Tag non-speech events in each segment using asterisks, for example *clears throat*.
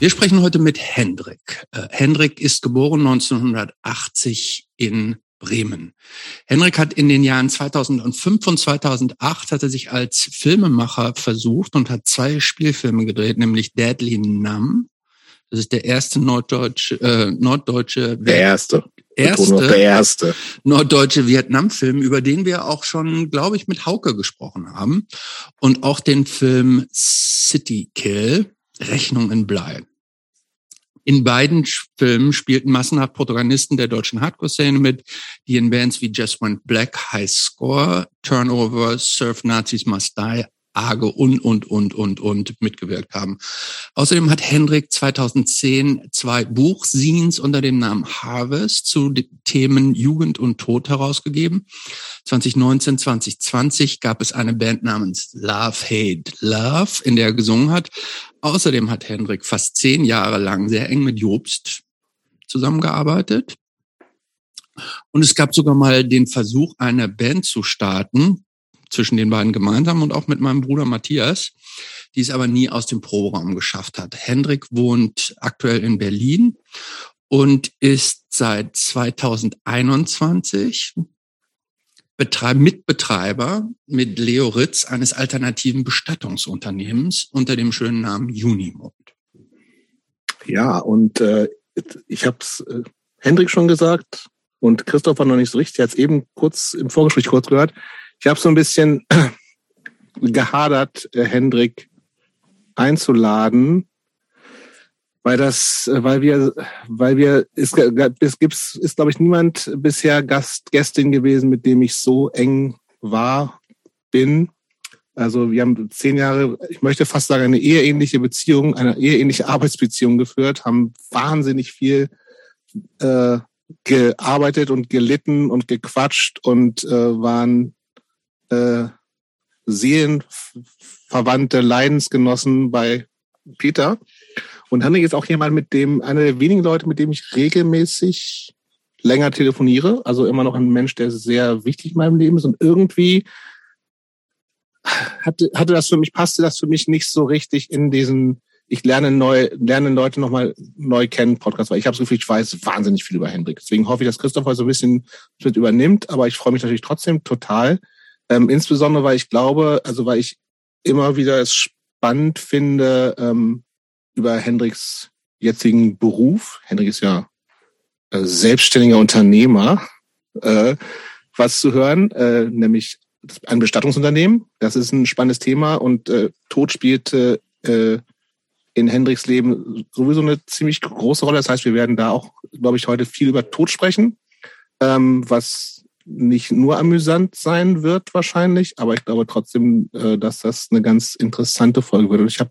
Wir sprechen heute mit Hendrik. Äh, Hendrik ist geboren 1980 in Bremen. Hendrik hat in den Jahren 2005 und 2008 hat er sich als Filmemacher versucht und hat zwei Spielfilme gedreht, nämlich Deadly Numb. Das ist der erste norddeutsche, äh, norddeutsche der erste, erste, der erste norddeutsche Vietnam-Film, über den wir auch schon, glaube ich, mit Hauke gesprochen haben, und auch den Film City Kill, Rechnung in Blei. In beiden Filmen spielten massenhaft Protagonisten der deutschen Hardcore-Szene mit, die in Bands wie Just Went Black, High Score, Turnover, Surf Nazis Must Die Arge und, und, und, und, und mitgewirkt haben. Außerdem hat Hendrik 2010 zwei Buchscenes unter dem Namen Harvest zu den Themen Jugend und Tod herausgegeben. 2019, 2020 gab es eine Band namens Love Hate Love, in der er gesungen hat. Außerdem hat Hendrik fast zehn Jahre lang sehr eng mit Jobst zusammengearbeitet. Und es gab sogar mal den Versuch, eine Band zu starten, zwischen den beiden gemeinsam und auch mit meinem Bruder Matthias, die es aber nie aus dem Proberaum geschafft hat. Hendrik wohnt aktuell in Berlin und ist seit 2021 Betreib Mitbetreiber mit Leo Ritz eines alternativen Bestattungsunternehmens unter dem schönen Namen Unimond. Ja, und äh, ich habe es äh, Hendrik schon gesagt und Christoph war noch nicht so richtig. Er hat eben kurz im Vorgespräch kurz gehört. Ich habe so ein bisschen *clears throat* gehadert, äh, Hendrik einzuladen, weil das, äh, weil wir, weil wir, es, es gibt, ist glaube ich niemand bisher Gast, Gästin gewesen, mit dem ich so eng war, bin. Also wir haben zehn Jahre, ich möchte fast sagen, eine eheähnliche Beziehung, eine eheähnliche Arbeitsbeziehung geführt, haben wahnsinnig viel äh, gearbeitet und gelitten und gequatscht und äh, waren äh, seelenverwandte Leidensgenossen bei Peter. Und Henrik ist auch jemand, mit dem, einer der wenigen Leute, mit dem ich regelmäßig länger telefoniere. Also immer noch ein Mensch, der sehr wichtig in meinem Leben ist. Und irgendwie hatte, hatte das für mich, passte das für mich nicht so richtig in diesen, ich lerne neu, lerne Leute nochmal neu kennen Podcast, weil ich habe das Gefühl, ich weiß wahnsinnig viel über Hendrik. Deswegen hoffe ich, dass Christoph so ein bisschen mit übernimmt, aber ich freue mich natürlich trotzdem total, ähm, insbesondere, weil ich glaube, also weil ich immer wieder es spannend finde, ähm, über Hendriks jetzigen Beruf, Hendrik ist ja äh, selbstständiger Unternehmer, äh, was zu hören, äh, nämlich ein Bestattungsunternehmen. Das ist ein spannendes Thema und äh, Tod spielte äh, in Hendriks Leben sowieso eine ziemlich große Rolle. Das heißt, wir werden da auch, glaube ich, heute viel über Tod sprechen, ähm, was nicht nur amüsant sein wird wahrscheinlich, aber ich glaube trotzdem, äh, dass das eine ganz interessante Folge wird. Und ich habe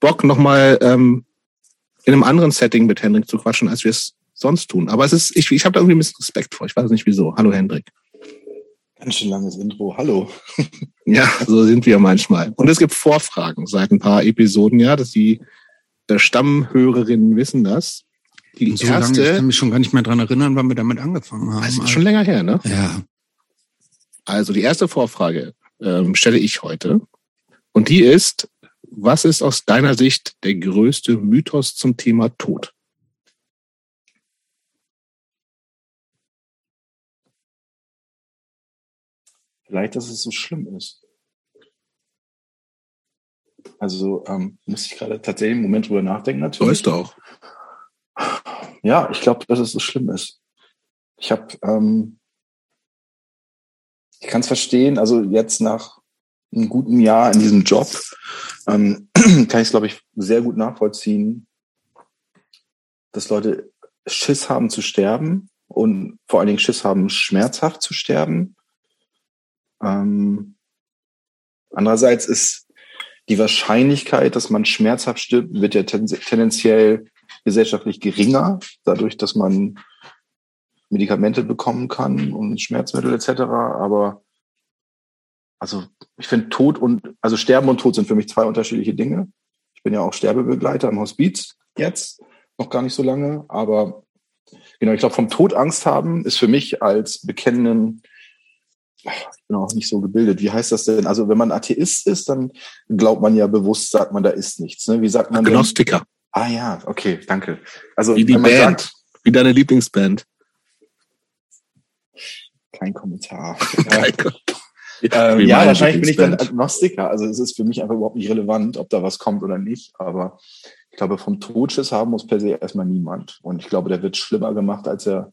Bock, nochmal ähm, in einem anderen Setting mit Hendrik zu quatschen, als wir es sonst tun. Aber es ist, ich, ich habe da irgendwie ein bisschen Respekt vor. Ich weiß nicht wieso. Hallo Hendrik. Ganz schön langes Intro. Hallo. *laughs* ja, so sind wir manchmal. Und es gibt Vorfragen seit ein paar Episoden, ja, dass die äh, Stammhörerinnen wissen das. Die so erste. Lange, ich kann mich schon gar nicht mehr dran erinnern, wann wir damit angefangen haben. Das ist schon länger her, ne? Ja. Also die erste Vorfrage ähm, stelle ich heute. Und die ist, was ist aus deiner Sicht der größte Mythos zum Thema Tod? Vielleicht, dass es so schlimm ist. Also ähm, muss ich gerade tatsächlich einen Moment drüber nachdenken natürlich. Weißt du auch. Ja, ich glaube, dass es so schlimm ist. Ich habe, ähm, ich kann es verstehen. Also jetzt nach einem guten Jahr in diesem Job ähm, *clears throat* kann ich es, glaube ich, sehr gut nachvollziehen, dass Leute Schiss haben zu sterben und vor allen Dingen Schiss haben, schmerzhaft zu sterben. Ähm, andererseits ist die Wahrscheinlichkeit, dass man schmerzhaft stirbt, wird ja tendenziell gesellschaftlich geringer, dadurch, dass man Medikamente bekommen kann und Schmerzmittel etc. Aber also ich finde Tod und also Sterben und Tod sind für mich zwei unterschiedliche Dinge. Ich bin ja auch Sterbebegleiter im Hospiz jetzt, noch gar nicht so lange, aber genau, ich glaube, vom Tod Angst haben ist für mich als bekennenden ich bin auch nicht so gebildet. Wie heißt das denn? Also wenn man Atheist ist, dann glaubt man ja bewusst, sagt man, da ist nichts. Ne? Wie sagt man? Agnostiker. Ah ja, okay, danke. Also Wie die Band. sagt, Wie deine Lieblingsband. kein Kommentar. *laughs* Geil. Ähm, ja, wahrscheinlich bin ich dann. Agnostiker. Also es ist für mich einfach überhaupt nicht relevant, ob da was kommt oder nicht. Aber ich glaube, vom Todschiss haben muss per se erstmal niemand. Und ich glaube, der wird schlimmer gemacht, als er.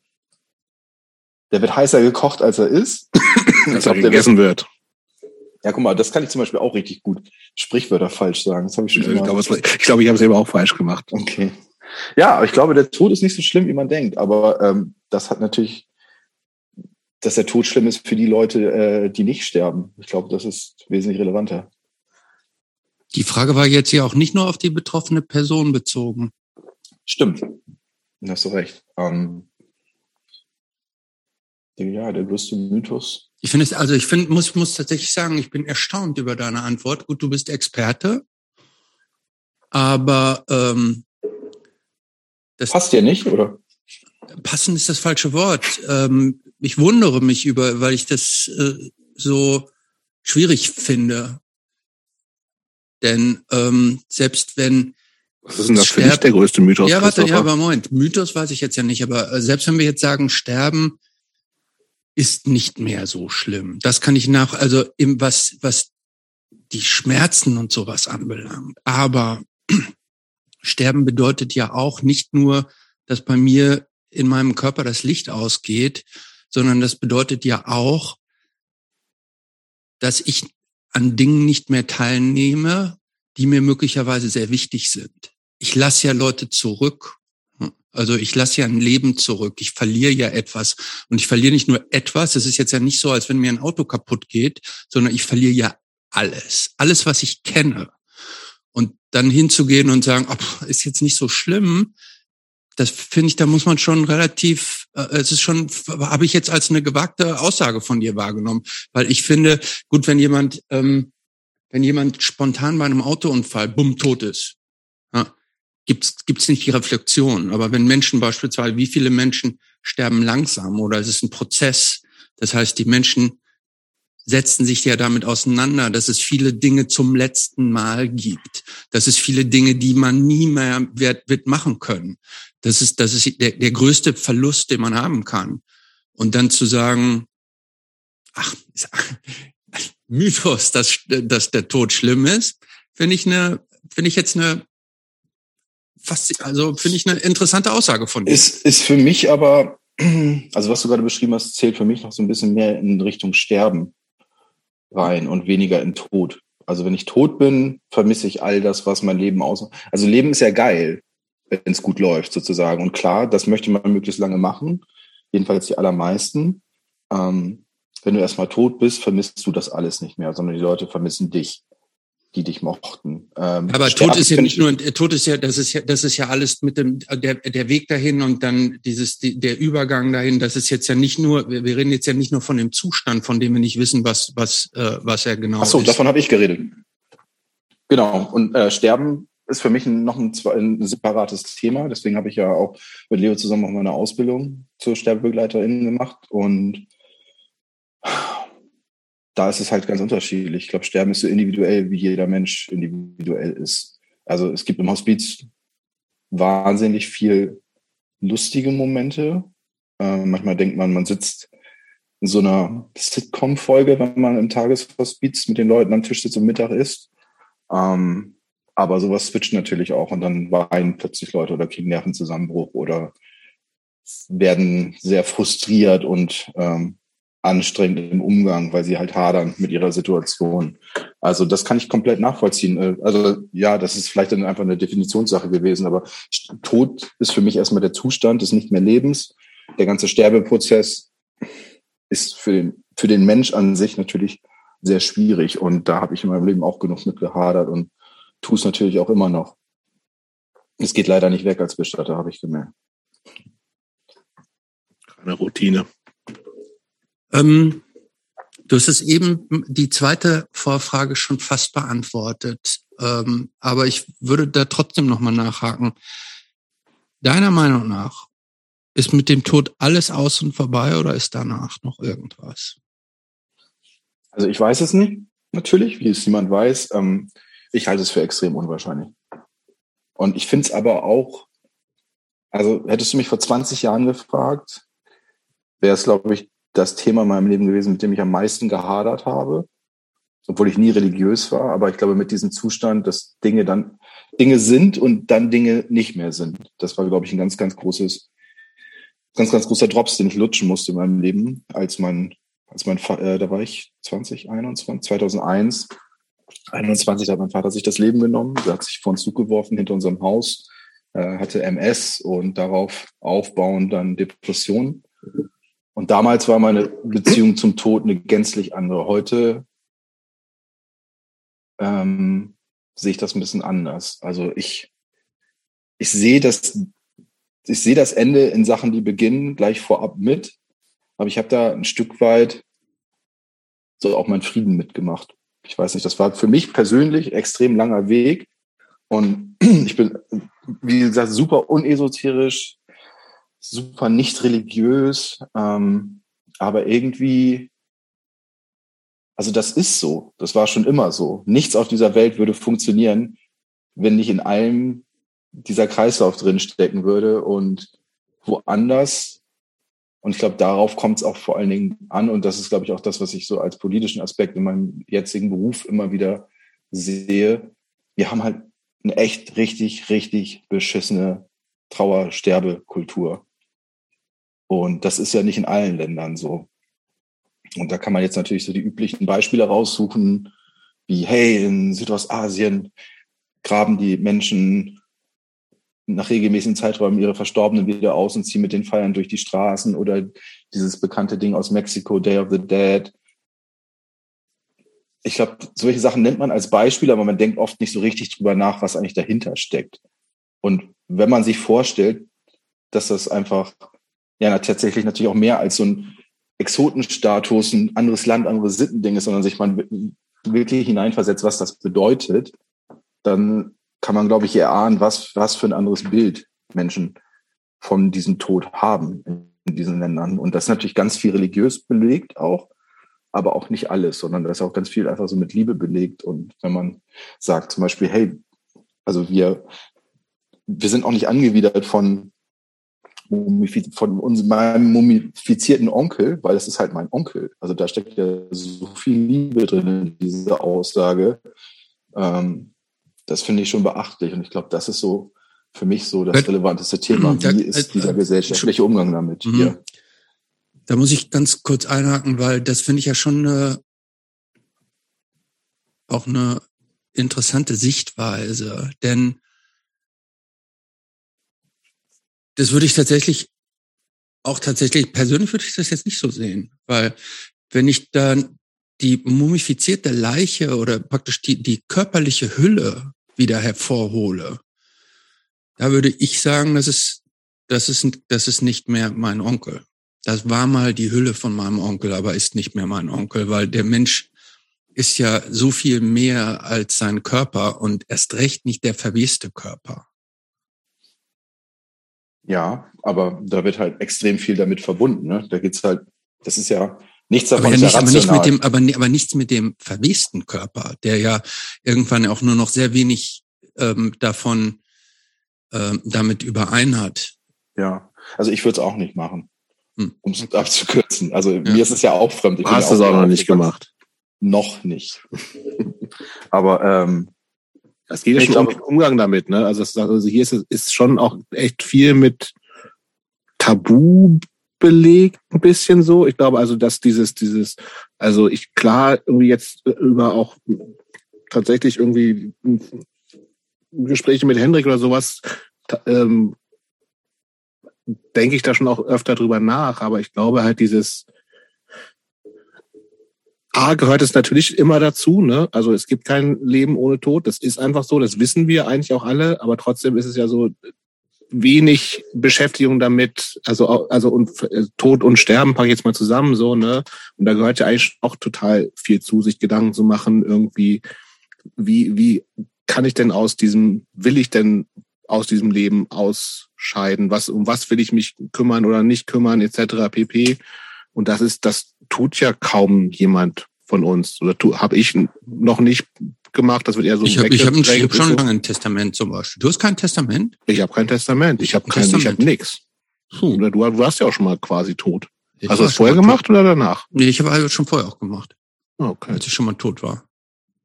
Der wird heißer gekocht, als er ist. *laughs* ich Dass glaube, er gegessen wird. Ja, guck mal, das kann ich zum Beispiel auch richtig gut Sprichwörter falsch sagen. Das habe ich schon Ich immer. glaube, ich, glaube, ich habe es eben auch falsch gemacht. Okay. Ja, aber ich glaube, der Tod ist nicht so schlimm, wie man denkt. Aber ähm, das hat natürlich, dass der Tod schlimm ist für die Leute, äh, die nicht sterben. Ich glaube, das ist wesentlich relevanter. Die Frage war jetzt ja auch nicht nur auf die betroffene Person bezogen. Stimmt. Da hast du recht. Ähm, ja, der größte Mythos. Ich finde es, also ich finde, muss, muss tatsächlich sagen, ich bin erstaunt über deine Antwort. Gut, du bist Experte, aber ähm, das Passt dir nicht, oder? passend ist das falsche Wort. Ähm, ich wundere mich über, weil ich das äh, so schwierig finde. Denn ähm, selbst wenn Was ist denn das für dich der größte Mythos? ja, warte, ja, aber Moment. Mythos weiß ich jetzt ja nicht, aber äh, selbst wenn wir jetzt sagen, Sterben ist nicht mehr so schlimm. Das kann ich nach, also im, was, was die Schmerzen und sowas anbelangt. Aber *clears throat* Sterben bedeutet ja auch nicht nur, dass bei mir in meinem Körper das Licht ausgeht, sondern das bedeutet ja auch, dass ich an Dingen nicht mehr teilnehme, die mir möglicherweise sehr wichtig sind. Ich lasse ja Leute zurück. Also ich lasse ja ein Leben zurück. Ich verliere ja etwas. Und ich verliere nicht nur etwas. Es ist jetzt ja nicht so, als wenn mir ein Auto kaputt geht, sondern ich verliere ja alles. Alles, was ich kenne. Und dann hinzugehen und sagen, oh, ist jetzt nicht so schlimm, das finde ich, da muss man schon relativ, äh, es ist schon, habe ich jetzt als eine gewagte Aussage von dir wahrgenommen. Weil ich finde, gut, wenn jemand, ähm, wenn jemand spontan bei einem Autounfall bumm tot ist, gibt's gibt's nicht die Reflexion. Aber wenn Menschen beispielsweise, wie viele Menschen sterben langsam oder es ist ein Prozess, das heißt, die Menschen setzen sich ja damit auseinander, dass es viele Dinge zum letzten Mal gibt, dass es viele Dinge, die man nie mehr wird, wird machen können. Das ist, das ist der, der größte Verlust, den man haben kann. Und dann zu sagen, ach, Mythos, dass, dass der Tod schlimm ist, finde ich eine, finde ich jetzt eine, also finde ich eine interessante Aussage von dir. Ist, ist für mich aber, *clears throat* also was du gerade beschrieben hast, zählt für mich noch so ein bisschen mehr in Richtung Sterben rein und weniger in Tod. Also wenn ich tot bin, vermisse ich all das, was mein Leben aus. Also Leben ist ja geil, wenn es gut läuft sozusagen. Und klar, das möchte man möglichst lange machen. Jedenfalls die allermeisten. Ähm, wenn du erstmal tot bist, vermisst du das alles nicht mehr, sondern die Leute vermissen dich, die dich mochten. Ähm, Aber Tod ist ja nicht nur, Tod ist ja, das ist ja, das ist ja alles mit dem, der, der Weg dahin und dann dieses, die, der Übergang dahin, das ist jetzt ja nicht nur, wir, wir reden jetzt ja nicht nur von dem Zustand, von dem wir nicht wissen, was, was, äh, was er genau Ach so, ist. davon habe ich geredet. Genau. Und äh, Sterben ist für mich noch ein, ein separates Thema. Deswegen habe ich ja auch mit Leo zusammen auch meine Ausbildung zur Sterbebegleiterin gemacht. Und da ist es halt ganz unterschiedlich. Ich glaube, Sterben ist so individuell, wie jeder Mensch individuell ist. Also es gibt im Hospiz wahnsinnig viel lustige Momente. Äh, manchmal denkt man, man sitzt in so einer Sitcom-Folge, wenn man im Tageshospiz mit den Leuten am Tisch sitzt und Mittag isst. Ähm, aber sowas switcht natürlich auch und dann weinen plötzlich Leute oder kriegen Nervenzusammenbruch oder werden sehr frustriert und ähm, anstrengend im Umgang, weil sie halt hadern mit ihrer Situation. Also das kann ich komplett nachvollziehen. Äh, Also ja, das ist vielleicht dann einfach eine Definitionssache gewesen, aber Tod ist für mich erstmal der Zustand des nicht mehr Lebens. Der ganze Sterbeprozess ist für den, für den Mensch an sich natürlich sehr schwierig und da habe ich in meinem Leben auch genug mit gehadert und tue es natürlich auch immer noch. Es geht leider nicht weg als Bestatter, habe ich gemerkt. Keine Routine. Ähm, du hast es eben die zweite Vorfrage schon fast beantwortet. Ähm, aber ich würde da trotzdem nochmal nachhaken. Deiner Meinung nach ist mit dem Tod alles aus und vorbei oder ist danach noch irgendwas? Also ich weiß es nicht, natürlich, wie es niemand weiß. Ähm, ich halte es für extrem unwahrscheinlich. Und ich finde es aber auch, also hättest du mich vor 20 Jahren gefragt, wäre es, glaube ich, das Thema in meinem Leben gewesen, mit dem ich am meisten gehadert habe, obwohl ich nie religiös war. Aber ich glaube, mit diesem Zustand, dass Dinge dann Dinge sind und dann Dinge nicht mehr sind. Das war, glaube ich, ein ganz, ganz großes, ganz, ganz großer Drops, den ich lutschen musste in meinem Leben, als mein, als mein, äh, da war ich 20, 21, 2001. 21 hat mein Vater sich das Leben genommen. Er hat sich vor den Zug geworfen hinter unserem Haus, äh, hatte MS und darauf aufbauend dann Depressionen. Und damals war meine Beziehung zum Tod eine gänzlich andere. Heute ähm, sehe ich das ein bisschen anders. Also ich, ich sehe das, ich sehe das Ende in Sachen, die beginnen, gleich vorab mit. Aber ich habe da ein Stück weit so auch meinen Frieden mitgemacht. Ich weiß nicht, das war für mich persönlich extrem langer Weg. Und *clears throat* ich bin, wie gesagt, super unesoterisch, super nicht religiös, ähm, aber irgendwie, also das ist so, das war schon immer so. Nichts auf dieser Welt würde funktionieren, wenn nicht in allem dieser Kreislauf drin stecken würde und woanders. Und ich glaube, darauf kommt es auch vor allen Dingen an. Und das ist, glaube ich, auch das, was ich so als politischen Aspekt in meinem jetzigen Beruf immer wieder sehe. Wir haben halt eine echt richtig, richtig beschissene Trauersterbekultur. Und das ist ja nicht in allen Ländern so. Und da kann man jetzt natürlich so die üblichen Beispiele raussuchen, wie, hey, in Südostasien graben die Menschen nach regelmäßigen Zeiträumen ihre Verstorbenen wieder aus und ziehen mit den Feiern durch die Straßen oder dieses bekannte Ding aus Mexiko, Day of the Dead. Ich glaube, solche Sachen nennt man als Beispiel, aber man denkt oft nicht so richtig drüber nach, was eigentlich dahinter steckt. Und wenn man sich vorstellt, dass das einfach ja tatsächlich natürlich auch mehr als so ein Exotenstatus, ein anderes Land, andere Sittending ist, sondern sich man wirklich hineinversetzt, was das bedeutet, dann kann man, glaube ich, erahnen, was, was für ein anderes Bild Menschen von diesem Tod haben in diesen Ländern. Und das ist natürlich ganz viel religiös belegt auch, aber auch nicht alles, sondern das ist auch ganz viel einfach so mit Liebe belegt. Und wenn man sagt zum Beispiel, hey, also wir, wir sind auch nicht angewidert von von uns, meinem mumifizierten Onkel, weil das ist halt mein Onkel. Also da steckt ja so viel Liebe drin in dieser Aussage. Ähm, das finde ich schon beachtlich. Und ich glaube, das ist so für mich so das relevanteste Thema. Wie ist dieser gesellschaftliche Umgang damit mhm. hier? Da muss ich ganz kurz einhaken, weil das finde ich ja schon eine, auch eine interessante Sichtweise. Denn das würde ich tatsächlich, auch tatsächlich, persönlich würde ich das jetzt nicht so sehen, weil wenn ich dann die mumifizierte Leiche oder praktisch die, die körperliche Hülle wieder hervorhole, da würde ich sagen, das ist, das ist, das ist nicht mehr mein Onkel. Das war mal die Hülle von meinem Onkel, aber ist nicht mehr mein Onkel, weil der Mensch ist ja so viel mehr als sein Körper und erst recht nicht der verweste Körper. Ja, aber da wird halt extrem viel damit verbunden. Ne? Da geht's halt, das ist ja nichts davon. Aber, ja nicht, aber nicht mit dem, aber, aber nichts mit dem verwesten Körper, der ja irgendwann auch nur noch sehr wenig ähm, davon ähm, damit überein hat. Ja, also ich würde es auch nicht machen, hm. um es abzukürzen. Also ja. mir ist es ja auch fremd. Ich Hast du es auch noch nicht gemacht? Noch nicht. *laughs* aber ähm, es geht ja schon um den Umgang damit, ne? Also, das, also hier ist, ist schon auch echt viel mit Tabu belegt, ein bisschen so. Ich glaube also, dass dieses, dieses, also ich klar irgendwie jetzt über auch tatsächlich irgendwie Gespräche mit Hendrik oder sowas, ähm, denke ich da schon auch öfter drüber nach, aber ich glaube halt dieses, A gehört es natürlich immer dazu, ne? Also es gibt kein Leben ohne Tod. Das ist einfach so, das wissen wir eigentlich auch alle, aber trotzdem ist es ja so wenig Beschäftigung damit, also also und äh, Tod und Sterben packe ich jetzt mal zusammen so, ne? Und da gehört ja eigentlich auch total viel zu, sich Gedanken zu machen, irgendwie, wie, wie kann ich denn aus diesem, will ich denn aus diesem Leben ausscheiden? Was, um was will ich mich kümmern oder nicht kümmern, etc. pp. Und das ist, das tut ja kaum jemand von uns oder habe ich noch nicht gemacht. Das wird eher so ich habe ich hab, ich hab schon lange ein Testament zum Beispiel. Du hast kein Testament? Ich habe kein Testament. Ich habe kein, Testament. ich habe nix. Hm. Du, du warst ja auch schon mal quasi tot. Ich Hast du das vorher gemacht tot. oder danach? Nee, ich habe halt schon vorher auch gemacht. Okay. Als ich schon mal tot war.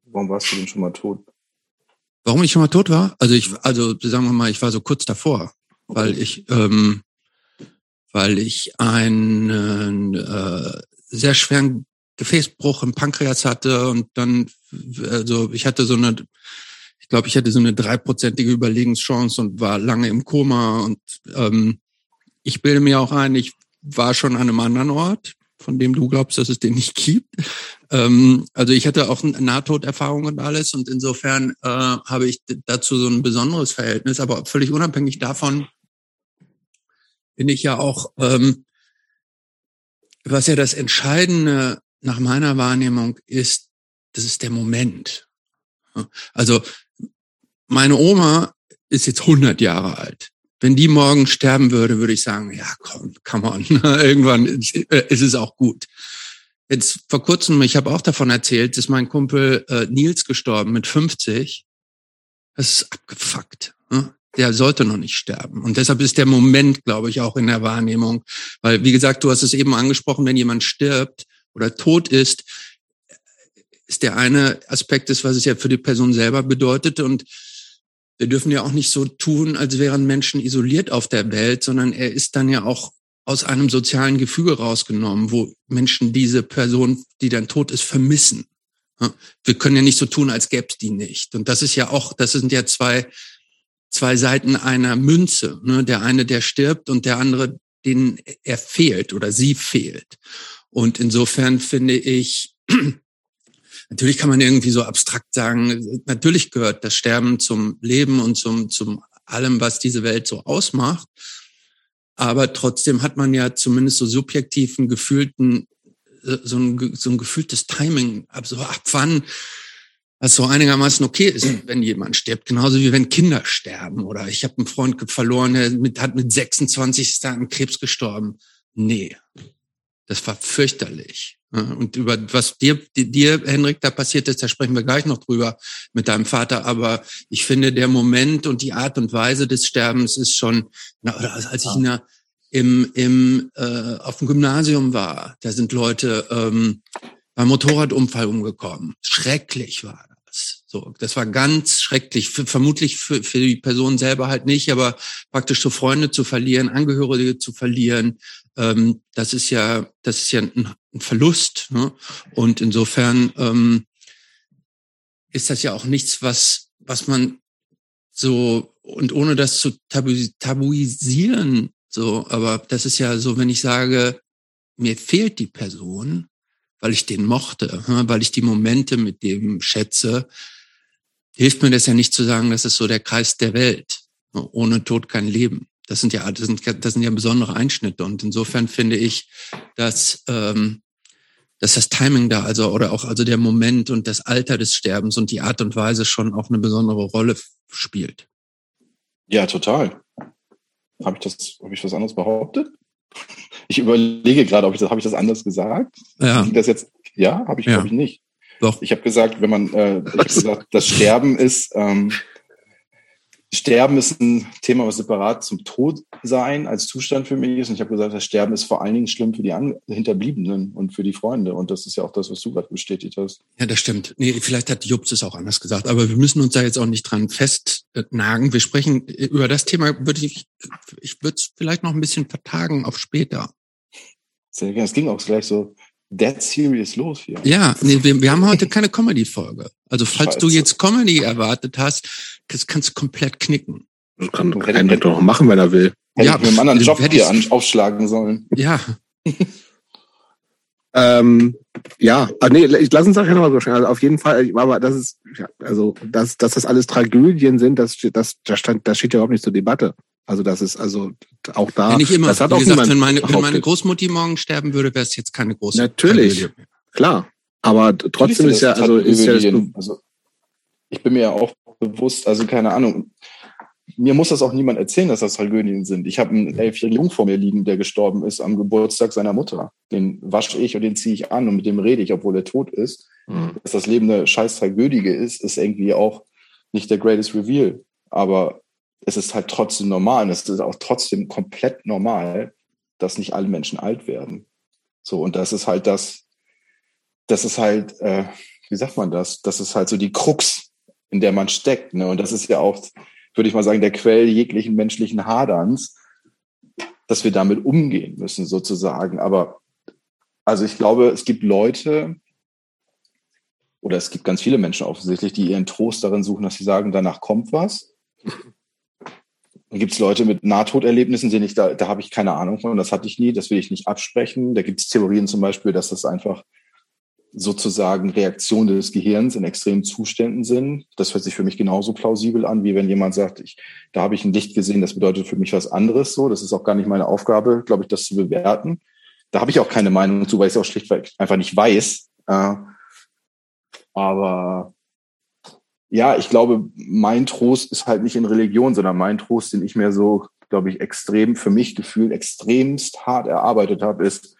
Warum warst du denn schon mal tot? Warum ich schon mal tot war? Also ich, also sagen wir mal, ich war so kurz davor, okay. weil ich, ähm, weil ich einen äh, sehr schweren Gefäßbruch im Pankreas hatte und dann, also ich hatte so eine, ich glaube, ich hatte so eine dreiprozentige Überlegenschance und war lange im Koma und ähm, ich bilde mir auch ein, ich war schon an einem anderen Ort, von dem du glaubst, dass es den nicht gibt. Ähm, also ich hatte auch Nahtoderfahrung und alles und insofern äh, habe ich dazu so ein besonderes Verhältnis, aber völlig unabhängig davon bin ich ja auch, ähm, was ja das Entscheidende nach meiner Wahrnehmung ist, das ist der Moment. Also meine Oma ist jetzt 100 Jahre alt. Wenn die morgen sterben würde, würde ich sagen, ja, komm, come on, *laughs* irgendwann ist, ist es auch gut. Jetzt vor kurzem, ich habe auch davon erzählt, ist mein Kumpel äh, Nils gestorben mit 50. Das ist abgefuckt. Ne? Der sollte noch nicht sterben. Und deshalb ist der Moment, glaube ich, auch in der Wahrnehmung. Weil, wie gesagt, du hast es eben angesprochen, wenn jemand stirbt oder tot ist, ist der eine Aspekt ist, was es ja für die Person selber bedeutet. Und wir dürfen ja auch nicht so tun, als wären Menschen isoliert auf der Welt, sondern er ist dann ja auch aus einem sozialen Gefüge rausgenommen, wo Menschen diese Person, die dann tot ist, vermissen. Wir können ja nicht so tun, als gäbe es die nicht. Und das ist ja auch, das sind ja zwei, zwei Seiten einer Münze. Ne? Der eine, der stirbt und der andere, den er fehlt oder sie fehlt. Und insofern finde ich, *clears throat* Natürlich kann man irgendwie so abstrakt sagen, natürlich gehört das Sterben zum Leben und zum, zum allem, was diese Welt so ausmacht. Aber trotzdem hat man ja zumindest so subjektiven, gefühlten, so ein, so ein gefühltes Timing, ab, so ab wann was so einigermaßen okay ist, *clears throat* wenn jemand stirbt. Genauso wie wenn Kinder sterben. Oder ich habe einen Freund verloren, der mit, hat mit 26 an Krebs gestorben. Nee, das war fürchterlich. Und über was dir, dir, Henrik, da passiert ist, da sprechen wir gleich noch drüber mit deinem Vater. Aber ich finde, der Moment und die Art und Weise des Sterbens ist schon, na, als ich der, im, im, äh, auf dem Gymnasium war, da sind Leute ähm, beim Motorradunfall umgekommen. Schrecklich war das. So, das war ganz schrecklich. Für, vermutlich für, für die Person selber halt nicht, aber praktisch so Freunde zu verlieren, Angehörige zu verlieren, ähm, das ist ja, das ist ja ein, ein Verlust. Ne? Und insofern ähm, ist das ja auch nichts, was, was man so und ohne das zu tabu, tabuisieren, so, aber das ist ja so, wenn ich sage, mir fehlt die Person, weil ich den mochte, weil ich die Momente mit dem schätze, hilft mir das ja nicht zu sagen, das ist so der Kreis der Welt. Ne? Ohne Tod kein Leben. Das sind ja, das sind, das sind ja besondere Einschnitte. Und insofern finde ich, dass, ähm, dass das Timing da, also oder auch also der Moment und das Alter des Sterbens und die Art und Weise schon auch eine besondere Rolle spielt. Ja, total. Habe ich das, habe ich was anderes behauptet? Ich überlege gerade, ob ich das, habe ich das anders gesagt? Ja. Das jetzt, ja, habe ich, ja. glaube ich nicht. Doch. Ich habe gesagt, wenn man, äh, ich habe *laughs* gesagt, das Sterben ist ähm, Sterben ist ein Thema, was separat zum Tod sein als Zustand für mich ist. Und ich habe gesagt, das Sterben ist vor allen Dingen schlimm für die Hinterbliebenen und für die Freunde. Und das ist ja auch das, was du gerade bestätigt hast. Ja, das stimmt. Nee, vielleicht hat Jobs es auch anders gesagt. Aber wir müssen uns da jetzt auch nicht dran festnagen. Wir sprechen über das Thema, würde ich, ich würde es vielleicht noch ein bisschen vertagen auf später. Sehr gerne. Es ging auch gleich so dead serious los hier. Ja, nee, wir, wir haben heute keine Comedy-Folge. Also falls Scheiße. du jetzt Comedy erwartet hast, das kannst du komplett knicken. Das kann, kann Henrik doch noch machen, wenn er will. Hätte ja, ich mir einen anderen Job hier aufschlagen sollen. Ja. ähm, ja, ah, nee, ich, lass uns das ja nochmal so schnell. Also auf jeden Fall, aber das ist, ja, also, dass, dass das alles Tragödien sind, das, das, das, stand, das steht ja überhaupt nicht zur Debatte. Also das ist also auch da. Ja, nicht immer. Das hat Wie auch gesagt, wenn meine, wenn meine Großmutti morgen sterben würde, wäre es jetzt keine große Natürlich, Tragödie. klar. Aber trotzdem ist ja, also ist ja also ich bin mir ja auch bewusst, also keine Ahnung, mir muss das auch niemand erzählen, dass das Tragödien sind. Ich habe einen elfjährigen Jungen vor mir liegen, der gestorben ist am Geburtstag seiner Mutter. Den wasche ich und den ziehe ich an und mit dem rede ich, obwohl er tot ist. Mhm. Dass das Leben eine scheiß Tragödie ist, ist irgendwie auch nicht der greatest reveal. Aber es ist halt trotzdem normal und es ist auch trotzdem komplett normal, dass nicht alle Menschen alt werden. So, und das ist halt das, das ist halt, äh, wie sagt man das? Das ist halt so die Krux, in der man steckt. Ne? Und das ist ja auch, würde ich mal sagen, der Quell jeglichen menschlichen Haderns, dass wir damit umgehen müssen, sozusagen. Aber also ich glaube, es gibt Leute, oder es gibt ganz viele Menschen offensichtlich, die ihren Trost darin suchen, dass sie sagen, danach kommt was. Dann gibt es Leute mit Nahtoderlebnissen, die ich, da, da habe ich keine Ahnung von, das hatte ich nie, das will ich nicht absprechen. Da gibt es Theorien zum Beispiel, dass das einfach sozusagen Reaktionen des Gehirns in extremen Zuständen sind. Das hört sich für mich genauso plausibel an, wie wenn jemand sagt, ich, da habe ich ein Licht gesehen, das bedeutet für mich was anderes. So, das ist auch gar nicht meine Aufgabe, glaube ich, das zu bewerten. Da habe ich auch keine Meinung zu, weil ich es auch schlichtweg einfach nicht weiß. Äh, aber ja, ich glaube, mein Trost ist halt nicht in Religion, sondern mein Trost, den ich mir so, glaube ich, extrem für mich gefühlt extremst hart erarbeitet habe, ist,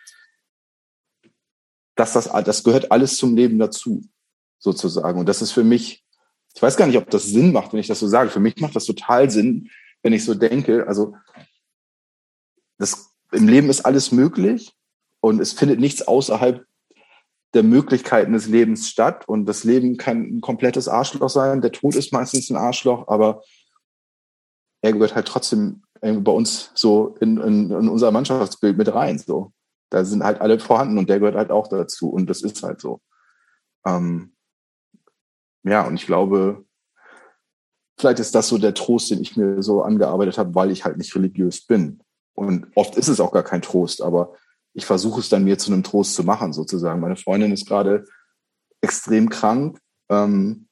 dass das, das gehört alles zum Leben dazu, sozusagen. Und das ist für mich, ich weiß gar nicht, ob das Sinn macht, wenn ich das so sage. Für mich macht das total Sinn, wenn ich so denke. Also, das, im Leben ist alles möglich und es findet nichts außerhalb der Möglichkeiten des Lebens statt. Und das Leben kann ein komplettes Arschloch sein. Der Tod ist meistens ein Arschloch, aber er gehört halt trotzdem bei uns so in, in, in unser Mannschaftsbild mit rein. So. Da sind halt alle vorhanden und der gehört halt auch dazu. Und das ist halt so. Ähm, ja, und ich glaube, vielleicht ist das so der Trost, den ich mir so angearbeitet habe, weil ich halt nicht religiös bin. Und oft ist es auch gar kein Trost, aber ich versuche es dann mir zu einem Trost zu machen, sozusagen. Meine Freundin ist gerade extrem krank. Ähm,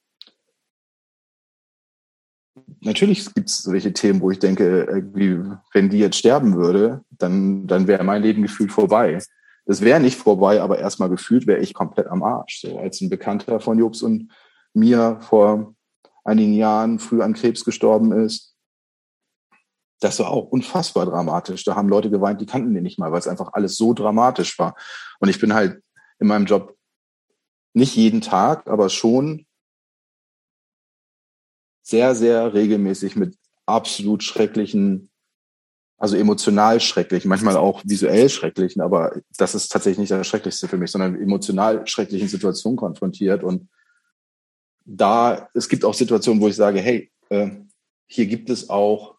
natürlich gibt es solche Themen, wo ich denke, wenn die jetzt sterben würde, dann, dann wäre mein Leben gefühlt vorbei. Das wäre nicht vorbei, aber erstmal gefühlt wäre ich komplett am Arsch. So als ein Bekannter von Jobs und mir vor einigen Jahren früh an Krebs gestorben ist, das war auch unfassbar dramatisch. Da haben Leute geweint, die kannten den nicht mal, weil es einfach alles so dramatisch war. Und ich bin halt in meinem Job nicht jeden Tag, aber schon sehr, sehr regelmäßig mit absolut schrecklichen, also emotional schrecklichen, manchmal auch visuell schrecklichen, aber das ist tatsächlich nicht das Schrecklichste für mich, sondern emotional schrecklichen Situationen konfrontiert. Und da, es gibt auch Situationen, wo ich sage, hey, äh, hier gibt es auch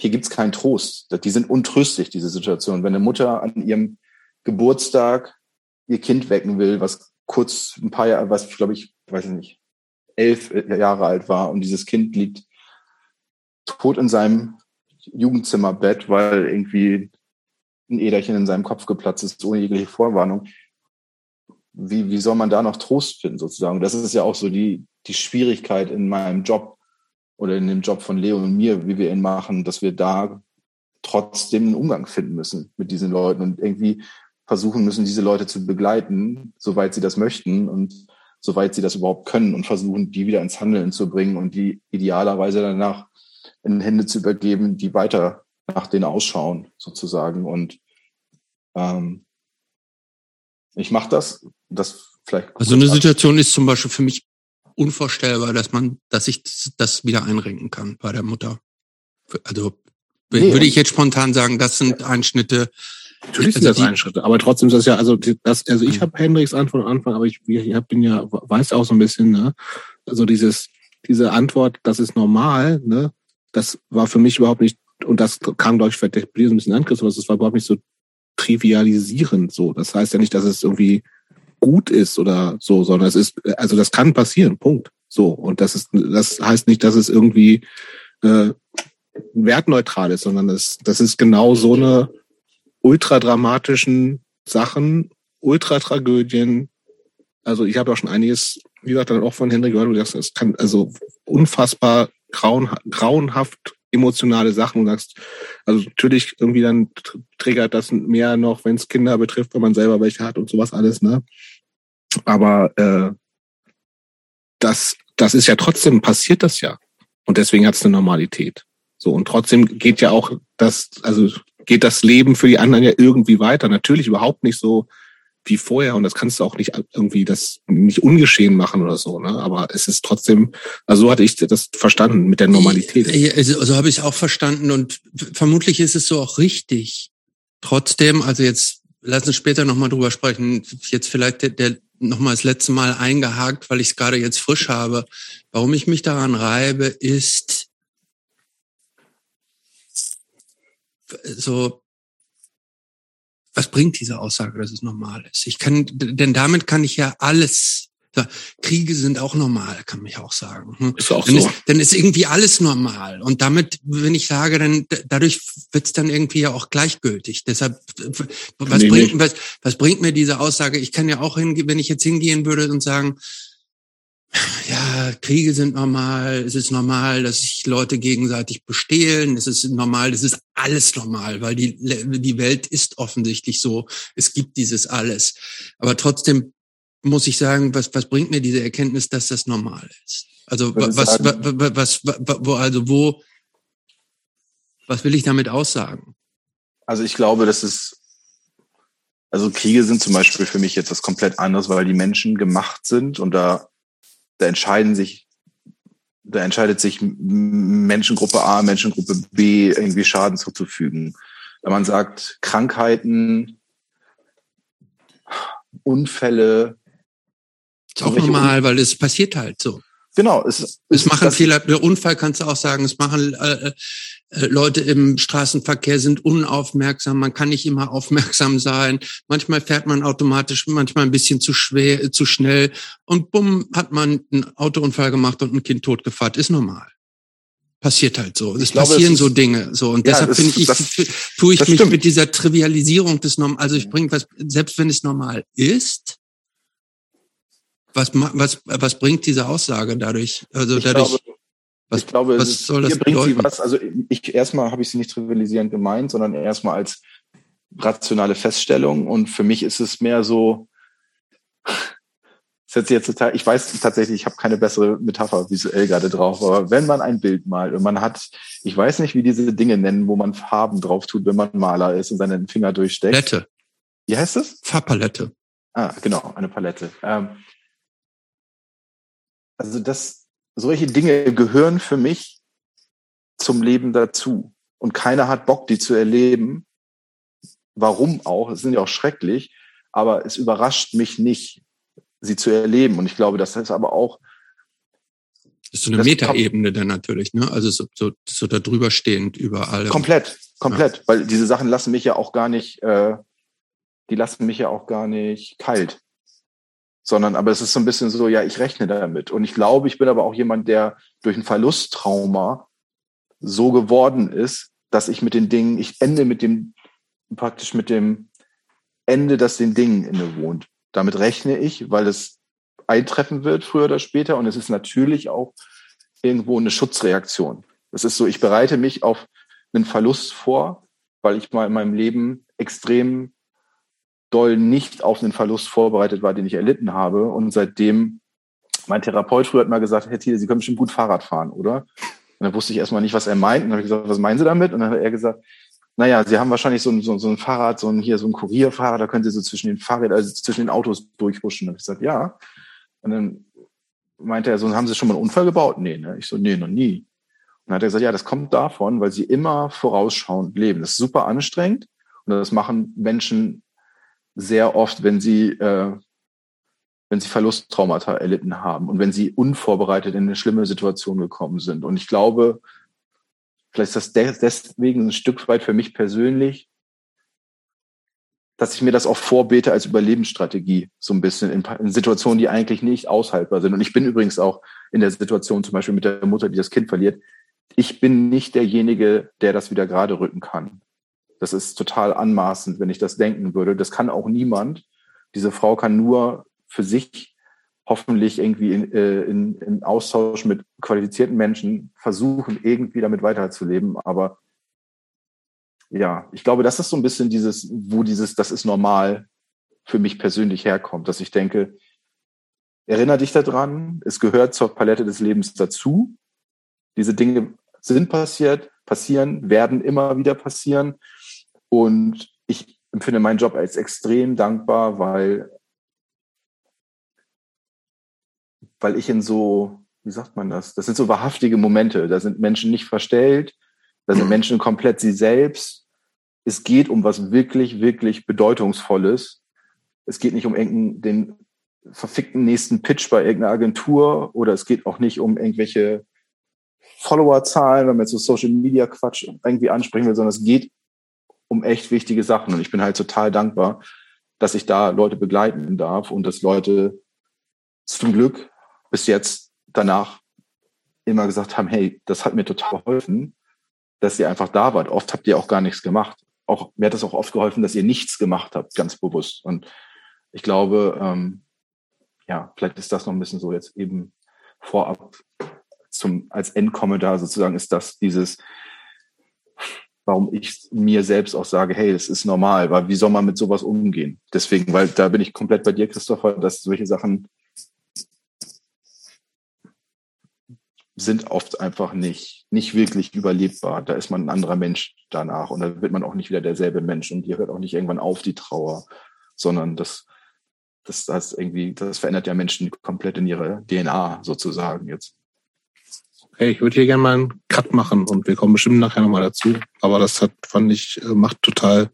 hier gibt's keinen Trost. Die sind untröstlich, diese Situation. Wenn eine Mutter an ihrem Geburtstag ihr Kind wecken will, was kurz ein paar Jahre, was glaube ich, weiß ich nicht, elf Jahre alt war und dieses Kind liegt tot in seinem Jugendzimmerbett, weil irgendwie ein Äderchen in seinem Kopf geplatzt ist, ohne jegliche Vorwarnung. Wie, wie soll man da noch Trost finden, sozusagen? Das ist ja auch so die, die Schwierigkeit in meinem Job, oder in dem Job von Leo und mir, wie wir ihn machen, dass wir da trotzdem einen Umgang finden müssen mit diesen Leuten und irgendwie versuchen müssen, diese Leute zu begleiten, soweit sie das möchten und soweit sie das überhaupt können und versuchen, die wieder ins Handeln zu bringen und die idealerweise danach in Hände zu übergeben, die weiter nach denen ausschauen, sozusagen. Und ähm, ich mache das, das vielleicht. Also eine Situation ist zum Beispiel für mich unvorstellbar, dass man, dass ich das wieder einrenken kann bei der Mutter. Also nee, würde ich jetzt spontan sagen, das sind Einschnitte. Natürlich sind also das Einschnitte, aber trotzdem ist das ja, also das, also ich habe Hendricks Antwort von Anfang, aber ich, ich bin ja, weiß auch so ein bisschen, ne? Also dieses, diese Antwort, das ist normal, ne? Das war für mich überhaupt nicht, und das kam, glaube ich, vielleicht ein bisschen an, aber das war überhaupt nicht so trivialisierend so. Das heißt ja nicht, dass es irgendwie gut ist oder so, sondern es ist, also das kann passieren, Punkt. So. Und das ist, das heißt nicht, dass es irgendwie äh, wertneutral ist, sondern das, das ist genau so eine ultradramatischen Sachen, Ultratragödien. Also ich habe auch schon einiges, wie gesagt, dann auch von Henry gehört, du sagst, es kann also unfassbar grauen, grauenhaft emotionale Sachen und sagst, also natürlich irgendwie dann triggert das mehr noch, wenn es Kinder betrifft, wenn man selber welche hat und sowas alles, ne? Aber äh, das, das ist ja trotzdem, passiert das ja. Und deswegen hat es eine Normalität. So, und trotzdem geht ja auch das, also geht das Leben für die anderen ja irgendwie weiter. Natürlich überhaupt nicht so wie vorher und das kannst du auch nicht irgendwie das nicht ungeschehen machen oder so, ne? Aber es ist trotzdem, also so hatte ich das verstanden mit der Normalität. Also, so habe ich es auch verstanden und vermutlich ist es so auch richtig. Trotzdem, also jetzt lass uns später nochmal drüber sprechen. Jetzt vielleicht der, der nochmal das letzte Mal eingehakt, weil ich es gerade jetzt frisch habe. Warum ich mich daran reibe, ist so, was bringt diese Aussage, dass es normal ist? Ich kann, denn damit kann ich ja alles Kriege sind auch normal, kann ja auch sagen. Hm? Ist auch dann so. Ist, dann ist irgendwie alles normal. Und damit, wenn ich sage, dann dadurch wird's dann irgendwie ja auch gleichgültig. Deshalb, was, nee, bringt, was, was bringt mir diese Aussage? Ich kann ja auch hingehen, wenn ich jetzt hingehen würde und sagen, ja, Kriege sind normal, es ist normal, dass sich Leute gegenseitig bestehlen, es ist normal, es ist alles normal, weil die, die Welt ist offensichtlich so, es gibt dieses alles. Aber trotzdem muss ich sagen, was, was bringt mir diese Erkenntnis, dass das normal ist? Also was, was, was, was, wo, also wo, was will ich damit aussagen? Also ich glaube, das ist, also Kriege sind zum Beispiel für mich jetzt was komplett anderes, weil die Menschen gemacht sind und da, da entscheiden sich, da entscheidet sich Menschengruppe A, Menschengruppe B irgendwie Schaden zuzufügen. Wenn man sagt, Krankheiten, Unfälle, ist auch normal, weil es passiert halt so. Genau. Es, es, es machen Fehler. Der Unfall kannst du auch sagen. Es machen äh, äh, Leute im Straßenverkehr sind unaufmerksam. Man kann nicht immer *laughs* aufmerksam sein. Manchmal fährt man automatisch, manchmal ein bisschen zu schwer, äh, zu schnell. Und bumm, hat man einen Autounfall gemacht und ein Kind totgefahren. Ist normal. Passiert halt so. Es glaube, passieren es so Dinge. So und ja, deshalb finde ich, das, tue ich mich stimmt. mit dieser Trivialisierung des Norm. Also ich bringe was, selbst wenn es normal ist, was, was, was bringt diese Aussage dadurch? Also ich dadurch. Glaube, was, ich glaube, was soll das bringt bedeuten? sie was. Also ich erstmal habe ich sie nicht trivialisierend gemeint, sondern erstmal als rationale Feststellung. Und für mich ist es mehr so, *laughs* das jetzt total, ich weiß tatsächlich, ich habe keine bessere Metapher visuell gerade drauf, aber wenn man ein Bild malt und man hat, ich weiß nicht, wie diese Dinge nennen, wo man Farben drauf tut, wenn man Maler ist und seinen Finger durchsteckt. Palette. Wie heißt das? Farbpalette. Ah, genau, eine Palette. Ähm, also das, solche Dinge gehören für mich zum Leben dazu. Und keiner hat Bock, die zu erleben. Warum auch? Es sind ja auch schrecklich. Aber es überrascht mich nicht, sie zu erleben. Und ich glaube, das ist aber auch. Das ist so eine Metaebene dann natürlich, ne? Also so, so, so da drüber stehend über alle. Komplett, komplett. Ja. Weil diese Sachen lassen mich ja auch gar nicht, äh, die lassen mich ja auch gar nicht kalt sondern aber es ist so ein bisschen so, ja, ich rechne damit. Und ich glaube, ich bin aber auch jemand, der durch ein Verlusttrauma so geworden ist, dass ich mit den Dingen, ich ende mit dem, praktisch mit dem Ende, das den Dingen innewohnt. Damit rechne ich, weil es eintreffen wird, früher oder später. Und es ist natürlich auch irgendwo eine Schutzreaktion. Es ist so, ich bereite mich auf einen Verlust vor, weil ich mal in meinem Leben extrem doll nicht auf einen Verlust vorbereitet war, den ich erlitten habe. Und seitdem, mein Therapeut früher hat mal gesagt, Herr Thiele, Sie können bestimmt gut Fahrrad fahren, oder? Und dann wusste ich erstmal nicht, was er meint. Und dann habe ich gesagt, was meinen Sie damit? Und dann hat er gesagt, naja, Sie haben wahrscheinlich so ein, so, so ein Fahrrad, so ein, hier so ein Kurierfahrrad, da können Sie so zwischen den Fahrrädern, also zwischen den Autos durchhuschen. Und ich gesagt, ja. Und dann meinte er so, haben Sie schon mal einen Unfall gebaut? Nee, ne? Ich so, nee, noch nie. Und dann hat er gesagt, ja, das kommt davon, weil Sie immer vorausschauend leben. Das ist super anstrengend. Und das machen Menschen sehr oft, wenn sie, äh, wenn sie Verlusttraumata erlitten haben und wenn sie unvorbereitet in eine schlimme Situation gekommen sind. Und ich glaube, vielleicht ist das deswegen ein Stück weit für mich persönlich, dass ich mir das auch vorbete als Überlebensstrategie, so ein bisschen in, in, Situationen, die eigentlich nicht aushaltbar sind. Und ich bin übrigens auch in der Situation, zum Beispiel mit der Mutter, die das Kind verliert. Ich bin nicht derjenige, der das wieder gerade rücken kann. Das ist total anmaßend, wenn ich das denken würde. Das kann auch niemand. Diese Frau kann nur für sich hoffentlich irgendwie in, äh, in, in Austausch mit qualifizierten Menschen versuchen, irgendwie damit weiterzuleben. Aber ja, ich glaube, das ist so ein bisschen dieses, wo dieses, das ist normal für mich persönlich herkommt, dass ich denke, erinnere dich daran, es gehört zur Palette des Lebens dazu. Diese Dinge sind passiert, passieren, werden immer wieder passieren. Und ich empfinde meinen Job als extrem dankbar, weil, weil ich in so, wie sagt man das? Das sind so wahrhaftige Momente. Da sind Menschen nicht verstellt, da sind Menschen komplett sie selbst. Es geht um was wirklich, wirklich Bedeutungsvolles. Es geht nicht um den verfickten nächsten Pitch bei irgendeiner Agentur oder es geht auch nicht um irgendwelche Followerzahlen, wenn man jetzt so Social Media Quatsch irgendwie ansprechen will, sondern es geht um echt wichtige Sachen. Und ich bin halt total dankbar, dass ich da Leute begleiten darf und dass Leute zum Glück bis jetzt danach immer gesagt haben, hey, das hat mir total geholfen, dass ihr einfach da wart. Oft habt ihr auch gar nichts gemacht. Auch, mir hat das auch oft geholfen, dass ihr nichts gemacht habt, ganz bewusst. Und ich glaube, ähm, ja, vielleicht ist das noch ein bisschen so jetzt eben vorab zum, als Endkommentar sozusagen ist das dieses, warum ich mir selbst auch sage, hey, das ist normal, weil wie soll man mit sowas umgehen? Deswegen, weil da bin ich komplett bei dir, Christopher, dass solche Sachen sind oft einfach nicht, nicht wirklich überlebbar. Da ist man ein anderer Mensch danach und da wird man auch nicht wieder derselbe Mensch und dir hört auch nicht irgendwann auf die Trauer, sondern das, das, das irgendwie, das verändert ja Menschen komplett in ihre DNA sozusagen jetzt. Hey, ich würde hier gerne mal einen Cut machen und wir kommen bestimmt nachher nochmal dazu. Aber das hat, fand ich, äh, macht total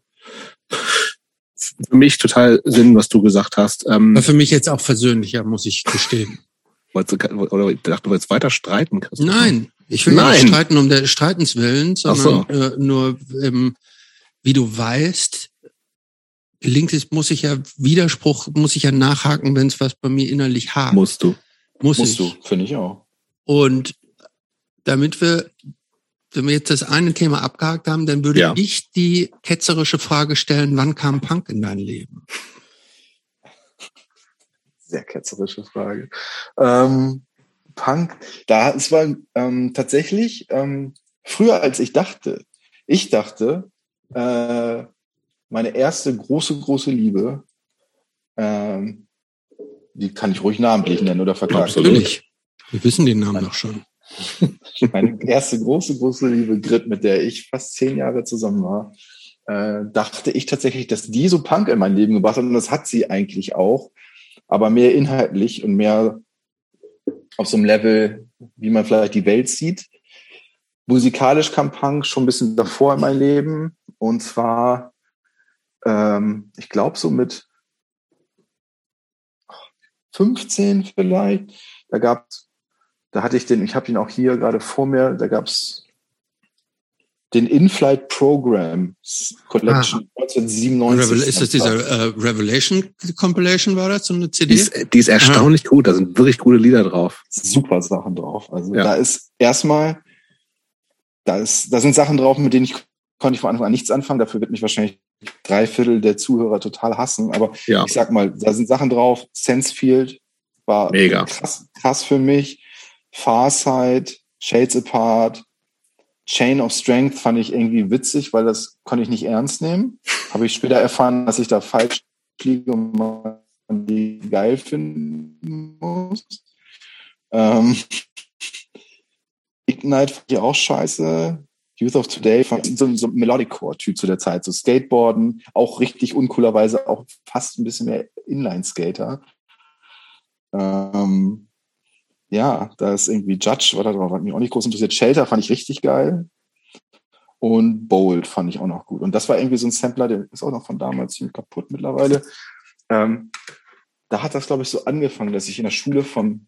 für mich total Sinn, was du gesagt hast. Ähm, für mich jetzt auch versöhnlicher, muss ich gestehen. Wolltest du, oder ich dachte, du wolltest weiter streiten? Christoph. Nein, ich will Nein. nicht streiten um der Streitens willen, sondern so. äh, nur, ähm, wie du weißt, gelingt es, muss ich ja Widerspruch, muss ich ja nachhaken, wenn es was bei mir innerlich hakt. Musst du. Muss Musst ich. du, finde ich auch. Und damit wir, wenn wir jetzt das eine Thema abgehakt haben, dann würde ja. ich die ketzerische Frage stellen, wann kam Punk in dein Leben? Sehr ketzerische Frage. Ähm, Punk, da es war ähm, tatsächlich ähm, früher als ich dachte. Ich dachte, äh, meine erste große, große Liebe, ähm, die kann ich ruhig namentlich nennen oder verklagen. Natürlich. Wir wissen den Namen doch schon. Meine erste große, große Liebe Grit, mit der ich fast zehn Jahre zusammen war, äh, dachte ich tatsächlich, dass die so Punk in mein Leben gebracht hat. Und das hat sie eigentlich auch. Aber mehr inhaltlich und mehr auf so einem Level, wie man vielleicht die Welt sieht. Musikalisch kam Punk schon ein bisschen davor in mein Leben. Und zwar, ähm, ich glaube, so mit 15 vielleicht. Da gab es da hatte ich den, ich habe ihn auch hier gerade vor mir, da gab es den In-Flight Program Collection ah. 1997. ist das diese äh, Revelation Compilation, war das so eine CD? Die ist, die ist erstaunlich Aha. gut, da sind wirklich gute Lieder drauf. Super Sachen drauf. Also ja. da ist erstmal, da ist, da sind Sachen drauf, mit denen ich konnte ich von Anfang an nichts anfangen. Dafür wird mich wahrscheinlich drei Viertel der Zuhörer total hassen. Aber ja. ich sag mal, da sind Sachen drauf. Sensefield war Mega. krass, krass für mich. Farsight, Shades Apart, Chain of Strength fand ich irgendwie witzig, weil das konnte ich nicht ernst nehmen. Habe ich später erfahren, dass ich da falsch liege und man die geil finden muss. Ähm, Ignite fand ich auch scheiße. Youth of Today fand ich so, so ein Melodic-Core-Typ zu der Zeit. So Skateboarden, auch richtig uncoolerweise auch fast ein bisschen mehr Inline-Skater. Ähm, ja, da ist irgendwie Judge, war da hat mich auch nicht groß interessiert. Shelter fand ich richtig geil. Und Bold fand ich auch noch gut. Und das war irgendwie so ein Sampler, der ist auch noch von damals ziemlich kaputt mittlerweile. Ähm, da hat das, glaube ich, so angefangen, dass ich in der Schule von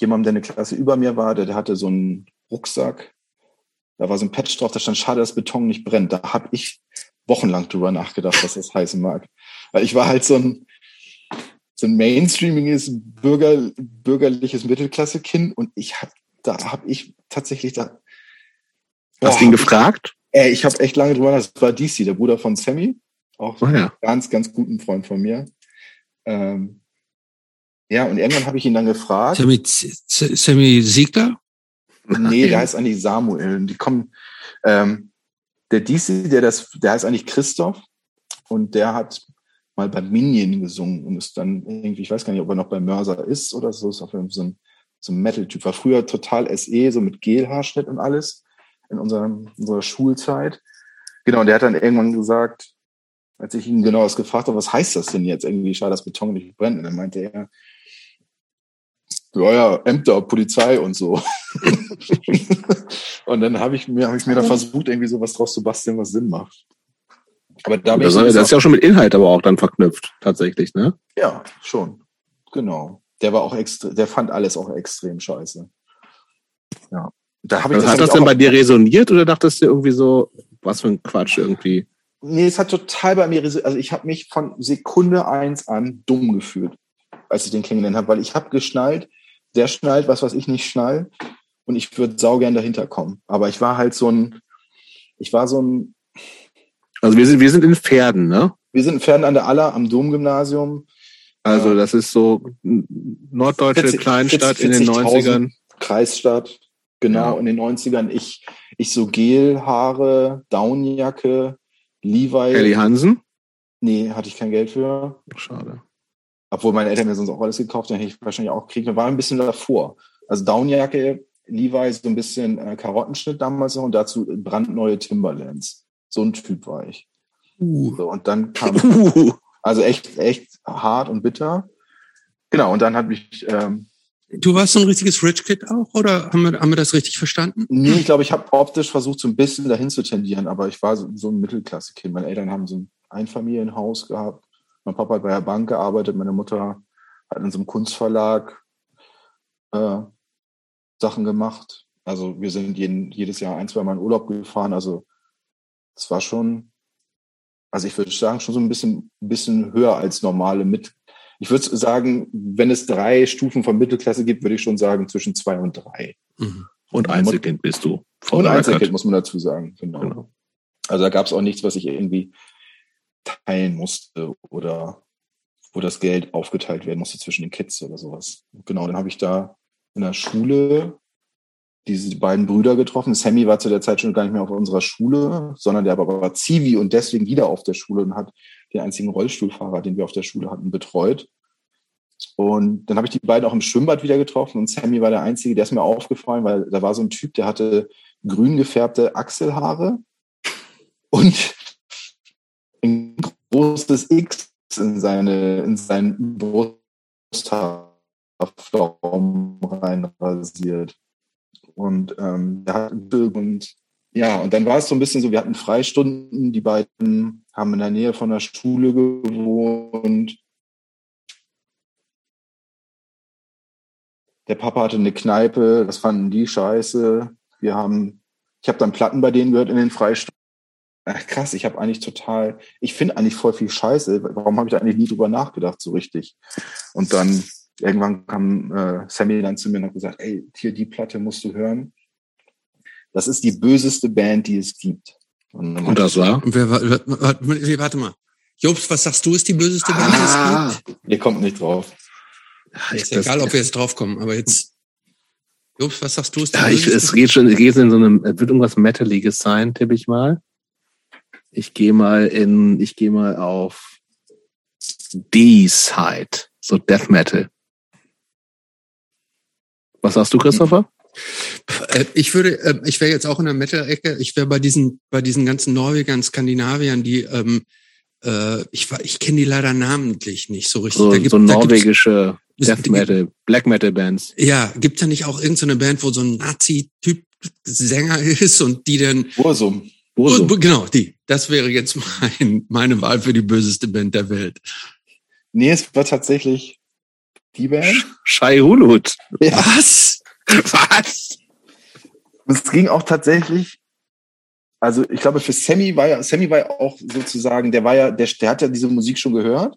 jemandem, der eine Klasse über mir war, der, der hatte so einen Rucksack. Da war so ein Patch drauf, da stand, schade, dass Beton nicht brennt. Da habe ich wochenlang drüber nachgedacht, was das heißen mag. Weil ich war halt so ein, so ein mainstreamiges Bürger, bürgerliches Mittelklasse-Kind und ich habe da habe ich tatsächlich da Hast du ihn gefragt? Ey, ich habe echt lange drüber nachgedacht. Das war DC, der Bruder von Sammy, auch oh, ja. ganz ganz guten Freund von mir. Ähm, ja, und irgendwann habe ich ihn dann gefragt. Sammy, Sammy Siegler? Nee, der heißt eigentlich Samuel. Die kommen, ähm, der DC, der das, der heißt eigentlich Christoph und der hat mal bei Minion gesungen und ist dann irgendwie, ich weiß gar nicht, ob er noch bei Mörser ist oder so, ist auf jeden Fall so ein, so ein Metal-Typ. War früher total SE, so mit Gelhaarschnitt und alles in unserer, unserer Schulzeit. Genau, und der hat dann irgendwann gesagt, als ich ihn genau das gefragt habe, was heißt das denn jetzt irgendwie, schade, dass Beton nicht brennt. Und dann meinte er, ja, ja, Ämter, Polizei und so. *laughs* und dann habe ich mir, habe ich mir da versucht, irgendwie sowas draus zu basteln, was Sinn macht. Aber da das, das ist ja auch schon mit Inhalt aber auch dann verknüpft, tatsächlich, ne? Ja, schon. Genau. Der war auch extrem, der fand alles auch extrem scheiße. Ja. Da hab ich, also das hat das denn bei dir resoniert oder dachtest du irgendwie so, was für ein Quatsch irgendwie? Nee, es hat total bei mir resoniert. Also ich habe mich von Sekunde eins an dumm gefühlt, als ich den kennengelernt habe, weil ich habe geschnallt, der schnallt was, was ich nicht schnall. Und ich würde saugern dahinter kommen. Aber ich war halt so ein, ich war so ein. Also wir sind, wir sind in Pferden, ne? Wir sind in Pferden an der Aller am Domgymnasium. Also das ist so norddeutsche 40, Kleinstadt 40, in den 90ern. Kreisstadt, genau, ja. in den 90ern. Ich, ich so Gelhaare, Downjacke, Levi. Ellie Hansen? Nee, hatte ich kein Geld für. Schade. Obwohl meine Eltern mir sonst auch alles gekauft haben, hätte ich wahrscheinlich auch kriegen. Wir waren ein bisschen davor. Also Downjacke, Levi, so ein bisschen äh, Karottenschnitt damals noch und dazu brandneue Timberlands. So ein Typ war ich. Uh. So, und dann kam, *laughs* uh. also echt, echt hart und bitter. Genau, und dann hat mich, ähm, Du warst so ein richtiges Rich Kid auch, oder haben wir, haben wir das richtig verstanden? Nee, ich glaube, ich habe optisch versucht, so ein bisschen dahin zu tendieren, aber ich war so, so ein Mittelklasse-Kind. Meine Eltern haben so ein Einfamilienhaus gehabt. Mein Papa hat bei der Bank gearbeitet, meine Mutter hat in so einem Kunstverlag äh, Sachen gemacht. Also wir sind jeden, jedes Jahr ein, zwei Mal in Urlaub gefahren. Also es war schon, also ich würde sagen, schon so ein bisschen, bisschen höher als normale mit, ich würde sagen, wenn es drei Stufen von Mittelklasse gibt, würde ich schon sagen zwischen zwei und drei. Mhm. Und Einzelkind bist du. Und Einzelkind muss man dazu sagen, genau. genau. Also da gab es auch nichts, was ich irgendwie teilen musste oder wo das Geld aufgeteilt werden musste zwischen den Kids oder sowas. Genau, dann habe ich da in der Schule diese beiden Brüder getroffen. Sammy war zu der Zeit schon gar nicht mehr auf unserer Schule, sondern der war Zivi und deswegen wieder auf der Schule und hat den einzigen Rollstuhlfahrer, den wir auf der Schule hatten, betreut. Und dann habe ich die beiden auch im Schwimmbad wieder getroffen und Sammy war der Einzige, der ist mir aufgefallen, weil da war so ein Typ, der hatte grün gefärbte Achselhaare und ein großes X in seine, in seinen Brusthaarflaum rein rasiert. Und ähm, und ja, und dann war es so ein bisschen so, wir hatten Freistunden, die beiden haben in der Nähe von der Schule gewohnt. Der Papa hatte eine Kneipe, das fanden die scheiße. Wir haben, ich habe dann Platten bei denen gehört in den Freistunden. Ach, krass, ich habe eigentlich total, ich finde eigentlich voll viel Scheiße. Warum habe ich da eigentlich nie drüber nachgedacht so richtig? Und dann irgendwann kam äh, Sammy dann zu mir und hat gesagt, ey, hier die Platte musst du hören. Das ist die böseste Band, die es gibt. Und, und das war? Wer, warte, warte mal. Jobs, was sagst du, ist die böseste Band, die ah, es gibt? Ihr kommt nicht drauf. ist egal, ob wir jetzt *laughs* draufkommen, aber jetzt. Jobs, was sagst du, ist die ja, ich, Es geht schon, es geht in so einem, es wird irgendwas Metaliges sein, tippe ich mal. Ich gehe mal in, ich gehe mal auf D-Side, so Death Metal. Was sagst du, Christopher? Äh, ich würde, äh, ich wäre jetzt auch in der Metal-Ecke. Ich wäre bei diesen, bei diesen ganzen Norwegern, Skandinaviern, die, ähm, äh, ich, ich kenne die leider namentlich nicht so richtig. So, da gibt, so norwegische Death Metal, Black Metal Bands. Ja, gibt da nicht auch irgendeine so Band, wo so ein Nazi-Typ Sänger *laughs* ist und die dann. Bursum. Bursum. Genau, die. Das wäre jetzt *laughs* mein, meine Wahl für die böseste Band der Welt. Nee, es war tatsächlich die Band. Shai Hulut. Ja. Was? *laughs* Was? Es ging auch tatsächlich, also ich glaube, für Sammy war ja, Sammy war ja auch sozusagen, der war ja, der, der hat ja diese Musik schon gehört.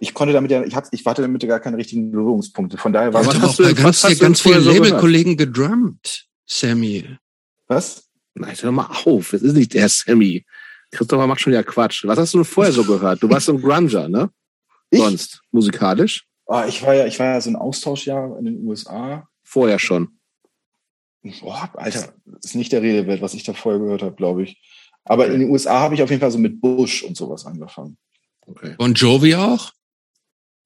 Ich konnte damit ja, ich, hab, ich hatte damit ja gar keine richtigen Berührungspunkte. Von daher war ja, was hast du, ganz, was ganz viele Labelkollegen gedrummt, Sammy. Was? Nein, hör mal auf, es ist nicht der Sammy. Christopher macht schon ja Quatsch. Was hast du vorher so gehört? Du warst so ein Grunger, ne? Ich? Sonst, musikalisch? Ah, ich war ja, ich war ja so ein Austauschjahr in den USA. Vorher schon. Boah, Alter, ist nicht der Rede wert, was ich da vorher gehört habe, glaube ich. Aber in den USA habe ich auf jeden Fall so mit Bush und sowas angefangen. Okay. Und Jovi auch?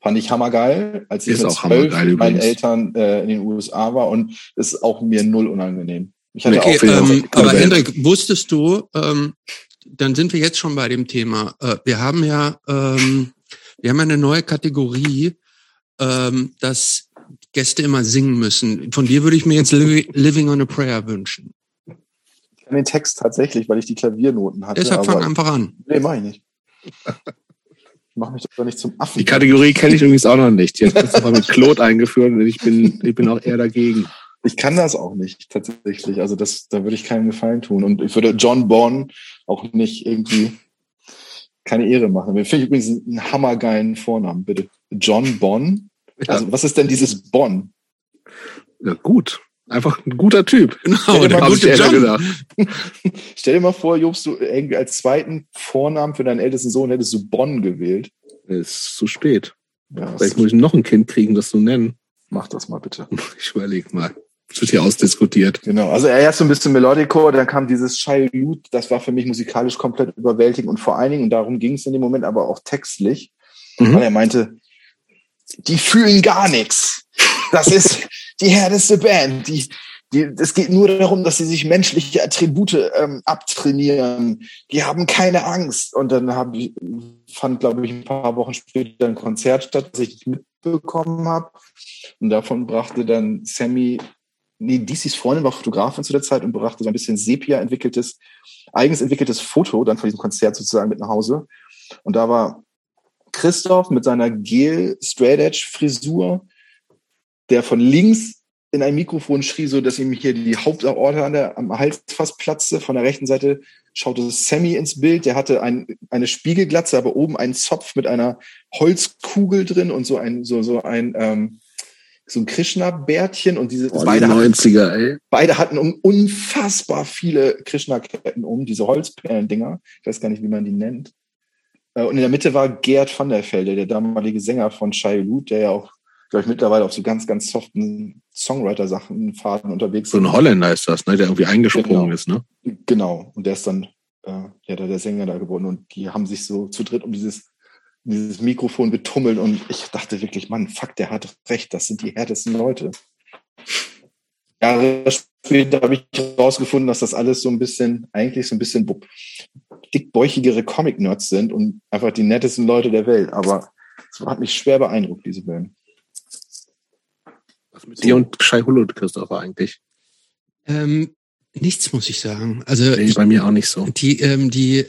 Fand ich hammergeil, als ich ist mit zwölf mit meinen Eltern äh, in den USA war und ist auch mir null unangenehm. Ich hatte okay, auch ähm, aber Hendrik, wusstest du, ähm, dann sind wir jetzt schon bei dem Thema. Äh, wir haben ja, ähm, wir haben eine neue Kategorie, ähm, dass Gäste immer singen müssen. Von dir würde ich mir jetzt Living on a Prayer wünschen. Ich kann den Text tatsächlich, weil ich die Klaviernoten hatte. Deshalb fang einfach an. Nee, mach ich nicht. Ich mach mich doch nicht zum Affen. Die Kategorie kenne ich übrigens auch noch nicht. Jetzt ist aber mit Claude eingeführt und ich bin, ich bin auch eher dagegen. Ich kann das auch nicht, tatsächlich. Also das, da würde ich keinen Gefallen tun. Und ich würde John Bonn auch nicht irgendwie keine Ehre machen. Finde ich übrigens einen hammergeilen Vornamen, bitte. John Bonn? Also was ist denn dieses Bonn? Ja, gut. Einfach ein guter Typ. Genau, der gute John. Gedacht. *laughs* Stell dir mal vor, Jobst, du irgendwie als zweiten Vornamen für deinen ältesten Sohn hättest du Bonn gewählt. Ist zu spät. Ja, Vielleicht muss ich noch ein Kind kriegen, das zu nennen. Mach das mal bitte. *laughs* Ich überleg mal. Das wird hier ausdiskutiert. Genau. Also erst so ein bisschen Melodico, dann kam dieses Childhood, das war für mich musikalisch komplett überwältigend und vor allen Dingen, und darum ging es in dem Moment, aber auch textlich, mhm. weil er meinte, die fühlen gar nichts. Das ist die härteste Band. Die, die, es geht nur darum, dass sie sich menschliche Attribute ähm, abtrainieren. Die haben keine Angst. Und dann hab ich, fand, glaube ich, ein paar Wochen später ein Konzert statt, das ich mitbekommen habe. Und davon brachte dann Sammy, nee, DCs Freundin war Fotografin zu der Zeit und brachte so ein bisschen Sepia entwickeltes, eigens entwickeltes Foto dann von diesem Konzert sozusagen mit nach Hause. Und da war Christoph mit seiner Gel Straight Edge Frisur, der von links in ein Mikrofon schrie, so dass ihm hier die Hauptaorte an der, am Hals fast platzte. Von der rechten Seite schaute Sammy ins Bild. Der hatte ein, eine Spiegelglatze, aber oben einen Zopf mit einer Holzkugel drin und so ein, so, so ein, ähm, so ein Krishna-Bärtchen und diese oh, beide, 90er, hatten, ey. beide hatten unfassbar viele Krishna-Ketten um, diese Holzperlen-Dinger. Ich weiß gar nicht, wie man die nennt. Äh, und in der Mitte war Gerd van der Velde, der damalige Sänger von Shai Lut, der ja auch, glaube ich, mittlerweile auf so ganz, ganz soften Songwriter-Sachen Faden unterwegs ist. So ein Holländer ist das, ne, der irgendwie eingesprungen genau. ist, ne? Genau. Und der ist dann, äh, ja, der Sänger da geworden. Und die haben sich so zu dritt um dieses, dieses Mikrofon betummelt. Und ich dachte wirklich, Mann, fuck, der hat recht. Das sind die härtesten Leute. Jahre später habe ich herausgefunden, dass das alles so ein bisschen, eigentlich so ein bisschen dickbäuchigere Comic-Nerds sind und einfach die nettesten Leute der Welt. Aber es hat mich schwer beeindruckt, diese Band. Was mit dir und Shai Hulud, Christopher, eigentlich? Ähm, nichts, muss ich sagen. Also nee, ich, bei mir auch nicht so. Die, ähm, die, äh,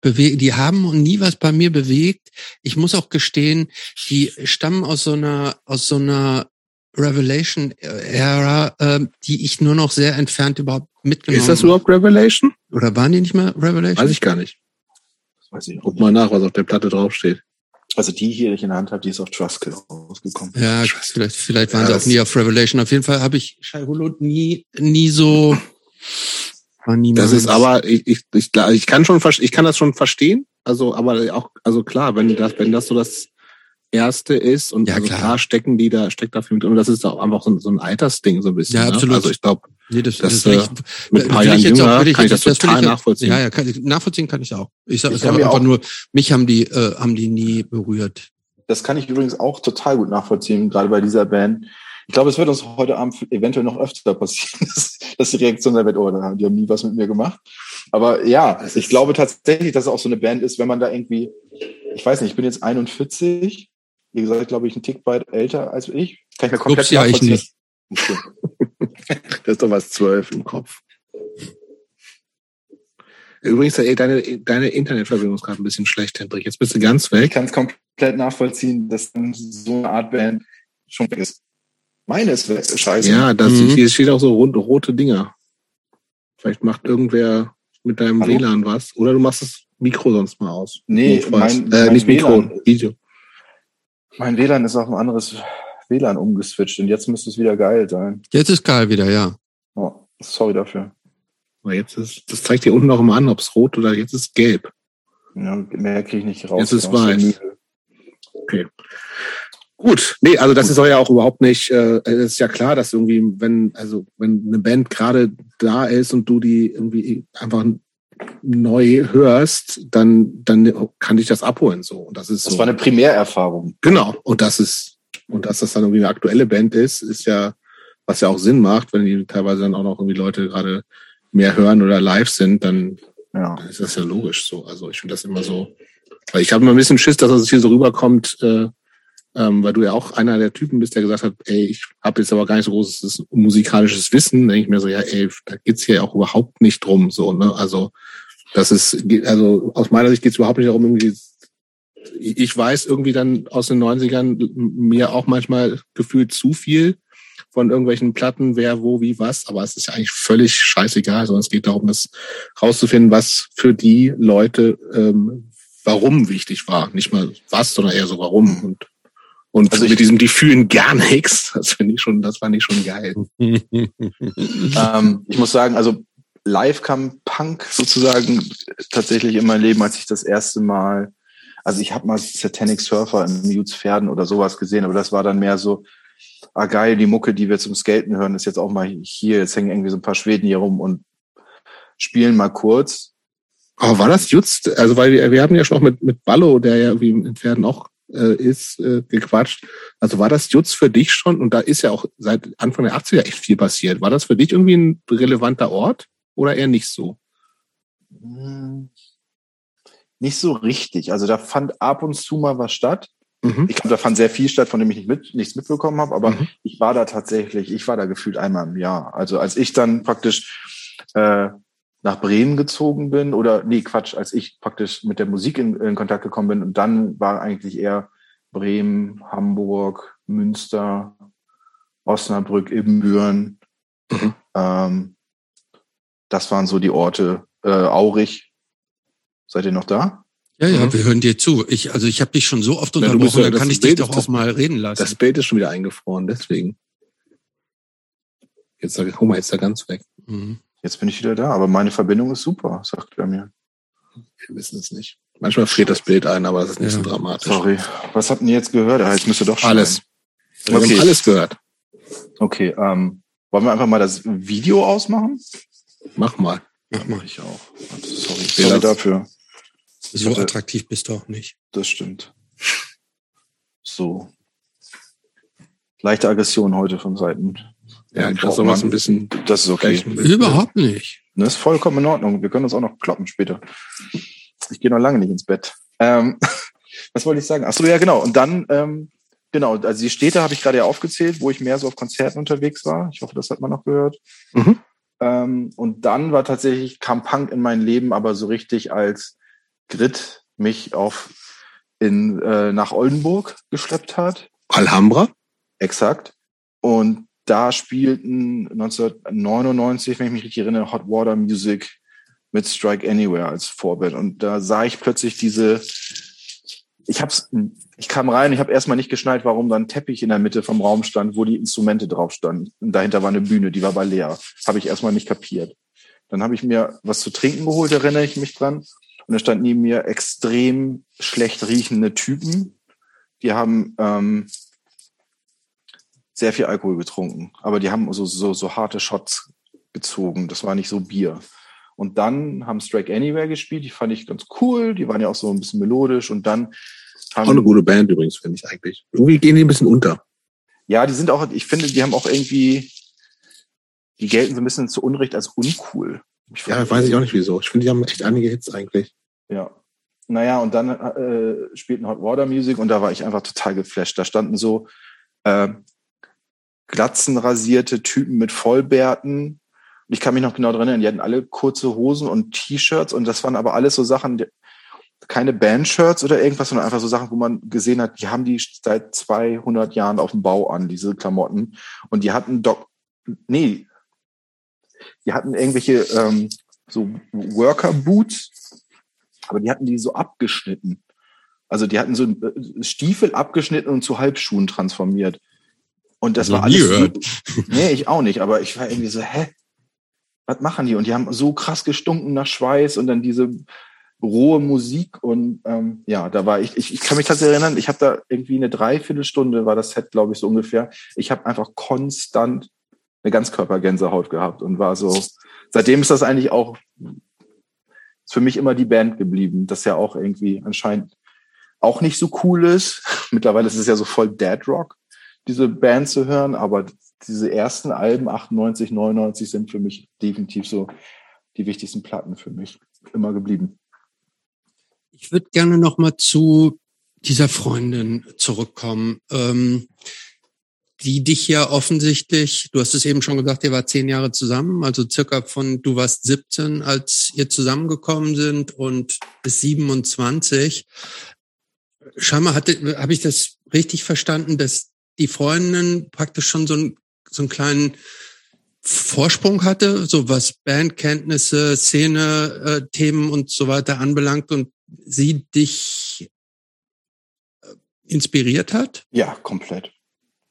bewegen, die haben nie was bei mir bewegt. Ich muss auch gestehen, die stammen aus so einer, aus so einer Revelation-Ära, äh, die ich nur noch sehr entfernt überhaupt mitgenommen habe. Ist das überhaupt Revelation? Oder waren die nicht mehr Revelation? Weiß ich gar nicht. Das weiß ich Guck mal nach, was auf der Platte draufsteht. Also die hier, die ich in der Hand habe, die ist auf Trustkill rausgekommen. Ja, vielleicht, vielleicht waren ja, sie auch nie auf Revelation. Auf jeden Fall habe ich Shai Hulud nie, nie so. War nie das ist aber, ich, ich, ich, ich kann schon, ich kann das schon verstehen. Also, aber auch, also klar, wenn das, wenn das so das erste ist und ja, also klar. klar stecken die da, steckt dafür mit und das ist auch einfach so, so ein Altersding so ein bisschen. Ja, absolut. Ne? Also ich glaube, nee, das, das, das will äh, mit ein paar Jahren jünger kann ich das, das total ich, nachvollziehen. Ja, ja, kann ich, nachvollziehen kann ich auch. Ich sage Ich es kann aber mir einfach auch- nur, mich haben die, äh, haben die nie berührt. Das kann ich übrigens auch total gut nachvollziehen, gerade bei dieser Band. Ich glaube, es wird uns heute Abend eventuell noch öfter passieren, *laughs* dass, dass die Reaktion der Welt, oh, da haben die haben nie was mit mir gemacht. Aber ja, ich glaube tatsächlich, dass es auch so eine Band ist, wenn man da irgendwie, ich weiß nicht, ich bin jetzt 41, wie gesagt, glaube ich, ein Tick weit älter als ich. Kann ich mir komplett Ups, ja, ich nachvollziehen. nicht. *laughs* Das ist doch was zwölf im Kopf. Übrigens, deine, deine Internetverbindung ist gerade ein bisschen schlecht, Hendrik. Jetzt bist du ganz Ich weg. kann es komplett nachvollziehen, dass dann so eine Art Band schon weg ist. Meine ist weg, scheiße. Ja, das, Mhm. hier steht auch so rund, rote Dinger. Vielleicht macht irgendwer mit deinem Hallo? WLAN was. Oder du machst das Mikro sonst mal aus. Nee, mein- äh, mein nicht Mikro, WLAN. Video. Mein WLAN ist auf ein anderes WLAN umgeswitcht und jetzt müsste es wieder geil sein. Jetzt ist geil wieder, ja. Oh, sorry dafür. Aber jetzt ist, das zeigt dir unten noch immer an, ob es rot oder jetzt ist gelb. Ja, mehr kriege ich nicht raus. Jetzt ist weiß. müde. Gut, nee, also das soll ja auch überhaupt nicht, äh, es ist ja klar, dass irgendwie, wenn, also wenn eine Band gerade da ist und du die irgendwie einfach neu hörst, dann, dann kann dich das abholen so. Und das ist Das so. war eine Primärerfahrung. Genau. Und das ist, und dass das dann irgendwie eine aktuelle Band ist, ist ja, was ja auch Sinn macht, wenn die teilweise dann auch noch irgendwie Leute gerade mehr hören oder live sind, dann Ja. Das ist ja logisch so. Also ich finde das immer so. Weil ich habe immer ein bisschen Schiss, dass es hier so rüberkommt, äh, ähm, weil du ja auch einer der Typen bist, der gesagt hat, ey, ich habe jetzt aber gar nicht so großes musikalisches Wissen. Denke ich mir so, ja, ey, da geht's hier auch überhaupt nicht drum. So, ne? Also das ist, also aus meiner Sicht geht's überhaupt nicht darum, irgendwie ich weiß irgendwie dann aus den 90ern mir auch manchmal gefühlt zu viel von irgendwelchen Platten, wer, wo, wie, was. Aber es ist ja eigentlich völlig scheißegal, sondern es geht darum, das rauszufinden, was für die Leute ähm, warum wichtig war. Nicht mal was, sondern eher so warum. Und, und also mit diesem, die fühlen gar nichts, *laughs* das finde ich schon, das fand ich schon geil. *laughs* ähm, ich muss sagen, also live kam Punk sozusagen tatsächlich in mein Leben, als ich das erste Mal also ich habe mal Satanic Surfer in Mutes Pferden oder sowas gesehen, aber das war dann mehr so, ah geil, die Mucke, die wir zum Skaten hören, ist jetzt auch mal hier. Jetzt hängen irgendwie so ein paar Schweden hier rum und spielen mal kurz. Aber war das Jutz? Also weil wir, wir haben ja schon auch mit, mit Ballo, der ja wie in Pferden auch äh, ist, äh, gequatscht. Also war das Jutz für dich schon, und da ist ja auch seit Anfang der 80er echt viel passiert. War das für dich irgendwie ein relevanter Ort oder eher nicht so? Hm nicht so richtig. Also da fand ab und zu mal was statt. Mhm. Ich glaube, da fand sehr viel statt, von dem ich nicht mit, nichts mitbekommen habe, aber mhm. ich war da tatsächlich, ich war da gefühlt einmal im Jahr. Also als ich dann praktisch äh, nach Bremen gezogen bin, oder nee, Quatsch, als ich praktisch mit der Musik in, in Kontakt gekommen bin und dann war eigentlich eher Bremen, Hamburg, Münster, Osnabrück, Ibbenbüren. Mhm. Ähm, das waren so die Orte. Äh, Aurich Seid ihr noch da? Ja, ja, mhm. wir hören dir zu. Ich, also ich habe dich schon so oft unterbrochen, ja, dann kann ich Bild dich doch auch mal reden lassen. Das Bild ist schon wieder eingefroren, deswegen. Jetzt sag ich, guck mal, jetzt ist er ganz weg. Mhm. Jetzt bin ich wieder da, aber meine Verbindung ist super, sagt er mir. Wir wissen es nicht. Manchmal friert das Bild ein, aber das ist nicht ja. so dramatisch. Sorry. Was habt ihr jetzt gehört? Ah, jetzt müsste doch schon. Alles. Wir okay. haben alles gehört. Okay, ähm, wollen wir einfach mal das Video ausmachen? Mach mal. Mach mal ich auch. Sorry, Sorry dafür. So hatte, attraktiv bist du auch nicht. Das stimmt. So. Leichte Aggression heute von Seiten. Ja, ich lasse was ein bisschen. Das ist okay. Überhaupt nicht. Das ist vollkommen in Ordnung. Wir können uns auch noch kloppen später. Ich gehe noch lange nicht ins Bett. Ähm, *laughs* was wollte ich sagen? Ach so, ja, genau. Und dann, ähm, genau, also die Städte habe ich gerade ja aufgezählt, wo ich mehr so auf Konzerten unterwegs war. Ich hoffe, das hat man noch gehört. Mhm. Ähm, und dann war tatsächlich, kam Punk in mein Leben aber so richtig als Grit mich auf in, äh, nach Oldenburg geschleppt hat. Alhambra? Exakt. Und da spielten 1999, wenn ich mich richtig erinnere, Hot Water Music mit Strike Anywhere als Vorbild. Und da sah ich plötzlich diese, ich hab's, ich kam rein, ich habe erstmal nicht geschnallt, warum da ein Teppich in der Mitte vom Raum stand, wo die Instrumente drauf standen. Und dahinter war eine Bühne, die war aber leer. Habe ich erstmal nicht kapiert. Dann habe ich mir was zu trinken geholt, erinnere ich mich dran. Und da stand neben mir extrem schlecht riechende Typen. Die haben ähm, sehr viel Alkohol getrunken, aber die haben so, so, so harte Shots gezogen. Das war nicht so Bier. Und dann haben Strike Anywhere gespielt, die fand ich ganz cool, die waren ja auch so ein bisschen melodisch und dann haben Auch eine gute Band übrigens, finde ich eigentlich. Irgendwie gehen die ein bisschen unter. Ja, die sind auch, ich finde, die haben auch irgendwie, die gelten so ein bisschen zu Unrecht als uncool. Ich ja, weiß ich auch nicht wieso. Ich finde, die haben echt einige Hits eigentlich. Ja. Naja, und dann äh, spielten Hot Water Music und da war ich einfach total geflasht. Da standen so äh, glatzenrasierte Typen mit Vollbärten. Und ich kann mich noch genau dran erinnern, die hatten alle kurze Hosen und T-Shirts und das waren aber alles so Sachen, die, keine Bandshirts oder irgendwas, sondern einfach so Sachen, wo man gesehen hat, die haben die seit 200 Jahren auf dem Bau an, diese Klamotten. Und die hatten Doc, nee, die hatten irgendwelche ähm, so Worker Boots aber die hatten die so abgeschnitten. Also die hatten so äh, Stiefel abgeschnitten und zu Halbschuhen transformiert. Und das war alles. Gehört. *laughs* Nee, ich auch nicht, aber ich war irgendwie so, hä? Was machen die? Und die haben so krass gestunken nach Schweiß und dann diese rohe Musik und ähm, ja, da war ich, ich, ich kann mich tatsächlich erinnern, ich habe da irgendwie eine Dreiviertelstunde war das Set, glaube ich, so ungefähr. Ich habe einfach konstant eine Ganzkörpergänsehaut gehabt und war so, seitdem ist das eigentlich auch ist für mich immer die Band geblieben, das ja auch irgendwie anscheinend auch nicht so cool ist. *laughs* Mittlerweile ist es ja so voll Dead Rock, diese Band zu hören, aber diese ersten Alben, 98, 99, sind für mich definitiv so die wichtigsten Platten für mich immer geblieben. Ich würde gerne noch mal zu dieser Freundin zurückkommen, ähm, die dich ja offensichtlich, du hast es eben schon gesagt, ihr war zehn Jahre zusammen, also circa von, du warst 17, als ihr zusammengekommen sind und bis 27. Scheinbar hatte, habe ich das richtig verstanden, dass die Freundin praktisch schon so, ein, so einen kleinen Vorsprung hatte, so was Bandkenntnisse, Szene, äh, Themen und so weiter anbelangt und sie dich äh, inspiriert hat? Ja, komplett.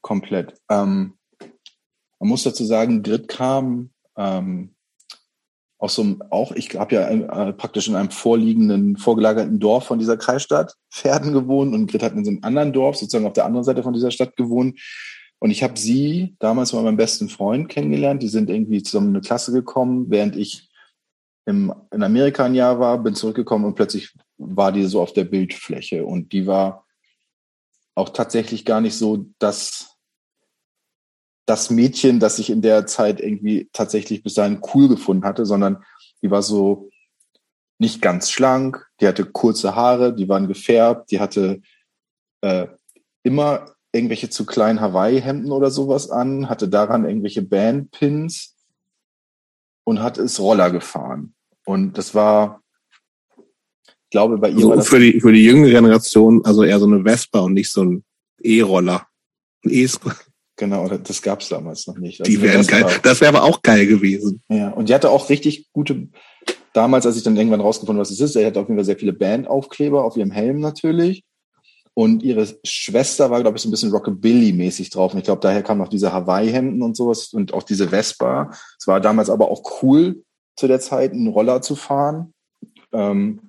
Komplett. Ähm, man muss dazu sagen, Grit kam ähm, aus so auch, ich habe ja äh, praktisch in einem vorliegenden, vorgelagerten Dorf von dieser Kreisstadt Pferden gewohnt und Grit hat in so einem anderen Dorf, sozusagen auf der anderen Seite von dieser Stadt gewohnt. Und ich habe sie damals bei meinem besten Freund kennengelernt. Die sind irgendwie zusammen in eine Klasse gekommen, während ich im, in Amerika ein Jahr war, bin zurückgekommen und plötzlich war die so auf der Bildfläche. Und die war auch tatsächlich gar nicht so das, das Mädchen, das ich in der Zeit irgendwie tatsächlich bis dahin cool gefunden hatte, sondern die war so nicht ganz schlank, die hatte kurze Haare, die waren gefärbt, die hatte äh, immer irgendwelche zu kleinen Hawaii-Hemden oder sowas an, hatte daran irgendwelche Bandpins und hat es Roller gefahren. Und das war, ich glaube, bei ihr Also war für, die, für die jüngere Generation, also eher so eine Vespa und nicht so ein E-Roller. Ein E-Scooter. Genau, das gab es damals noch nicht. Die Also wären geil. war- Das wäre aber auch geil gewesen. Ja, und die hatte auch richtig gute, damals, als ich dann irgendwann rausgefunden was es ist, er hatte auf jeden Fall sehr viele Bandaufkleber auf ihrem Helm natürlich. Und ihre Schwester war, glaube ich, so ein bisschen Rockabilly-mäßig drauf. Und ich glaube, daher kamen noch diese Hawaii-Hemden und sowas und auch diese Vespa. Es war damals aber auch cool, zu der Zeit einen Roller zu fahren. Ähm,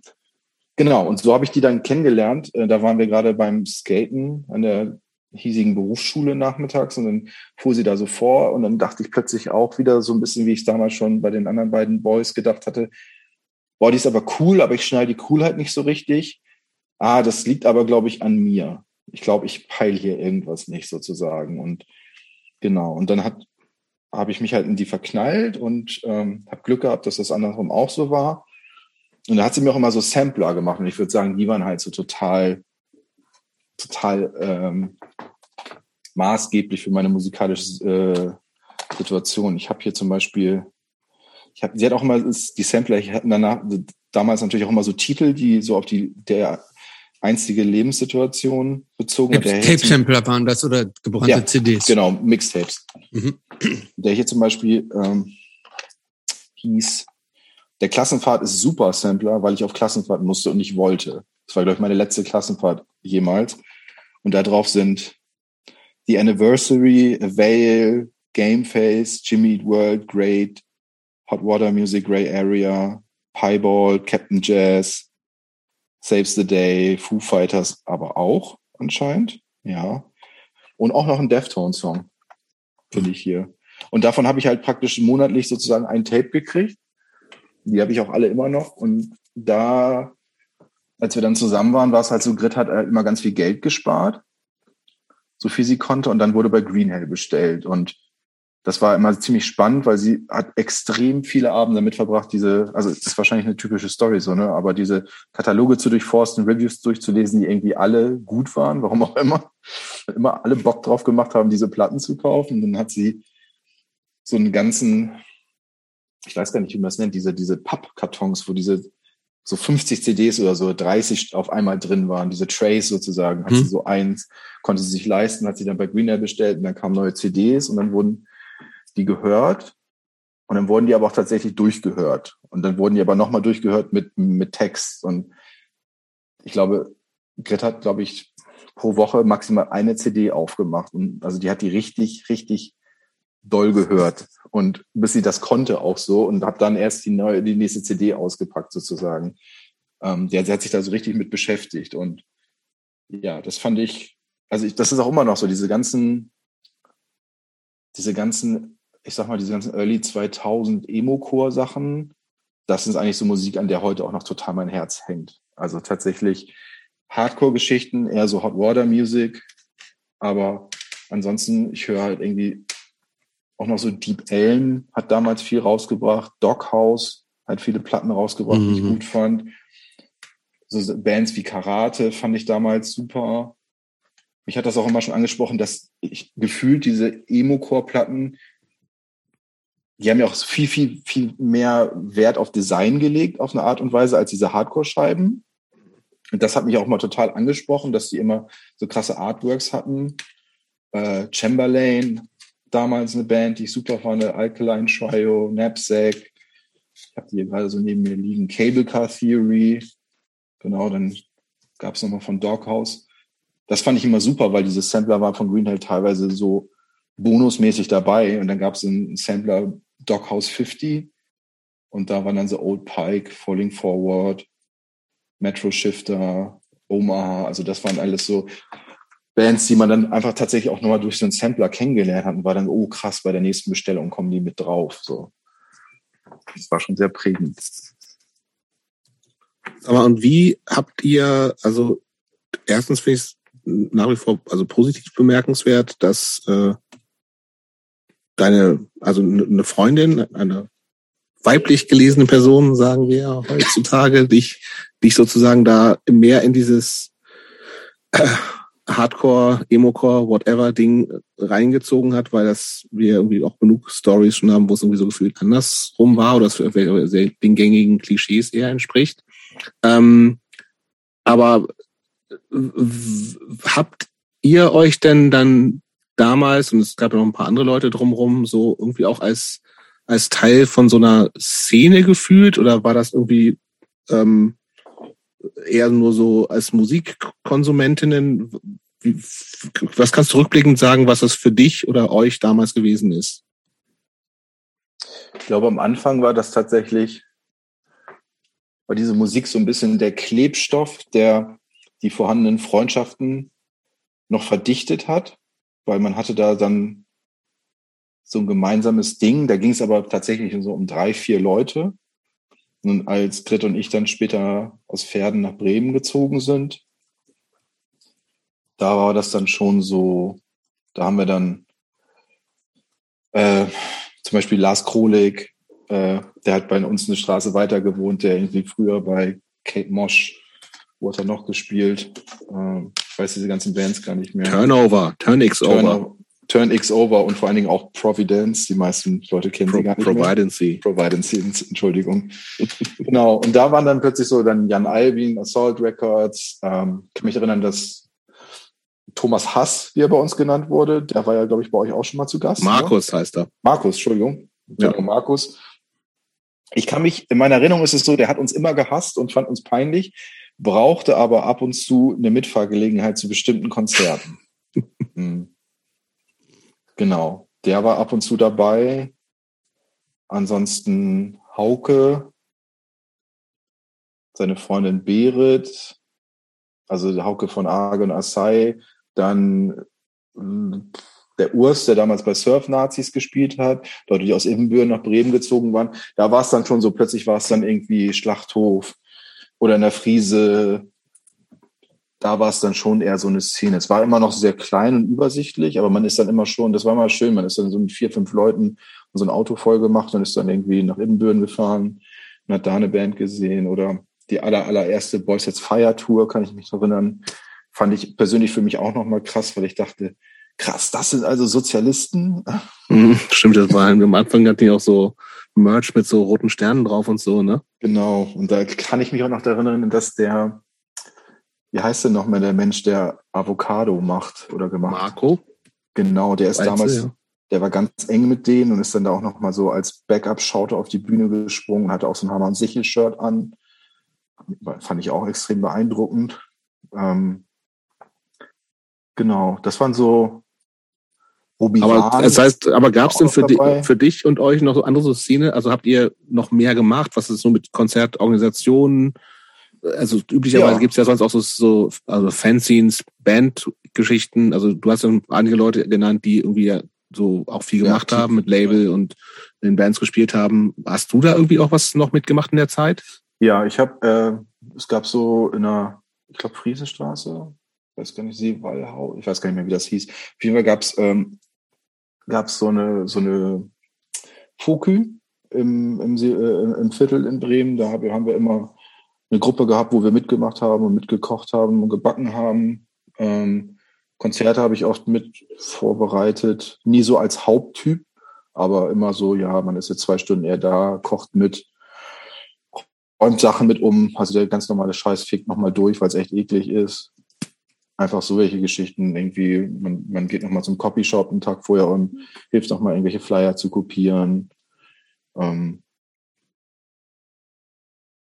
genau, und so habe ich die dann kennengelernt. Äh, Da waren wir gerade beim Skaten an der hiesigen Berufsschule nachmittags und dann fuhr sie da so vor und dann dachte ich plötzlich auch wieder so ein bisschen, wie ich es damals schon bei den anderen beiden Boys gedacht hatte, boah, die ist aber cool, aber ich schnall die Coolheit nicht so richtig. Ah, das liegt aber, glaube ich, an mir. Ich glaube, ich peile hier irgendwas nicht sozusagen. Und genau, und dann hat habe ich mich halt in die verknallt und ähm, habe Glück gehabt, dass das andersrum auch so war. Und da hat sie mir auch immer so Sampler gemacht und ich würde sagen, die waren halt so total, total ähm, maßgeblich für meine musikalische äh, Situation. Ich habe hier zum Beispiel, ich habe, sie hat auch immer die Sampler, ich hatte danach damals natürlich auch immer so Titel, die so auf die der einstige Lebenssituation bezogen Tape-Sampler waren das oder gebrannte Ja, CDs? Genau, Mixtapes. Mhm. Der hier zum Beispiel ähm, hieß, der Klassenfahrt ist Super Sampler, weil ich auf Klassenfahrt musste und nicht wollte. Das war, glaube ich, meine letzte Klassenfahrt jemals. Und da drauf sind The Anniversary, A Veil, Game Face, Jimmy World, Great, Hot Water Music, Grey Area, Pieball, Captain Jazz, Saves the Day, Foo Fighters aber auch anscheinend. Ja. Und auch noch ein Deftones-Song finde ich hier. Und davon habe ich halt praktisch monatlich sozusagen ein Tape gekriegt. Die habe ich auch alle immer noch. Und da, als wir dann zusammen waren, war es halt so, Grit hat halt immer ganz viel Geld gespart. So viel sie konnte. Und dann wurde bei Green Hell bestellt. Und das war immer ziemlich spannend, weil sie hat extrem viele Abende damit verbracht, diese, also das ist wahrscheinlich eine typische Story so, ne, aber diese Kataloge zu durchforsten, Reviews durchzulesen, die irgendwie alle gut waren, warum auch immer, immer alle Bock drauf gemacht haben, diese Platten zu kaufen. Und dann hat sie so einen ganzen, ich weiß gar nicht, wie man das nennt, diese, diese Pappkartons, wo diese so 50 CDs oder so 30 auf einmal drin waren, diese Trays sozusagen, hat Hm. sie so eins, konnte sie sich leisten, hat sie dann bei Greener bestellt und dann kamen neue CDs und dann wurden die gehört. Und dann wurden die aber auch tatsächlich durchgehört. Und dann wurden die aber nochmal durchgehört mit, mit Text. Und ich glaube, Gret hat, glaube ich, pro Woche maximal eine CD aufgemacht. Und also die hat die richtig, richtig doll gehört und bis sie das konnte auch so und habe dann erst die neue, die nächste CD ausgepackt sozusagen. Ähm, der, sie hat sich da so richtig mit beschäftigt und ja, das fand ich, also ich, das ist auch immer noch so, diese ganzen, diese ganzen, ich sag mal, diese ganzen Early 2000 Emo-Core-Sachen, das ist eigentlich so Musik, an der heute auch noch total mein Herz hängt. Also tatsächlich Hardcore-Geschichten, eher so Hot Water Music, aber ansonsten, ich höre halt irgendwie auch noch so Deep Elm hat damals viel rausgebracht, Doghouse hat viele Platten rausgebracht, die ich Mhm. gut fand. So Bands wie Karate fand ich damals super. Mich hat das auch immer schon angesprochen, dass ich gefühlt diese Emo-Core-Platten, die haben ja auch viel, viel, viel mehr Wert auf Design gelegt, auf eine Art und Weise, als diese Hardcore-Scheiben. Und das hat mich auch mal total angesprochen, dass die immer so krasse Artworks hatten. Äh, Chamberlain, damals eine Band, die ich super fand, Alkaline Trio, Knapsack. Ich habe die hier gerade so neben mir liegen. Cable Car Theory. Genau, dann gab es nochmal von Doghouse. Das fand ich immer super, weil diese Sampler waren von Green Hill teilweise so bonusmäßig dabei. Und dann gab es einen Sampler Doghouse 50. Und da waren dann so Old Pike, Falling Forward, Metro Shifter, Omaha. Also das waren alles so Bands, die man dann einfach tatsächlich auch nochmal durch so einen Sampler kennengelernt hat und war dann, oh krass, bei der nächsten Bestellung kommen die mit drauf. So. Das war schon sehr prägend. Aber und wie habt ihr, also erstens finde ich es nach wie vor also positiv bemerkenswert, dass äh, deine, also eine Freundin, eine weiblich gelesene Person, sagen wir heutzutage, *laughs* dich, dich sozusagen da mehr in dieses äh, Hardcore, Emo-Core, whatever Ding reingezogen hat, weil das wir irgendwie auch genug Stories schon haben, wo es irgendwie so gefühlt andersrum war oder es den gängigen Klischees eher entspricht. Ähm, aber habt ihr euch denn dann damals, und es gab ja noch ein paar andere Leute drumherum, so irgendwie auch als, als Teil von so einer Szene gefühlt oder war das irgendwie ähm, eher nur so als Musikkonsumentinnen? Was kannst du rückblickend sagen, was das für dich oder euch damals gewesen ist? Ich glaube, am Anfang war das tatsächlich, war diese Musik so ein bisschen der Klebstoff, der die vorhandenen Freundschaften noch verdichtet hat, weil man hatte da dann so ein gemeinsames Ding. Da ging es aber tatsächlich so um drei, vier Leute. Und als Grit und ich dann später aus Pferden nach Bremen gezogen sind, da war das dann schon so, da haben wir dann äh, zum Beispiel Lars Krolik, äh, der hat bei uns eine Straße weiter gewohnt, der irgendwie früher bei Kate Mosh, wo hat er noch gespielt? Äh, ich weiß diese ganzen Bands gar nicht mehr. Turnover, Turn X Over, Turn, Turn X Over und vor allen Dingen auch Providence. Die meisten Leute kennen Pro sie gar nicht mehr. Providency. Providence, Entschuldigung. *laughs* genau. Und da waren dann plötzlich so dann Jan Albin, Assault Records. Ähm, kann mich erinnern, dass Thomas Hass, wie er bei uns genannt wurde, der war ja, glaube ich, bei euch auch schon mal zu Gast. Ne? Markus heißt er. Markus, Entschuldigung. Ja. Genau, Markus. Ich kann mich, in meiner Erinnerung ist es so, der hat uns immer gehasst und fand uns peinlich, brauchte aber ab und zu eine Mitfahrgelegenheit zu bestimmten Konzerten. *laughs* Hm. Genau. Der war ab und zu dabei. Ansonsten Hauke, seine Freundin Berit, also Hauke von Argon Assai, dann mh, der Urs, der damals bei Surf Nazis gespielt hat, Leute, die aus Ibbenbüren nach Bremen gezogen waren, da war es dann schon so, plötzlich war es dann irgendwie Schlachthof oder in der Friese, da war es dann schon eher so eine Szene. Es war immer noch sehr klein und übersichtlich, aber man ist dann immer schon, das war mal schön, man ist dann so mit vier, fünf Leuten so ein Auto voll gemacht und ist dann irgendwie nach Ibbenbüren gefahren und hat da eine Band gesehen oder die aller, allererste Boys Sets Fire Tour, kann ich mich noch erinnern, fand ich persönlich für mich auch nochmal krass, weil ich dachte, krass, das sind also Sozialisten. Mhm, stimmt, das war am Anfang hatten die auch so Merch mit so roten Sternen drauf und so, ne? Genau. Und da kann ich mich auch noch daran erinnern, dass der, wie heißt denn nochmal der Mensch, der Avocado macht oder gemacht? Marco? Genau, der ist Weißt du, damals, ja. der war ganz eng mit denen und ist dann da auch nochmal so als Backup-Schauter auf die Bühne gesprungen, hatte auch so ein Hammer- und Sichel-Shirt an. Fand ich auch extrem beeindruckend. Ähm, genau, das waren so Obi Aber das heißt, aber gab es denn für, dabei. für dich und euch noch so andere so Szene? Also habt ihr noch mehr gemacht? Was ist so mit Konzertorganisationen? Also üblicherweise Ja. gibt's ja sonst auch so, so also Fanzines, Bandgeschichten. Also du hast ja einige Leute genannt, die irgendwie ja so auch viel Ja, gemacht aktiv. haben mit Label und in Bands gespielt haben. Hast du da irgendwie auch was noch mitgemacht in der Zeit? Ja, ich habe, äh, es gab so in der, ich glaube, Friesenstraße, ich weiß gar nicht, Seewallhau, ich weiß gar nicht mehr, wie das hieß. Auf jeden Fall gab's ähm, gab's so eine, so eine Fokü, im, im, äh, im Viertel in Bremen. Da haben wir immer eine Gruppe gehabt, wo wir mitgemacht haben und mitgekocht haben und gebacken haben. Ähm, Konzerte habe ich oft mit vorbereitet. Nie so als Haupttyp, aber immer so, ja, man ist jetzt zwei Stunden eher da, kocht mit, räumt Sachen mit um. Also der ganz normale Scheiß fickt nochmal durch, weil es echt eklig ist. Einfach so welche Geschichten. Irgendwie, man, man geht nochmal zum Copyshop einen Tag vorher und hilft nochmal irgendwelche Flyer zu kopieren. Ähm,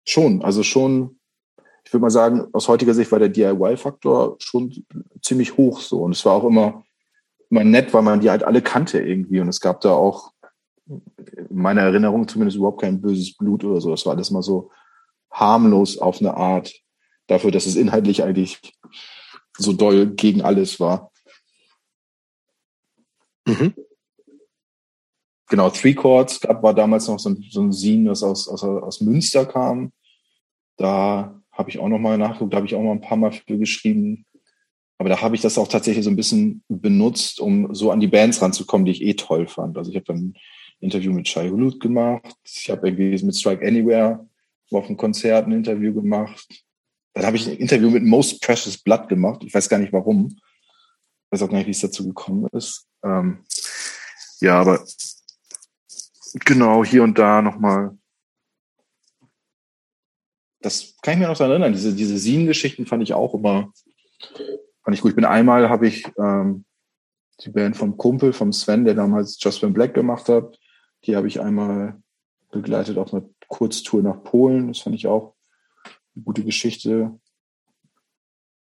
schon, also schon, ich würde mal sagen, aus heutiger Sicht war der DIY-Faktor schon ziemlich hoch so. Und es war auch immer, immer nett, weil man die halt alle kannte irgendwie. Und es gab da auch in meiner Erinnerung zumindest überhaupt kein böses Blut oder so. Das war alles mal so harmlos auf eine Art dafür, dass es inhaltlich eigentlich so doll gegen alles war. Mhm. Genau, Three Chords gab, war damals noch so ein, so ein Scene, das aus, aus, aus Münster kam. Da habe ich auch noch mal nachgeguckt, da habe ich auch mal ein paar Mal für geschrieben. Aber da habe ich das auch tatsächlich so ein bisschen benutzt, um so an die Bands ranzukommen, die ich eh toll fand. Also ich habe dann ein Interview mit Shai Hulud gemacht. Ich habe irgendwie mit Strike Anywhere auf einem Konzert ein Interview gemacht. Dann habe ich ein Interview mit Most Precious Blood gemacht. Ich weiß gar nicht warum. Ich weiß auch gar nicht, wie es dazu gekommen ist. Ähm, ja, aber genau hier und da nochmal. Das kann ich mir noch daran erinnern. Diese, diese Scene-Geschichten fand ich auch immer, fand ich gut. Ich bin einmal, habe ich ähm, die Band vom Kumpel, vom Sven, der damals Just When Black gemacht hat, die habe ich einmal begleitet auf einer Kurztour nach Polen. Das fand ich auch eine gute Geschichte.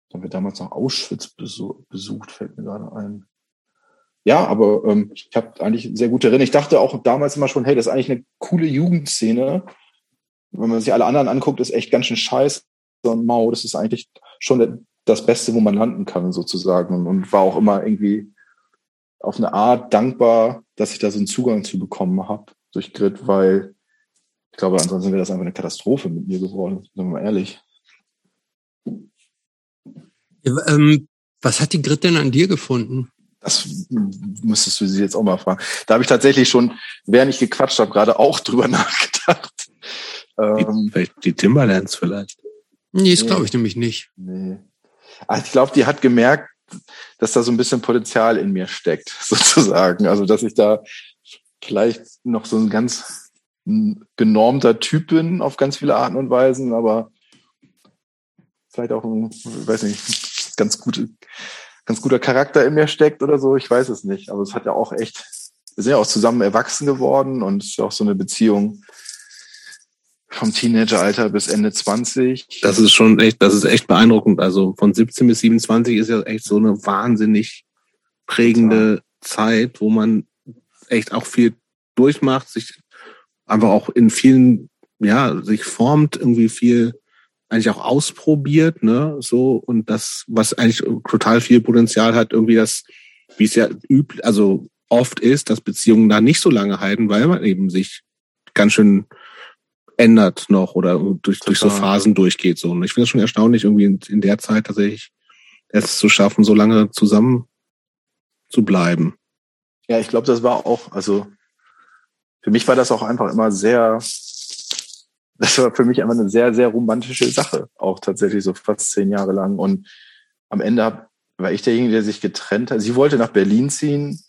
Da haben wir damals noch Auschwitz besucht, fällt mir gerade ein. Ja, aber ähm, ich habe eigentlich sehr gute Erinnerungen. Ich dachte auch damals immer schon, hey, das ist eigentlich eine coole Jugendszene. Wenn man sich alle anderen anguckt, ist echt ganz schön scheiße und mau. Das ist eigentlich schon das Beste, wo man landen kann, sozusagen. Und war auch immer irgendwie auf eine Art dankbar, dass ich da so einen Zugang zu bekommen habe durch Grit, weil ich glaube, ansonsten wäre das einfach eine Katastrophe mit mir geworden, sagen wir mal ehrlich. Ja, ähm, was hat die Grit denn an dir gefunden? Das müsstest du sie jetzt auch mal fragen. Da habe ich tatsächlich schon, während ich gequatscht habe, gerade auch *laughs* drüber nachgedacht. Ähm, die, die Timberlands vielleicht. Nee, das nee, glaube ich nämlich nicht. Nee. Also ich glaube, die hat gemerkt, dass da so ein bisschen Potenzial in mir steckt, *laughs* sozusagen. Also, dass ich da vielleicht noch so ein ganz genormter Typ bin auf ganz viele Arten und Weisen, aber vielleicht auch ein, weiß nicht, ganz gute, ganz guter Charakter in mir steckt oder so. Ich weiß es nicht. Aber es hat ja auch echt, wir sind ja auch zusammen erwachsen geworden und es ist ja auch so eine Beziehung vom Teenageralter bis Ende 20. Das ist schon echt, das ist echt beeindruckend. Also von 17 bis 27 ist ja echt so eine wahnsinnig prägende ja. Zeit, wo man echt auch viel durchmacht, sich einfach auch in vielen, ja, sich formt, irgendwie viel eigentlich auch ausprobiert, ne, so, und das, was eigentlich total viel Potenzial hat, irgendwie das, wie es ja üblich, also oft ist, dass Beziehungen da nicht so lange halten, weil man eben sich ganz schön ändert noch oder durch, durch so Phasen durchgeht, so. Und ich finde es schon erstaunlich, irgendwie in, in der Zeit tatsächlich es zu schaffen, so lange zusammen zu bleiben. Ja, ich glaube, das war auch, also für mich war das auch einfach immer sehr, das war für mich einfach eine sehr, sehr romantische Sache, auch tatsächlich so fast zehn Jahre lang. Und am Ende war ich derjenige, der sich getrennt hat. Sie wollte nach Berlin ziehen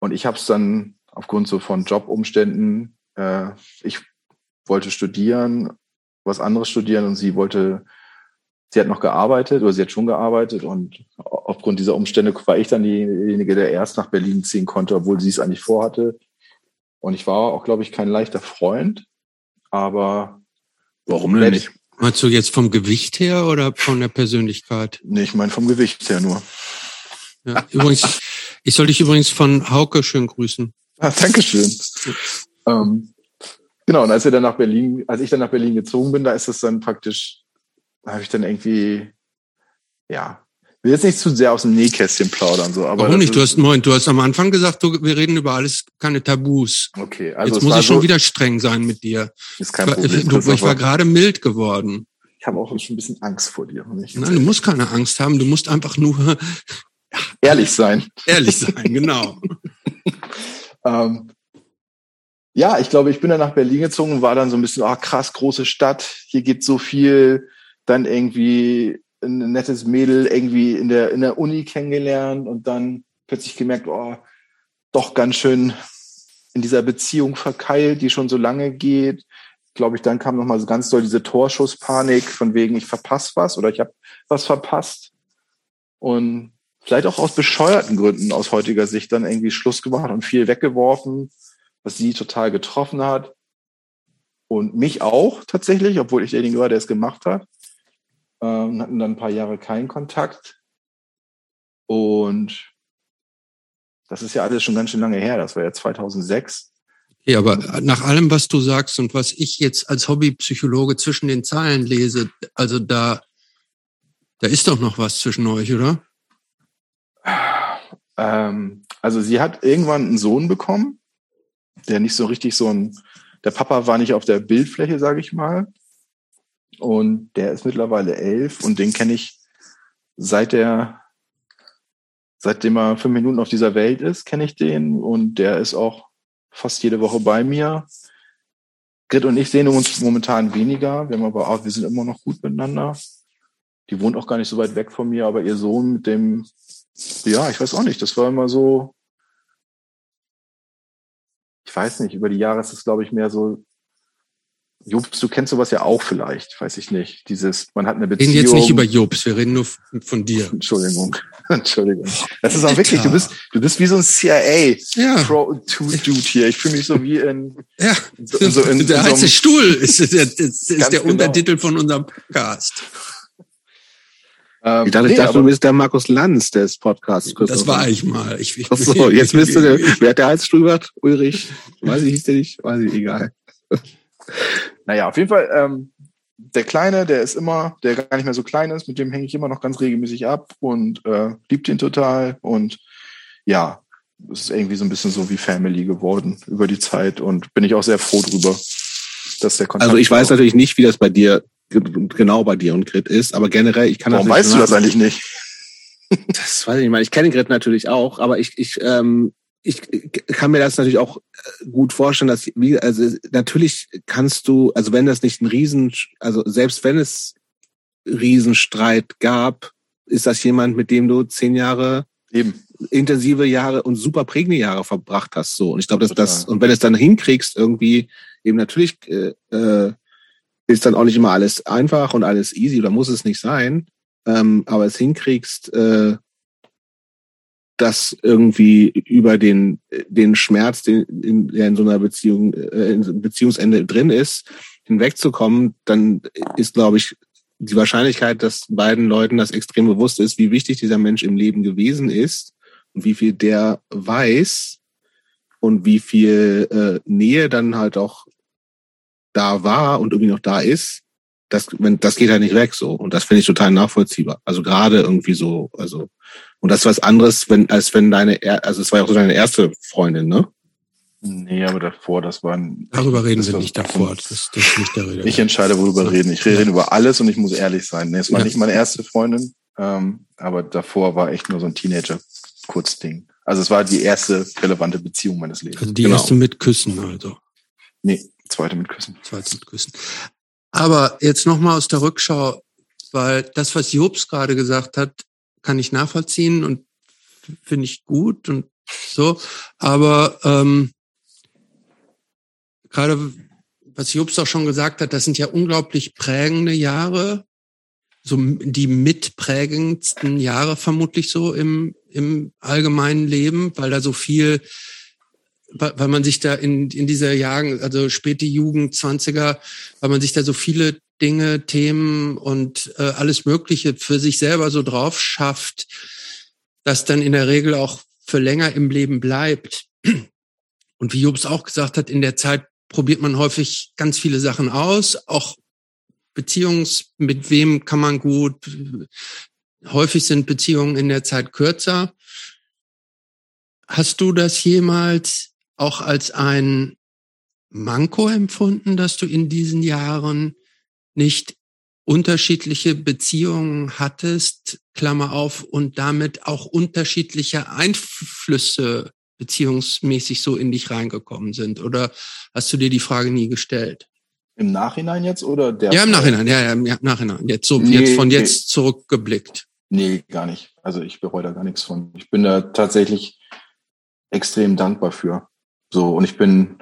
und ich habe es dann aufgrund so von Jobumständen, äh, ich wollte studieren, was anderes studieren und sie wollte, sie hat noch gearbeitet oder sie hat schon gearbeitet und aufgrund dieser Umstände war ich dann diejenige, der erst nach Berlin ziehen konnte, obwohl sie es eigentlich vorhatte. Und ich war auch, glaube ich, kein leichter Freund, aber warum denn nicht? Meinst du jetzt vom Gewicht her oder von der Persönlichkeit? Nee, ich meine vom Gewicht her nur. Ja, übrigens, ich soll dich übrigens von Hauke schön grüßen. Ah, Dankeschön. ähm, genau, und als wir dann nach Berlin, als ich dann nach Berlin gezogen bin, da ist es dann praktisch, da habe ich dann irgendwie, ja, will jetzt nicht zu sehr aus dem Nähkästchen plaudern, so, aber. Warum nicht? Du hast, Moment, du hast am Anfang gesagt, du, wir reden über alles, keine Tabus. Okay, also. Jetzt muss ich schon wieder streng sein mit dir. Ist kein Problem. Du, ich war gerade mild geworden. Ich habe auch schon ein bisschen Angst vor dir. Nicht? Nein, du musst keine Angst haben, du musst einfach nur *laughs* ehrlich sein. *laughs* Ehrlich sein, genau. *laughs* ähm, ja, ich glaube, ich bin dann nach Berlin gezogen und war dann so ein bisschen, ah, krass, große Stadt, hier geht so viel, dann irgendwie ein nettes Mädel irgendwie in der, in der Uni kennengelernt und dann plötzlich gemerkt, oh, doch ganz schön in dieser Beziehung verkeilt, die schon so lange geht. Glaube ich, dann kam nochmal so ganz doll diese Torschusspanik von wegen, ich verpasse was oder ich habe was verpasst. Und vielleicht auch aus bescheuerten Gründen aus heutiger Sicht dann irgendwie Schluss gemacht und viel weggeworfen, was sie total getroffen hat. Und mich auch tatsächlich, obwohl ich derjenige war, der es gemacht hat. Ähm, hatten dann ein paar Jahre keinen Kontakt. Und das ist ja alles schon ganz schön lange her. Das war ja 2006. Ja, aber nach allem, was du sagst und was ich jetzt als Hobbypsychologe zwischen den Zeilen lese, also da, da ist doch noch was zwischen euch, oder? Ähm, also sie hat irgendwann einen Sohn bekommen, der nicht so richtig so ein, der Papa war nicht auf der Bildfläche, sage ich mal. Und der ist mittlerweile elf und den kenne ich seit der, seitdem er fünf Minuten auf dieser Welt ist, kenne ich den und der ist auch fast jede Woche bei mir. Grit und ich sehen uns momentan weniger. Wir haben aber auch, wir sind immer noch gut miteinander. Die wohnt auch gar nicht so weit weg von mir, aber ihr Sohn mit dem, ja, ich weiß auch nicht, das war immer so, ich weiß nicht, über die Jahre ist es, glaube ich, mehr so Jobs, du kennst sowas ja auch vielleicht, weiß ich nicht. Dieses, man hat eine Beziehung. Wir reden jetzt nicht über Jobs, wir reden nur von dir. Entschuldigung. *laughs* Entschuldigung. Das ist auch wirklich, du bist, du bist wie so ein CIA ja. Pro Dude hier. Ich fühle mich so wie in, ja. so, so in, der in heiße so Stuhl ist, ist, ist, ist der genau. Untertitel von unserem Podcast. Ähm, ich dachte, nee, ich dachte du bist der Markus Lanz des Podcasts. Das war ich mal. Ich, ich, Ach so, jetzt bist du der, wer hat der Halsstuhl Ulrich? Weiß ich, hieß der nicht? Weiß ich, egal. Naja, auf jeden Fall, ähm, der Kleine, der ist immer, der gar nicht mehr so klein ist, mit dem hänge ich immer noch ganz regelmäßig ab und äh, liebt ihn total. Und ja, es ist irgendwie so ein bisschen so wie Family geworden über die Zeit und bin ich auch sehr froh drüber, dass der Kontakt. Also ich weiß natürlich nicht, wie das bei dir genau bei dir und Grit ist, aber generell, ich kann Warum weißt du das eigentlich nicht? *laughs* Das weiß ich nicht mal. Ich kenne Grit natürlich auch, aber ich, ich ähm, ich kann mir das natürlich auch äh, gut vorstellen, dass wie also natürlich kannst du, also wenn das nicht ein Riesen, also selbst wenn es Riesenstreit gab, ist das jemand, mit dem du zehn Jahre eben. intensive Jahre und super prägende Jahre verbracht hast so. Und ich glaube, dass das und wenn es dann hinkriegst irgendwie eben natürlich äh, äh, ist dann auch nicht immer alles einfach und alles easy oder muss es nicht sein, ähm, aber es hinkriegst äh, das irgendwie über den, den Schmerz, den, in, der in so einer Beziehung, äh, in Beziehungsende drin ist, hinwegzukommen, dann ist, glaube ich, die Wahrscheinlichkeit, dass beiden Leuten das extrem bewusst ist, wie wichtig dieser Mensch im Leben gewesen ist und wie viel der weiß und wie viel äh, Nähe dann halt auch da war und irgendwie noch da ist, das, wenn, das geht halt nicht weg so. Und das finde ich total nachvollziehbar. Also gerade irgendwie so, also und das ist was anderes, wenn, als wenn deine, also es war ja auch so deine erste Freundin, ne? Nee, aber davor, das war ein. Darüber reden wir nicht davor. Das, das ist nicht der Rede. Ich entscheide, worüber reden. Ich rede ja. über alles und ich muss ehrlich sein. Nee, es war ja. nicht meine erste Freundin, ähm, aber davor war echt nur so ein Teenager-Kurzding. Also es war die erste relevante Beziehung meines Lebens. Also die genau. erste mit Küssen, also. Nee, zweite mit Küssen. Zweite mit Küssen. Aber jetzt nochmal aus der Rückschau, weil das, was Jobs gerade gesagt hat, kann ich nachvollziehen und finde ich gut und so. Aber ähm, gerade was Jobs auch schon gesagt hat, das sind ja unglaublich prägende Jahre, so die mitprägendsten Jahre vermutlich so im, im allgemeinen Leben, weil da so viel, weil man sich da in, in dieser Jahren, also späte Jugend, 20er, weil man sich da so viele Dinge, Themen und äh, alles Mögliche für sich selber so drauf schafft, dass dann in der Regel auch für länger im Leben bleibt. Und wie Jobs auch gesagt hat, in der Zeit probiert man häufig ganz viele Sachen aus, auch Beziehungs, mit wem kann man gut. Häufig sind Beziehungen in der Zeit kürzer. Hast du das jemals auch als ein Manko empfunden, dass du in diesen Jahren nicht unterschiedliche Beziehungen hattest, Klammer auf, und damit auch unterschiedliche Einflüsse beziehungsmäßig so in dich reingekommen sind? Oder hast du dir die Frage nie gestellt? Im Nachhinein jetzt oder der? Ja, im Nachhinein, ja, ja, im Nachhinein. Jetzt so, Nee, jetzt von nee. jetzt zurückgeblickt. Nee, gar nicht. Also ich bereue da gar nichts von. Ich bin da tatsächlich extrem dankbar für. So, und ich bin,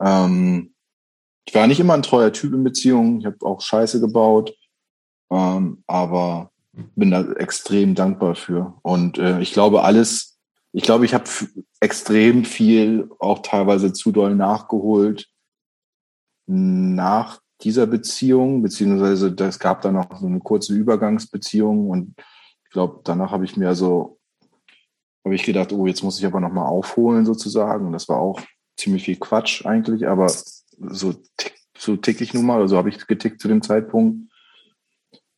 ähm, ich war nicht immer ein treuer Typ in Beziehungen. Ich habe auch Scheiße gebaut. Ähm, aber bin da extrem dankbar für. Und äh, ich glaube, alles, ich glaube, ich habe extrem viel auch teilweise zu doll nachgeholt nach dieser Beziehung, beziehungsweise es gab dann noch so eine kurze Übergangsbeziehung und ich glaube, danach habe ich mir so, habe ich gedacht, oh, jetzt muss ich aber nochmal aufholen sozusagen. Das war auch ziemlich viel Quatsch eigentlich, aber so, tick, so tick ich nun mal, also habe ich getickt zu dem Zeitpunkt.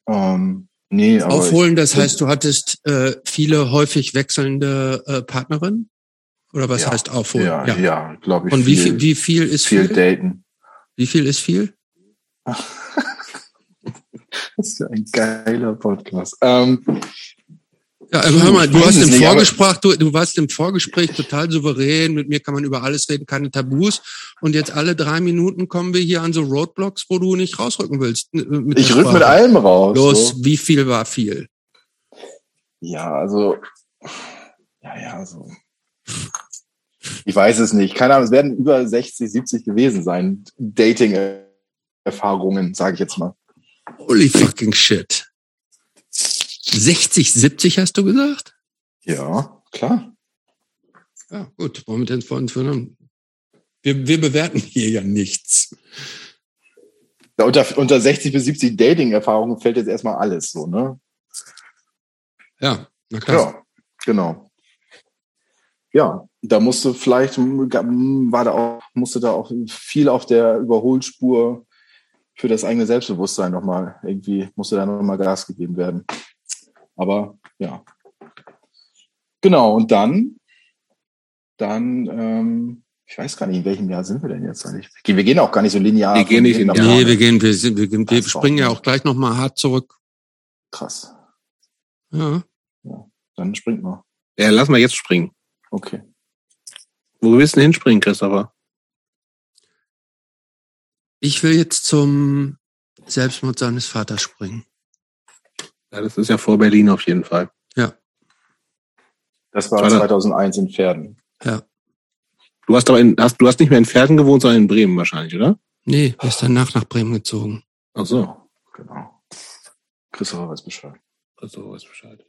Ähm, nee, aber Aufholen, das heißt, du hattest äh, viele häufig wechselnde äh, Partnerinnen? Oder was Ja, heißt aufholen? ja, ja, glaube ich. Und wie viel, wie viel ist viel viel? daten. Wie viel ist viel? *laughs* Das ist ja ein geiler Podcast. Ähm, Ja, aber hör mal, du hast im Vorgespräch, du, du warst im Vorgespräch total souverän, mit mir kann man über alles reden, keine Tabus. Und jetzt alle drei Minuten kommen wir hier an so Roadblocks, wo du nicht rausrücken willst. äh, ich rück mit allem raus. Los, So. wie viel war viel? Ja, also, ja, ja, so. Ich weiß es nicht. Keine Ahnung, es werden über 60, 70 gewesen sein. Dating-Erfahrungen, sage ich jetzt mal. Holy fucking shit. 60, 70 hast du gesagt? Ja, klar. Ja, gut. Wollen wir denn von, von wir, wir bewerten hier ja nichts. Da unter, unter 60 bis 70 Dating-Erfahrungen fällt jetzt erstmal alles so, ne? Ja, na klar. Ja, genau. Ja, da musste vielleicht, war da auch, musste da auch viel auf der Überholspur für das eigene Selbstbewusstsein nochmal, irgendwie musste da nochmal Gas gegeben werden. Aber ja. Genau, und dann, dann, ähm, ich weiß gar nicht, in welchem Jahr sind wir denn jetzt eigentlich? Wir gehen auch gar nicht so linear. Wir gehen nicht nach linear. Nee, wir gehen, wir sind, wir, gehen, wir auch springen ja auch gleich nochmal hart zurück. Krass. Ja. Dann springt mal. Ja, lass mal jetzt springen. Okay. Wo willst du denn hinspringen, Christopher? Ich will jetzt zum Selbstmord seines Vaters springen. Ja, das ist ja vor Berlin auf jeden Fall. Das war War das- 2001 in Pferden. Du hast aber in, hast, du hast nicht mehr in Pferden gewohnt, sondern in Bremen wahrscheinlich, oder? Nee, er ist danach nach Bremen gezogen. Ach so. Genau. Christopher weiß Bescheid. Also, weiß Bescheid.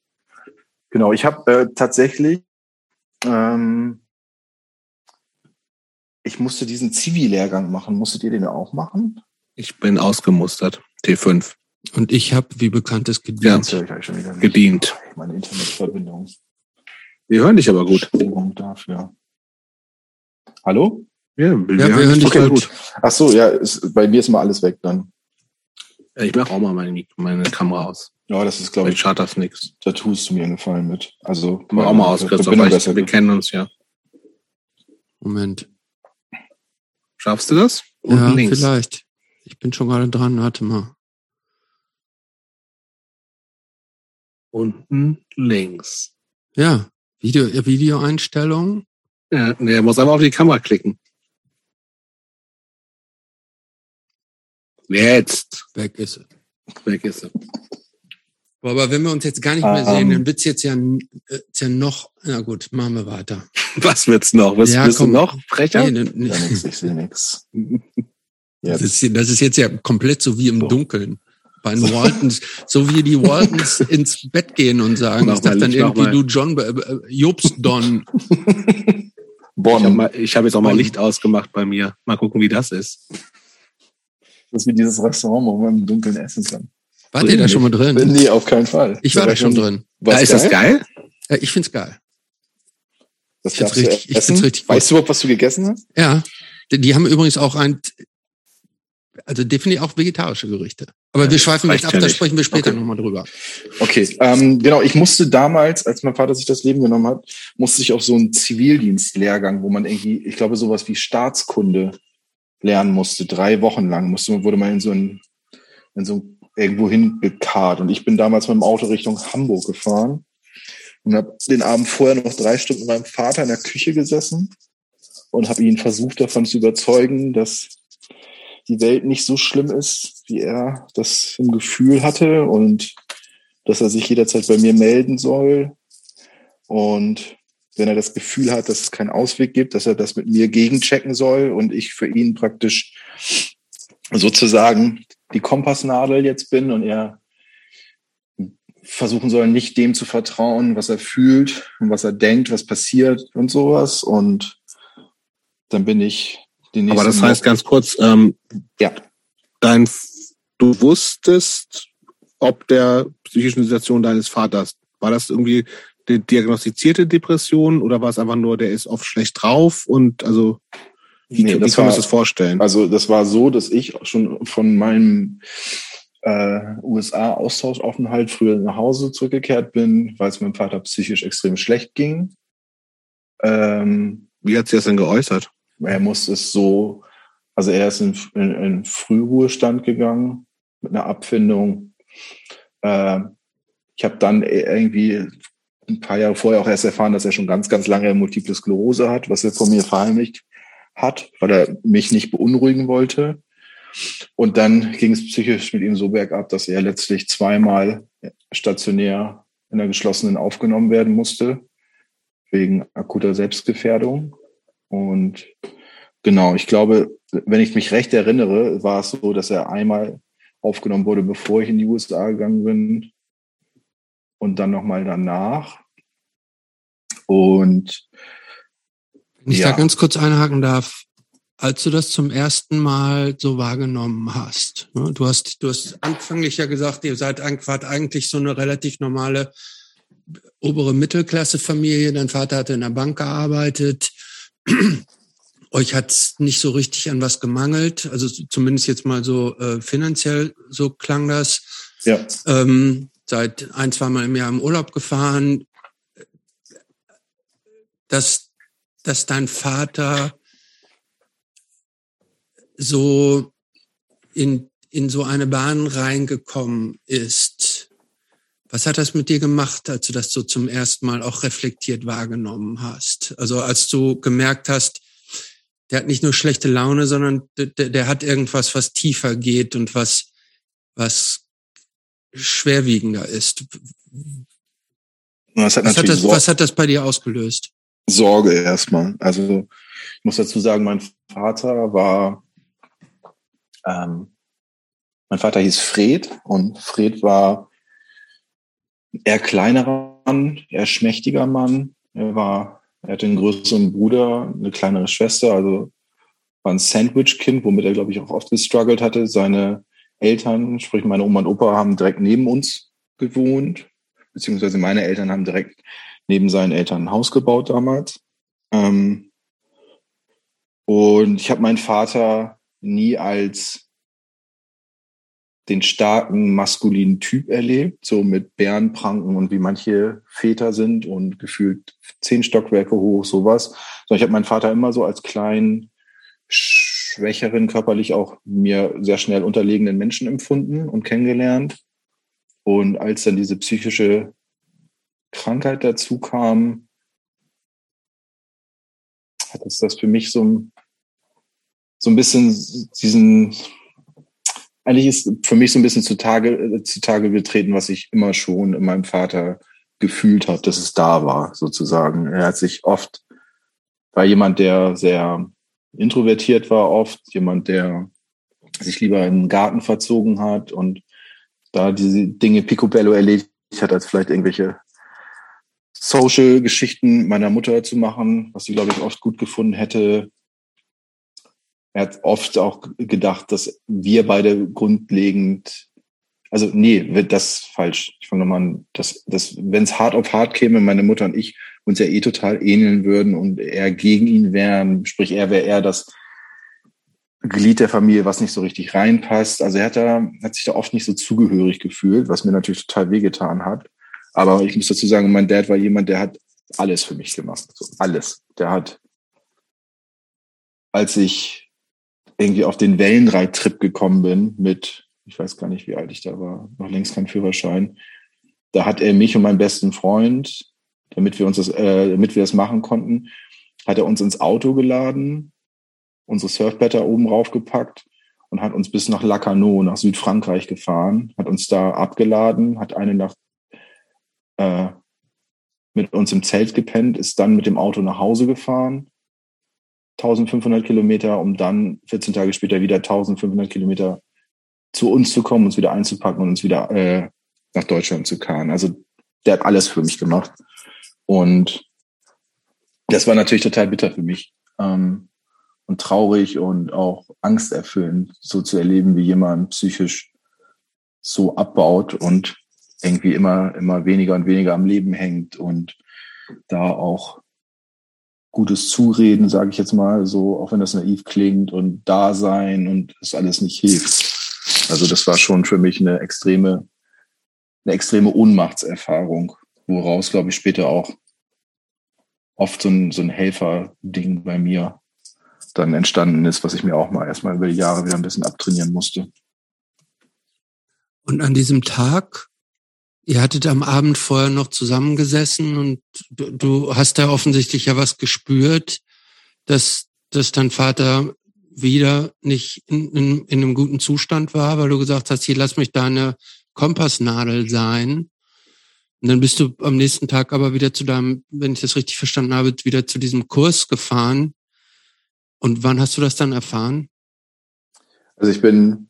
Genau, ich habe äh, tatsächlich, ähm, ich musste diesen Zivi-Lehrgang machen. Musstet ihr den auch machen? Ich bin ausgemustert. T5. Und ich habe, wie bekannt ist, Ja. gedient. Höre ich euch schon wieder nicht. Gedient. Meine Internetverbindung. Wir hören dich aber gut. Dafür. Hallo? Ja, Ja, wir hören dich Okay, gut. Ach so, ja, ist, bei mir ist mal alles weg dann. Ja, ich mache auch mal meine, meine Kamera aus. Ja, das ist, glaube ich, schadet das nichts. da tust du mir einen Gefallen mit. Also, Mach auch mal aus, Christopher. Verbindung Ich, wir kennen uns ja. Moment. Schaffst du das? ja, Unten links. vielleicht. Ich bin schon gerade dran, warte mal. Unten links. Ja, Video, Videoeinstellungen. Ja, der muss einfach auf die Kamera klicken. Jetzt. Weg ist es. Weg ist er. Aber wenn wir uns jetzt gar nicht mehr Ähm. sehen, dann wird's jetzt ja, äh, ist ja noch, na gut, machen wir weiter. Was wird's noch? Was Ja, willst komm. du noch? Frecher? Nee, nee, nee. Ja, nix, ich sehe *laughs* Jetzt. ist, das ist jetzt ja komplett so wie im So. Dunkeln. Bei den Waltons, so wie die Waltons *laughs* ins Bett gehen und sagen, Mach ist das mal, dann irgendwie mal. du John, äh, äh, Jobst Don. *laughs* Ich habe Bonn. ich hab jetzt auch mal. Licht ausgemacht bei mir. Mal gucken, wie das ist. Das ist wie dieses Restaurant, wo man im Dunkeln essen kann. Wart ihr da schon mal drin? Nee, auf keinen Fall. Ich war da schon drin. Ja, ist das geil? Ja, ich find's geil. Das Ich find's richtig- ich find's richtig gut. Weißt du überhaupt, was du gegessen hast? Ja, die, die haben übrigens auch ein, also definitiv auch vegetarische Gerichte. Aber wir schweifen jetzt ab, ja da sprechen wir später Okay. nochmal drüber. Okay, ähm, genau. Ich musste damals, als mein Vater sich das Leben genommen hat, musste ich auf so einen Zivildienstlehrgang, wo man irgendwie, ich glaube, sowas wie Staatskunde lernen musste. Drei Wochen lang musste, wurde man in so ein, in so ein, irgendwo hingekarrt. Und ich bin damals mit dem Auto Richtung Hamburg gefahren. und habe den Abend vorher noch drei Stunden mit meinem Vater in der Küche gesessen und habe ihn versucht davon zu überzeugen, dass die Welt nicht so schlimm ist, wie er das im Gefühl hatte und dass er sich jederzeit bei mir melden soll. Und wenn er das Gefühl hat, dass es keinen Ausweg gibt, dass er das mit mir gegenchecken soll und ich für ihn praktisch sozusagen die Kompassnadel jetzt bin und er versuchen soll, nicht dem zu vertrauen, was er fühlt und was er denkt, was passiert und sowas. Und dann bin ich. Aber das heißt ganz kurz, ähm, ja, dein, du wusstest, ob der psychischen Situation deines Vaters, war das irgendwie die diagnostizierte Depression oder war es einfach nur, der ist oft schlecht drauf und also wie, nee, wie kann man sich das vorstellen? Also das war so, dass ich schon von meinem äh, USA-Austauschaufenthalt früher nach Hause zurückgekehrt bin, weil es meinem Vater psychisch extrem schlecht ging. Ähm, Wie hat sich das denn geäußert? Er musste es so, also er ist in, in, in Frühruhestand gegangen mit einer Abfindung. Äh, ich habe dann irgendwie ein paar Jahre vorher auch erst erfahren, dass er schon ganz, ganz lange Multiple Sklerose hat, was er von mir verheimlicht hat, weil er mich nicht beunruhigen wollte. Und dann ging es psychisch mit ihm so bergab, dass er letztlich zweimal stationär in der geschlossenen aufgenommen werden musste, wegen akuter Selbstgefährdung. Und genau, ich glaube, wenn ich mich recht erinnere, war es so, dass er einmal aufgenommen wurde, bevor ich in die USA gegangen bin und dann nochmal danach. Und wenn ich ja. da ganz kurz einhaken darf, als du das zum ersten Mal so wahrgenommen hast. Ne? Du hast, du hast anfänglich ja gesagt, ihr seid eigentlich so eine relativ normale obere Mittelklasse-Familie. Dein Vater hatte in der Bank gearbeitet. *clears throat* Euch hat's nicht so richtig an was gemangelt. Also zumindest jetzt mal so äh, finanziell, so klang das. Ja. Ähm, seit ein, zwei Mal im Jahr im Urlaub gefahren. Dass, dass dein Vater so in, in so eine Bahn reingekommen ist. Was hat das mit dir gemacht, als du das so zum ersten Mal auch reflektiert wahrgenommen hast? Also als du gemerkt hast, der hat nicht nur schlechte Laune, sondern der, der hat irgendwas, was tiefer geht und was, was schwerwiegender ist. Was hat, was, hat das, was hat das bei dir ausgelöst? Sorge erstmal. Also ich muss dazu sagen, mein Vater war ähm, mein Vater hieß Fred und Fred war eher kleinerer Mann, eher schmächtiger Mann. Er war, er hatte einen größeren Bruder, eine kleinere Schwester, also war ein Sandwich-Kind, womit er, glaube ich, auch oft gestruggelt hatte. Seine Eltern, sprich meine Oma und Opa, haben direkt neben uns gewohnt, beziehungsweise meine Eltern haben direkt neben seinen Eltern ein Haus gebaut damals. Ähm, und ich habe meinen Vater nie als den starken maskulinen Typ erlebt, so mit Bärenpranken und wie manche Väter sind und gefühlt zehn Stockwerke hoch, sowas. So, ich habe meinen Vater immer so als kleinen, schwächeren, körperlich auch mir sehr schnell unterlegenen Menschen empfunden und kennengelernt. Und als dann diese psychische Krankheit dazu kam, hat es das für mich so so ein bisschen diesen, eigentlich ist für mich so ein bisschen zutage, äh, zutage getreten, was ich immer schon in meinem Vater gefühlt habe, dass es da war, sozusagen. Er hat sich oft, war jemand, der sehr introvertiert war, oft jemand, der sich lieber in den Garten verzogen hat und da diese Dinge picobello erledigt hat, als vielleicht irgendwelche Social-Geschichten meiner Mutter zu machen, was sie, glaube ich, oft gut gefunden hätte er hat oft auch gedacht, dass wir beide grundlegend, also nee, wird das falsch. Ich fange nochmal an, dass, dass wenn es hart auf hart käme, meine Mutter und ich uns ja eh total ähneln würden und er gegen ihn wären, sprich er wäre eher das Glied der Familie, was nicht so richtig reinpasst. Also er hat, da, hat sich da oft nicht so zugehörig gefühlt, was mir natürlich total wehgetan hat. Aber ich muss dazu sagen, mein Dad war jemand, der hat alles für mich gemacht. So, alles. Der hat, als ich irgendwie auf den Wellenreittrip gekommen bin mit, ich weiß gar nicht, wie alt ich da war, noch längst kein Führerschein. Da hat er mich und meinen besten Freund damit wir uns das, äh, damit wir das machen konnten, hat er uns ins Auto geladen, unsere Surfblätter oben raufgepackt und hat uns bis nach Lacanau, nach Südfrankreich gefahren, hat uns da abgeladen, hat eine Nacht äh, mit uns im Zelt gepennt, ist dann mit dem Auto nach Hause gefahren, 1500 Kilometer, um dann 14 Tage später wieder 1500 Kilometer zu uns zu kommen, uns wieder einzupacken und uns wieder äh, nach Deutschland zu karren. Also der hat alles für mich gemacht. Und das war natürlich total bitter für mich. Ähm, und traurig und auch angsterfüllend, so zu erleben, wie jemand psychisch so abbaut und irgendwie immer, immer weniger und weniger am Leben hängt und da auch gutes Zureden, sage ich jetzt mal, so, auch wenn das naiv klingt und da sein und es alles nicht hilft. Also das war schon für mich eine extreme, eine extreme Ohnmachtserfahrung, woraus, glaube ich, später auch oft so ein, so ein Helfer-Ding bei mir dann entstanden ist, was ich mir auch mal erstmal über die Jahre wieder ein bisschen abtrainieren musste. Und an diesem Tag, ihr hattet am Abend vorher noch zusammengesessen und du, du hast da offensichtlich ja was gespürt, dass, dass dein Vater wieder nicht in, in, in einem guten Zustand war, weil du gesagt hast, hier lass mich deine Kompassnadel sein. Und dann bist du am nächsten Tag aber wieder zu deinem, wenn ich das richtig verstanden habe, wieder zu diesem Kurs gefahren. Und wann hast du das dann erfahren? Also ich bin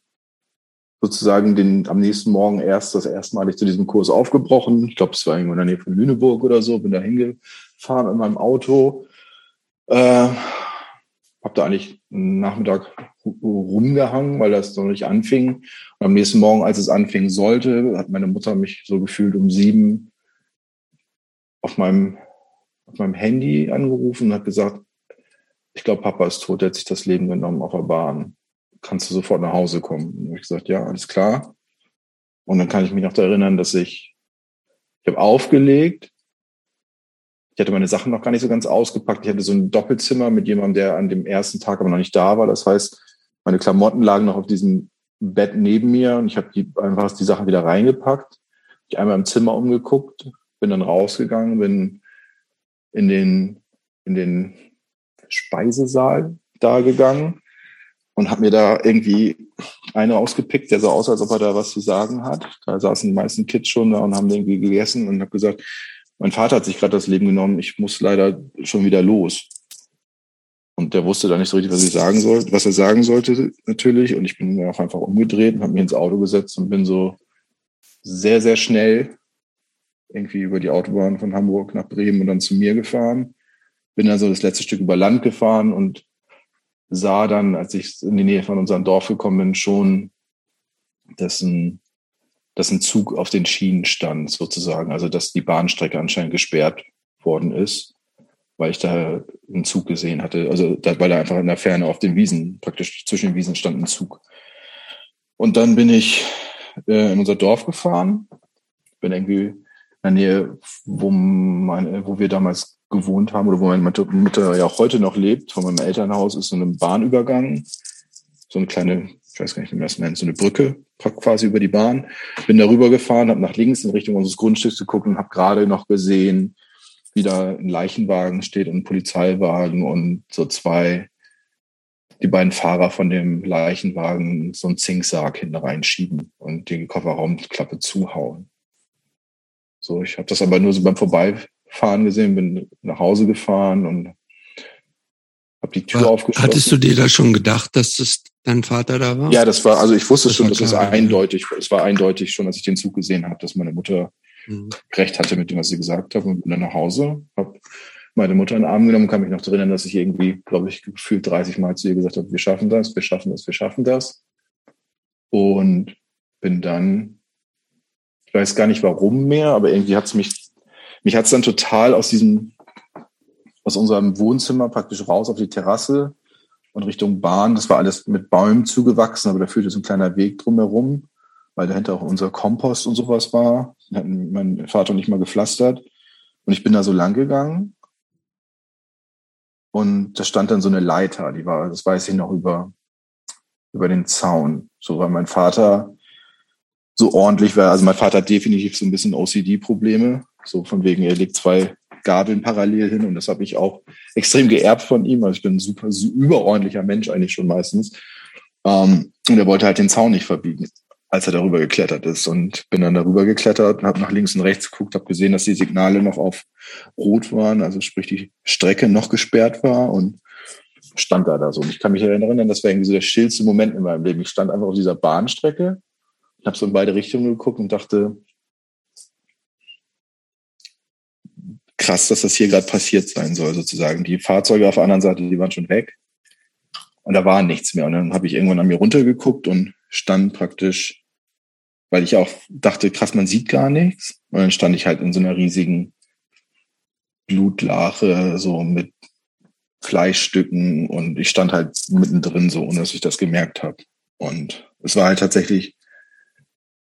sozusagen den, am nächsten Morgen erst das erste Mal zu diesem Kurs aufgebrochen. Ich glaube, es war irgendwo in der Nähe von Lüneburg oder so. Bin da hingefahren in meinem Auto. Äh, habe da eigentlich einen Nachmittag rumgehangen, weil das noch nicht anfing. Und am nächsten Morgen, als es anfingen sollte, hat meine Mutter mich so gefühlt um sieben auf meinem, auf meinem Handy angerufen und hat gesagt, ich glaube, Papa ist tot, der hat sich das Leben genommen auf der Bahn. Kannst du sofort nach Hause kommen? Und ich gesagt, ja, alles klar. Und dann kann ich mich noch erinnern, dass ich, ich habe aufgelegt. Ich hatte meine Sachen noch gar nicht so ganz ausgepackt. Ich hatte so ein Doppelzimmer mit jemandem, der an dem ersten Tag aber noch nicht da war. Das heißt, meine Klamotten lagen noch auf diesem Bett neben mir und ich habe die, einfach die Sachen wieder reingepackt. Ich einmal im Zimmer umgeguckt, bin dann rausgegangen, bin in den, in den Speisesaal da gegangen und habe mir da irgendwie eine ausgepickt, der so aus, als ob er da was zu sagen hat. Da saßen die meisten Kids schon da und haben irgendwie gegessen und habe gesagt, mein Vater hat sich gerade das Leben genommen, ich muss leider schon wieder los. Und der wusste da nicht so richtig, was ich sagen sollte, was er sagen sollte, natürlich. Und ich bin mir auch einfach umgedreht und habe mich ins Auto gesetzt und bin so sehr, sehr schnell irgendwie über die Autobahn von Hamburg nach Bremen und dann zu mir gefahren bin dann so das letzte Stück über Land gefahren und sah dann, als ich in die Nähe von unserem Dorf gekommen bin, schon, dass ein, dass ein Zug auf den Schienen stand, sozusagen. Also, dass die Bahnstrecke anscheinend gesperrt worden ist, weil ich da einen Zug gesehen hatte. Also, weil da einfach in der Ferne auf den Wiesen, praktisch zwischen den Wiesen stand ein Zug. Und dann bin ich äh, in unser Dorf gefahren, bin irgendwie in der Nähe, wo, meine, wo wir damals gewohnt haben oder wo meine Mutter ja auch heute noch lebt, von meinem Elternhaus, ist so ein Bahnübergang, so eine kleine, ich weiß gar nicht, wie man das nennt, so eine Brücke quasi über die Bahn. Bin darüber gefahren, habe nach links in Richtung unseres Grundstücks geguckt und habe gerade noch gesehen, wie da ein Leichenwagen steht und ein Polizeiwagen und so zwei, die beiden Fahrer von dem Leichenwagen so einen Zinksarg hinten reinschieben und die Kofferraumklappe zuhauen. So, ich habe das aber nur so beim Vorbei fahren gesehen, bin nach Hause gefahren und habe die Tür war, aufgeschlossen. Hattest du dir da schon gedacht, dass das dein Vater da war? Ja, das war, also ich wusste das schon, dass es eindeutig, es war eindeutig schon, als ich den Zug gesehen habe, dass meine Mutter mhm. recht hatte mit dem, was sie gesagt hat und bin dann nach Hause, habe meine Mutter in den Arm genommen, kann mich noch erinnern, dass ich irgendwie, glaube ich, gefühlt 30 Mal zu ihr gesagt habe, wir schaffen das, wir schaffen das, wir schaffen das. Und bin dann, ich weiß gar nicht warum mehr, aber irgendwie hat es mich mich hat es dann total aus diesem, aus unserem Wohnzimmer praktisch raus auf die Terrasse und Richtung Bahn. Das war alles mit Bäumen zugewachsen, aber da führte so ein kleiner Weg drumherum, weil dahinter auch unser Kompost und sowas war. Den hat mein Vater nicht mal gepflastert. Und ich bin da so lang gegangen. Und da stand dann so eine Leiter, die war, das weiß ich noch, über, über den Zaun. So weil mein Vater so ordentlich war. Also mein Vater hat definitiv so ein bisschen OCD-Probleme. So von wegen, er legt zwei Gabeln parallel hin und das habe ich auch extrem geerbt von ihm. Also ich bin ein super, super überordentlicher Mensch eigentlich schon meistens. Ähm, und er wollte halt den Zaun nicht verbiegen, als er darüber geklettert ist. Und bin dann darüber geklettert und habe nach links und rechts geguckt, habe gesehen, dass die Signale noch auf Rot waren, also sprich die Strecke noch gesperrt war und stand da da so. Und ich kann mich erinnern, das war irgendwie so der stillste Moment in meinem Leben. Ich stand einfach auf dieser Bahnstrecke, habe so in beide Richtungen geguckt und dachte, krass, dass das hier gerade passiert sein soll, sozusagen. Die Fahrzeuge auf der anderen Seite, die waren schon weg. Und da war nichts mehr. Und dann habe ich irgendwann an mir runtergeguckt und stand praktisch, weil ich auch dachte, krass, man sieht gar nichts. Und dann stand ich halt in so einer riesigen Blutlache, so mit Fleischstücken und ich stand halt mittendrin so, ohne dass ich das gemerkt habe. Und es war halt tatsächlich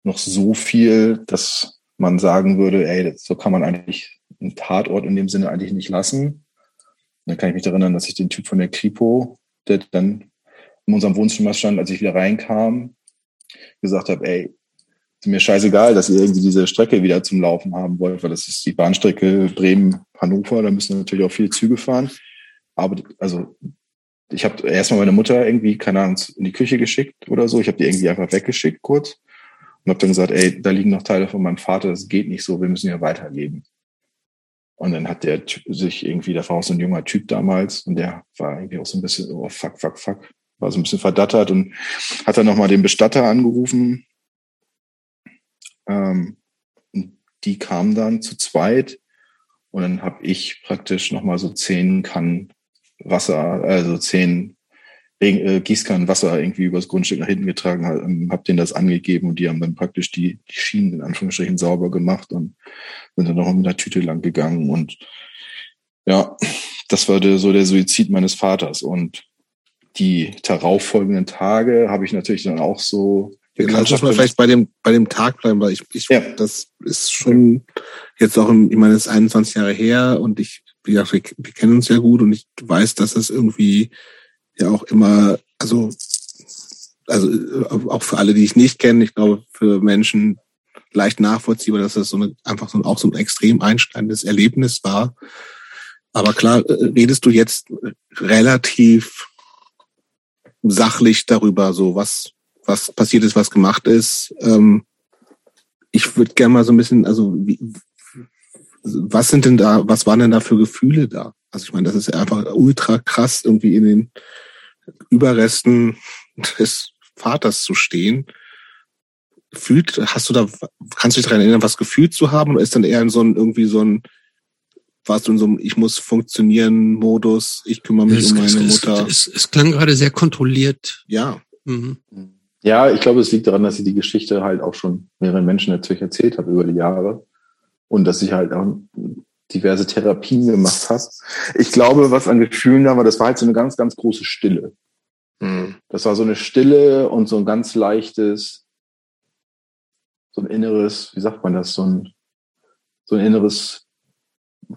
noch so viel, dass man sagen würde, ey, so kann man eigentlich einen Tatort in dem Sinne eigentlich nicht lassen. Dann kann ich mich erinnern, dass ich den Typ von der Kripo, der dann in unserem Wohnzimmer stand, als ich wieder reinkam, gesagt habe, ey, ist mir scheißegal, dass ihr irgendwie diese Strecke wieder zum Laufen haben wollt, weil das ist die Bahnstrecke Bremen-Hannover, da müssen natürlich auch viele Züge fahren. Aber also ich habe erstmal meine Mutter irgendwie, keine Ahnung, in die Küche geschickt oder so. Ich habe die irgendwie einfach weggeschickt kurz und habe dann gesagt, ey, da liegen noch Teile von meinem Vater, das geht nicht so, wir müssen ja weitergeben. Und dann hat der sich irgendwie, da war auch so ein junger Typ damals und der war irgendwie auch so ein bisschen, oh fuck, fuck, fuck, war so ein bisschen verdattert und hat dann nochmal den Bestatter angerufen. Ähm, die kamen dann zu zweit und dann habe ich praktisch nochmal so zehn Kannen Wasser, also zehn äh, Gießkannen Wasser irgendwie übers Grundstück nach hinten getragen, habe ähm, hab denen das angegeben und die haben dann praktisch die, die Schienen in Anführungsstrichen sauber gemacht und sind dann noch mit einer Tüte lang gegangen und ja, das war der, so der Suizid meines Vaters und die darauffolgenden Tage habe ich natürlich dann auch so ja, lass mal vielleicht bei dem, bei dem Tag bleiben, weil ich, ich ja. das ist schon jetzt auch, im, ich meine, es ist 21 Jahre her und ich, wie gesagt, wir, wir kennen uns ja gut und ich weiß, dass es irgendwie ja auch immer, also, also auch für alle, die ich nicht kenne, ich glaube, für Menschen leicht nachvollziehbar, dass das so eine, einfach so auch so ein extrem einschneidendes Erlebnis war. Aber klar, äh, redest du jetzt relativ sachlich darüber, so was, was passiert ist, was gemacht ist. Ähm, ich würde gerne mal so ein bisschen, also wie, was sind denn da, was waren denn da für Gefühle da? Also ich meine, das ist einfach ultra krass, irgendwie in den Überresten des Vaters zu stehen. Fühlt, hast du da, kannst du dich daran erinnern, was gefühlt zu haben? Oder ist dann eher in so ein, irgendwie so ein, warst du in so einem Ich muss funktionieren Modus, ich kümmere mich es, um meine es, Mutter? Es, es, klang gerade sehr kontrolliert. Ja. Mhm. Ja, ich glaube, es liegt daran, dass ich die Geschichte halt auch schon mehreren Menschen natürlich erzählt habe über die Jahre und dass ich halt auch diverse Therapien gemacht habe. Ich glaube, was an Gefühlen da war, das war halt so eine ganz, ganz große Stille. Mhm. Das war so eine Stille und so ein ganz leichtes, so ein inneres, wie sagt man das, so ein, so ein inneres,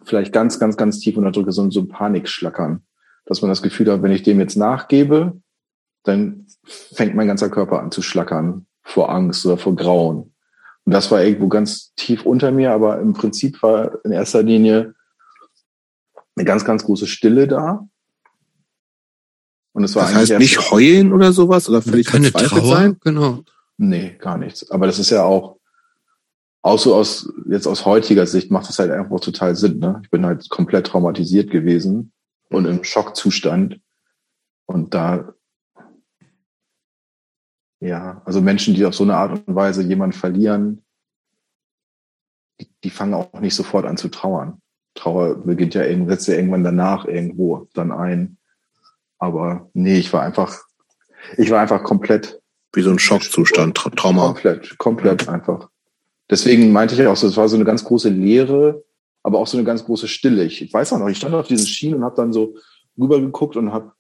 vielleicht ganz, ganz, ganz tief unterdrücke, so ein, so ein Panikschlackern. Dass man das Gefühl hat, wenn ich dem jetzt nachgebe, dann fängt mein ganzer Körper an zu schlackern vor Angst oder vor Grauen. Und das war irgendwo ganz tief unter mir, aber im Prinzip war in erster Linie eine ganz, ganz große Stille da. Und es war das heißt nicht heulen oder sowas oder völlig keine Trauer sein? Genau. Nee, gar nichts. Aber das ist ja auch, auch so aus, jetzt aus heutiger Sicht macht das halt einfach total Sinn. Ne? Ich bin halt komplett traumatisiert gewesen und im Schockzustand. Und da ja, also Menschen, die auf so eine Art und Weise jemanden verlieren, die, die fangen auch nicht sofort an zu trauern. Trauer beginnt ja setzt ja irgendwann danach irgendwo dann ein. Aber nee, ich war einfach, ich war einfach komplett. Wie so ein Schockzustand, Tra Trauma. Komplett, komplett einfach. Deswegen meinte ich ja auch so, es war so eine ganz große Leere, aber auch so eine ganz große Stille. Ich, ich weiß auch noch, ich stand auf diesen Schienen und habe dann so rübergeguckt und habe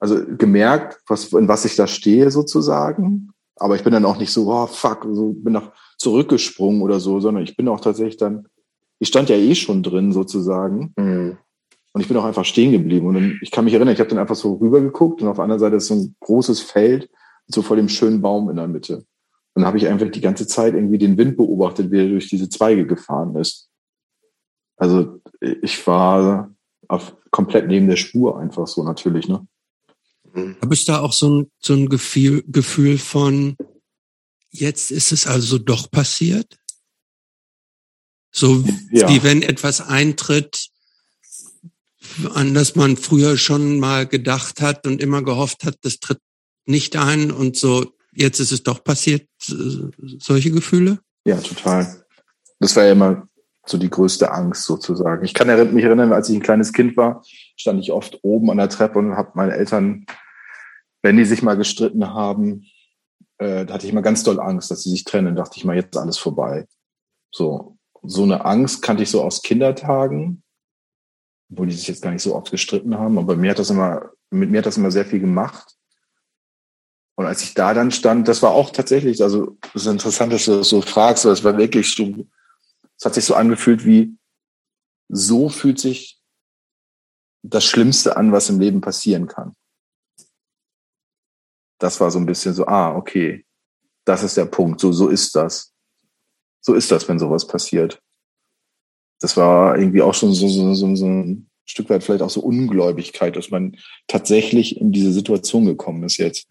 also gemerkt, was, in was ich da stehe sozusagen. Aber ich bin dann auch nicht so, oh fuck, so bin noch zurückgesprungen oder so, sondern ich bin auch tatsächlich dann, ich stand ja eh schon drin sozusagen. Mhm. Und ich bin auch einfach stehen geblieben. Und dann, ich kann mich erinnern, ich habe dann einfach so rübergeguckt und auf der anderen Seite ist so ein großes Feld, so vor dem schönen Baum in der Mitte. Und dann habe ich einfach die ganze Zeit irgendwie den Wind beobachtet, wie er durch diese Zweige gefahren ist. Also ich war auf, komplett neben der Spur einfach so natürlich, ne? Habe ich da auch so ein, so ein Gefühl, Gefühl von, jetzt ist es also doch passiert? So ja. wie wenn etwas eintritt, an das man früher schon mal gedacht hat und immer gehofft hat, das tritt nicht ein und so, jetzt ist es doch passiert, solche Gefühle? Ja, total. Das war ja immer so die größte Angst sozusagen. Ich kann mich erinnern, als ich ein kleines Kind war, stand ich oft oben an der Treppe und habe meine Eltern, wenn die sich mal gestritten haben, äh, da hatte ich immer ganz doll Angst, dass sie sich trennen. Dachte ich mal, jetzt ist alles vorbei. So, so eine Angst kannte ich so aus Kindertagen, wo die sich jetzt gar nicht so oft gestritten haben. Aber mir hat das immer, mit mir hat das immer sehr viel gemacht. Und als ich da dann stand, das war auch tatsächlich, also das ist interessant, dass du das so fragst, weil es war wirklich so, es hat sich so angefühlt wie, so fühlt sich das Schlimmste an, was im Leben passieren kann. Das war so ein bisschen so, ah, okay, das ist der Punkt, so, so ist das so ist das, wenn sowas passiert. Das war irgendwie auch schon so, so, so, so ein Stück weit vielleicht auch so Ungläubigkeit, dass man tatsächlich in diese Situation gekommen ist jetzt.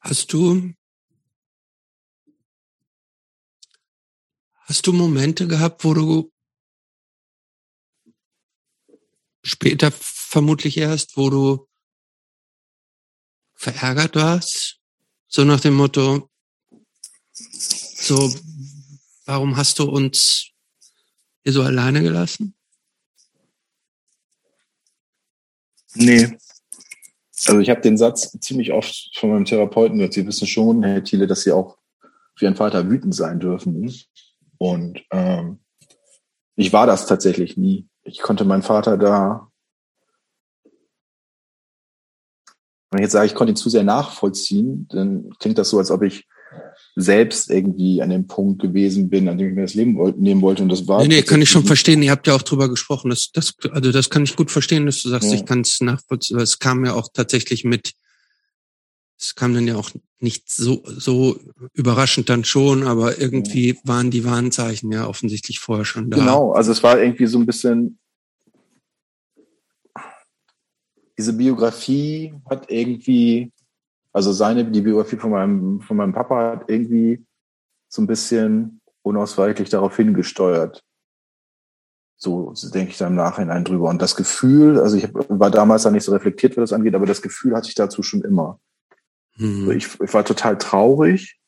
Hast du, hast du Momente gehabt, wo du später vermutlich erst, wo du verärgert warst, so nach dem Motto, so, warum hast du uns hier so alleine gelassen? Nee. Also ich habe den Satz ziemlich oft von meinem Therapeuten gehört, Sie wissen schon, Herr Thiele, dass Sie auch für Ihren Vater wütend sein dürfen. Und ähm, ich war das tatsächlich nie ich konnte meinen Vater da, wenn ich jetzt sage, ich konnte ihn zu sehr nachvollziehen, dann klingt das so, als ob ich selbst irgendwie an dem Punkt gewesen bin, an dem ich mir das Leben nehmen wollte. Und das war. Nee, nee, kann ich schon verstehen. Ihr habt ja auch drüber gesprochen. Das, das, also das kann ich gut verstehen, dass du sagst, ja. ich kann es nachvollziehen. Es kam ja auch tatsächlich mit es kam dann ja auch nicht so, so überraschend dann schon, aber irgendwie waren die Warnzeichen ja offensichtlich vorher schon da. Genau, also es war irgendwie so ein bisschen, diese Biografie hat irgendwie, also seine, die Biografie von meinem, von meinem Papa hat irgendwie so ein bisschen unausweichlich darauf hingesteuert. So denke ich da im Nachhinein drüber. Und das Gefühl, also ich war damals da nicht so reflektiert, was das angeht, aber das Gefühl hatte ich dazu schon immer. Mhm. Ich, ich war total traurig.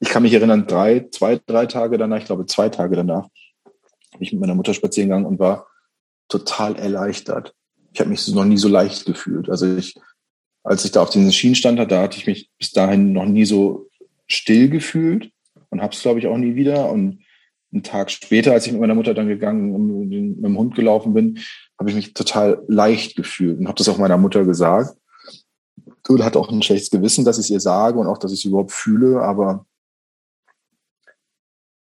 Ich kann mich erinnern, drei, zwei, drei Tage danach, ich glaube zwei Tage danach, bin ich mit meiner Mutter spazieren gegangen und war total erleichtert. Ich habe mich noch nie so leicht gefühlt. Also ich, als ich da auf diesen Schienen stand, da hatte ich mich bis dahin noch nie so still gefühlt und habe es, glaube ich, auch nie wieder. Und einen Tag später, als ich mit meiner Mutter dann gegangen und mit dem Hund gelaufen bin, habe ich mich total leicht gefühlt und habe das auch meiner Mutter gesagt und hat auch ein schlechtes Gewissen, dass ich es ihr sage und auch, dass ich es überhaupt fühle, aber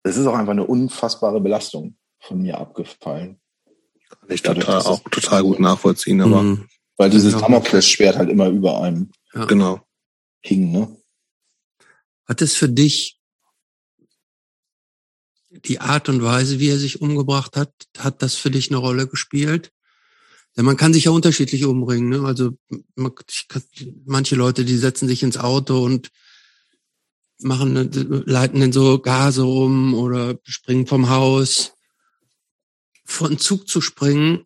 es ist auch einfach eine unfassbare Belastung von mir abgefallen. Kann ich total, auch total gut nachvollziehen, aber. Mhm. Weil dieses Damoklesschwert halt immer über einem ja. genau. hing, ne? Hat es für dich die Art und Weise, wie er sich umgebracht hat, hat das für dich eine Rolle gespielt? Ja, man kann sich ja unterschiedlich umbringen. Ne? Also man, kann, manche Leute, die setzen sich ins Auto und machen, leiten dann so Gase um oder springen vom Haus. Von Zug zu springen,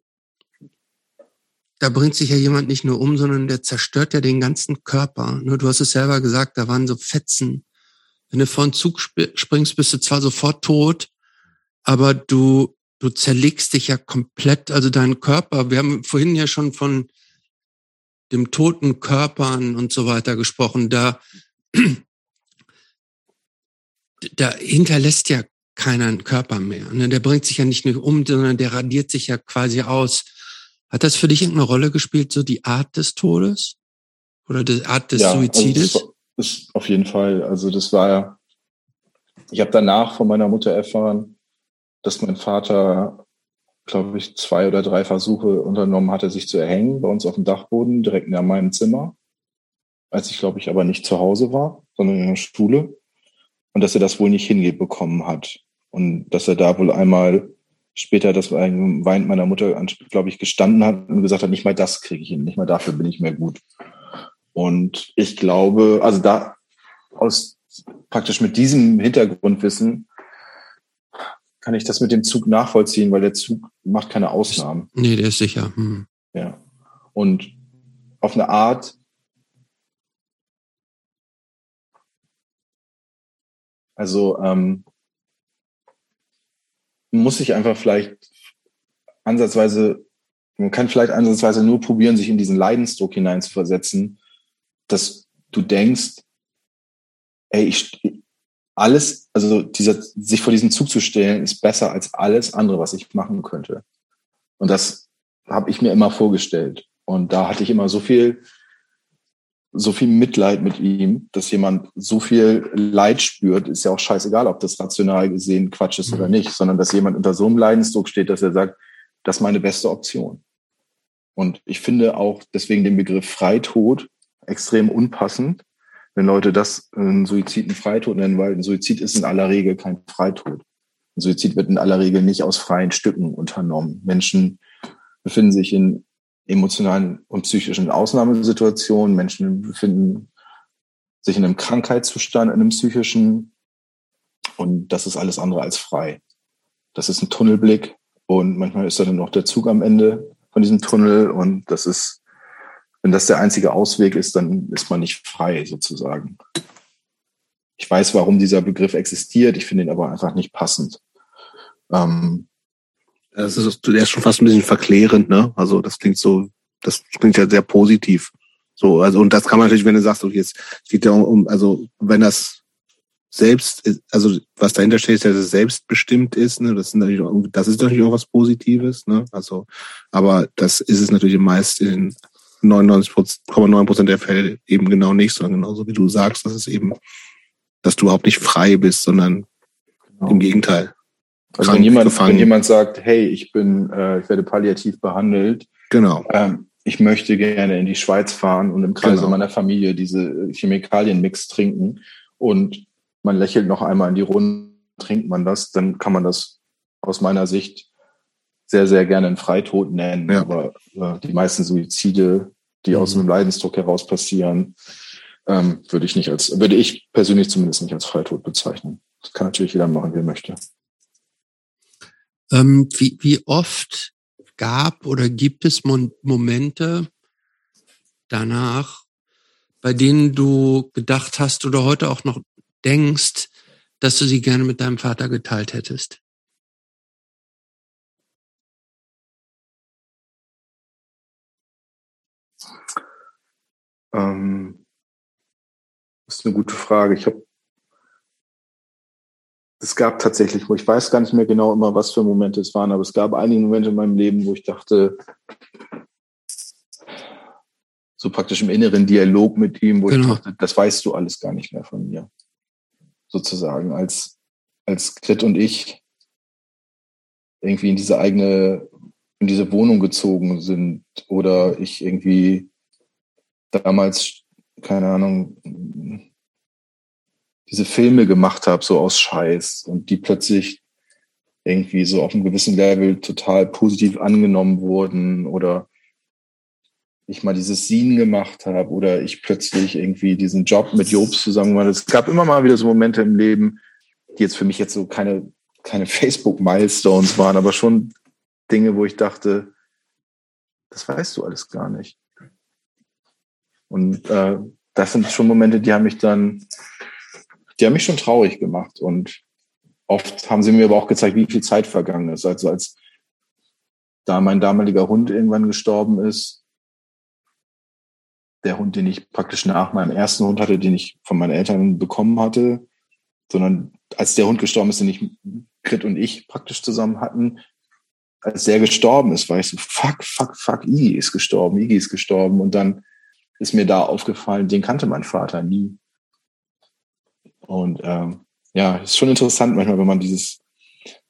da bringt sich ja jemand nicht nur um, sondern der zerstört ja den ganzen Körper. Ne? Du hast es selber gesagt, da waren so Fetzen. Wenn du vor Zug springst, bist du zwar sofort tot, aber du du zerlegst dich ja komplett, also dein Körper. Wir haben vorhin ja schon von dem toten Körpern und so weiter gesprochen. Da, *clears throat* da hinterlässt ja keiner einen Körper mehr. Ne? Der bringt sich ja nicht nur um, sondern der radiert sich ja quasi aus. Hat das für dich irgendeine Rolle gespielt, so die Art des Todes? Oder die Art des ja, Suizides? Also ist auf jeden Fall. Also das war ja, ich habe danach von meiner Mutter erfahren, dass mein Vater glaube ich, zwei oder drei Versuche unternommen hatte, sich zu erhängen bei uns auf dem Dachboden, direkt in meinem Zimmer. Als ich, glaube ich, aber nicht zu Hause war, sondern in der Schule. Und dass er das wohl nicht hingebekommen hat. Und dass er da wohl einmal später das Wein meiner Mutter, glaube ich, gestanden hat und gesagt hat, nicht mal das kriege ich hin, nicht mal dafür bin ich mehr gut. Und ich glaube, also da aus praktisch mit diesem Hintergrundwissen kann ich das mit dem Zug nachvollziehen, weil der Zug macht keine Ausnahmen. Nee, der ist sicher. Hm. Ja. Und auf eine Art Also ähm, muss ich einfach vielleicht ansatzweise, man kann vielleicht ansatzweise nur probieren, sich in diesen Leidensdruck hineinzuversetzen, dass du denkst, ey, ich, alles, also dieser, sich vor diesen Zug zu stellen, ist besser als alles andere, was ich machen könnte. Und das habe ich mir immer vorgestellt. Und da hatte ich immer so viel, so viel Mitleid mit ihm, dass jemand so viel Leid spürt, ist ja auch scheißegal, ob das rational gesehen Quatsch ist mhm. oder nicht, sondern dass jemand unter so einem Leidensdruck steht, dass er sagt, das ist meine beste Option. Und ich finde auch deswegen den Begriff Freitod extrem unpassend, wenn Leute das einen Suizid einen Freitod nennen, weil ein Suizid ist in aller Regel kein Freitod. Ein Suizid wird in aller Regel nicht aus freien Stücken unternommen. Menschen befinden sich in emotionalen und psychischen Ausnahmesituationen. Menschen befinden sich in einem Krankheitszustand, in einem psychischen. Und das ist alles andere als frei. Das ist ein Tunnelblick. Und manchmal ist da dann noch der Zug am Ende von diesem Tunnel. Und das ist wenn das der einzige Ausweg ist, dann ist man nicht frei sozusagen. Ich weiß, warum dieser Begriff existiert, ich finde ihn aber einfach nicht passend. Ähm, das ist, der ist schon fast ein bisschen verklärend, ne? Also das klingt so, das klingt ja sehr positiv. So, also und das kann man natürlich, wenn du sagst, okay, jetzt geht ja um, also wenn das selbst, also was dahinter steht, ist, dass es selbstbestimmt ist, ne? Das ist natürlich, auch, das ist natürlich auch was Positives, ne? Also, aber das ist es natürlich meist in 99,9 Prozent der Fälle eben genau nicht, sondern genauso wie du sagst, dass es eben, dass du überhaupt nicht frei bist, sondern genau. im Gegenteil. Also wenn jemand, wenn jemand sagt, hey, ich bin, äh, ich werde palliativ behandelt, genau. Ähm, ich möchte gerne in die Schweiz fahren und im Kreise genau. meiner Familie diese Chemikalienmix trinken und man lächelt noch einmal in die Runde, trinkt man das, dann kann man das aus meiner Sicht sehr, sehr gerne einen Freitod nennen. Ja. Aber äh, die meisten Suizide, die mhm. aus einem Leidensdruck heraus passieren, ähm, würde ich nicht als, würde ich persönlich zumindest nicht als Freitod bezeichnen. Das kann natürlich jeder machen, wie er möchte. Ähm, wie, wie oft gab oder gibt es Mon Momente danach, bei denen du gedacht hast oder heute auch noch denkst, dass du sie gerne mit deinem Vater geteilt hättest? Ähm, das ist eine gute Frage. Ich habe es gab tatsächlich, wo ich weiß gar nicht mehr genau immer, was für Momente es waren, aber es gab einige Momente in meinem Leben, wo ich dachte, so praktisch im inneren Dialog mit ihm, wo genau. ich dachte, das weißt du alles gar nicht mehr von mir. Sozusagen, als, als Grit und ich irgendwie in diese eigene, in diese Wohnung gezogen sind oder ich irgendwie damals, keine Ahnung, diese Filme gemacht habe, so aus Scheiß und die plötzlich irgendwie so auf einem gewissen Level total positiv angenommen wurden oder ich mal dieses Scene gemacht habe oder ich plötzlich irgendwie diesen Job mit Jobs zusammen war. Es gab immer mal wieder so Momente im Leben, die jetzt für mich jetzt so keine, keine Facebook-Milestones waren, aber schon Dinge, wo ich dachte, das weißt du alles gar nicht. Und äh, das sind schon Momente, die haben mich dann, die haben mich schon traurig gemacht. Und oft haben sie mir aber auch gezeigt, wie viel Zeit vergangen ist. Also als da mein damaliger Hund irgendwann gestorben ist, der Hund, den ich praktisch nach meinem ersten Hund hatte, den ich von meinen Eltern bekommen hatte, sondern als der Hund gestorben ist, den ich Grit und ich praktisch zusammen hatten, als der gestorben ist, war ich so, fuck, fuck, fuck, Iggy ist gestorben, Iggy ist gestorben. Und dann ist mir da aufgefallen, den kannte mein Vater nie. Und ähm, ja, ist schon interessant manchmal, wenn man dieses,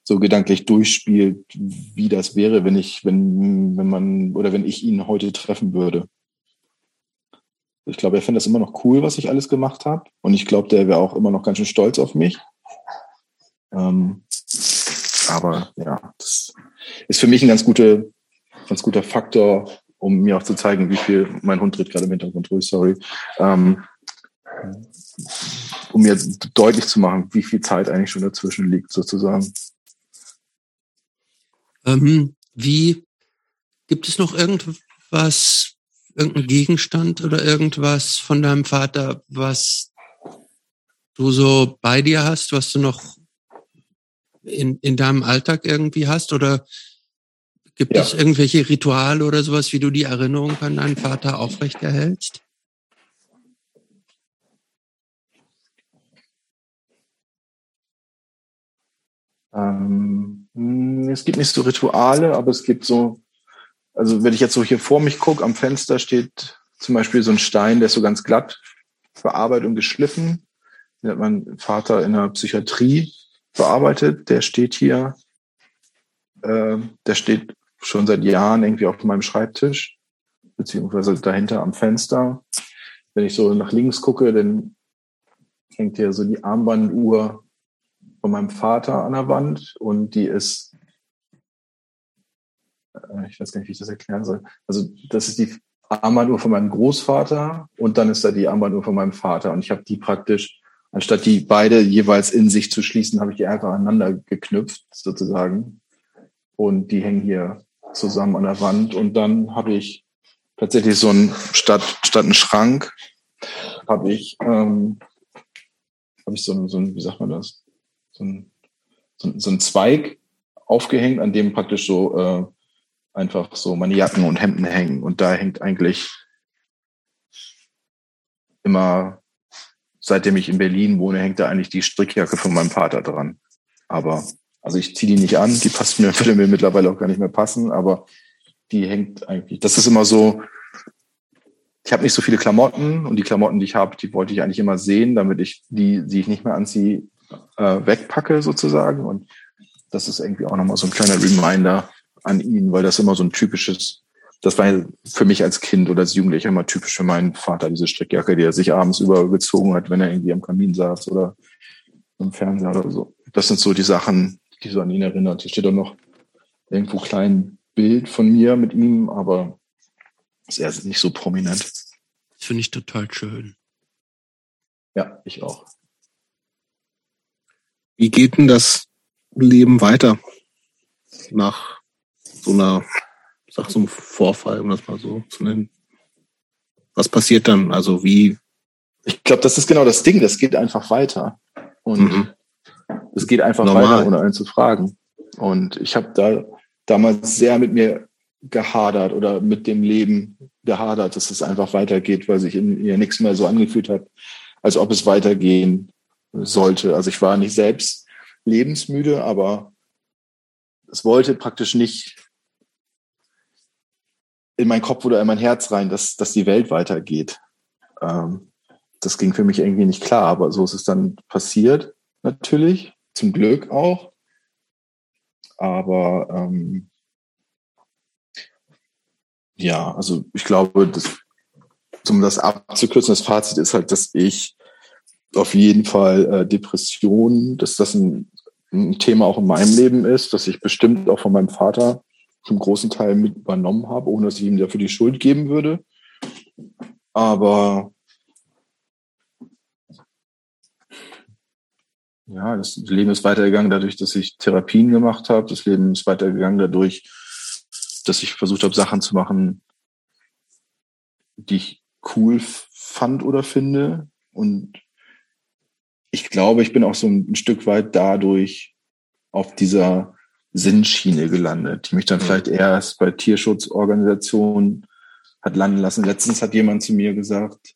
so gedanklich durchspielt, wie das wäre, wenn ich, wenn, wenn man, oder wenn ich ihn heute treffen würde. Ich glaube, er findet das immer noch cool, was ich alles gemacht habe. Und ich glaube, der wäre auch immer noch ganz schön stolz auf mich. Ähm, aber ja, das ist für mich ein ganz, gute, ganz guter Faktor, um mir auch zu zeigen, wie viel, mein Hund dreht gerade im Hintergrund durch, sorry, ähm, um mir deutlich zu machen, wie viel Zeit eigentlich schon dazwischen liegt, sozusagen. Ähm, wie gibt es noch irgendwas, irgendein Gegenstand oder irgendwas von deinem Vater, was du so bei dir hast, was du noch in, in deinem Alltag irgendwie hast? Oder gibt ja. es irgendwelche Rituale oder sowas, wie du die Erinnerung an deinen Vater aufrechterhältst? Ähm, es gibt nicht so Rituale, aber es gibt so, also wenn ich jetzt so hier vor mich gucke, am Fenster steht zum Beispiel so ein Stein, der ist so ganz glatt verarbeitet und geschliffen. Den hat mein Vater in der Psychiatrie bearbeitet. Der steht hier, äh, der steht schon seit Jahren irgendwie auf meinem Schreibtisch, beziehungsweise dahinter am Fenster. Wenn ich so nach links gucke, dann hängt hier so die Armbanduhr von meinem Vater an der Wand und die ist, äh, ich weiß gar nicht, wie ich das erklären soll. Also das ist die Armbanduhr von meinem Großvater und dann ist da die Armbanduhr von meinem Vater und ich habe die praktisch anstatt die beide jeweils in sich zu schließen, habe ich die einfach aneinander geknüpft, sozusagen. Und die hängen hier zusammen an der Wand. Und dann habe ich tatsächlich so ein, statt, statt einen Schrank, habe ich, ähm, habe ich so ein, so ein, wie sagt man das? So ein, so ein, so ein Zweig aufgehängt, an dem praktisch so äh, einfach so meine Jacken und Hemden hängen. Und da hängt eigentlich immer seitdem ich in Berlin wohne, hängt da eigentlich die Strickjacke von meinem Vater dran. Aber, also ich ziehe die nicht an, die passt mir, würde mir mittlerweile auch gar nicht mehr passen, aber die hängt eigentlich. Das ist immer so, ich habe nicht so viele Klamotten und die Klamotten, die ich habe, die wollte ich eigentlich immer sehen, damit ich die, die ich nicht mehr anziehe, äh, wegpacke sozusagen. Und das ist irgendwie auch nochmal so ein kleiner Reminder an ihn, weil das immer so ein typisches das war für mich als Kind oder als Jugendlicher immer typisch für meinen Vater, diese Strickjacke, die er sich abends übergezogen hat, wenn er irgendwie am Kamin saß oder im Fernseher oder so. Das sind so die Sachen, die so an ihn erinnert. Hier steht auch noch irgendwo klein Bild von mir mit ihm, aber ist er nicht so prominent. Das finde ich total schön. Ja, ich auch. Wie geht denn das Leben weiter nach so einer sag so ein Vorfall, um das mal so zu nennen. Was passiert dann? Also wie? Ich glaube, das ist genau das Ding. Das geht einfach weiter. Und mhm. Es geht einfach Normal. weiter, ohne einen zu fragen. Und ich habe da damals sehr mit mir gehadert oder mit dem Leben gehadert, dass es einfach weitergeht, weil sich in mir nichts mehr so angefühlt hat, als ob es weitergehen sollte. Also ich war nicht selbst lebensmüde, aber es wollte praktisch nicht in meinen Kopf oder in mein Herz rein, dass, dass die Welt weitergeht. Ähm, das ging für mich irgendwie nicht klar, aber so ist es dann passiert, natürlich, zum Glück auch. Aber ähm, ja, also ich glaube, das, um das abzukürzen, das Fazit ist halt, dass ich auf jeden Fall äh, Depressionen, dass das ein, ein Thema auch in meinem Leben ist, dass ich bestimmt auch von meinem Vater zum großen Teil mit übernommen habe, ohne dass ich ihm dafür die Schuld geben würde. Aber ja, das Leben ist weitergegangen dadurch, dass ich Therapien gemacht habe. Das Leben ist weitergegangen dadurch, dass ich versucht habe, Sachen zu machen, die ich cool fand oder finde. Und ich glaube, ich bin auch so ein Stück weit dadurch auf dieser Sinnschiene gelandet, die mich dann vielleicht erst bei Tierschutzorganisationen hat landen lassen. Letztens hat jemand zu mir gesagt,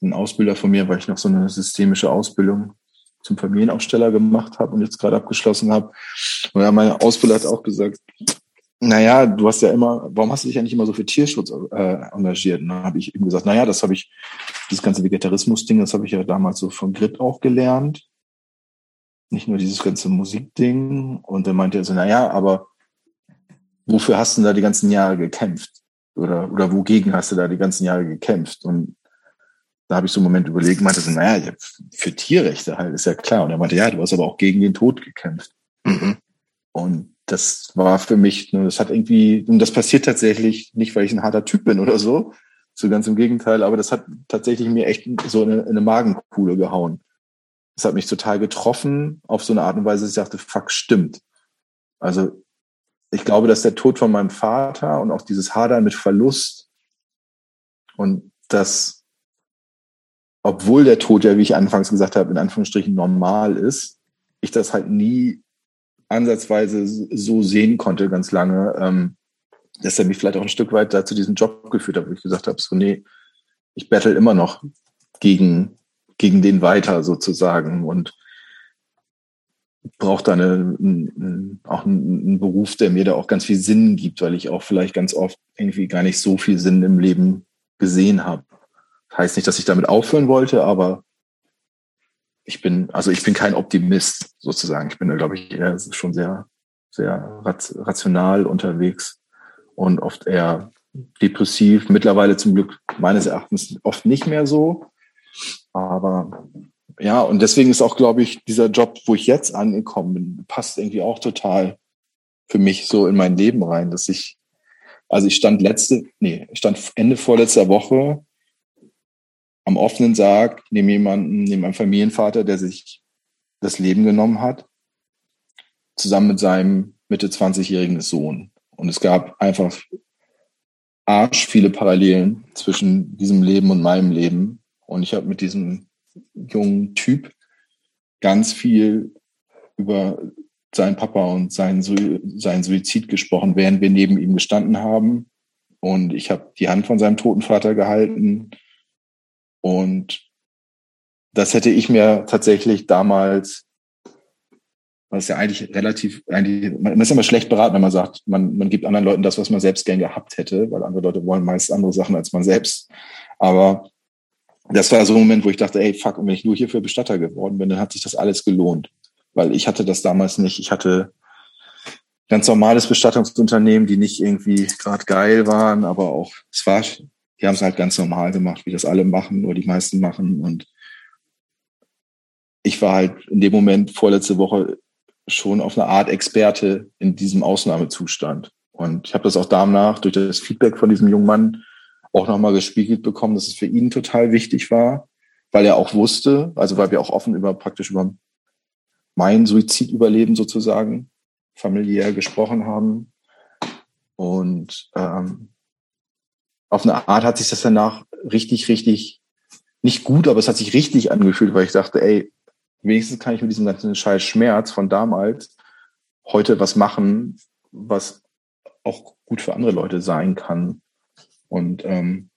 ein Ausbilder von mir, weil ich noch so eine systemische Ausbildung zum Familienaufsteller gemacht habe und jetzt gerade abgeschlossen habe. Und ja, mein Ausbilder hat auch gesagt, naja, du hast ja immer, warum hast du dich ja nicht immer so für Tierschutz äh, engagiert? Und dann habe ich ihm gesagt, naja, das habe ich, dieses ganze Vegetarismus-Ding, das habe ich ja damals so von Grit auch gelernt. nicht nur dieses ganze Musikding. Und dann meinte er so, naja, aber wofür hast du da die ganzen Jahre gekämpft? Oder, oder wogegen hast du da die ganzen Jahre gekämpft? Und da habe ich so einen Moment überlegt, meinte so, naja, für Tierrechte halt, ist ja klar. Und er meinte, ja, du hast aber auch gegen den Tod gekämpft. Mhm. Und das war für mich, ne, das hat irgendwie, und das passiert tatsächlich nicht, weil ich ein harter Typ bin oder so, so ganz im Gegenteil, aber das hat tatsächlich mir echt so in eine, in eine Magenkuhle gehauen. Das hat mich total getroffen auf so eine Art und Weise, dass ich dachte, fuck, stimmt. Also ich glaube, dass der Tod von meinem Vater und auch dieses Hadern mit Verlust und das, obwohl der Tod ja, wie ich anfangs gesagt habe, in Anführungsstrichen normal ist, ich das halt nie ansatzweise so sehen konnte ganz lange, ähm, dass er mich vielleicht auch ein Stück weit da zu diesem Job geführt hat, wo ich gesagt habe, so nee, ich battle immer noch gegen, gegen den weiter sozusagen und brauche da eine, ein, auch einen Beruf, der mir da auch ganz viel Sinn gibt, weil ich auch vielleicht ganz oft irgendwie gar nicht so viel Sinn im Leben gesehen habe. Heißt nicht, dass ich damit aufhören wollte, aber ich bin, also ich bin kein Optimist sozusagen. Ich bin da, glaube ich, eher schon sehr, sehr rational unterwegs und oft eher depressiv. Mittlerweile zum Glück meines Erachtens oft nicht mehr so. Aber ja, und deswegen ist auch, glaube ich, dieser Job, wo ich jetzt angekommen bin, passt irgendwie auch total für mich so in mein Leben rein, dass ich, also ich stand letzte, nee, ich stand Ende vorletzter Woche am offenen Sarg neben jemanden, neben einem Familienvater, der sich das Leben genommen hat, zusammen mit seinem Mitte 20-jährigen Sohn. Und es gab einfach arsch viele Parallelen zwischen diesem Leben und meinem Leben. Und ich habe mit diesem jungen Typ ganz viel über seinen Papa und seinen, seinen Suizid gesprochen, während wir neben ihm gestanden haben. Und ich habe die Hand von seinem toten Vater gehalten und das hätte ich mir tatsächlich damals, was ja eigentlich relativ, eigentlich, man ist immer schlecht beraten, wenn man sagt, man, man gibt anderen Leuten das, was man selbst gern gehabt hätte, weil andere Leute wollen meist andere Sachen als man selbst. Aber das war so ein Moment, wo ich dachte, ey, fuck, und wenn ich nur hierfür Bestatter geworden bin, dann hat sich das alles gelohnt. Weil ich hatte das damals nicht. Ich hatte ganz normales Bestattungsunternehmen, die nicht irgendwie gerade geil waren, aber auch, es war die haben es halt ganz normal gemacht, wie das alle machen oder die meisten machen. Und ich war halt in dem Moment vorletzte Woche schon auf eine Art Experte in diesem Ausnahmezustand. Und ich habe das auch danach durch das Feedback von diesem jungen Mann auch nochmal gespiegelt bekommen, dass es für ihn total wichtig war, weil er auch wusste, also weil wir auch offen über praktisch über mein Suizidüberleben sozusagen familiär gesprochen haben. Und ähm, auf eine Art hat sich das danach richtig, richtig, nicht gut, aber es hat sich richtig angefühlt, weil ich dachte, ey, wenigstens kann ich mit diesem ganzen scheiß Schmerz von damals heute was machen, was auch gut für andere Leute sein kann. Und ähm,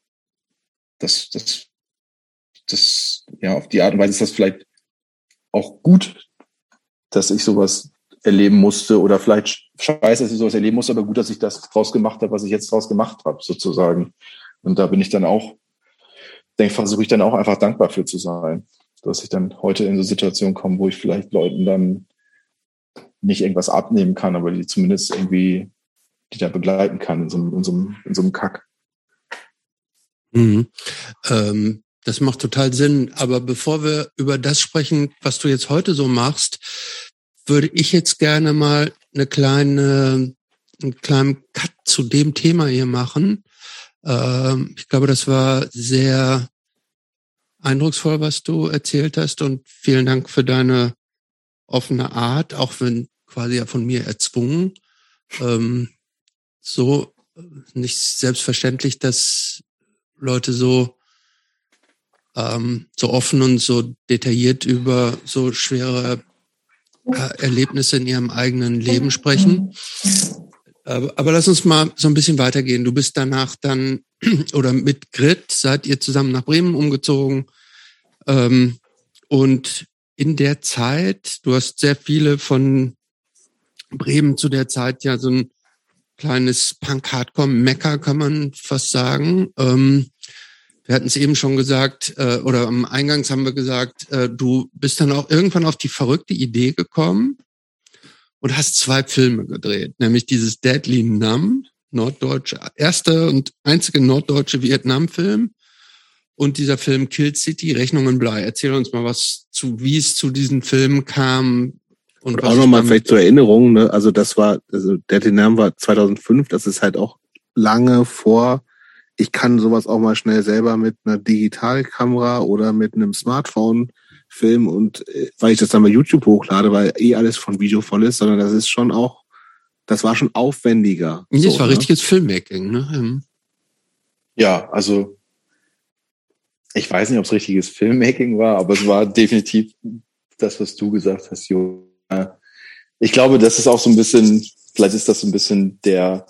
das, das, das, ja, auf die Art und Weise ist das vielleicht auch gut, dass ich sowas erleben musste oder vielleicht scheiße, dass ich sowas erleben musste, aber gut, dass ich das draus gemacht habe, was ich jetzt draus gemacht habe, sozusagen. Und da bin ich dann auch, denke, versuche ich dann auch einfach dankbar für zu sein, dass ich dann heute in so Situationen komme, wo ich vielleicht Leuten dann nicht irgendwas abnehmen kann, aber die zumindest irgendwie, die da begleiten kann in so, in so, einem, in so einem Kack. Mhm. Ähm, das macht total Sinn. Aber bevor wir über das sprechen, was du jetzt heute so machst, würde ich jetzt gerne mal eine kleine, einen kleinen Cut zu dem Thema hier machen. Ähm, ich glaube, das war sehr eindrucksvoll, was du erzählt hast und vielen Dank für deine offene Art, auch wenn quasi ja von mir erzwungen. Ähm, so nicht selbstverständlich, dass Leute so ähm, so offen und so detailliert über so schwere äh, Erlebnisse in ihrem eigenen Leben sprechen. Aber, aber lass uns mal so ein bisschen weitergehen. Du bist danach dann *clears throat* oder mit Grit seid ihr zusammen nach Bremen umgezogen. Ähm, und in der Zeit, du hast sehr viele von Bremen zu der Zeit ja so ein kleines Punk-Hardcore-Mecker, kann man fast sagen. Ähm, wir hatten es eben schon gesagt, äh, oder am Eingangs haben wir gesagt, äh, du bist dann auch irgendwann auf die verrückte Idee gekommen und hast zwei Filme gedreht, nämlich dieses Deadly Numb, norddeutsche, erste und einzige norddeutsche Vietnam-Film und dieser Film Kill City, Rechnung in Blei. Erzähl uns mal was zu, wie es zu diesen Filmen kam. Und, und auch nochmal vielleicht zur Erinnerung, ne? also das war, also Deadly Numb war 2005, das ist halt auch lange vor ich kann sowas auch mal schnell selber mit einer Digitalkamera oder mit einem Smartphone filmen und äh, weil ich das dann bei YouTube hochlade, weil eh alles von Video voll ist, sondern das ist schon auch, das war schon aufwendiger. Das so, war ne? richtiges Filmmaking, ne? Mhm. Ja, also ich weiß nicht, ob es richtiges Filmmaking war, aber es war definitiv das, was du gesagt hast, Jo. Ich glaube, das ist auch so ein bisschen, vielleicht ist das so ein bisschen der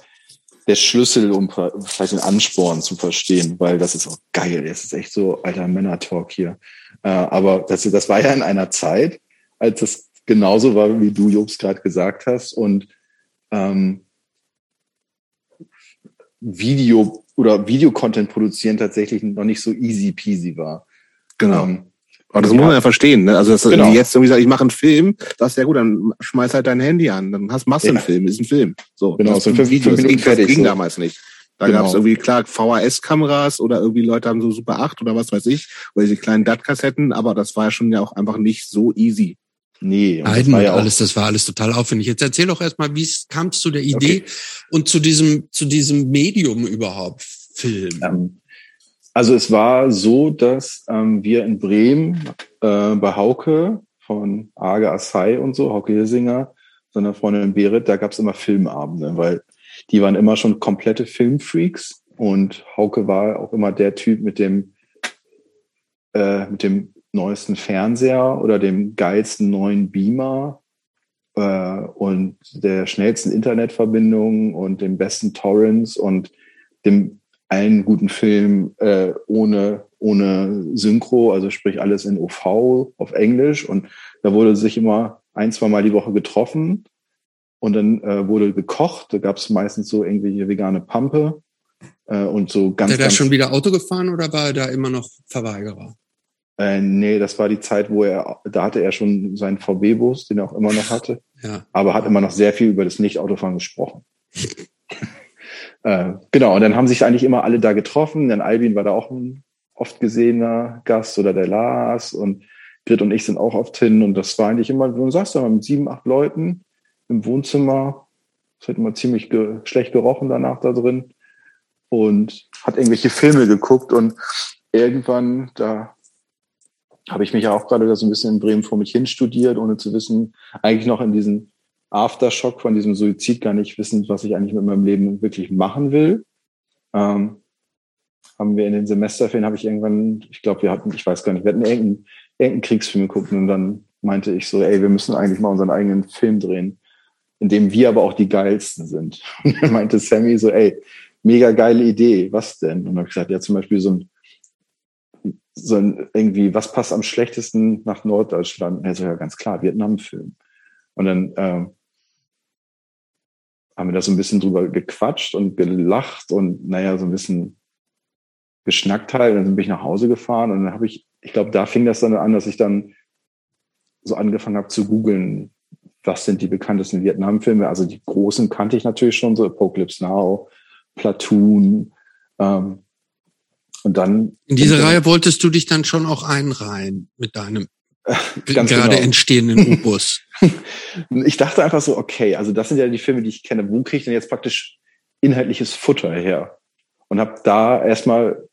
der Schlüssel, um vielleicht den Ansporn zu verstehen, weil das ist auch geil. Das ist echt so alter Männer-Talk hier. Äh, aber das, das war ja in einer Zeit, als das genauso war, wie du, Jobs, gerade gesagt hast. Und ähm, Video oder Videocontent produzieren tatsächlich noch nicht so easy peasy war. Genau. Ähm, aber das ja. muss man ja verstehen. Ne? Also dass genau. jetzt irgendwie sagt, ich mache einen Film, das ist ja gut, dann schmeiß halt dein Handy an, dann hast machst du einen ja. Film, ist ein Film. So, genau, so fünf, Video, fünf Minuten fertig. Das ging so. damals nicht. Da genau. gab es irgendwie klar VHS-Kameras oder irgendwie Leute haben so Super 8 oder was weiß ich, oder diese kleinen DAT-Kassetten, aber das war ja schon ja auch einfach nicht so easy. Nee, und das war ja alles, das war alles total aufwendig. Jetzt erzähl doch erstmal, wie es kam zu der Idee okay. und zu diesem, zu diesem Medium überhaupt, Film. Ähm, also es war so, dass ähm, wir in Bremen äh, bei Hauke von Arge Assai und so, Hauke Hirsinger, seiner Freundin Berit, da gab es immer Filmabende, weil die waren immer schon komplette Filmfreaks und Hauke war auch immer der Typ mit dem äh, mit dem neuesten Fernseher oder dem geilsten neuen Beamer äh, und der schnellsten Internetverbindung und den besten Torrents und dem allen guten Film äh, ohne, ohne Synchro, also sprich alles in OV auf Englisch. Und da wurde sich immer ein, zwei Mal die Woche getroffen und dann äh, wurde gekocht. Da gab es meistens so irgendwelche vegane Pampe äh, und so ganz. Hat er da schon wieder Auto gefahren oder war er da immer noch Verweigerer? Äh, nee, das war die Zeit, wo er, da hatte er schon seinen VW-Bus, den er auch immer noch hatte. Ja. Aber hat immer noch sehr viel über das Nicht-Autofahren gesprochen. *laughs* Äh, genau, und dann haben sich eigentlich immer alle da getroffen. Denn Albin war da auch ein oft gesehener Gast oder der Lars und Grit und ich sind auch oft hin. Und das war eigentlich immer, du sagst da mit sieben, acht Leuten im Wohnzimmer. Es hat immer ziemlich ge schlecht gerochen danach da drin. Und hat irgendwelche Filme geguckt und irgendwann, da habe ich mich ja auch gerade so ein bisschen in Bremen vor mich hin studiert, ohne zu wissen, eigentlich noch in diesen Aftershock von diesem Suizid gar nicht wissen, was ich eigentlich mit meinem Leben wirklich machen will. Ähm, haben wir in den Semesterferien, habe ich irgendwann, ich glaube, wir hatten, ich weiß gar nicht, wir hatten irgendeinen, irgendeinen Kriegsfilm geguckt und dann meinte ich so, ey, wir müssen eigentlich mal unseren eigenen Film drehen, in dem wir aber auch die geilsten sind. *laughs* Und dann meinte Sammy so, ey, mega geile Idee, was denn? Und dann habe ich gesagt, ja, zum Beispiel so ein, so ein irgendwie, was passt am schlechtesten nach Norddeutschland? Und er so, ja, ganz klar, Vietnam-Film. Und dann ähm, haben wir da so ein bisschen drüber gequatscht und gelacht und naja, so ein bisschen geschnackt halt. Und dann bin ich nach Hause gefahren und dann habe ich, ich glaube, da fing das dann an, dass ich dann so angefangen habe zu googeln, was sind die bekanntesten Vietnam-Filme. Also die großen kannte ich natürlich schon, so Apocalypse Now, Platoon. Ähm, und dann. In diese Reihe wolltest du dich dann schon auch einreihen mit deinem Ganz gerade genau. entstehenden Opus. *laughs* ich dachte einfach so, okay, also das sind ja die Filme, die ich kenne. Wo kriege ich denn jetzt praktisch inhaltliches Futter her? Und habe da erstmal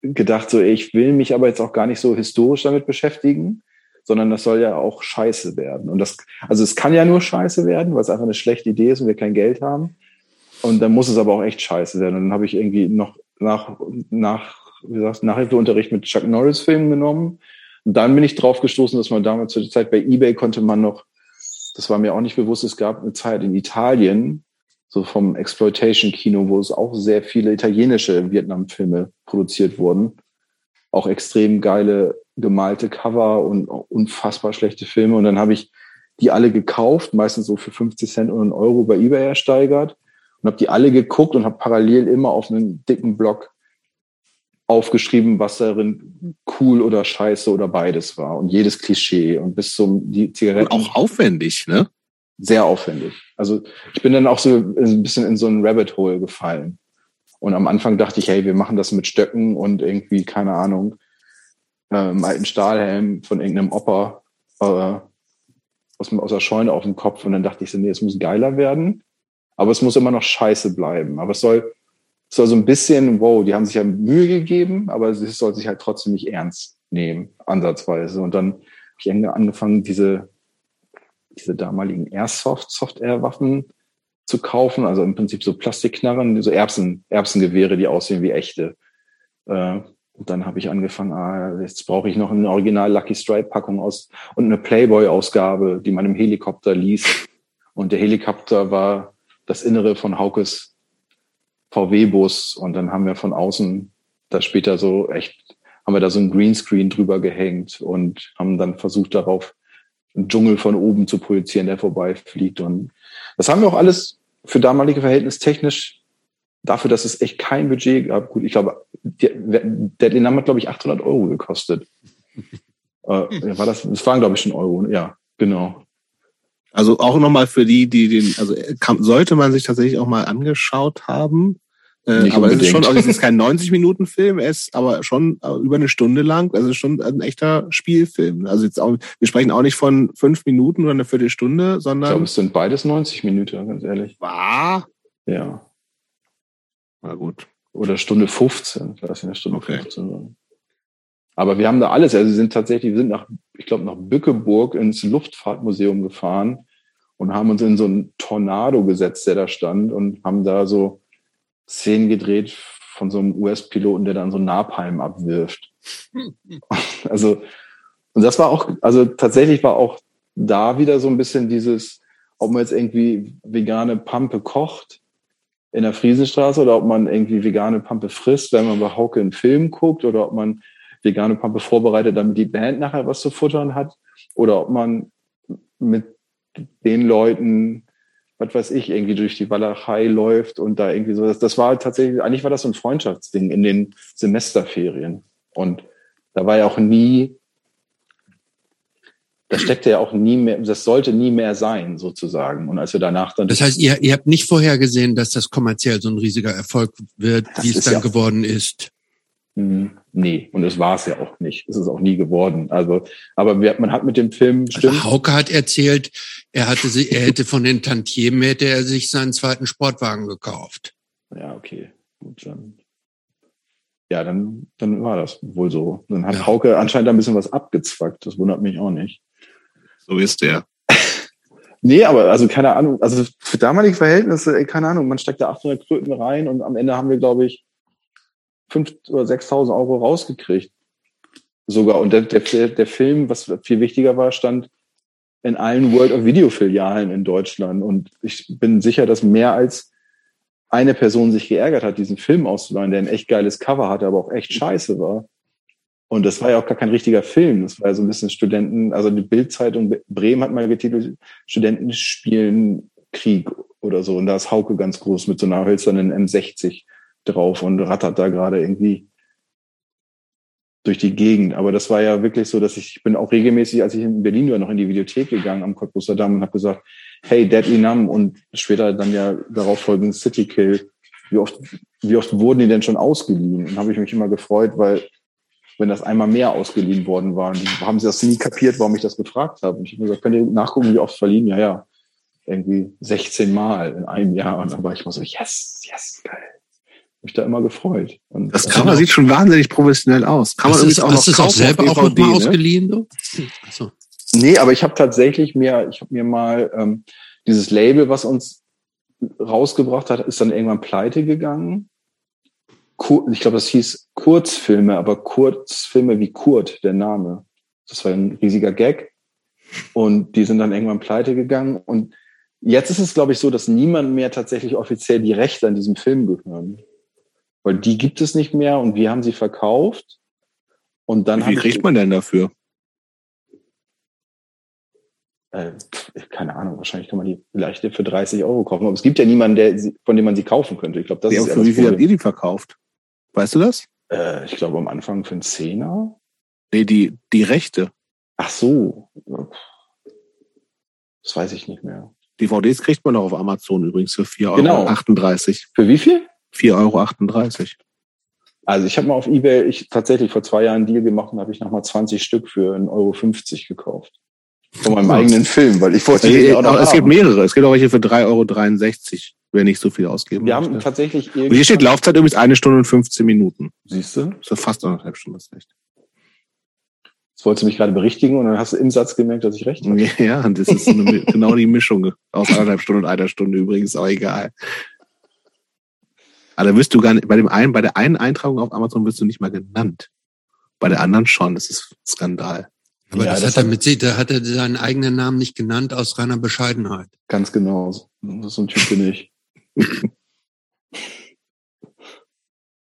gedacht, so, ich will mich aber jetzt auch gar nicht so historisch damit beschäftigen, sondern das soll ja auch scheiße werden. Und das, also es kann ja nur scheiße werden, weil es einfach eine schlechte Idee ist und wir kein Geld haben. Und dann muss es aber auch echt scheiße werden. Und dann habe ich irgendwie noch nach, nach, wie sagst, Nachhilfeunterricht mit Chuck Norris Filmen genommen und dann bin ich drauf gestoßen, dass man damals zu der Zeit bei eBay konnte man noch, das war mir auch nicht bewusst, es gab eine Zeit in Italien, so vom Exploitation-Kino, wo es auch sehr viele italienische Vietnam-Filme produziert wurden. Auch extrem geile gemalte Cover und unfassbar schlechte Filme. Und dann habe ich die alle gekauft, meistens so für 50 Cent und einen Euro bei eBay ersteigert und habe die alle geguckt und habe parallel immer auf einen dicken Block aufgeschrieben, was darin cool oder scheiße oder beides war und jedes Klischee und bis zum die Zigaretten. Und auch aufwendig, ne? Sehr aufwendig. Also ich bin dann auch so ein bisschen in so ein Rabbit Hole gefallen. Und am Anfang dachte ich, hey, wir machen das mit Stöcken und irgendwie, keine Ahnung, ähm, alten Stahlhelm von irgendeinem Opa äh, aus, aus der Scheune auf dem Kopf. Und dann dachte ich so, nee, es muss geiler werden. Aber es muss immer noch scheiße bleiben. Aber es soll, soll so ein bisschen, wow, die haben sich ja Mühe gegeben, aber es soll sich halt trotzdem nicht ernst nehmen, ansatzweise. Und dann habe ich angefangen, diese diese damaligen Airsoft-Software-Waffen zu kaufen, also im Prinzip so Plastikknarren, so Erbsen, Erbsengewehre, die aussehen wie echte. Äh, und dann habe ich angefangen, ah, jetzt brauche ich noch eine Original Lucky Stripe Packung aus und eine Playboy Ausgabe, die man im Helikopter liest. Und der Helikopter war das Innere von Haukes VW-Bus. Und dann haben wir von außen da später so echt, haben wir da so ein Greenscreen drüber gehängt und haben dann versucht darauf einen Dschungel von oben zu projizieren, der vorbeifliegt. Und das haben wir auch alles für damalige Verhältnis technisch dafür, dass es echt kein Budget gab. Gut, ich glaube, der, der den hat, glaube ich, 800 Euro gekostet. *laughs* äh, war das, das waren, glaube ich, schon Euro. Ja, genau. Also auch nochmal für die, die den, also kann, sollte man sich tatsächlich auch mal angeschaut haben. Äh, aber es ist schon, also es ist kein 90-Minuten-Film, er ist aber schon äh, über eine Stunde lang. Also schon ein echter Spielfilm. Also jetzt auch, wir sprechen auch nicht von fünf Minuten oder eine Viertelstunde, sondern. Ich glaube, es sind beides 90 Minuten, ganz ehrlich. War? Ja. Na gut. Oder Stunde 15, lass ich eine Stunde okay. 15 sagen. Aber wir haben da alles. Also wir sind tatsächlich, wir sind nach, ich glaube, nach Bückeburg ins Luftfahrtmuseum gefahren und haben uns in so einen Tornado gesetzt, der da stand und haben da so Szenen gedreht von so einem US-Piloten, der dann so Napalm abwirft. *laughs* also, und das war auch, also tatsächlich war auch da wieder so ein bisschen dieses, ob man jetzt irgendwie vegane Pampe kocht in der Friesenstraße oder ob man irgendwie vegane Pampe frisst, wenn man bei Hauke einen Film guckt oder ob man vegane Pampe vorbereitet, damit die Band nachher was zu futtern hat oder ob man mit den Leuten was weiß ich, irgendwie durch die Walachei läuft und da irgendwie so. Das, das war tatsächlich, eigentlich war das so ein Freundschaftsding in den Semesterferien. Und da war ja auch nie, da steckte ja auch nie mehr, das sollte nie mehr sein, sozusagen. Und als wir danach dann. Das heißt, ihr, ihr habt nicht vorhergesehen, dass das kommerziell so ein riesiger Erfolg wird, wie es dann ja geworden ist. Mhm. Nee, und es war es ja auch nicht. Es ist auch nie geworden. Also, aber wir, man hat mit dem Film also stimmt. Also Hauke hat erzählt, er hatte sie, er hätte von den Tantiemen hätte er sich seinen zweiten Sportwagen gekauft. Ja, okay, gut dann. Ja, dann, dann war das wohl so. Dann hat ja. Hauke anscheinend ein bisschen was abgezwackt. Das wundert mich auch nicht. So ist der. *laughs* Nee, aber also keine Ahnung, also für damalige Verhältnisse, ey, keine Ahnung, man steckt da 800 Kröten rein und am Ende haben wir, glaube ich, 5.000 oder 6.000 Euro rausgekriegt. Sogar. Und der, der, der Film, was viel wichtiger war, stand in allen World of Video Filialen in Deutschland. Und ich bin sicher, dass mehr als eine Person sich geärgert hat, diesen Film auszuleihen, der ein echt geiles Cover hatte, aber auch echt scheiße war. Und das war ja auch gar kein richtiger Film. Das war ja so ein bisschen Studenten, also die Bildzeitung Bremen hat mal getitelt, Studenten spielen Krieg oder so. Und da ist Hauke ganz groß mit so einer hölzernen M60 drauf und rattert da gerade irgendwie durch die Gegend. Aber das war ja wirklich so, dass ich, ich bin auch regelmäßig, als ich in Berlin war, noch in die Videothek gegangen am Cottbusser Damm und habe gesagt, hey, Deadly Numb und später dann ja darauf folgend City Kill. Wie oft, wie oft wurden die denn schon ausgeliehen? Und habe ich mich immer gefreut, weil wenn das einmal mehr ausgeliehen worden waren, haben sie das nie kapiert, warum ich das gefragt habe. Und ich habe gesagt, könnt ihr nachgucken, wie oft verliehen? Ja, ja. Irgendwie 16 Mal in einem Jahr. Und dann war ich mal so, yes, yes, geil mich da immer gefreut. Und das Cover sieht schon wahnsinnig professionell aus. Kann man übrigens auch noch kaufen auch selber auch DVD, mal ausgeliehen? Ne? So. Nee, aber ich habe tatsächlich mir, ich habe mir mal ähm, dieses Label, was uns rausgebracht hat, ist dann irgendwann pleite gegangen. Kur ich glaube, das hieß Kurzfilme, aber Kurzfilme wie Kurt, der Name. Das war ein riesiger Gag. Und die sind dann irgendwann pleite gegangen. Und jetzt ist es, glaube ich, so, dass niemand mehr tatsächlich offiziell die Rechte an diesem Film gehören weil die gibt es nicht mehr und wir haben sie verkauft. Und dann Wie kriegt man denn dafür? Äh, keine Ahnung, wahrscheinlich kann man die vielleicht für 30 Euro kaufen. Aber es gibt ja niemanden, der, von dem man sie kaufen könnte. Ich glaube, das ja, ist für wie viel habt ihr die verkauft? Weißt du das? Äh, ich glaube am Anfang für einen Zehner. Nee, die, die Rechte. Ach so. Das weiß ich nicht mehr. DVDs kriegt man auch auf Amazon übrigens für 4,38 Genau. Euro. Für wie viel? 4,38 Euro. Also ich habe mal auf Ebay, ich tatsächlich vor zwei Jahren einen Deal gemacht und habe ich nochmal 20 Stück für 1,50 Euro gekauft. Von meinem eigenen Film, weil ich wollte Es, den auch noch es gibt haben. mehrere. Es gibt auch welche für 3,63 Euro, wer nicht so viel ausgeben Wir haben möchte. tatsächlich Und hier steht Laufzeit übrigens eine Stunde und 15 Minuten. Siehst du? Das ist fast anderthalb Stunden, das ist recht. Jetzt wolltest du mich gerade berichtigen und dann hast du im Satz gemerkt, dass ich recht habe. *laughs* Ja, und das ist eine, genau die Mischung aus anderthalb Stunden und einer Stunde übrigens, aber egal. Aber da wirst du gar nicht, bei dem einen, bei der einen Eintragung auf Amazon wirst du nicht mal genannt. Bei der anderen schon, das ist Skandal. Aber Ja, das, das hat er mit sich, da hat er seinen eigenen Namen nicht genannt aus reiner Bescheidenheit. Ganz genau. So so ein Typ bin ich.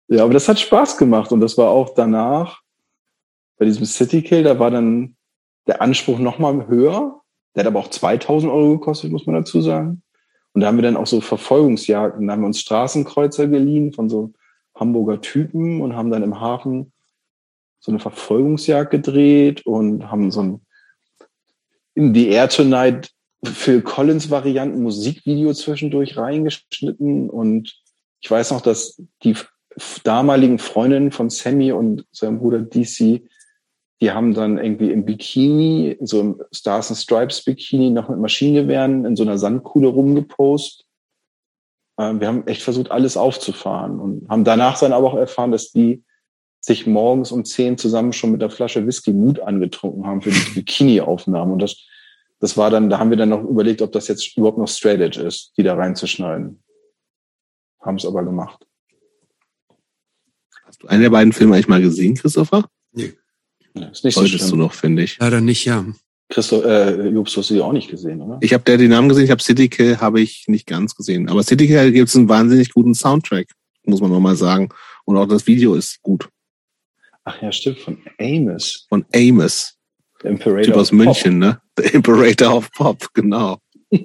ja, aber das hat Spaß gemacht und das war auch danach bei diesem City Kill, da war dann der Anspruch nochmal höher. Der hat aber auch 2000 Euro gekostet, muss man dazu sagen. Und da haben wir dann auch so Verfolgungsjagden, da haben wir uns Straßenkreuzer geliehen von so Hamburger Typen und haben dann im Hafen so eine Verfolgungsjagd gedreht und haben so ein in The Air Tonight Phil Collins Varianten Musikvideo zwischendurch reingeschnitten. Und ich weiß noch, dass die damaligen Freundinnen von Sammy und seinem Bruder DC, die haben dann irgendwie im Bikini, so im Stars and Stripes Bikini, noch mit Maschinengewehren in so einer Sandkuhle rumgepost. Ähm, wir haben echt versucht, alles aufzufahren und haben danach dann aber auch erfahren, dass die sich morgens um zehn zusammen schon mit der Flasche Whisky Mut angetrunken haben für die Bikini-Aufnahmen. Und das, das war dann, da haben wir dann noch überlegt, ob das jetzt überhaupt noch Straight Edge ist, die da reinzuschneiden. Haben es aber gemacht. Hast du einen der beiden Filme eigentlich mal gesehen, Christopher? Ja, ist nicht so Solltest du schlimm. noch, finde ich. Leider nicht, ja. Christoph, äh, Jobst, du hast sie auch nicht gesehen, oder? Ich habe der den Namen gesehen, ich habe City Kill habe ich nicht ganz gesehen. Aber City Kill gibt es einen wahnsinnig guten Soundtrack, muss man nochmal sagen. Und auch das Video ist gut. Ach ja, stimmt, von Amos. Von Amos. Imperator. Typ aus of Pop. München, ne? The Imperator of Pop, genau. *laughs*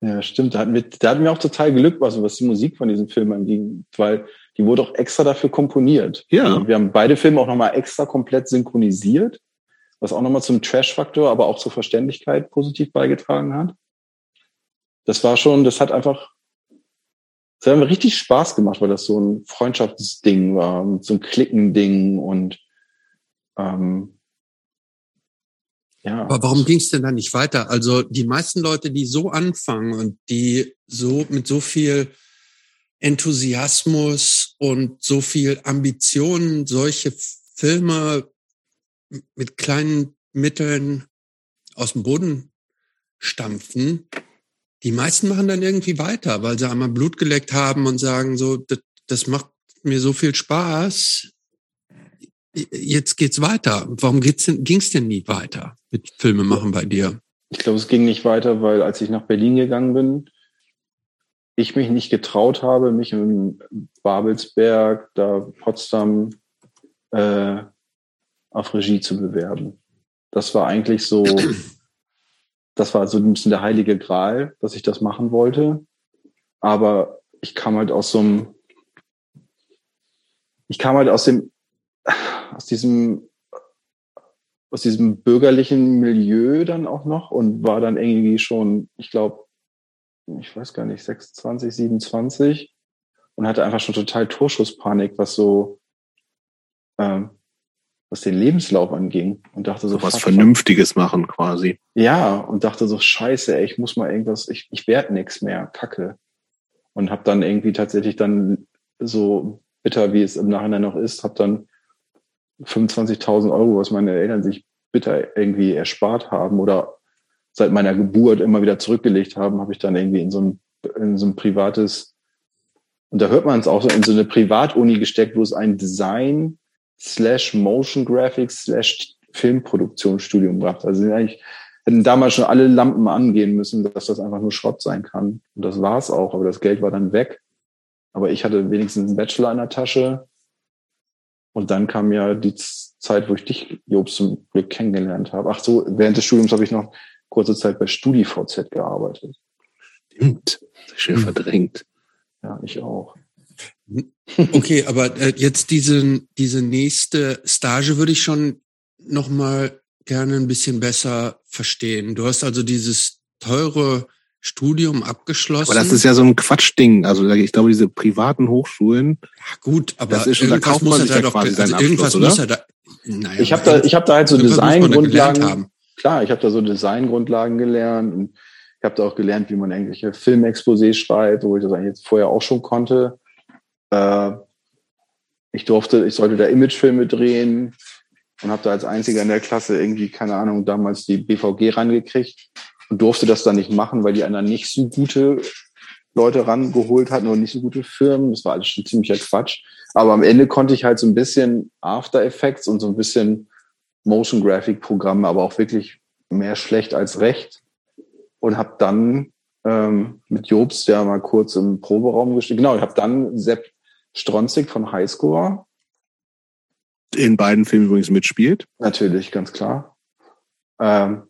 Ja, stimmt. Da hatten wir, da hatten wir auch total Glück, was, was die Musik von diesem Film anging, weil die wurde auch extra dafür komponiert. Ja. Und wir haben beide Filme auch nochmal extra komplett synchronisiert, was auch nochmal zum Trash-Faktor, aber auch zur Verständlichkeit positiv beigetragen hat. Das war schon, das hat einfach, das hat mir richtig Spaß gemacht, weil das so ein Freundschaftsding war, so ein Klickending und ähm, ja. Aber warum ging es denn da nicht weiter? Also die meisten Leute, die so anfangen und die so mit so viel Enthusiasmus und so viel Ambitionen solche Filme mit kleinen Mitteln aus dem Boden stampfen, die meisten machen dann irgendwie weiter, weil sie einmal Blut geleckt haben und sagen so, das, das macht mir so viel Spaß. Jetzt geht's weiter. Warum geht's denn, ging's denn nie weiter mit Filme machen bei dir? Ich glaube, es ging nicht weiter, weil als ich nach Berlin gegangen bin, ich mich nicht getraut habe, mich in Babelsberg, da Potsdam äh, auf Regie zu bewerben. Das war eigentlich so, *clears throat* das war so ein bisschen der heilige Gral, dass ich das machen wollte. Aber ich kam halt aus so einem, ich kam halt aus dem, aus diesem aus diesem bürgerlichen Milieu dann auch noch und war dann irgendwie schon, ich glaube, ich weiß gar nicht, 26, 27 und hatte einfach schon total Torschusspanik, was so, ähm, was den Lebenslauf anging und dachte so, So was Vernünftiges machen quasi. ja, und dachte so, scheiße, ey, ich muss mal irgendwas, ich, ich werd nix mehr, kacke. Und habe dann irgendwie tatsächlich dann so bitter, wie es im Nachhinein noch ist, habe dann 25.000 Euro, was meine Eltern sich bitter irgendwie erspart haben oder seit meiner Geburt immer wieder zurückgelegt haben, habe ich dann irgendwie in so ein, in so ein privates, und da hört man es auch so, in so eine Privatuni gesteckt, wo es ein Design slash Motion Graphics slash Filmproduktionsstudium gab. Also eigentlich hätten damals schon alle Lampen angehen müssen, dass das einfach nur Schrott sein kann. Und das war es auch, aber das Geld war dann weg. Aber ich hatte wenigstens einen Bachelor in der Tasche. Und dann kam ja die Zeit, wo ich dich, Jobs, zum Glück kennengelernt habe. Ach so, während des Studiums habe ich noch kurze Zeit bei StudiVZ gearbeitet. Stimmt. Schön Hm. verdrängt. Ja, ich auch. *laughs* Okay, aber äh, jetzt diese, diese nächste Stage würde ich schon noch mal gerne ein bisschen besser verstehen. Du hast also dieses teure Studium abgeschlossen. Aber das ist ja so ein Quatschding. Also ich glaube, diese privaten Hochschulen. Ja gut, aber das ist schon, da kauft man sich ja doch, quasi also irgendwas Abschluss, muss er da. Naja, ich habe da, ich habe da halt so Designgrundlagen. Klar, ich habe da so Designgrundlagen gelernt und ich habe da auch gelernt, wie man irgendwelche Filmexposés schreibt, wo ich das eigentlich jetzt vorher auch schon konnte. Äh, ich durfte, ich sollte da Imagefilme drehen und habe da als einziger in der Klasse irgendwie, keine Ahnung, damals die BVG rangekriegt und durfte das dann nicht machen, weil die anderen nicht so gute Leute rangeholt hatten oder nicht so gute Firmen. Das war alles schon ziemlicher Quatsch. Aber am Ende konnte ich halt so ein bisschen After Effects und so ein bisschen Motion Graphic Programme, aber auch wirklich mehr schlecht als recht. Und habe dann ähm, mit Jobs ja mal kurz im Proberaum gestellt. Genau, ich habe dann Sepp Stronzig von Highscore. In beiden Filmen übrigens mitspielt. Natürlich, ganz klar. Ähm,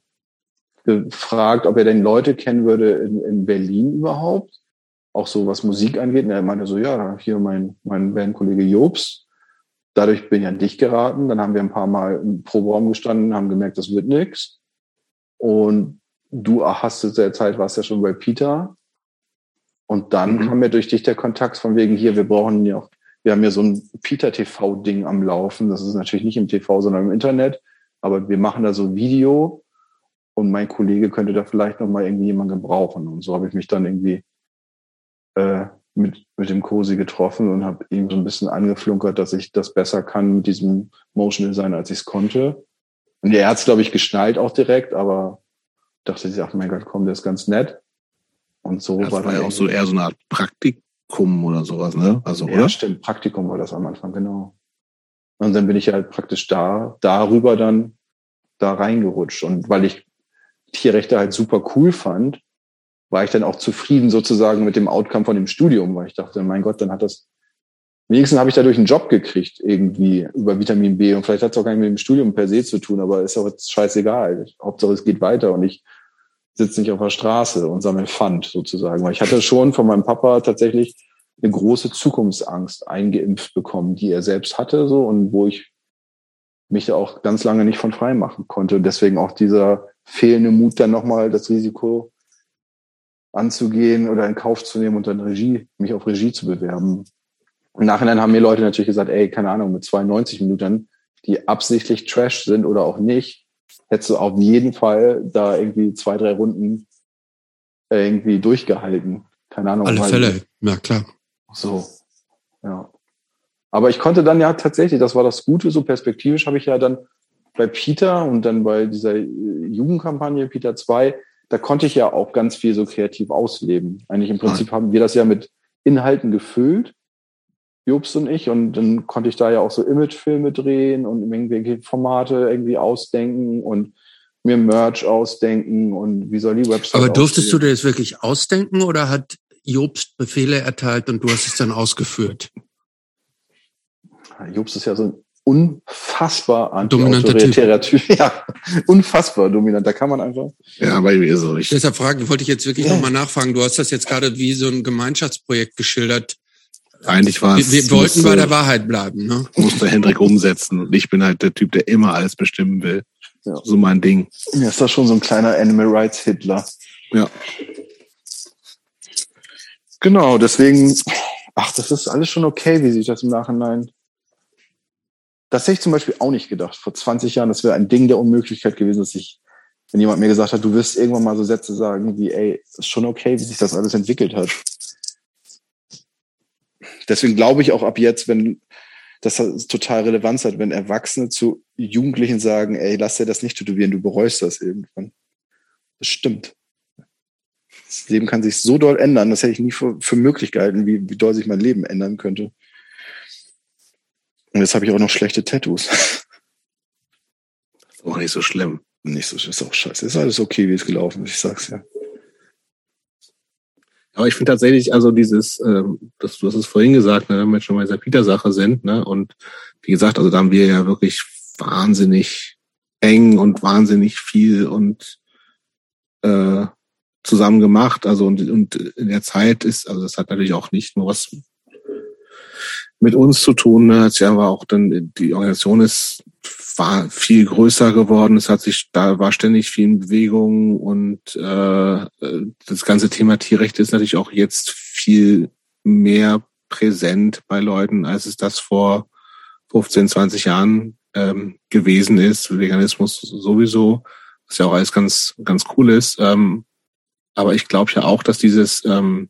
gefragt, ob er denn Leute kennen würde in, in Berlin überhaupt. Auch so was Musik angeht. Und er meinte so, ja, hier mein, mein Bandkollege Jobs. Dadurch bin ich an dich geraten. Dann haben wir ein paar Mal im Proberaum gestanden, haben gemerkt, das wird nix. Und du hast zu der Zeit warst ja schon bei Peter. Und dann mhm. kam mir durch dich der Kontakt von wegen hier, wir brauchen ja auch, wir haben ja so ein Peter TV Ding am Laufen. Das ist natürlich nicht im TV, sondern im Internet. Aber wir machen da so Video und mein Kollege könnte da vielleicht noch mal irgendwie jemanden gebrauchen. Und so habe ich mich dann irgendwie äh, mit, mit dem Cosi getroffen und habe ihm so ein bisschen angeflunkert, dass ich das besser kann mit diesem Motion Design, als ich es konnte. Und er hat es, glaube ich, geschnallt auch direkt, aber dachte sich, ach mein Gott, komm, der ist ganz nett. Und so das war, war ja auch so eher so eine Art Praktikum oder sowas, ne? Also, ja, oder? stimmt. Praktikum war das am Anfang, genau. Und dann bin ich halt praktisch da, darüber dann da reingerutscht. Und weil ich Tierrechte halt super cool fand, war ich dann auch zufrieden sozusagen mit dem Outcome von dem Studium, weil ich dachte, mein Gott, dann hat das, wenigstens habe ich dadurch einen Job gekriegt irgendwie über Vitamin B und vielleicht hat es auch gar nicht mit dem Studium per se zu tun, aber ist auch jetzt scheißegal. Hauptsache es geht weiter und ich sitze nicht auf der Straße und sammle Pfand sozusagen, weil ich hatte schon von meinem Papa tatsächlich eine große Zukunftsangst eingeimpft bekommen, die er selbst hatte so und wo ich mich da auch ganz lange nicht von frei machen konnte. Und deswegen auch dieser fehlende Mut, dann nochmal das Risiko anzugehen oder in Kauf zu nehmen und dann Regie, mich auf Regie zu bewerben. Im Nachhinein haben mir Leute natürlich gesagt, ey, keine Ahnung, mit 92 Minuten, die absichtlich Trash sind oder auch nicht, hättest du auf jeden Fall da irgendwie zwei, drei Runden irgendwie durchgehalten. Keine Ahnung. Alle Fälle, ja klar. So, ja. Aber ich konnte dann ja tatsächlich, das war das Gute, so perspektivisch habe ich ja dann bei Peter und dann bei dieser Jugendkampagne Peter 2, da konnte ich ja auch ganz viel so kreativ ausleben. Eigentlich im Prinzip haben wir das ja mit Inhalten gefüllt, Jobs und ich, und dann konnte ich da ja auch so Imagefilme drehen und irgendwelche Formate irgendwie ausdenken und mir Merch ausdenken und wie soll die Website Aber durftest aussehen. du dir das wirklich ausdenken oder hat Jobst Befehle erteilt und du hast es dann ausgeführt? Jobst ist ja so ein unfassbar anti-autoritärer Typ. *laughs* Ja, unfassbar dominant. Da kann man einfach. Ja, bei mir so. Ich Deshalb frage, wollte ich jetzt wirklich ja. nochmal nachfragen. Du hast das jetzt gerade wie so ein Gemeinschaftsprojekt geschildert. Eigentlich war es. Wir, wir wollten musste, bei der Wahrheit bleiben, ne? Musste Hendrik umsetzen. Und ich bin halt der Typ, der immer alles bestimmen will. Ja. So mein Ding. Ja, ist das schon so ein kleiner Animal Rights Hitler. Ja. Genau, deswegen, ach, das ist alles schon okay, wie sich das im Nachhinein das hätte ich zum Beispiel auch nicht gedacht. Vor 20 Jahren, das wäre ein Ding der Unmöglichkeit gewesen, dass ich, wenn jemand mir gesagt hat, du wirst irgendwann mal so Sätze sagen wie, ey, ist schon okay, wie sich das alles entwickelt hat. Deswegen glaube ich auch ab jetzt, wenn das total Relevanz hat, wenn Erwachsene zu Jugendlichen sagen, ey, lass dir das nicht tätowieren, du bereust das irgendwann. Das stimmt. Das Leben kann sich so doll ändern, das hätte ich nie für, für möglich gehalten, wie, wie doll sich mein Leben ändern könnte. Und jetzt habe ich auch noch schlechte Tattoos. Ist auch nicht so schlimm. Nicht so, ist auch scheiße. Ist alles okay, wie es gelaufen ist, ich sag's ja. Aber ich finde tatsächlich, also dieses, ähm, das, du hast es vorhin gesagt, ne, wenn wir schon mal in dieser Peter-Sache sind, ne, und wie gesagt, also da haben wir ja wirklich wahnsinnig eng und wahnsinnig viel und äh, zusammen gemacht. Also und, und in der Zeit ist, also das hat natürlich auch nicht nur was mit uns zu tun. Hat ja aber auch dann, die Organisation ist, war viel größer geworden. Es hat sich, da war ständig viel in Bewegung und äh, das ganze Thema Tierrechte ist natürlich auch jetzt viel mehr präsent bei Leuten, als es das vor 15, 20 Jahren ähm, gewesen ist. Veganismus sowieso, was ja auch alles ganz, ganz cool ist. Ähm, aber ich glaube ja auch, dass dieses ähm,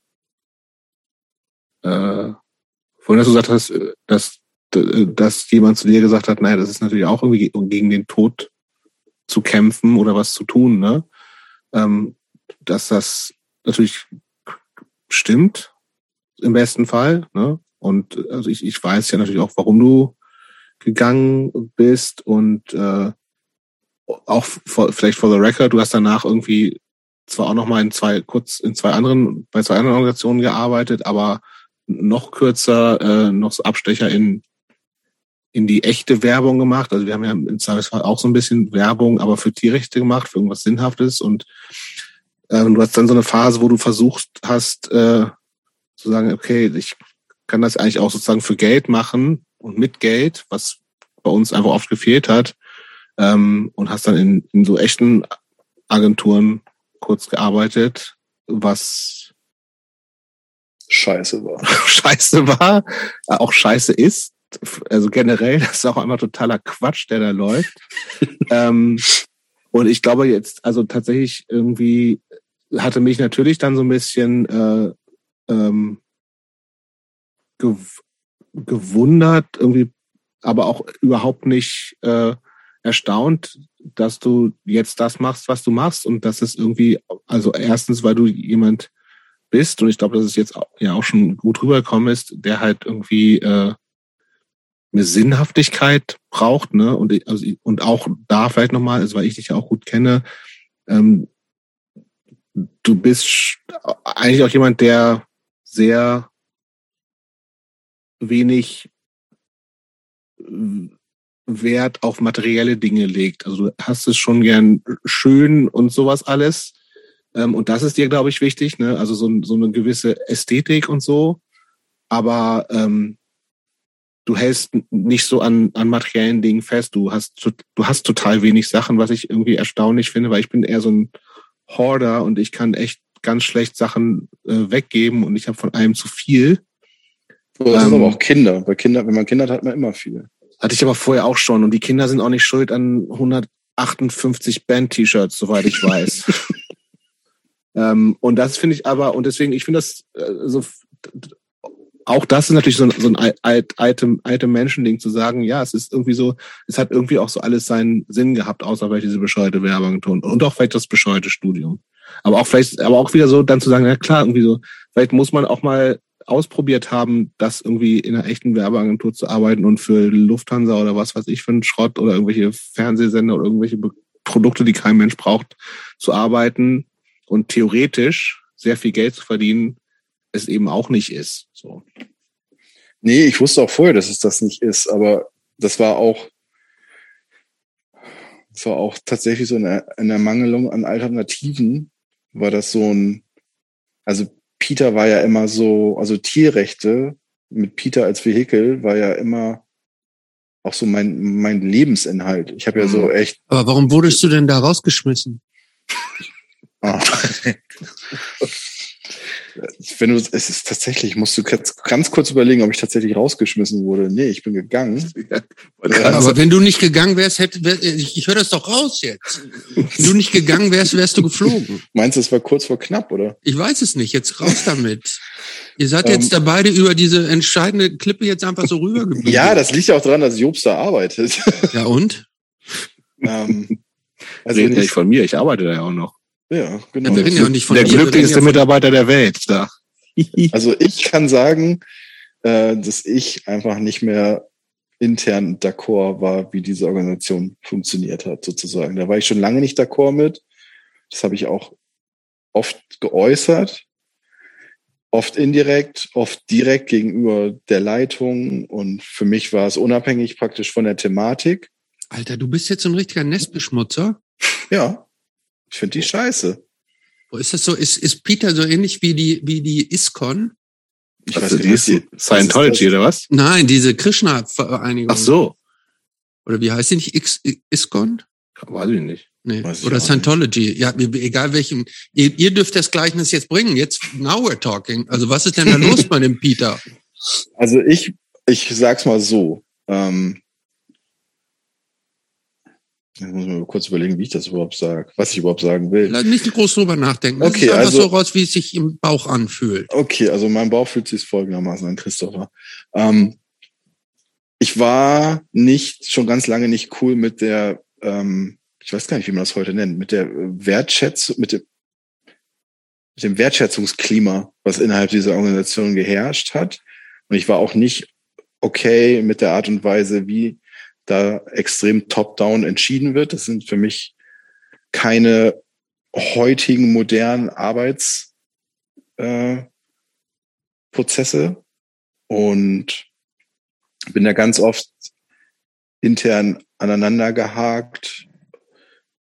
äh, vorhin hast du gesagt hast, äh, dass, dass jemand zu dir gesagt hat, naja, das ist natürlich auch irgendwie gegen den Tod zu kämpfen oder was zu tun, ne? Ähm, dass das natürlich stimmt, im besten Fall, ne? Und also ich, ich weiß ja natürlich auch, warum du gegangen bist und äh, auch for, vielleicht for the record, du hast danach irgendwie zwar auch noch mal in zwei kurz in zwei anderen bei zwei anderen Organisationen gearbeitet, aber noch kürzer äh, noch Abstecher in in die echte Werbung gemacht. Also wir haben ja im Zweifelsfall auch so ein bisschen Werbung, aber für Tierrechte gemacht, für irgendwas Sinnhaftes. Und äh, du hast dann so eine Phase, wo du versucht hast, äh, zu sagen, okay, ich kann das eigentlich auch sozusagen für Geld machen und mit Geld, was bei uns einfach oft gefehlt hat. Ähm, und hast dann in, in so echten Agenturen kurz gearbeitet, was scheiße war. *laughs* scheiße war, äh, auch scheiße ist. Also generell, *laughs* das ist auch einmal totaler Quatsch, der da läuft. *laughs* ähm, und ich glaube jetzt, also tatsächlich irgendwie hatte mich natürlich dann so ein bisschen äh, ähm, gew gewundert, irgendwie, aber auch überhaupt nicht äh, erstaunt, dass du jetzt das machst, was du machst und das ist irgendwie, also erstens, weil du jemand bist und ich glaube, dass es jetzt ja auch schon gut rübergekommen ist, der halt irgendwie äh, eine Sinnhaftigkeit braucht, ne? Und also, und auch da vielleicht nochmal, also weil ich dich ja auch gut kenne, ähm, du bist eigentlich auch jemand, der sehr wenig Wert auf materielle Dinge legt. Also du hast es schon gern schön und sowas alles. Ähm, und das ist dir, glaube ich, wichtig, ne? Also so, so eine gewisse Ästhetik und so. Aber ähm, du hältst nicht so an, an materiellen Dingen fest. Du hast, du hast total wenig Sachen, was ich irgendwie erstaunlich finde, weil ich bin eher so ein Hoarder und ich kann echt ganz schlecht Sachen äh, weggeben und ich habe von einem zu viel. Das ähm, sind aber auch Kinder. Bei Kinder, wenn man Kinder hat, hat man immer viel. Hatte ich aber vorher auch schon und die Kinder sind auch nicht schuld an 158 Band-T-Shirts, soweit ich weiß. *laughs* ähm, und das finde ich aber, und deswegen, ich finde das äh, so auch das ist natürlich so ein, so ein alt, alte, alte Menschending zu sagen, ja, es ist irgendwie so, es hat irgendwie auch so alles seinen Sinn gehabt, außer vielleicht diese bescheuerte Werbung tun und auch vielleicht das bescheuerte Studium. Aber auch vielleicht, aber auch wieder so dann zu sagen, ja klar, irgendwie so, vielleicht muss man auch mal ausprobiert haben, das irgendwie in einer echten Werbeagentur zu arbeiten und für Lufthansa oder was weiß ich für einen Schrott oder irgendwelche Fernsehsender oder irgendwelche Produkte, die kein Mensch braucht, zu arbeiten und theoretisch sehr viel Geld zu verdienen, es eben auch nicht ist. So. Nee, ich wusste auch vorher, dass es das nicht ist, aber das war auch, das war auch tatsächlich so eine, eine Mangelung an Alternativen, war das so ein, also Peter war ja immer so, also Tierrechte mit Peter als Vehikel war ja immer auch so mein, mein Lebensinhalt. Ich habe ja so mhm. echt. Aber warum wurdest du denn da rausgeschmissen? Ah. *laughs* wenn du, es ist tatsächlich, musst du ganz kurz überlegen, ob ich tatsächlich rausgeschmissen wurde. Nee, ich bin gegangen. Ja, aber wenn du nicht gegangen wärst, hätte, wär, ich, ich höre das doch raus jetzt. Wenn du nicht gegangen wärst, wärst du geflogen. Meinst du, es war kurz vor knapp, oder? Ich weiß es nicht. Jetzt raus damit. Ihr seid jetzt ähm, da beide über diese entscheidende Klippe jetzt einfach so rübergeblieben. Ja, das liegt ja auch daran, dass Jobs da arbeitet. Ja, und? ähm, also Reden nicht von mir, ich arbeite da ja auch noch. Ja, genau. wir reden ja auch nicht von der glücklichste ja Mitarbeiter der Welt da. *laughs* Also ich kann sagen, äh, dass ich einfach nicht mehr intern d'accord war, wie diese Organisation funktioniert hat, sozusagen. Da war ich schon lange nicht d'accord mit. Das habe ich auch oft geäußert, oft indirekt, oft direkt gegenüber der Leitung. Und für mich war es unabhängig praktisch von der Thematik. Alter, du bist jetzt so ein richtiger Nestbeschmutzer. Ja. Ich finde die scheiße. Wo ist das so? Ist, ist Peter so ähnlich wie die, wie die ISCON? Ich Also weiß die ist die- Scientology, was ist oder was? Nein, diese Krishna-Vereinigung. Ach so. Oder wie heißt die nicht? X ISKCON? Weiß ich nicht. Nee. Weiß ich Oder auch nicht. Scientology. Ja, egal welchem. Ihr, ihr dürft das Gleichnis jetzt bringen. Jetzt, now we're talking. Also was ist denn da los *laughs* bei dem Peter? Also ich, ich sag's mal so. Ähm, ich muss mal kurz überlegen, wie ich das überhaupt sage, was ich überhaupt sagen will. Nicht groß drüber nachdenken. Das Okay, ist einfach also- so raus, wie es sich im Bauch anfühlt. Okay, also mein Bauch fühlt sich folgendermaßen an, Christopher. Ähm, ich war nicht, schon ganz lange nicht cool mit der, ähm, ich weiß gar nicht, wie man das heute nennt, mit der Wertschätzung, mit dem, mit dem Wertschätzungsklima, was innerhalb dieser Organisation geherrscht hat. Und ich war auch nicht okay mit der Art und Weise, wie da extrem top-down entschieden wird. Das sind für mich keine heutigen modernen Arbeits, äh, und bin da ganz oft intern aneinander gehakt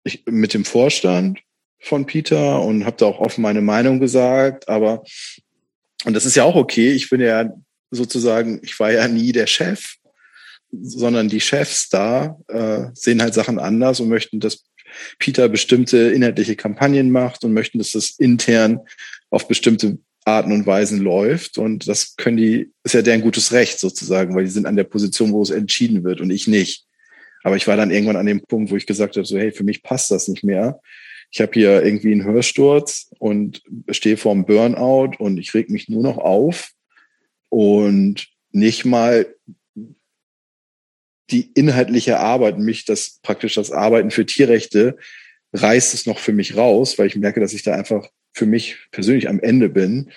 ich, mit dem Vorstand von Peter und habe da auch offen meine Meinung gesagt, aber und das ist ja auch okay. Ich bin ja sozusagen, ich war ja nie der Chef, sondern die Chefs da äh, sehen halt Sachen anders und möchten, dass Peter bestimmte inhaltliche Kampagnen macht und möchten, dass das intern auf bestimmte Arten und Weisen läuft. Und das können die, ist ja deren gutes Recht sozusagen, weil die sind an der Position, wo es entschieden wird und ich nicht. Aber ich war dann irgendwann an dem Punkt, wo ich gesagt habe, so hey, für mich passt das nicht mehr. Ich habe hier irgendwie einen Hörsturz und stehe vorm Burnout und ich reg mich nur noch auf und nicht mal die inhaltliche Arbeit, mich das praktisch das Arbeiten für Tierrechte reißt es noch für mich raus, weil ich merke, dass ich da einfach für mich persönlich am Ende bin,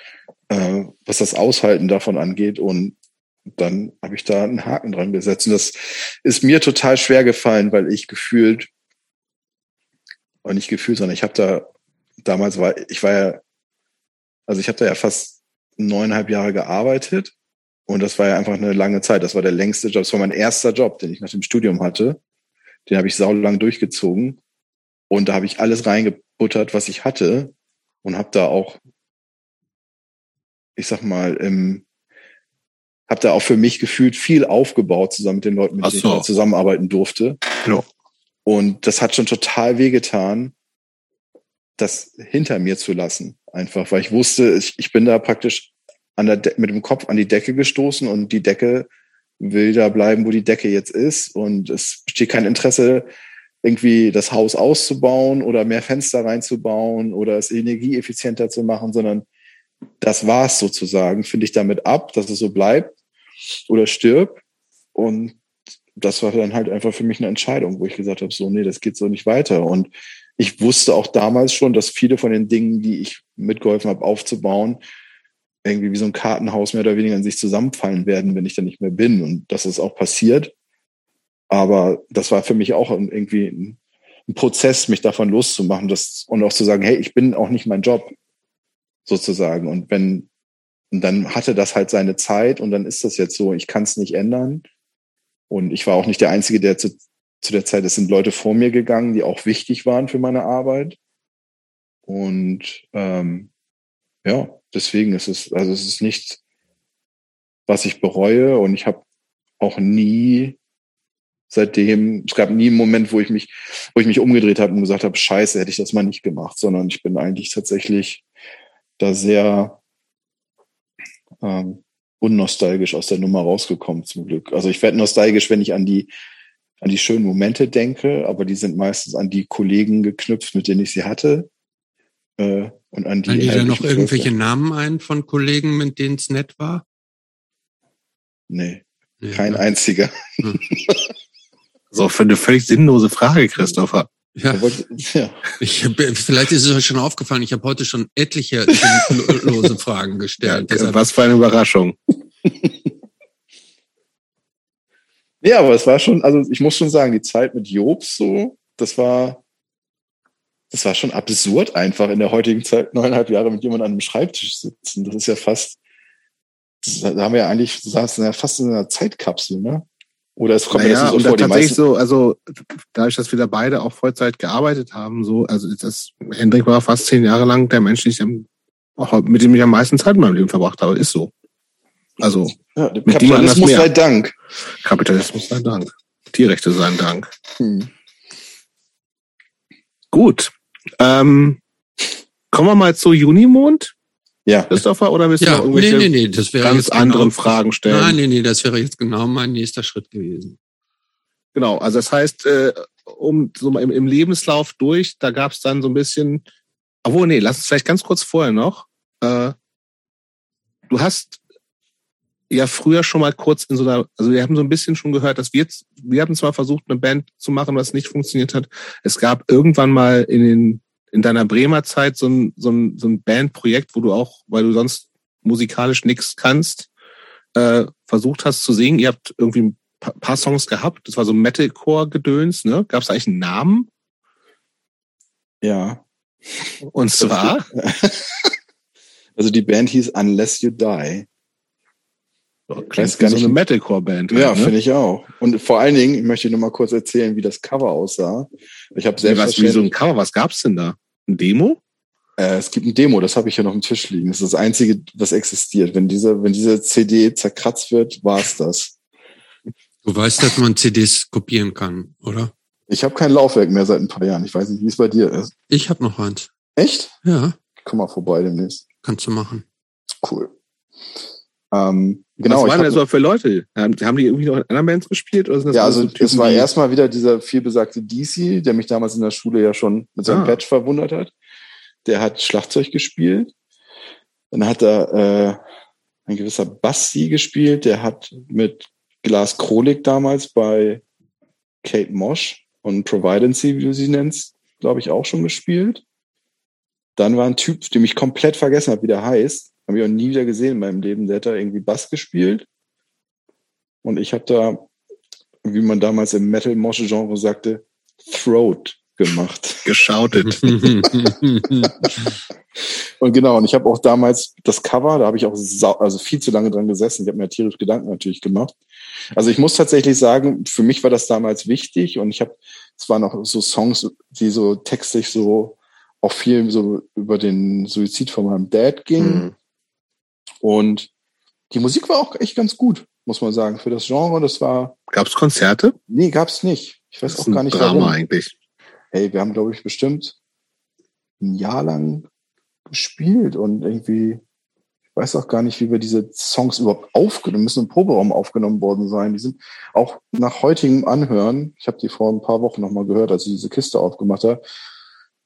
äh, was das Aushalten davon angeht. Und dann habe ich da einen Haken dran gesetzt. Und das ist mir total schwer gefallen, weil ich gefühlt, und nicht gefühlt, sondern ich habe da, damals war, ich war ja, also ich habe da ja fast neuneinhalb Jahre gearbeitet. Und das war ja einfach eine lange Zeit. Das war der längste Job. Das war mein erster Job, den ich nach dem Studium hatte. Den habe ich saulang durchgezogen. Und da habe ich alles reingebuttert, was ich hatte. Und habe da auch, ich sag mal, im, habe da auch für mich gefühlt viel aufgebaut zusammen mit den Leuten, mit denen ich da zusammenarbeiten durfte. Ja. Und das hat schon total wehgetan, das hinter mir zu lassen. Einfach, weil ich wusste, ich, ich bin da praktisch an der De mit dem Kopf an die Decke gestoßen und die Decke will da bleiben, wo die Decke jetzt ist. Und es besteht kein Interesse, irgendwie das Haus auszubauen oder mehr Fenster reinzubauen oder es energieeffizienter zu machen, sondern das war's sozusagen. Finde ich damit ab, dass es so bleibt oder stirbt. Und das war dann halt einfach für mich eine Entscheidung, wo ich gesagt habe, so, nee, das geht so nicht weiter. Und ich wusste auch damals schon, dass viele von den Dingen, die ich mitgeholfen habe aufzubauen, irgendwie wie so ein Kartenhaus mehr oder weniger in sich zusammenfallen werden, wenn ich dann nicht mehr bin. Und das ist auch passiert. Aber das war für mich auch irgendwie ein, ein Prozess, mich davon loszumachen das, und auch zu sagen, hey, ich bin auch nicht mein Job, sozusagen. Und wenn, und dann hatte das halt seine Zeit und dann ist das jetzt so, ich kann es nicht ändern. Und ich war auch nicht der Einzige, der zu, zu der Zeit, es sind Leute vor mir gegangen, die auch wichtig waren für meine Arbeit. Und ähm, ja, deswegen ist es, also es ist nichts, was ich bereue. Und ich habe auch nie seitdem, es gab nie einen Moment, wo ich mich, wo ich mich umgedreht habe und gesagt habe, scheiße, hätte ich das mal nicht gemacht, sondern ich bin eigentlich tatsächlich da sehr ähm, unnostalgisch aus der Nummer rausgekommen, zum Glück. Also ich werde nostalgisch, wenn ich an die, an die schönen Momente denke, aber die sind meistens an die Kollegen geknüpft, mit denen ich sie hatte. Äh, und an die Fallen dir da noch irgendwelche Projekte. Namen ein von Kollegen, mit denen es nett war? Nee, Nee, kein ne? einziger. So, für eine völlig sinnlose Frage, Christopher. Ja, ja. ich, hab- vielleicht ist es euch schon aufgefallen, ich habe heute schon etliche lose Fragen gestellt. Deshalb- Was für eine Überraschung. *laughs* Ja, aber es war schon, also ich muss schon sagen, die Zeit mit Jobs so, das war, das war schon absurd einfach in der heutigen Zeit, neuneinhalb Jahre mit jemandem an einem Schreibtisch sitzen. Das ist ja fast, das, da haben wir ja eigentlich, saßen ja fast in einer Zeitkapsel, ne? Oder es kommt mir Naja, das und so vor, die tatsächlich so, also dadurch, dass wir da beide auch Vollzeit gearbeitet haben, so, also das Hendrik war fast zehn Jahre lang der Mensch, ich mit dem ich am meisten Zeit in meinem Leben verbracht habe, ist so. Also Ja, Kapitalismus sei Dank. Kapitalismus sei Dank. Tierrechte seien Dank. Hm. Gut. Ähm, kommen wir mal zu Junimond, Ja, Christopher, oder willst du noch Ja, nee, irgendwelche nee, nee, das wäre ganz jetzt anderen genau, Fragen stellen? Nein, nee, nee, das wäre jetzt genau mein nächster Schritt gewesen. Genau, also das heißt, äh, um so mal im, im Lebenslauf durch, da gab es dann so ein bisschen, obwohl, nee, lass uns vielleicht ganz kurz vorher noch. Äh, du hast ja früher schon mal kurz in so einer, also wir haben so ein bisschen schon gehört, dass wir wir haben zwar versucht, eine Band zu machen, was nicht funktioniert hat. Es gab irgendwann mal in den, in deiner Bremer Zeit so ein, so ein, so ein Bandprojekt, wo du auch, weil du sonst musikalisch nichts kannst, äh, versucht hast zu singen. Ihr habt irgendwie ein pa- paar Songs gehabt. Das war so Metalcore-Gedöns, ne? Gab es eigentlich einen Namen? ja. Und zwar, *laughs* Also die Band hieß Unless You Die. Klingt weiß wie gar so nicht- eine Metalcore-Band. Ja, halt, ne? finde ich auch. Und vor allen Dingen möchte ich noch mal kurz erzählen, wie das Cover aussah. Ich habe Wie, was, wie so ein Cover, was gab's denn da? Ein Demo? äh, es gibt ein Demo, das habe ich hier noch im Tisch liegen. Das ist das einzige, was existiert. Wenn diese, wenn diese CD zerkratzt wird, war's das. Du weißt, dass man CDs kopieren kann, oder? Ich habe kein Laufwerk mehr seit ein paar Jahren. Ich weiß nicht, wie es bei dir ist. Ich habe noch eins. Echt? Ja, Komm mal vorbei demnächst. kannst du machen. Cool. Ähm, genau. was waren das so für Leute? Haben, haben die irgendwie noch in anderen Bands gespielt? Oder sind das Ja, also so Typen, es war erstmal wieder dieser vielbesagte DC, der mich damals in der Schule ja schon mit seinem Ah. Patch verwundert hat. Der hat Schlagzeug gespielt. Dann hat er äh, ein gewisser Basti gespielt, der hat mit Glas Krolik damals bei Kate Mosh und Providency, wie du sie nennst, glaube ich, auch schon gespielt. Dann war ein Typ, den ich komplett vergessen habe, wie der heißt. Habe ich auch nie wieder gesehen in meinem Leben. Der hat da irgendwie Bass gespielt. Und ich habe da, wie man damals im Metal-Mosche-Genre sagte, Throat gemacht. geschautet. *laughs* *laughs* Und genau, und ich habe auch damals das Cover, da habe ich auch also viel zu lange dran gesessen. Ich habe mir tierisch Gedanken natürlich gemacht. Also ich muss tatsächlich sagen, für mich war das damals wichtig und ich habe, es waren auch so Songs, die so textlich so auch viel so über den Suizid von meinem Dad ging. Mhm. Und die Musik war auch echt ganz gut, muss man sagen. Für das Genre, das war, Gab's Konzerte? nee, gab's nicht. Ich weiß Das ist auch gar nicht Drama warum. eigentlich. Hey, wir haben, glaube ich, bestimmt ein Jahr lang gespielt und irgendwie, ich weiß auch gar nicht, wie wir diese Songs überhaupt aufgenommen, müssen im Proberaum aufgenommen worden sein. Die sind auch nach heutigem Anhören, ich habe die vor ein paar Wochen nochmal gehört, als ich diese Kiste aufgemacht habe.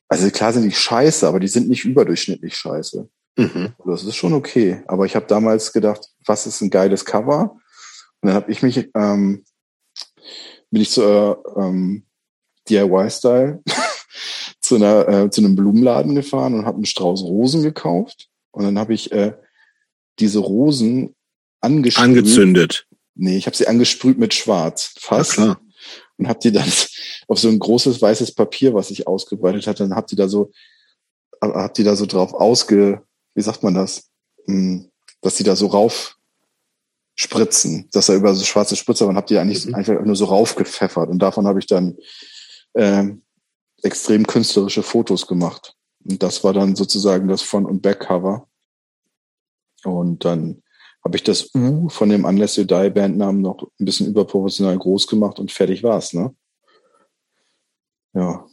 Also klar sind die scheiße, aber die sind nicht überdurchschnittlich scheiße. Mhm. Das ist schon okay. Aber ich habe damals gedacht, was ist ein geiles Cover? Und dann habe ich mich, ähm, bin ich zur ähm, DIY-Style *laughs* zu, einer, äh, zu einem Blumenladen gefahren und habe einen Strauß Rosen gekauft. Und dann habe ich äh, diese Rosen angesprüht. Angezündet. Nee, ich habe sie angesprüht mit Schwarz, Ja, fast klar. und hab die dann *laughs* auf so ein großes weißes Papier, was ich ausgebreitet hatte, dann habt die da so, hab die da so drauf ausge, wie sagt man das, Hm, dass die da so rauf spritzen, dass da über so schwarze Spritzer und hab die eigentlich Mhm. einfach nur so raufgepfeffert und davon habe ich dann ähm, extrem künstlerische Fotos gemacht und das war dann sozusagen das Front- und Backcover und dann habe ich das U von dem Unless You Die Bandnamen noch ein bisschen überproportional groß gemacht und fertig war's, ne? Ja.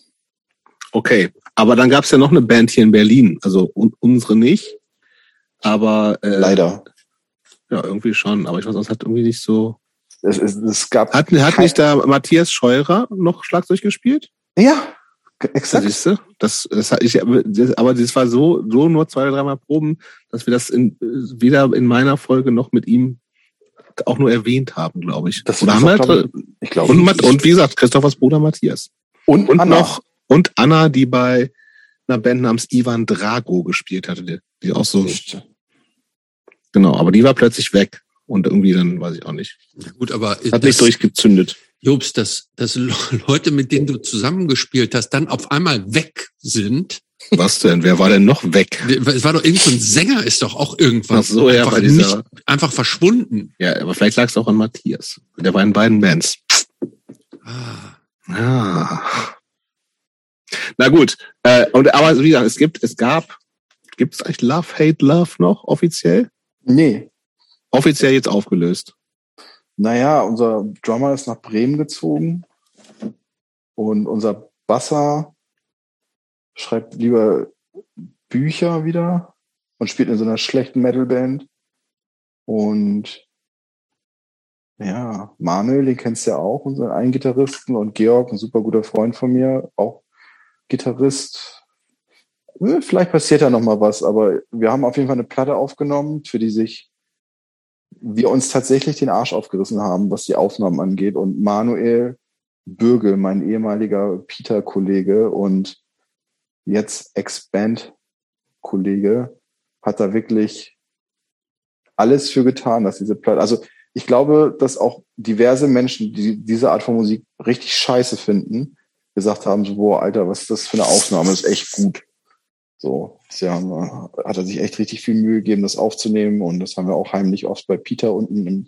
Okay. Aber dann gab's ja noch eine Band hier in Berlin. Also un unsere nicht. Aber äh, Leider. Ja, irgendwie schon. Aber ich weiß, es hat irgendwie nicht so. Es, es, es gab. Hat, hat nicht da Matthias Scheurer noch Schlagzeug gespielt? Ja, exakt. Siehst du? Das, das, hat ich, das, aber das war so, so nur zwei oder dreimal Proben, dass wir das in, weder in meiner Folge noch mit ihm auch nur erwähnt haben, glaube ich. Das Oder ist haben wir, glaub Ich glaube. und, und wie gesagt, Christophers Bruder Matthias. und, Und Anna. noch, und Anna, die bei einer Band namens Ivan Drago gespielt hatte, die, die auch so, genau, aber die war plötzlich weg. Und irgendwie dann, weiß ich auch nicht. Ja, gut, aber Hat das, nicht durchgezündet. Jobs, dass, dass Le- *laughs* Leute, mit denen du zusammengespielt hast, dann auf einmal weg sind. Was denn? Wer war denn noch weg? Es war doch irgend so ein Sänger, ist doch auch irgendwann Ach so, ja, einfach, dieser, nicht, einfach verschwunden. ja, aber vielleicht lag es auch an Matthias. Der war in beiden Bands. Ah. Ah. Na gut. Äh, und aber wie gesagt, es gibt, es gab, gibt es eigentlich Love, Hate, Love noch offiziell? Nee. offiziell jetzt aufgelöst? Naja, unser Drummer ist nach Bremen gezogen und unser Basser schreibt lieber Bücher wieder und spielt in so einer schlechten Metalband. Und ja, Manuel, den kennst du ja auch, unseren einen Gitarristen und Georg, ein super guter Freund von mir, auch Gitarrist. Äh, vielleicht passiert da noch mal was, aber wir haben auf jeden Fall eine Platte aufgenommen, für die sich wir uns tatsächlich den Arsch aufgerissen haben, was die Aufnahmen angeht. Und Manuel Bürgel, mein ehemaliger Peter-Kollege und jetzt Ex-Band-Kollege, hat da wirklich alles für getan, dass diese Platte, also ich glaube, dass auch diverse Menschen, die diese Art von Musik richtig scheiße finden, gesagt haben, so, boah, Alter, was ist das für eine Aufnahme? Das ist echt gut. So, haben, hat er sich echt richtig viel Mühe gegeben, das aufzunehmen. Und das haben wir auch heimlich oft bei Peter unten im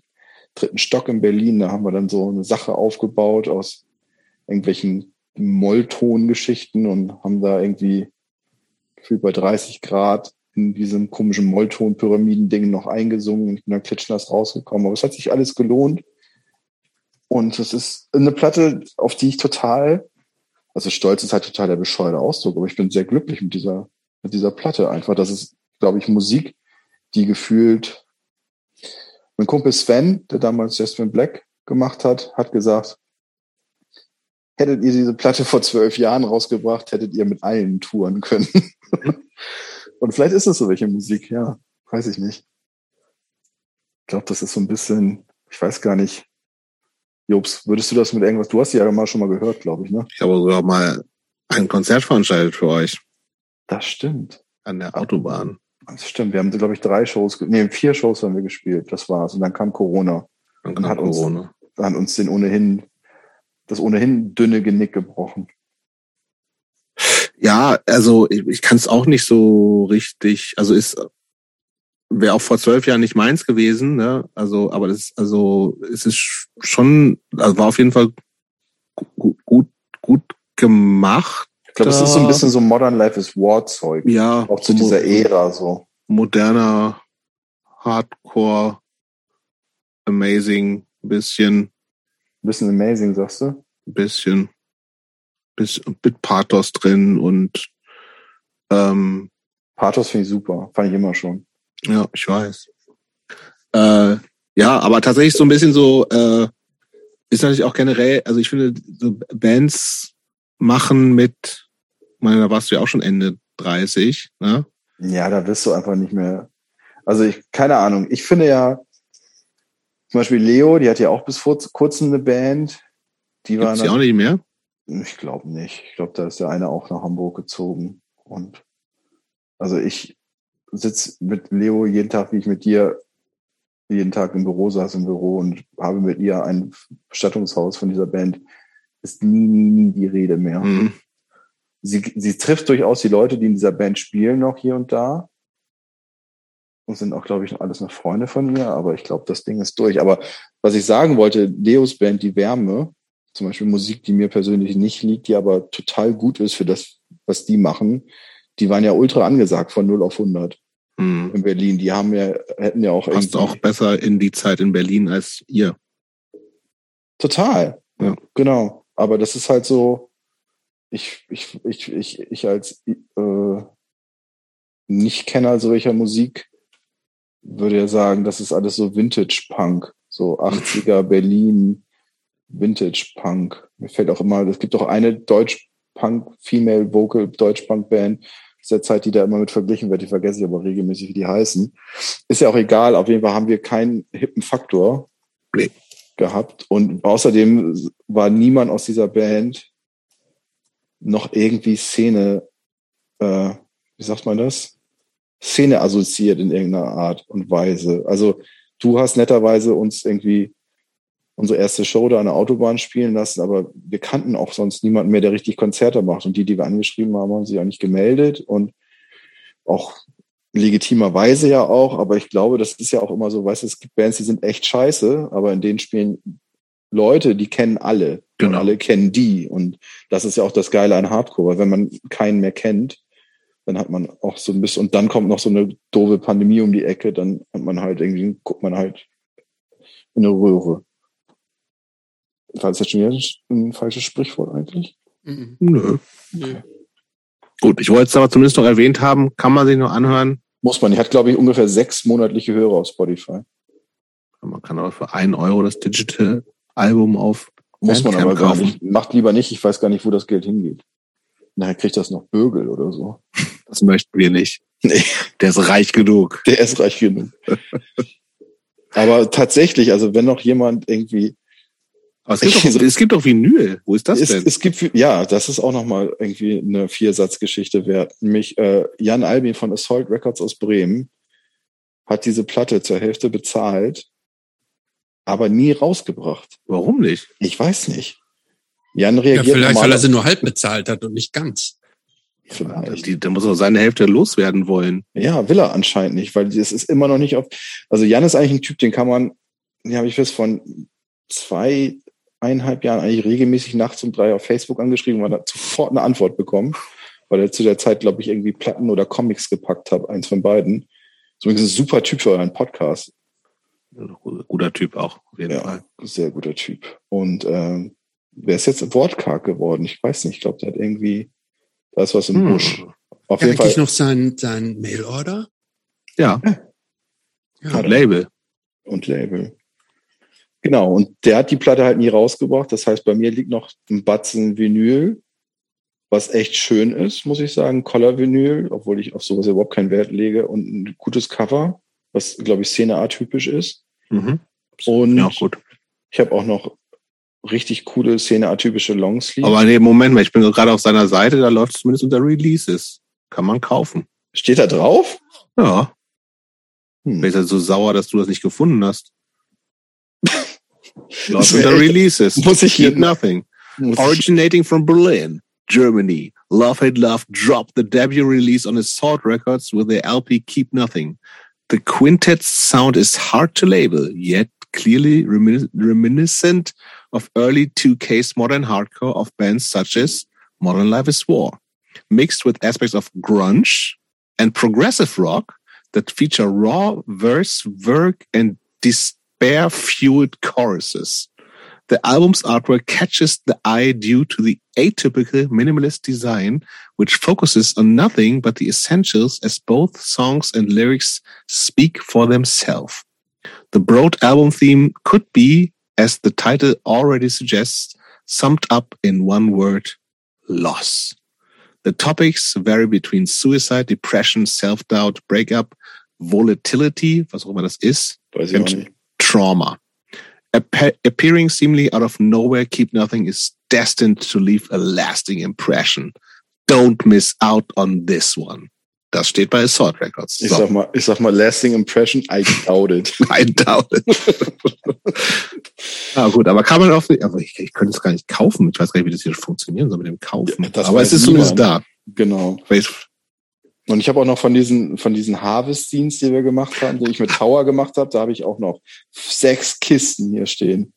dritten Stock in Berlin. Da haben wir dann so eine Sache aufgebaut aus irgendwelchen Molltongeschichten und haben da irgendwie gefühlt bei 30 Grad in diesem komischen Mollton-Pyramiden-Ding noch eingesungen und dann klitschnass rausgekommen. Aber es hat sich alles gelohnt. Und es ist eine Platte, auf die ich total, also stolz ist halt total der bescheuerte Ausdruck, aber ich bin sehr glücklich mit dieser, mit dieser Platte einfach. Das ist, glaube ich, Musik, die gefühlt, mein Kumpel Sven, der damals Jasmine Black gemacht hat, hat gesagt, hättet ihr diese Platte vor zwölf Jahren rausgebracht, hättet ihr mit allen touren können. *laughs* Und vielleicht ist es so welche Musik, ja. Weiß ich nicht. Ich glaube, das ist so ein bisschen, ich weiß gar nicht. Jobs, würdest du das mit irgendwas, du hast sie ja mal schon mal gehört, glaube ich, ne? Ich habe sogar mal ein Konzert veranstaltet für euch. Das stimmt. An der Autobahn. Das stimmt. Wir haben, glaube ich, drei Shows, nee, vier Shows haben wir gespielt. Das war's. Und dann kam Corona. Dann kam und hat Corona. Uns, hat uns den ohnehin, das ohnehin dünne Genick gebrochen. Ja, also ich, ich kann es auch nicht so richtig, also ist wäre auch vor zwölf Jahren nicht meins gewesen, ne? Also, aber das also es ist schon, also war auf jeden Fall gut, gut, gut gemacht. Ich glaube, es ist so ein bisschen so Modern Life is War Zeug. Ja. Auch zu dieser Ära so. Moderner Hardcore, amazing, bisschen. Bisschen amazing, sagst du? Bisschen bis mit Pathos drin und ähm, Pathos finde ich super, fand ich immer schon. Ja, ich weiß. Äh, ja, aber tatsächlich so ein bisschen so äh, ist natürlich auch generell, also ich finde, so Bands machen mit, meine, da warst du ja auch schon Ende 30, ne? Ja, da wirst du einfach nicht mehr. Also ich, keine Ahnung. Ich finde ja, zum Beispiel Leo, die hat ja auch bis vor kurzem eine Band. Die war sie auch nicht mehr? Ich glaube nicht. Ich glaube, da ist der eine auch nach Hamburg gezogen. Und also ich sitze mit Leo jeden Tag, wie ich mit dir jeden Tag im Büro saß im Büro und habe mit ihr ein Bestattungshaus von dieser Band. Ist nie, nie, nie die Rede mehr. Mhm. Sie, sie trifft durchaus die Leute, die in dieser Band spielen, noch hier und da. Und sind auch, glaube ich, alles noch Freunde von mir. Aber ich glaube, das Ding ist durch. Aber was ich sagen wollte, Leos Band, die Wärme, zum Beispiel Musik, die mir persönlich nicht liegt, die aber total gut ist für das, was die machen. Die waren ja ultra angesagt von 0 auf 100 mhm. in Berlin. Die haben ja, hätten ja auch Passt auch besser in die Zeit in Berlin als ihr. Total. Ja. Genau. Aber das ist halt so, ich, ich, ich, ich, ich als äh, Nicht-Kenner solcher Musik würde ja sagen, das ist alles so Vintage-Punk. So *laughs* 80er Berlin, Vintage Punk. Mir fällt auch immer, es gibt auch eine Deutsch Punk, Female Vocal Deutsch Der Zeit, die da immer mit verglichen wird. Die vergesse ich aber regelmäßig, wie die heißen. Ist ja auch egal. Auf jeden Fall haben wir keinen hippen Faktor nee. gehabt. Und außerdem war niemand aus dieser Band noch irgendwie Szene, äh, wie sagt man das? Szene assoziiert in irgendeiner Art und Weise. Also du hast netterweise uns irgendwie unsere erste Show da an der Autobahn spielen lassen, aber wir kannten auch sonst niemanden mehr, der richtig Konzerte macht. Und die, die wir angeschrieben haben, haben sich auch nicht gemeldet und auch legitimerweise ja auch, aber ich glaube, das ist ja auch immer so, weißt du, es gibt Bands, die sind echt scheiße, aber in denen spielen Leute, die kennen alle. Genau. Und alle kennen die. Und das ist ja auch das Geile an Hardcore, weil wenn man keinen mehr kennt, Dann hat man auch so ein bisschen, und dann kommt noch so eine doofe Pandemie um die Ecke, dann hat man halt irgendwie, guckt man halt in eine Röhre. War das jetzt schon wieder ein falsches Sprichwort eigentlich? Mhm. Nö. Okay. Gut, ich wollte es aber zumindest noch erwähnt haben, kann man sich noch anhören. Muss man. Die hat, glaube ich, ungefähr sechs monatliche Hörer auf Spotify. Man kann aber für einen Euro das Digital-Album auf Muss man aber gar nicht. Macht lieber nicht. Ich weiß gar nicht, wo das Geld hingeht. Nachher kriegt das noch Bögel oder so. Das möchten wir nicht. Nee. Der ist reich genug. Der ist reich genug. aber tatsächlich, also wenn noch jemand irgendwie aber es gibt, doch, *laughs* es gibt doch Vinyl. Wo ist das es, denn? Es gibt, ja, das ist auch nochmal irgendwie eine Viersatzgeschichte wert. Nämlich äh, Jan Albin von Assault Records aus Bremen hat diese Platte zur Hälfte bezahlt, aber nie rausgebracht. Warum nicht? Ich weiß nicht. Jan reagiert. Ja, vielleicht, weil er sie nur halb bezahlt hat und nicht ganz. Vielleicht. Die, der muss auch seine Hälfte loswerden wollen. Ja, will er anscheinend nicht, weil es ist immer noch nicht auf. Also Jan ist eigentlich ein Typ, den kann man, den habe ich bis von zwei eineinhalb Jahren eigentlich regelmäßig nachts um drei auf Facebook angeschrieben und hat sofort eine Antwort bekommen, weil er zu der Zeit, glaube ich, irgendwie Platten oder Comics gepackt hat, eins von beiden. So ein super Typ für euren Podcast. Guter Typ auch, auf jeden ja, Fall. Sehr guter Typ. Und ähm, wer ist jetzt wortkarg geworden? Ich weiß nicht. Ich glaube, der hat irgendwie, da ist was im hm. Busch. Auf ja, jeden Fall. noch sein, sein Mailorder? Ja. ja. Und Label. Und Label. Genau, und der hat die Platte halt nie rausgebracht. Das heißt, bei mir liegt noch ein Batzen Vinyl, was echt schön ist, muss ich sagen. Collar-Vinyl, obwohl ich auf sowas überhaupt keinen Wert lege. Und ein gutes Cover, was, glaube ich, Szene-atypisch ist. Mhm. Und ja, gut. ich habe auch noch richtig coole Szene-atypische Longsleeves. Aber nee, Moment mal, ich bin gerade auf seiner Seite, da läuft es zumindest unter Releases. Kann man kaufen. Steht da drauf? Ja. Hm. Vielleicht ist er so sauer, dass du das nicht gefunden hast. The releases. Muss ich Keep Nothing. Originating from Berlin, Germany, Love Hate Love dropped the debut release on Assault Records with the LP Keep Nothing. The quintet's sound is hard to label, yet clearly remin reminiscent of early 2K's modern hardcore of bands such as Modern Life is War, mixed with aspects of grunge and progressive rock that feature raw verse, work, and dis spare fueled choruses. The album's artwork catches the eye due to the atypical minimalist design, which focuses on nothing but the essentials as both songs and lyrics speak for themselves. The broad album theme could be, as the title already suggests, summed up in one word, loss. The topics vary between suicide, depression, self-doubt, breakup, volatility, was auch immer das ist, and, trauma. Appe appearing seemingly out of nowhere, Keep Nothing is destined to leave a lasting impression. Don't miss out on this one. Das steht bei Assault Records. So. Ich, sag mal, ich sag mal, lasting impression, I doubt it. *laughs* I doubt it. ja, *laughs* gut, aber kann man auch aber ich, ich könnte es gar nicht kaufen. Ich weiß gar nicht, wie das hier funktionieren soll mit dem Kaufen. Ja, aber es ist zumindest da. Genau. Vielleicht und ich habe auch noch von diesen, von diesen Harvest-Dienst, die wir gemacht haben, die ich mit Tower gemacht habe, da habe ich auch noch sechs Kisten hier stehen.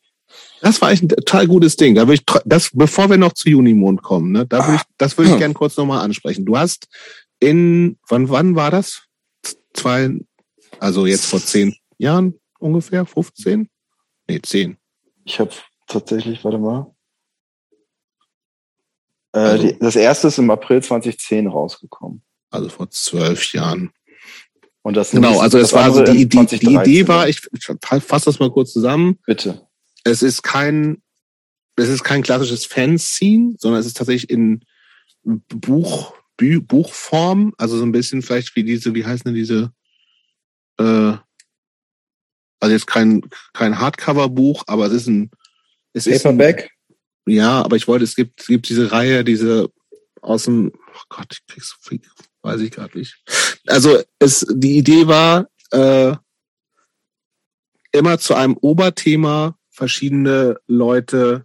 Das war echt ein total gutes Ding. Da würde ich, das, bevor wir noch zu Junimond kommen, ne, da würde ich, das würde ich ah. gerne kurz nochmal ansprechen. Du hast in, wann, wann war das? Zwei, also jetzt vor zehn Jahren ungefähr, 15? Nee, zehn. Ich habe tatsächlich, warte mal. Äh, also, die, das erste ist im April 2010 rausgekommen also vor zwölf Jahren. Und das genau, also es war so die, die, die Idee war, ich fasse das mal kurz zusammen. Bitte. Es ist kein, es ist kein klassisches Fanscene, sondern es ist tatsächlich in Buch, Bü, Buchform, also so ein bisschen vielleicht wie diese, wie heißen denn diese, äh, also jetzt kein, kein Hardcover-Buch, aber es ist ein, es Paperback? Ist ein, ja, aber ich wollte, es gibt, es gibt diese Reihe, diese aus dem, oh Gott, ich krieg's so viel Weiß ich gerade nicht. Also es, die Idee war, äh, immer zu einem Oberthema verschiedene Leute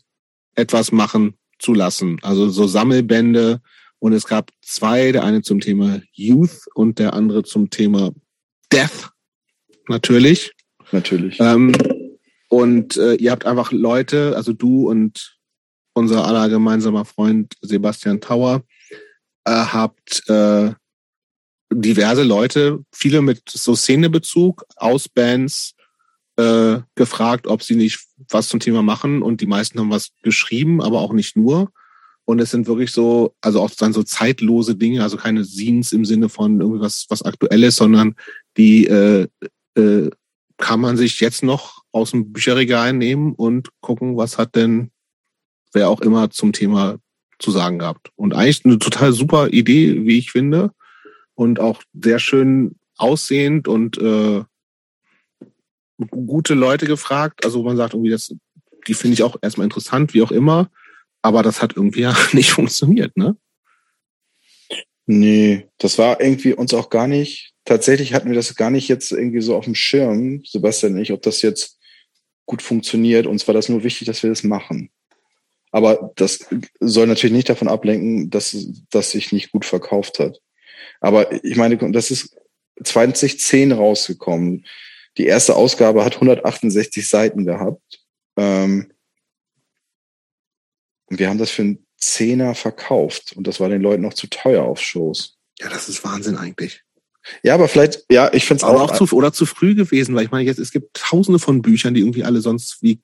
etwas machen zu lassen. Also so Sammelbände. Und es gab zwei, der eine zum Thema Youth und der andere zum Thema Death. Natürlich. Natürlich. Ähm, und äh, ihr habt einfach Leute, also du und unser aller gemeinsamer Freund Sebastian Tauer, äh, habt äh, diverse Leute, viele mit so Szenebezug aus Bands, äh, gefragt, ob sie nicht was zum Thema machen und die meisten haben was geschrieben, aber auch nicht nur. Und es sind wirklich so, also auch dann so zeitlose Dinge, also keine Scenes im Sinne von irgendwas was Aktuelles, sondern die äh, äh, kann man sich jetzt noch aus dem Bücherregal nehmen und gucken, was hat denn wer auch immer zum Thema zu sagen gehabt. Und eigentlich eine total super Idee, wie ich finde. Und auch sehr schön aussehend und äh, gute Leute gefragt. Also man sagt irgendwie, das, die finde ich auch erstmal interessant, wie auch immer. Aber das hat irgendwie ja *laughs* nicht funktioniert, ne? Nee, das war irgendwie uns auch gar nicht, tatsächlich hatten wir das gar nicht jetzt irgendwie so auf dem Schirm, Sebastian nicht, ob das jetzt gut funktioniert. Uns war das nur wichtig, dass wir das machen. Aber das soll natürlich nicht davon ablenken, dass das sich nicht gut verkauft hat. Aber ich meine, das ist 2010 rausgekommen. Die erste Ausgabe hat 168 Seiten gehabt. Ähm, und wir haben das für einen Zehner verkauft. Und das war den Leuten noch zu teuer auf Shows. Ja, das ist Wahnsinn eigentlich. Ja, aber vielleicht, ja, ich finde es auch, auch zu, oder zu früh gewesen, weil ich meine, jetzt es gibt tausende von Büchern, die irgendwie alle sonst wie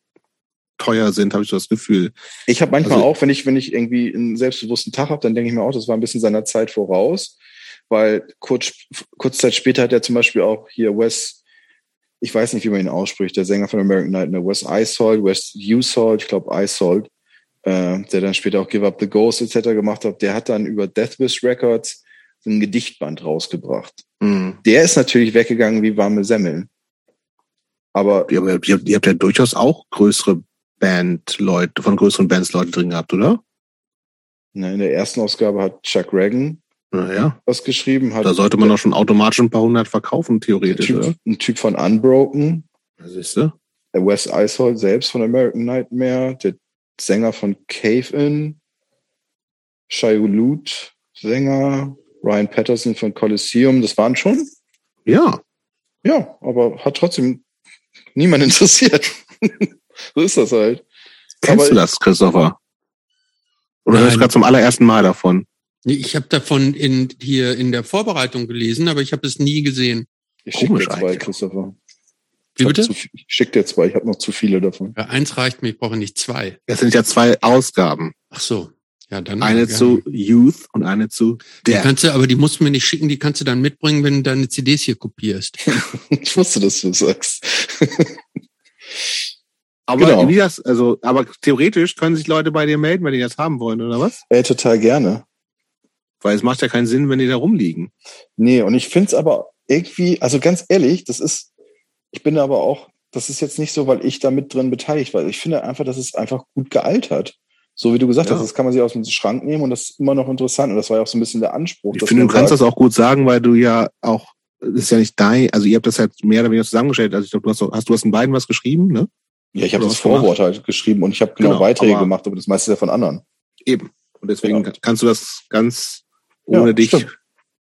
teuer sind, habe ich so das Gefühl. Ich habe manchmal also, auch, wenn ich wenn ich irgendwie einen selbstbewussten Tag habe, dann denke ich mir auch, das war ein bisschen seiner Zeit voraus, weil kurz kurz Zeit später hat er zum Beispiel auch hier Wes, ich weiß nicht, wie man ihn ausspricht, der Sänger von American Nightmare, Wes Isold, Wes Usold, ich glaube Isold, äh, der dann später auch Give Up the Ghost etc. gemacht hat, der hat dann über Deathwish Records ein Gedichtband rausgebracht. Mhm. Der ist natürlich weggegangen wie warme Semmeln. Aber ihr, ihr, ihr habt ja durchaus auch größere Band-Leute, von größeren Bands Leute drin gehabt, oder? Na, in der ersten Ausgabe hat Chuck Reagan naja. was geschrieben. Hat da sollte man doch schon automatisch ein paar hundert verkaufen, theoretisch, ein typ, Ein Typ von Unbroken. siehst du? Der Wes Isold selbst von American Nightmare. Der Sänger von Cave In. Shai Hulud, Sänger. Ryan Patterson von Coliseum. Das waren schon? Ja. Ja, aber hat trotzdem niemand *laughs* interessiert. so ist das halt. Kennst aber du das, Christopher? Oder hörst du gerade zum allerersten Mal davon? Ich habe davon in, hier in der Vorbereitung gelesen, aber ich habe es nie gesehen. Ich schicke dir zwei, Christopher. Wie bitte? Zu, ich schicke dir zwei, ich habe noch zu viele davon. Ja, eins reicht mir, ich brauche nicht zwei. Das sind ja zwei Ausgaben. Ach so. Ja, dann. Eine zu Youth und eine zu Der. Die kannst du, aber die musst du mir nicht schicken, die kannst du dann mitbringen, wenn du deine CDs hier kopierst. *laughs* ich wusste, dass du das sagst. Aber genau. wie das, also, aber theoretisch können sich Leute bei dir melden, wenn die das haben wollen, oder was? Ey, total gerne. Weil es macht ja keinen Sinn, wenn die da rumliegen. Nee, und ich finde es aber irgendwie, also ganz ehrlich, das ist, ich bin aber auch, das ist jetzt nicht so, weil ich da mit drin beteiligt war. Ich finde einfach, dass es einfach gut gealtert. So wie du gesagt ja. hast, das kann man sich aus dem Schrank nehmen und das ist immer noch interessant. Und das war ja auch so ein bisschen der Anspruch. Ich finde, du kannst das auch gut sagen, weil du ja auch, das ist ja nicht dein, also ihr habt das halt mehr oder weniger zusammengestellt. Also ich glaube, du hast, hast du hast in beiden was geschrieben, ne? Ja, ich habe das Vorwort gemacht? halt geschrieben und ich habe genau, genau, Beiträge aber gemacht, aber das meiste ist ja von anderen. Eben. Und deswegen genau. kannst du das ganz ohne ja, dich, stimmt.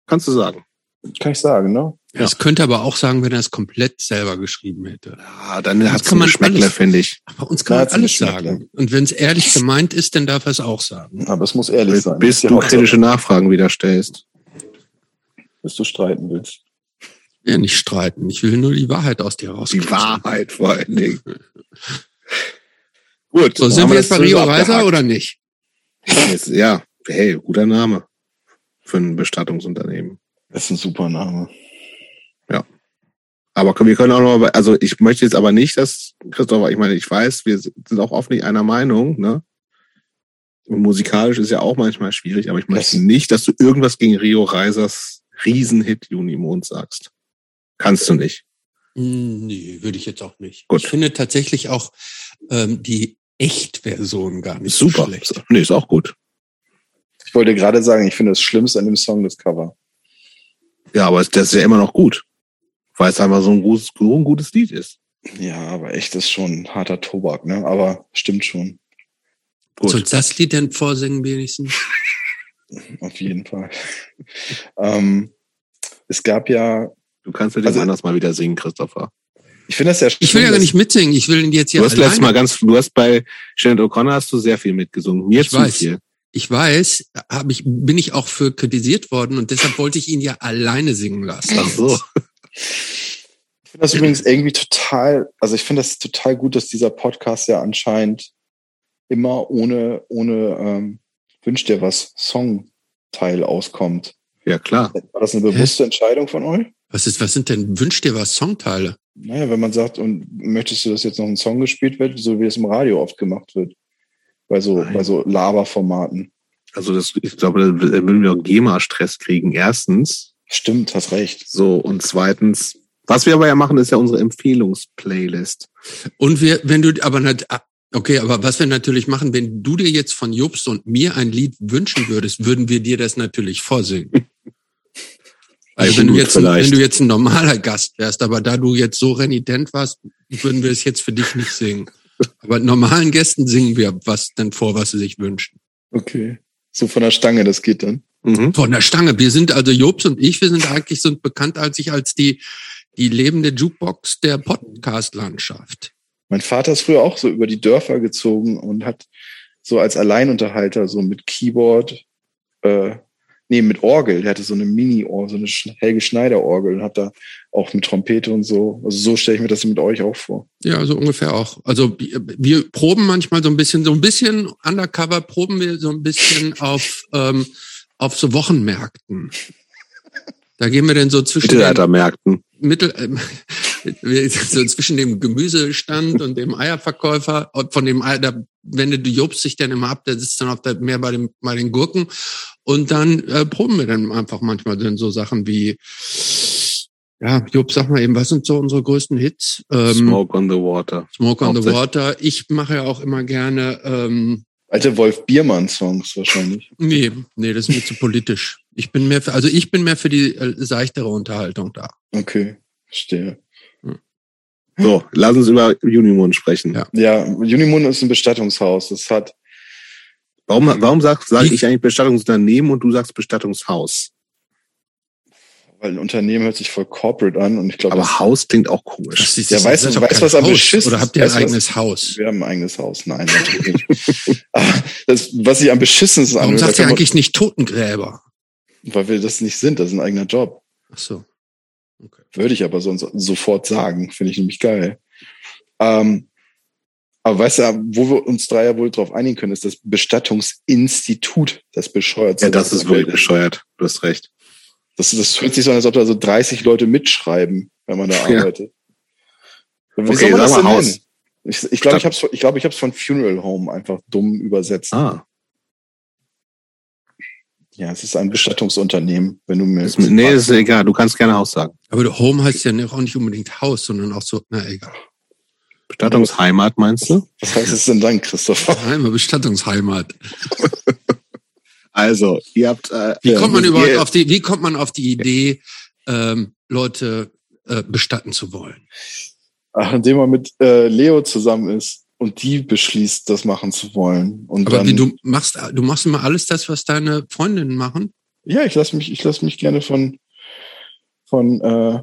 kannst du sagen. Kann ich sagen, ne? Ja. Das könnte aber auch sagen, wenn er es komplett selber geschrieben hätte. Ja, dann hat es ein Geschmäckle, finde ich. Bei uns kann man alles sagen. Und wenn es ehrlich gemeint ist, dann darf er es auch sagen. Aber es muss ehrlich bis, sein. Bis du kritische Nachfragen wieder stellst. Bis du streiten willst. Ja, nicht streiten. Ich will nur die Wahrheit aus dir raus. Die Wahrheit vor allen Dingen. Gut. So, sind wir jetzt bei Rio Reiser oder nicht? Ja, hey, guter Name für ein Bestattungsunternehmen. Das ist ein super Name. Ja. Aber wir können auch noch, also ich möchte jetzt aber nicht, dass, Christopher, ich meine, ich weiß, wir sind auch oft nicht einer Meinung, ne? musikalisch ist ja auch manchmal schwierig, aber ich möchte das nicht, dass du irgendwas gegen Rio Reisers Riesenhit Junimond sagst. Kannst du nicht. Hm, nee, würde ich jetzt auch nicht. Gut. Ich finde tatsächlich auch ähm, die Echtversion gar nicht Super. so schlecht. Nee, ist auch gut. Ich wollte gerade sagen, ich finde das Schlimmste an dem Song das Cover. Ja, aber das ist ja immer noch gut. Weil es einfach so ein gutes, so ein gutes Lied ist. Ja, aber echt ist schon harter Tobak, ne? Aber stimmt schon. Gut. Soll das Lied denn vorsingen wenigstens? *laughs* Auf jeden Fall. ähm, es gab ja Du kannst dem also, anders mal wieder singen, Christopher. Ich finde das ja Ich will ja gar nicht mitsingen. Ich will ihn jetzt hier Du hast letztes Mal ganz, du hast bei Shannon O'Connor hast du sehr viel mitgesungen. Mir ich zu weiß. viel. Ich weiß, hab ich, bin ich auch für kritisiert worden und deshalb wollte ich ihn ja alleine singen lassen. Ach so. Ich finde das übrigens irgendwie total, also ich finde das total gut, dass dieser Podcast ja anscheinend immer ohne, ohne ähm, Wünsch dir was Songteil auskommt. Ja, klar. War das eine bewusste Entscheidung von euch? Was ist, was sind denn, wünscht dir was Songteile? Naja, wenn man sagt, und möchtest du, dass jetzt noch ein Song gespielt wird, so wie es im Radio oft gemacht wird. Bei so, Nein. bei so Laberformaten. Also das, ich glaube, da würden wir auch GEMA-Stress kriegen. Erstens. Stimmt, hast recht. So, und zweitens, was wir aber ja machen, ist ja unsere Empfehlungsplaylist. Und wir, wenn du, aber nicht, ah, okay, aber was wir natürlich machen, wenn du dir jetzt von Jobst und mir ein Lied wünschen würdest, würden wir dir das natürlich vorsingen. *laughs* Also wenn du, jetzt, vielleicht. wenn du jetzt ein normaler Gast wärst, aber da du jetzt so renitent warst, würden wir es jetzt für dich nicht singen. Aber normalen Gästen singen wir was denn vor, was sie sich wünschen. Okay. So von der Stange, das geht dann. Mhm. Von der Stange. Wir sind also Jobs und ich, wir sind eigentlich so bekannt als ich als die, die lebende Jukebox der Podcast-Landschaft. Mein Vater ist früher auch so über die Dörfer gezogen und hat so als Alleinunterhalter so mit Keyboard, äh, nee, mit Orgel. Der hatte so eine Mini-Orgel, so eine Helge Schneider-Orgel und hat da auch mit Trompete und so. Also so stelle ich mir das mit euch auch vor. Ja, so ungefähr auch. Also wir proben manchmal so ein bisschen, so ein bisschen undercover proben wir so ein bisschen auf, ähm, auf so Wochenmärkten. Da gehen wir dann so zwischen Mittelaltermärkten. Mittel, ähm, wir- so zwischen dem Gemüsestand und dem Eierverkäufer, von dem Eier, da wendet du Jobst sich dann immer ab, der sitzt dann auf der, mehr bei, dem, bei den Gurken. Und dann äh, proben wir dann einfach manchmal dann so Sachen wie, ja, Job, sag mal eben, was sind so unsere größten Hits? Ähm, Smoke on the Water. Smoke on the. Water. Ich mache ja auch immer gerne, ähm, Alte Wolf Biermann-Songs wahrscheinlich. nee, nee, das ist mir zu politisch. Ich bin mehr für, also ich bin mehr für die äh, seichtere Unterhaltung da. Okay, verstehe. So, lass uns über Unimond sprechen. Ja. Ja, Unimund ist ein Bestattungshaus. Das hat, Warum, warum sag, sag Ich- ich eigentlich Bestattungsunternehmen und du sagst Bestattungshaus? weil ein Unternehmen hört sich voll corporate an und ich glaube, Aber Haus klingt auch komisch. Das ist, Ja, das weißt ist du- doch weißt du, kein was am beschissensten- Oder habt ihr ein du, was- eigenes Haus? wir haben ein eigenes Haus. Nein, natürlich nicht. *laughs* Das, was ich am beschissensten Warum anhört, sagt ihr eigentlich nicht Totengräber? weil wir das nicht sind, das ist ein eigener Job. Ach so. Würde ich aber sonst sofort sagen. Finde ich nämlich geil. Ähm, aber weißt du, wo wir uns drei ja wohl drauf einigen können, ist das Bestattungsinstitut, das bescheuert. Ja, das ist wirklich bescheuert. Du hast recht. Das, das hört sich so an, als ob da so 30 Leute mitschreiben, wenn man da *laughs* Ja. arbeitet. Wie Okay, soll man das denn Haus. nennen? Ich, ich glaube, ich habe es ich glaub, ich hab's von Funeral Home einfach dumm übersetzt. Ah, Ja, es ist ein Bestattungsunternehmen, wenn du mir ist, mir- nee, ist egal. Du kannst gerne Haus sagen. Aber Home heißt ja auch nicht unbedingt Haus, sondern auch so, na egal. Bestattungsheimat meinst du? Was heißt es denn dann, Christopher? Einmal Bestattungsheimat. *laughs* Also, ihr habt. Äh, Wie Ja, kommt man ihr- überhaupt auf die, wie kommt man auf die Idee, ähm, Leute äh, bestatten zu wollen? Ach, indem man mit äh, Leo zusammen ist und die beschließt, das machen zu wollen. Und Aber dann, wie du machst, du machst immer alles das, was deine Freundinnen machen? ja, ich lasse mich, ich lasse mich gerne von von äh,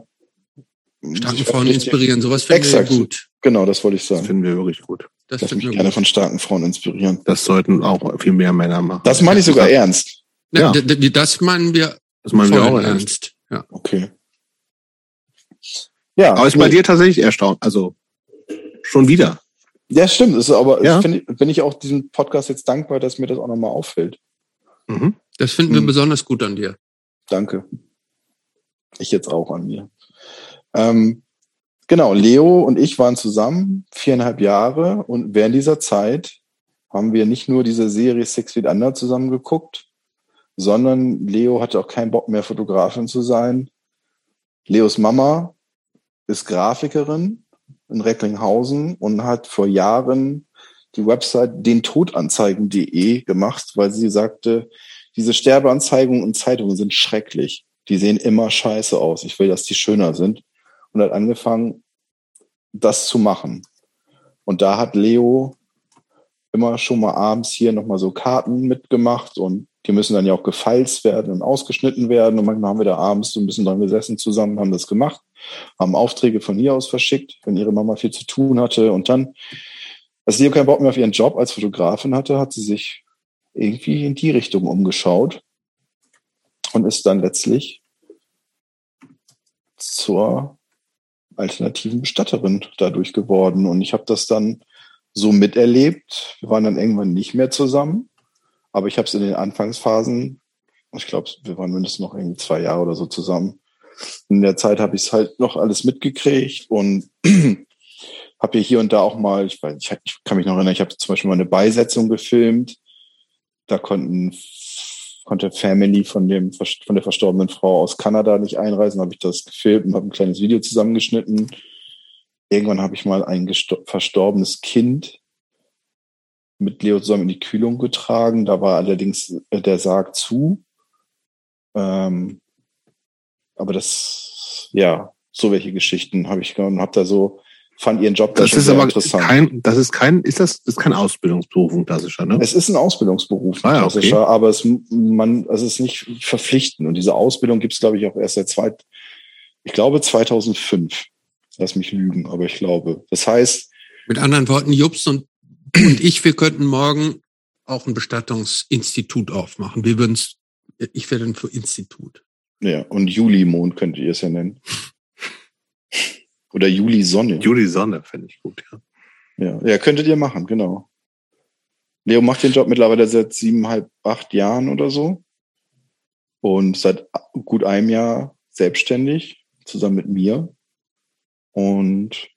Starken Frauen inspirieren, sowas finde ich Exakt. gut. Genau, das wollte ich Das sagen. finden wir wirklich gut. Das Ich lasse finden mich wir gerne gut. von starken Frauen inspirieren. Das sollten auch viel mehr Männer machen. Das meine ich sogar ernst. Ja, Ja. d- d- Das meinen wir Das meinen wir auch ernst. ernst. Ja. Okay. Ja, Aber ist bei dir tatsächlich erstaunt. Also, schon wieder. Ja, stimmt. Ist aber Ja. finde ich, bin ich auch diesem Podcast jetzt dankbar, dass mir das auch nochmal auffällt. Mhm. Das finden wir Hm. besonders gut an dir. Danke. Ich jetzt auch an mir. Ähm, genau, Leo und ich waren zusammen viereinhalb Jahre und während dieser Zeit haben wir nicht nur diese Serie Six Feet Under zusammen geguckt, sondern Leo hatte auch keinen Bock mehr, Fotografin zu sein. Leos Mama ist Grafikerin in Recklinghausen und hat vor Jahren die Website dentodanzeigen.de gemacht, weil sie sagte, diese Sterbeanzeigen und Zeitungen sind schrecklich. Die sehen immer scheiße aus. Ich will, dass die schöner sind. Und hat angefangen, das zu machen. Und da hat Leo immer schon mal abends hier nochmal so Karten mitgemacht und die müssen dann ja auch gefalzt werden und ausgeschnitten werden. Und manchmal haben wir da abends so ein bisschen dran gesessen zusammen, haben das gemacht, haben Aufträge von hier aus verschickt, wenn ihre Mama viel zu tun hatte. Und dann, als Leo keinen Bock mehr auf ihren Job als Fotografin hatte, hat sie sich irgendwie in die Richtung umgeschaut und ist dann letztlich zur alternativen Bestatterin dadurch geworden. Und ich habe das dann so miterlebt. Wir waren dann irgendwann nicht mehr zusammen, aber ich habe es in den Anfangsphasen, ich glaube, wir waren mindestens noch irgendwie zwei Jahre oder so zusammen. In der Zeit habe ich es halt noch alles mitgekriegt und *clears throat* habe hier und da auch mal, ich, weiß, ich kann mich noch erinnern, ich habe zum Beispiel mal eine Beisetzung gefilmt. Da konnten konnte Family von dem von der verstorbenen Frau aus Kanada nicht einreisen, habe ich das gefilmt und habe ein kleines Video zusammengeschnitten. Irgendwann habe ich mal ein verstorbenes Kind mit Leo zusammen in die Kühlung getragen. Da war allerdings äh, der Sarg zu. Ähm, aber das, ja, so welche Geschichten habe ich und habe da so fand ihren Job das ist aber interessant. Kein, das ist kein, ist das, ist kein Ausbildungsberuf, ein klassischer, ne? Es ist ein Ausbildungsberuf, ein ah, ja, klassischer, okay. aber es, man, es ist nicht verpflichtend. Und diese Ausbildung gibt es, glaube ich, auch erst seit zwei, ich glaube 2005. Lass mich lügen, aber ich glaube. Das heißt. Mit anderen Worten, Jups und, und ich, wir könnten morgen auch ein Bestattungsinstitut aufmachen. Wir würden es, ich wäre dann für Institut. Ja, und Julimond könnt ihr es ja nennen. Oder Juli Sonne. Juli Sonne fände ich gut, ja. Ja, ja, könntet ihr machen, genau. Leo macht den Job mittlerweile seit siebeneinhalb, acht Jahren oder so. Und seit gut einem Jahr selbstständig, zusammen mit mir. Und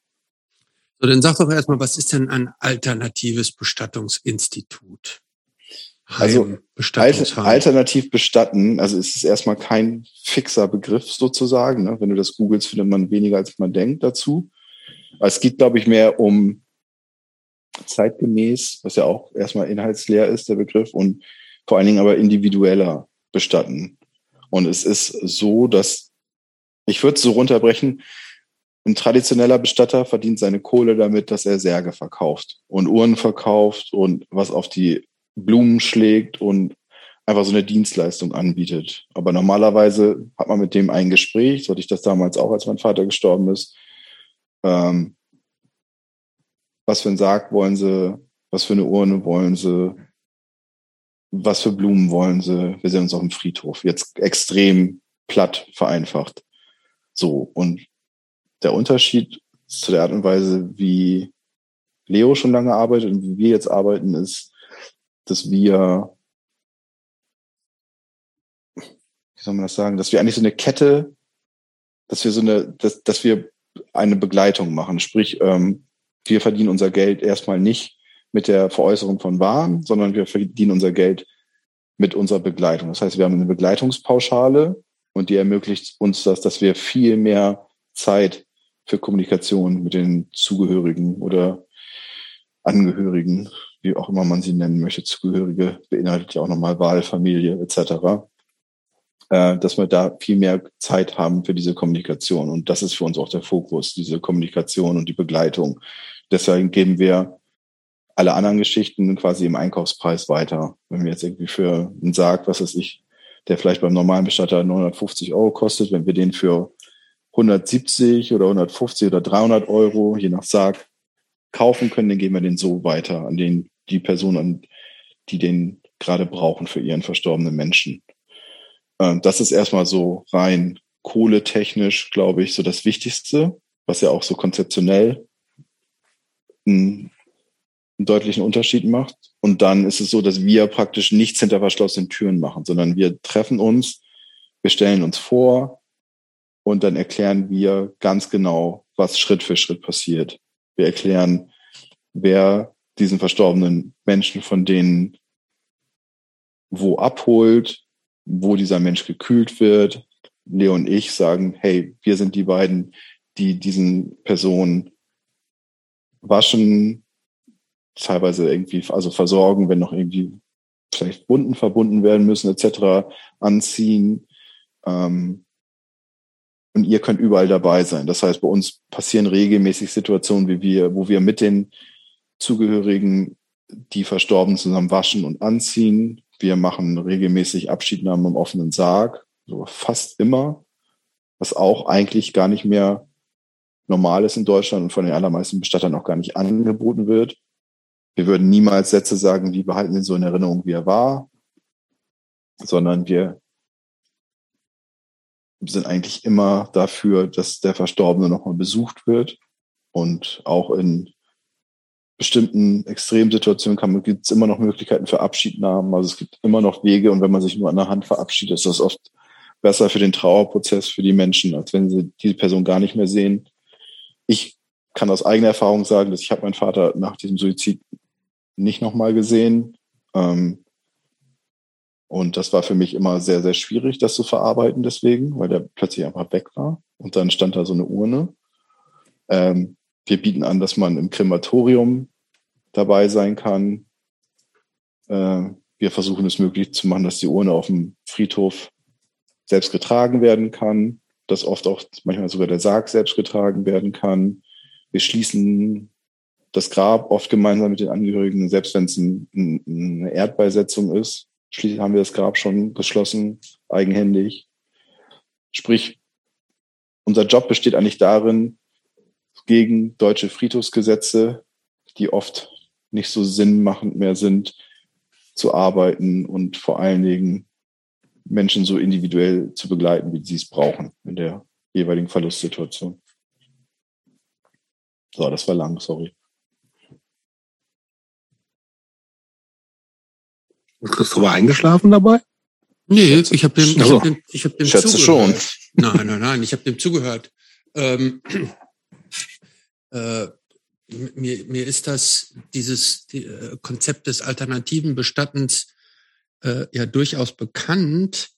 so, dann sag doch erstmal, was ist denn ein alternatives Bestattungsinstitut? Also alternativ bestatten, also es ist erstmal kein fixer Begriff sozusagen. Ne? Wenn du das googelst, findet man weniger, als man denkt dazu. Es geht, glaube ich, mehr um zeitgemäß, was ja auch erstmal inhaltsleer ist, der Begriff, und vor allen Dingen aber individueller bestatten. Und es ist so, dass ich würde es so runterbrechen, ein traditioneller Bestatter verdient seine Kohle damit, dass er Särge verkauft und Uhren verkauft und was auf die Blumen schlägt und einfach so eine Dienstleistung anbietet. Aber normalerweise hat man mit dem ein Gespräch, so hatte ich das damals auch, als mein Vater gestorben ist. Ähm, was für ein Sarg wollen sie? Was für eine Urne wollen sie? Was für Blumen wollen sie? Wir sehen uns auf dem Friedhof. Jetzt extrem platt vereinfacht. So. Und der Unterschied zu der Art und Weise, wie Leo schon lange arbeitet und wie wir jetzt arbeiten, ist, dass wir, wie soll man das sagen, dass wir eigentlich so eine Kette, dass wir so eine, dass, dass wir eine Begleitung machen. Sprich, ähm, wir verdienen unser Geld erstmal nicht mit der Veräußerung von Waren, sondern wir verdienen unser Geld mit unserer Begleitung. Das heißt, wir haben eine Begleitungspauschale und die ermöglicht uns das, dass wir viel mehr Zeit für Kommunikation mit den Zugehörigen oder Angehörigen wie auch immer man sie nennen möchte, Zugehörige, beinhaltet ja auch nochmal Wahlfamilie etc., äh, dass wir da viel mehr Zeit haben für diese Kommunikation. Und das ist für uns auch der Fokus, diese Kommunikation und die Begleitung. Deswegen geben wir alle anderen Geschichten quasi im Einkaufspreis weiter. Wenn wir jetzt irgendwie für einen Sarg, was weiß ich, der vielleicht beim normalen Bestatter 950 Euro kostet, wenn wir den für 170 oder 150 oder 300 Euro, je nach Sarg, kaufen können, dann geben wir den so weiter an den, die Personen, die den gerade brauchen für ihren verstorbenen Menschen. Ähm, das ist erstmal so rein kohletechnisch, glaube ich, so das Wichtigste, was ja auch so konzeptionell einen, einen deutlichen Unterschied macht. Und dann ist es so, dass wir praktisch nichts hinter verschlossenen Türen machen, sondern wir treffen uns, wir stellen uns vor und dann erklären wir ganz genau, was Schritt für Schritt passiert. Wir erklären, wer diesen verstorbenen Menschen von denen wo abholt, wo dieser Mensch gekühlt wird. Leo und ich sagen, hey, wir sind die beiden, die diesen Personen waschen, teilweise irgendwie, also versorgen, wenn noch irgendwie vielleicht Wunden verbunden werden müssen, etc., anziehen. Ähm, und ihr könnt überall dabei sein. Das heißt, bei uns passieren regelmäßig Situationen, wie wir, wo wir mit den Zugehörigen, die Verstorbenen zusammen waschen und anziehen. Wir machen regelmäßig Abschiednahmen im offenen Sarg, so fast immer, was auch eigentlich gar nicht mehr normal ist in Deutschland und von den allermeisten Bestattern auch gar nicht angeboten wird. wir würden niemals Sätze sagen, wie behalten Sie so in Erinnerung, wie er war, sondern wir sind eigentlich immer dafür, dass der Verstorbene nochmal besucht wird und auch in bestimmten Extremsituationen gibt es immer noch Möglichkeiten für Abschiednahmen. Also es gibt immer noch Wege und wenn man sich nur an der Hand verabschiedet, ist das oft besser für den Trauerprozess für die Menschen, als wenn sie diese Person gar nicht mehr sehen. Ich kann aus eigener Erfahrung sagen, dass ich habe meinen Vater nach diesem Suizid nicht nochmal gesehen. Ähm, und das war für mich immer sehr, sehr schwierig, das zu verarbeiten deswegen, weil der plötzlich einfach weg war. Und dann stand da so eine Urne. Ähm, wir bieten an, dass man im Krematorium dabei sein kann. Äh, wir versuchen es möglich zu machen, dass die Urne auf dem Friedhof selbst getragen werden kann, dass oft auch manchmal sogar der Sarg selbst getragen werden kann. Wir schließen das Grab oft gemeinsam mit den Angehörigen, selbst wenn es ein, ein, eine Erdbeisetzung ist. Schließlich haben wir das Grab schon geschlossen, eigenhändig. Sprich, unser Job besteht eigentlich darin, gegen deutsche Friedhofsgesetze, die oft nicht so sinnmachend mehr sind, zu arbeiten und vor allen Dingen Menschen so individuell zu begleiten, wie sie es brauchen in der jeweiligen Verlustsituation. So, das war lang, sorry. Ist Christopher eingeschlafen dabei? Nee, ich habe dem, ich Also, hab dem, ich hab dem schätze zugehört. Nein, nein, nein, ich habe dem zugehört. Ähm, äh, mir, mir ist das, dieses die, äh, Konzept des alternativen Bestattens äh, ja durchaus bekannt,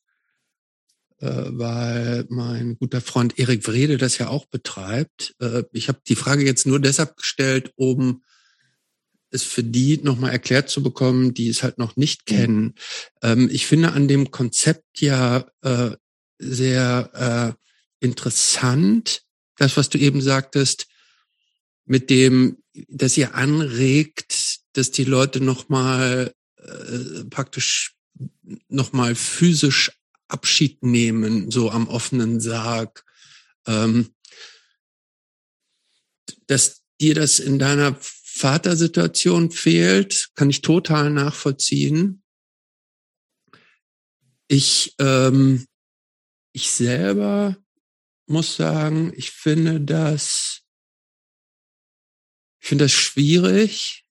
äh, weil mein guter Freund Erik Wrede das ja auch betreibt. Äh, ich habe die Frage jetzt nur deshalb gestellt, um es für die nochmal erklärt zu bekommen, die es halt noch nicht kennen. Ähm, ich finde an dem Konzept ja äh, sehr äh, interessant, das, was du eben sagtest, mit dem, dass ihr anregt, dass die Leute nochmal äh, praktisch nochmal physisch Abschied nehmen, so am offenen Sarg. Ähm, dass dir das in deiner Vatersituation fehlt, kann ich total nachvollziehen. Ich, ähm, ich selber muss sagen, ich finde das, ich finde das schwierig,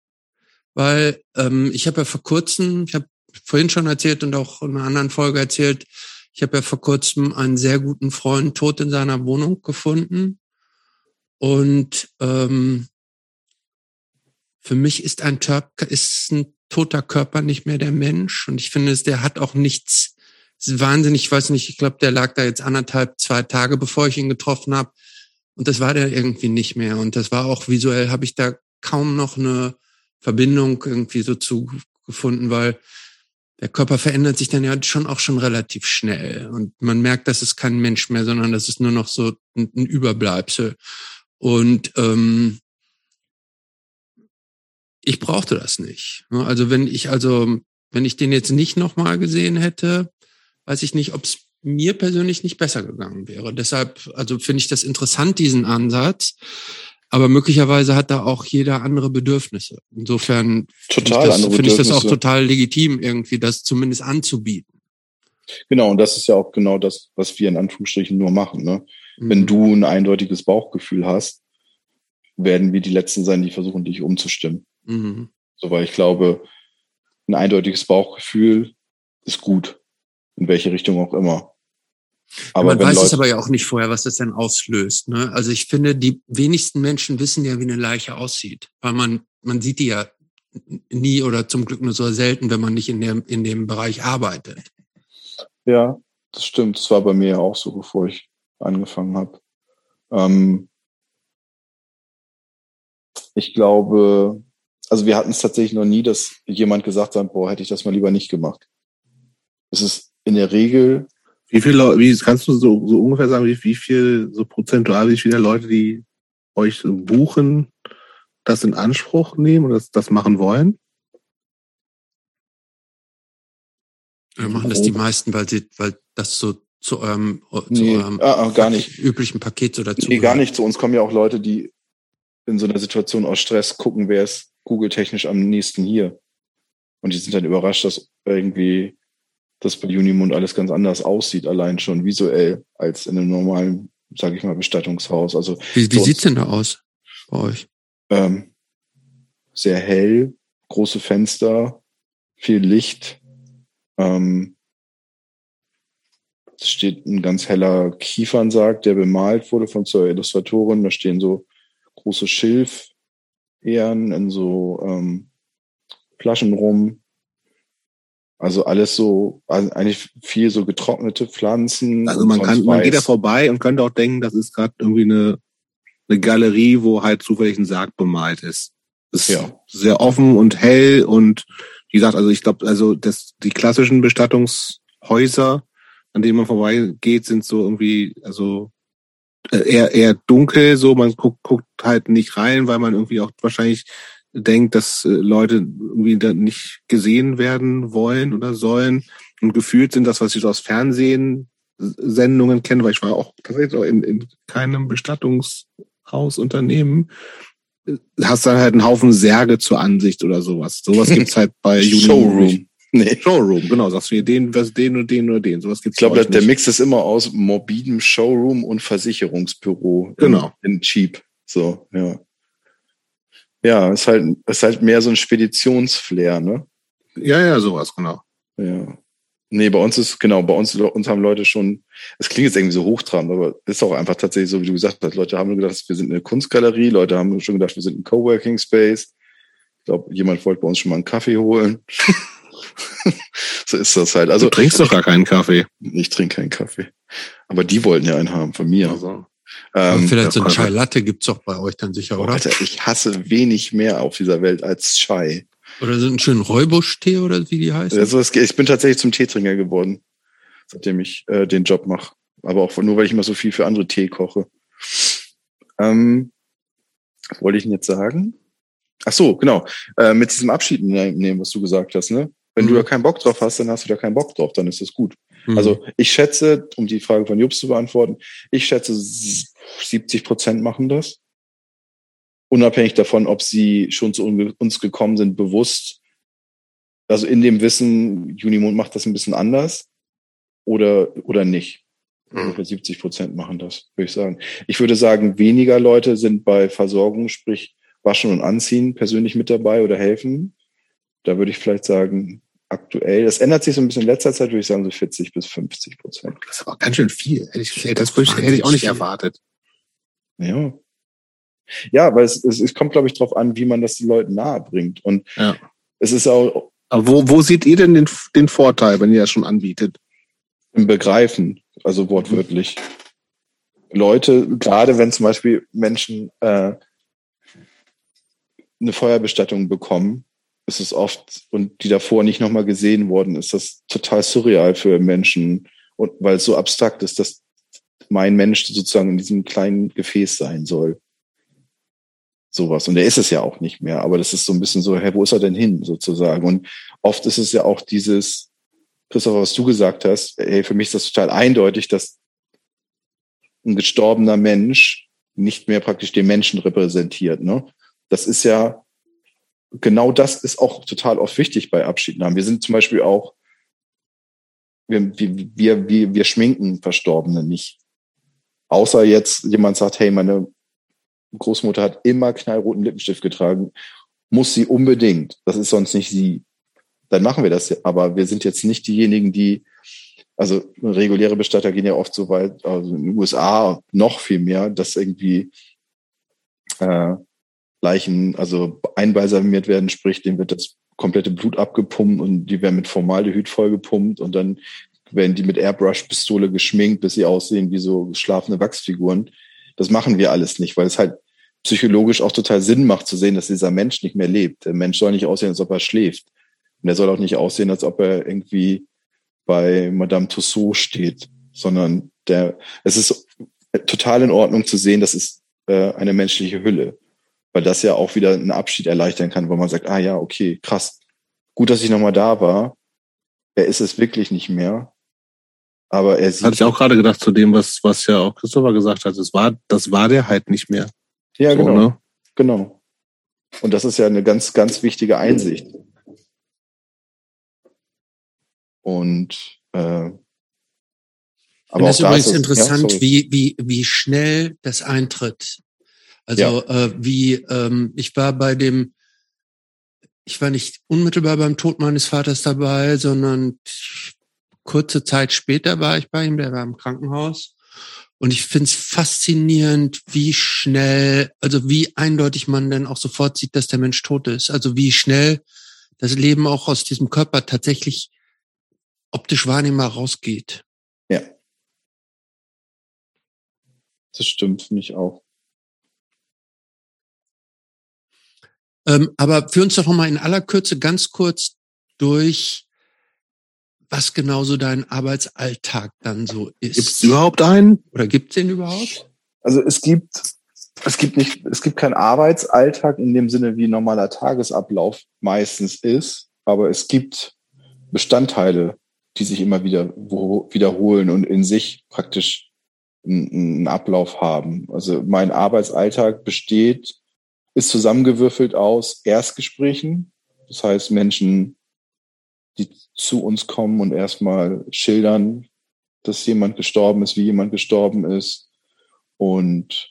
weil ähm, ich habe ja vor kurzem, ich habe vorhin schon erzählt und auch in einer anderen Folge erzählt, ich habe ja vor kurzem einen sehr guten Freund tot in seiner Wohnung gefunden und ähm, für mich ist ein, ist ein toter Körper nicht mehr der Mensch. Und ich finde, der hat auch nichts, ist wahnsinnig, ich weiß nicht, ich glaube, der lag da jetzt anderthalb, zwei Tage, bevor ich ihn getroffen habe. Und das war der irgendwie nicht mehr. Und das war auch visuell, habe ich da kaum noch eine Verbindung irgendwie so zu gefunden, weil der Körper verändert sich dann ja schon auch schon relativ schnell. Und man merkt, dass es kein Mensch mehr, sondern das ist nur noch so ein, Überbleibsel. Und ähm, ich brauchte das nicht. Also wenn ich also, wenn ich den jetzt nicht nochmal gesehen hätte, weiß ich nicht, ob es mir persönlich nicht besser gegangen wäre. Deshalb, also finde ich das interessant, diesen Ansatz. Aber möglicherweise hat da auch jeder andere Bedürfnisse. Insofern finde ich, das, finde ich das auch total legitim, irgendwie das zumindest anzubieten. Genau, und das ist ja auch genau das, was wir in Anführungsstrichen nur machen. Ne? Wenn Mhm. du ein eindeutiges Bauchgefühl hast, werden wir die Letzten sein, die versuchen, dich umzustimmen. Mhm. So, weil ich glaube, ein eindeutiges Bauchgefühl ist gut, in welche Richtung auch immer. Aber Man weiß es Leute, aber ja auch nicht vorher, was das denn auslöst. Ne? Also ich finde, die wenigsten Menschen wissen ja, wie eine Leiche aussieht, weil man man sieht die ja nie oder zum Glück nur so selten, wenn man nicht in dem in dem Bereich arbeitet. ja, das stimmt. Das war bei mir ja auch so, bevor ich angefangen habe. Ähm, ich glaube, also wir hatten es tatsächlich noch nie, dass jemand gesagt hat, boah, hätte ich das mal lieber nicht gemacht. Es ist in der Regel Wie viele Leute, wie kannst du so, so ungefähr sagen, wie, wie viel, so prozentual, wie viele Leute, die euch buchen, das in Anspruch nehmen oder das, das machen wollen? Oder machen das die meisten, weil sie weil das so zu eurem zu Nee, eurem ah, ah, gar nicht. üblichen Paket so dazu Nee, gar nicht. Zu uns kommen ja auch Leute, die in so einer Situation aus Stress gucken, wer ist Google-technisch am nächsten hier. Und die sind dann überrascht, dass irgendwie das bei Unimund alles ganz anders aussieht, allein schon visuell, als in einem normalen, sage ich mal, Bestattungshaus. Also Wie, wie sieht's denn da aus bei euch? ähm, sehr hell, große Fenster, viel Licht. Ähm, es steht ein ganz heller Kiefernsarg, der bemalt wurde von zur Illustratorin. Da stehen so große Schilfähren in so ähm, Flaschen rum. Also alles so, also eigentlich viel so getrocknete Pflanzen. Also man kann, man geht da vorbei und könnte auch denken, das ist gerade irgendwie eine, eine Galerie, wo halt zufällig ein Sarg bemalt ist. Das ist Ja. sehr offen und hell und wie gesagt, also ich glaube, also das, die klassischen Bestattungshäuser, an denen man vorbeigeht, sind so irgendwie, also äh, eher, eher dunkel, so man guckt, guckt halt nicht rein, weil man irgendwie auch wahrscheinlich denkt, dass äh, Leute irgendwie da nicht gesehen werden wollen oder sollen. Und gefühlt sind das, was ich so aus Fernsehen Sendungen kenne, weil ich war auch tatsächlich auch in, in keinem Bestattungshausunternehmen. Hast dann halt einen Haufen Särge zur Ansicht oder sowas. Sowas gibt's halt bei *laughs* Showroom. Nee. Showroom, genau. Sagst du mir den, was den und den oder den. Sowas gibt's Ich glaube, der. Mix ist immer aus morbidem Showroom und Versicherungsbüro. Genau. In, in Cheap. So, ja. Ja, ist halt, ist halt mehr so ein Speditionsflair, ne? Ja, ja, sowas, genau. Ja. Nee, bei uns ist, genau, bei uns, uns haben Leute schon, es klingt jetzt irgendwie so hochtrabend, aber ist auch einfach tatsächlich so, wie du gesagt hast. Leute haben nur gedacht, wir sind eine Kunstgalerie, Leute haben schon gedacht, wir sind ein Coworking Space. Ich glaube, jemand wollte bei uns schon mal einen Kaffee holen. *laughs* so ist das halt. Also Also, du trinkst doch gar keinen Kaffee. ich trinke keinen Kaffee. Aber die wollten ja einen haben von mir. Also. Ähm, vielleicht so ein Chai Latte gibt's doch bei euch dann sicher, oder? Alter, ich hasse wenig mehr auf dieser Welt als Chai. Oder so einen schönen Räubusch-Tee oder wie die heißen? Also ich bin tatsächlich zum Teetrinker geworden, seitdem ich äh, den Job mache. Aber auch nur, weil ich immer so viel für andere Tee koche. Ähm, was wollte ich denn jetzt sagen? Ach so, genau. Äh, mit diesem Abschied ne- nehmen, was du gesagt hast, ne? Wenn Mhm. du da keinen Bock drauf hast, dann hast du da keinen Bock drauf, dann ist das gut. Hm. Also ich schätze, um die Frage von Jups zu beantworten, ich schätze 70 Prozent machen das. Unabhängig davon, ob sie schon zu un- uns gekommen sind, bewusst. Also in dem Wissen, Junimond macht das ein bisschen anders oder, oder nicht. Ungefähr 70 Prozent machen das, würde ich sagen. Ich würde sagen, weniger Leute sind bei Versorgung, sprich Waschen und Anziehen persönlich mit dabei oder helfen. Da würde ich vielleicht sagen, aktuell, das ändert sich so ein bisschen in letzter Zeit, würde ich sagen, so 40 bis 50 Prozent. Das ist aber ganz schön viel. Hätte ich, das hätte ich auch nicht erwartet. Ja. Ja, weil es, es, es kommt, glaube ich, darauf an, wie man das den Leuten nahe bringt. Und Ja. es ist auch Aber wo, wo seht ihr denn den, den Vorteil, wenn ihr das schon anbietet? im Begreifen, also wortwörtlich. Leute, gerade wenn zum Beispiel Menschen äh, eine Feuerbestattung bekommen, ist es oft, und die davor nicht nochmal gesehen worden, ist das total surreal für Menschen, und weil es so abstrakt ist, dass mein Mensch sozusagen in diesem kleinen Gefäß sein soll. Sowas. Und er ist es ja auch nicht mehr, aber das ist so ein bisschen so, hä, wo ist er denn hin, sozusagen? Und oft ist es ja auch dieses, Christopher, was du gesagt hast, ey, für mich ist das total eindeutig, dass ein gestorbener Mensch nicht mehr praktisch den Menschen repräsentiert. Ne? Das ist ja, genau das ist auch total oft wichtig bei Abschiednahmen. Wir sind zum Beispiel auch, wir, wir, wir, wir, schminken Verstorbene nicht. Außer jetzt jemand sagt, hey, meine Großmutter hat immer knallroten Lippenstift getragen, muss sie unbedingt. Das ist sonst nicht sie dann machen wir das. Aber wir sind jetzt nicht diejenigen, die, also reguläre Bestatter gehen ja oft so weit, also in den USA noch viel mehr, dass irgendwie äh, Leichen, also einbalsamiert werden, sprich, denen wird das komplette Blut abgepumpt und die werden mit Formaldehyd vollgepumpt und dann werden die mit Airbrush-Pistole geschminkt, bis sie aussehen wie so schlafende Wachsfiguren. Das machen wir alles nicht, weil es halt psychologisch auch total Sinn macht zu sehen, dass dieser Mensch nicht mehr lebt. Der Mensch soll nicht aussehen, als ob er schläft. Und er soll auch nicht aussehen, als ob er irgendwie bei Madame Tussauds steht, sondern der, es ist total in Ordnung zu sehen, das ist äh, eine menschliche Hülle, weil das ja auch wieder einen Abschied erleichtern kann, wo man sagt, ah ja, okay, krass, gut, dass ich nochmal da war. Er ist es wirklich nicht mehr, aber er sieht. Hatte ich auch gerade gedacht zu dem, was, was ja auch Christopher gesagt hat. Das war, das war der halt nicht mehr. ja, So, genau, ne? genau. Und das ist ja eine ganz, ganz wichtige Einsicht. Und äh, aber das ist übrigens ist, interessant, ja, wie, wie, wie schnell das eintritt. Also ja. äh, wie ähm, ich war bei dem, ich war nicht unmittelbar beim Tod meines Vaters dabei, sondern kurze Zeit später war ich bei ihm, der war im Krankenhaus. Und ich finde es faszinierend, wie schnell, also wie eindeutig man dann auch sofort sieht, dass der Mensch tot ist. Also wie schnell das Leben auch aus diesem Körper tatsächlich optisch wahrnehmbar rausgeht. Ja. Das stimmt für mich auch. Ähm, aber führ uns doch nochmal in aller Kürze ganz kurz durch, was genau so dein Arbeitsalltag dann so ist. Gibt es überhaupt einen? Oder gibt es den überhaupt? Also es gibt, es gibt nicht, es gibt keinen Arbeitsalltag in dem Sinne, wie ein normaler Tagesablauf meistens ist, aber es gibt Bestandteile, die sich immer wieder wiederholen und in sich praktisch einen Ablauf haben. Also mein Arbeitsalltag besteht, ist zusammengewürfelt aus Erstgesprächen. Das heißt, Menschen die zu uns kommen und erstmal schildern, dass jemand gestorben ist, wie jemand gestorben ist und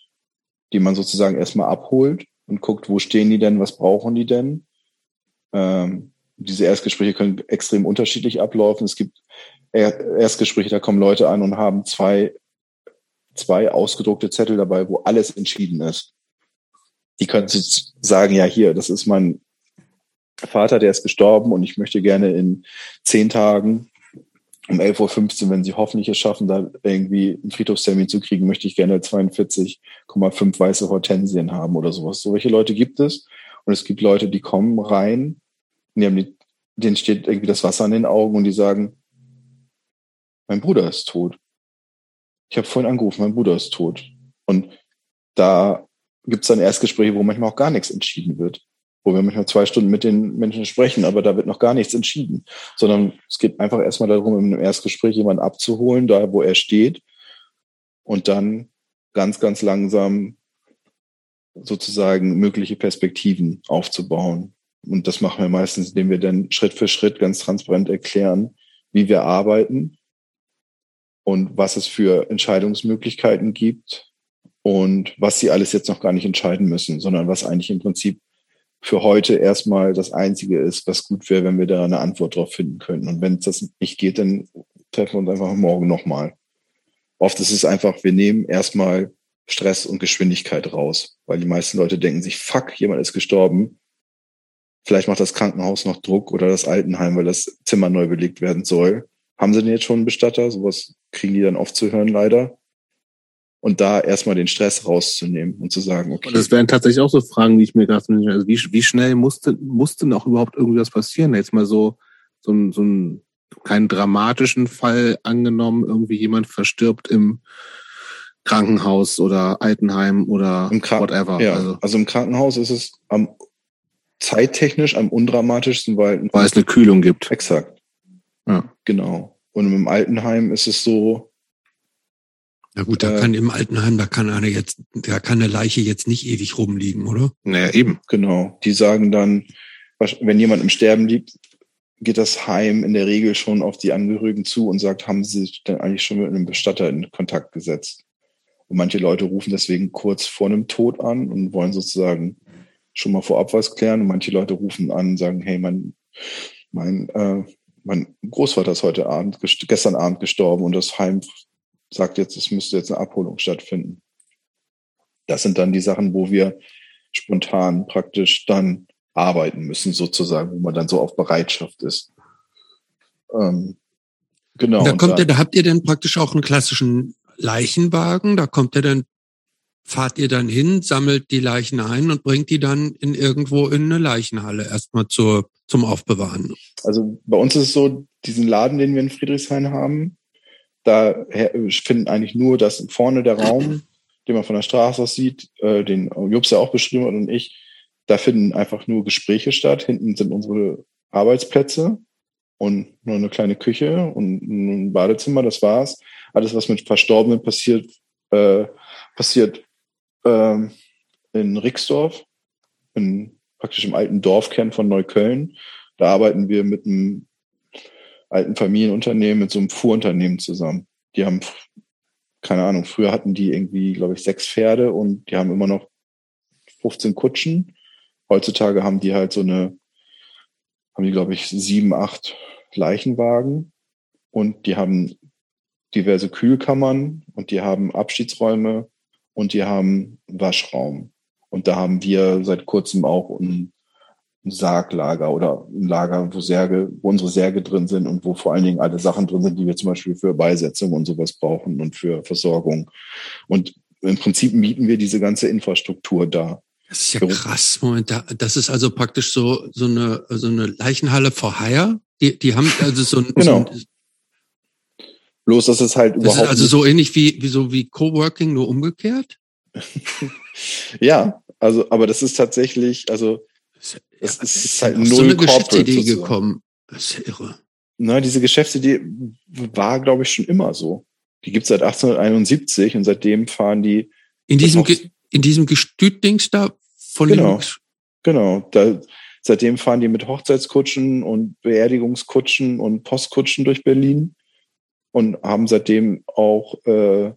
die man sozusagen erstmal abholt und guckt, wo stehen die denn, was brauchen die denn. Ähm, diese Erstgespräche können extrem unterschiedlich ablaufen. Es gibt Erstgespräche, da kommen Leute an und haben zwei, zwei ausgedruckte Zettel dabei, wo alles entschieden ist. Die können sagen, ja, hier, das ist mein Vater, der ist gestorben und ich möchte gerne in zehn Tagen um 11.15 Uhr, wenn sie hoffentlich es schaffen, da irgendwie einen Friedhofstermin zu kriegen, möchte ich gerne 42,5 weiße Hortensien haben oder sowas. So welche Leute gibt es. Und es gibt Leute, die kommen rein, die haben die, denen steht irgendwie das Wasser an den Augen und die sagen, mein Bruder ist tot. Ich habe vorhin angerufen, mein Bruder ist tot. Und da gibt es dann Erstgespräche, wo manchmal auch gar nichts entschieden wird. Wo wir manchmal zwei Stunden mit den Menschen sprechen, aber da wird noch gar nichts entschieden, sondern es geht einfach erstmal darum, in einem Erstgespräch jemanden abzuholen, da wo er steht. Und dann ganz, ganz langsam sozusagen mögliche Perspektiven aufzubauen. Und das machen wir meistens, indem wir dann Schritt für Schritt ganz transparent erklären, wie wir arbeiten und was es für Entscheidungsmöglichkeiten gibt und was sie alles jetzt noch gar nicht entscheiden müssen, sondern was eigentlich im Prinzip für heute erstmal das Einzige ist, was gut wäre, wenn wir da eine Antwort drauf finden könnten. Und wenn es das nicht geht, dann treffen wir uns einfach morgen nochmal. Oft ist es einfach, wir nehmen erstmal Stress und Geschwindigkeit raus, weil die meisten Leute denken sich, fuck, jemand ist gestorben. Vielleicht macht das Krankenhaus noch Druck oder das Altenheim, weil das Zimmer neu belegt werden soll. Haben sie denn jetzt schon einen Bestatter? Sowas kriegen die dann oft zu hören, leider und da erstmal den Stress rauszunehmen und zu sagen, okay. Und das wären tatsächlich auch so Fragen, die ich mir gerade also wie, wie schnell musste, musste noch überhaupt irgendwas passieren? Jetzt mal so, so, ein, so ein, keinen dramatischen Fall angenommen, irgendwie jemand verstirbt im Krankenhaus oder Altenheim oder Im whatever. Ja, also. also im Krankenhaus ist es am zeittechnisch am undramatischsten, weil, weil es eine Kühlung gibt. Exakt. Ja. Genau. Und im Altenheim ist es so, na gut, da äh, kann im Altenheim, da kann eine jetzt, da kann eine Leiche jetzt nicht ewig rumliegen, oder? Naja, eben, genau. Die sagen dann, wenn jemand im Sterben liegt, geht das Heim in der Regel schon auf die Angehörigen zu und sagt, haben sie sich denn eigentlich schon mit einem Bestatter in Kontakt gesetzt? Und manche Leute rufen deswegen kurz vor einem Tod an und wollen sozusagen schon mal vorab was klären. Und manche Leute rufen an und sagen, hey, mein, mein, äh, mein Großvater ist heute Abend, gestern Abend gestorben und das Heim sagt jetzt, es müsste jetzt eine Abholung stattfinden. Das sind dann die Sachen, wo wir spontan praktisch dann arbeiten müssen, sozusagen, wo man dann so auf Bereitschaft ist. Ähm, genau. Da kommt ihr, da habt ihr dann praktisch auch einen klassischen Leichenwagen, da kommt ihr dann, fahrt ihr dann hin, sammelt die Leichen ein und bringt die dann in irgendwo in eine Leichenhalle erstmal zur, zum Aufbewahren. Also bei uns ist es so, diesen Laden, den wir in Friedrichshain haben, da finden eigentlich nur das vorne der Raum, den man von der Straße aus sieht, äh, den Jobs ja auch beschrieben hat und ich, da finden einfach nur Gespräche statt. Hinten sind unsere Arbeitsplätze und nur eine kleine Küche und ein Badezimmer, das war's. Alles, was mit Verstorbenen passiert, äh, passiert äh, in Rixdorf, in praktisch im alten Dorfkern von Neukölln. Da arbeiten wir mit einem alten Familienunternehmen, mit so einem Fuhrunternehmen zusammen. Die haben, keine Ahnung, früher hatten die irgendwie, glaube ich, sechs Pferde und die haben immer noch 15 Kutschen. Heutzutage haben die halt so eine, haben die, glaube ich, sieben, acht Leichenwagen und die haben diverse Kühlkammern und die haben Abschiedsräume und die haben Waschraum. Und da haben wir seit kurzem auch ein, ein Sarglager oder ein Lager, wo Särge, wo unsere Särge drin sind und wo vor allen Dingen alle Sachen drin sind, die wir zum Beispiel für Beisetzung und sowas brauchen und für Versorgung. Und im Prinzip mieten wir diese ganze Infrastruktur da. Das ist ja krass. Moment, das ist also praktisch so, so eine, so eine Leichenhalle for hire. Die, die haben also so ein, genau. so ein Bloß, dass es halt das überhaupt. ist also so ähnlich wie, wie so wie Coworking, nur umgekehrt. *laughs* ja, also, aber das ist tatsächlich, also, Das Das ja, ist ist halt auf so null eine Geschäftsidee gekommen. Das ist ja irre. na, diese Geschäftsidee war, glaube ich, schon immer so. Die gibt's seit 1871 und seitdem fahren die, In diesem, Ge- in diesem Gestütdings da von Genau. dem, genau, da, seitdem fahren die mit Hochzeitskutschen und Beerdigungskutschen und Postkutschen durch Berlin und haben seitdem auch äh,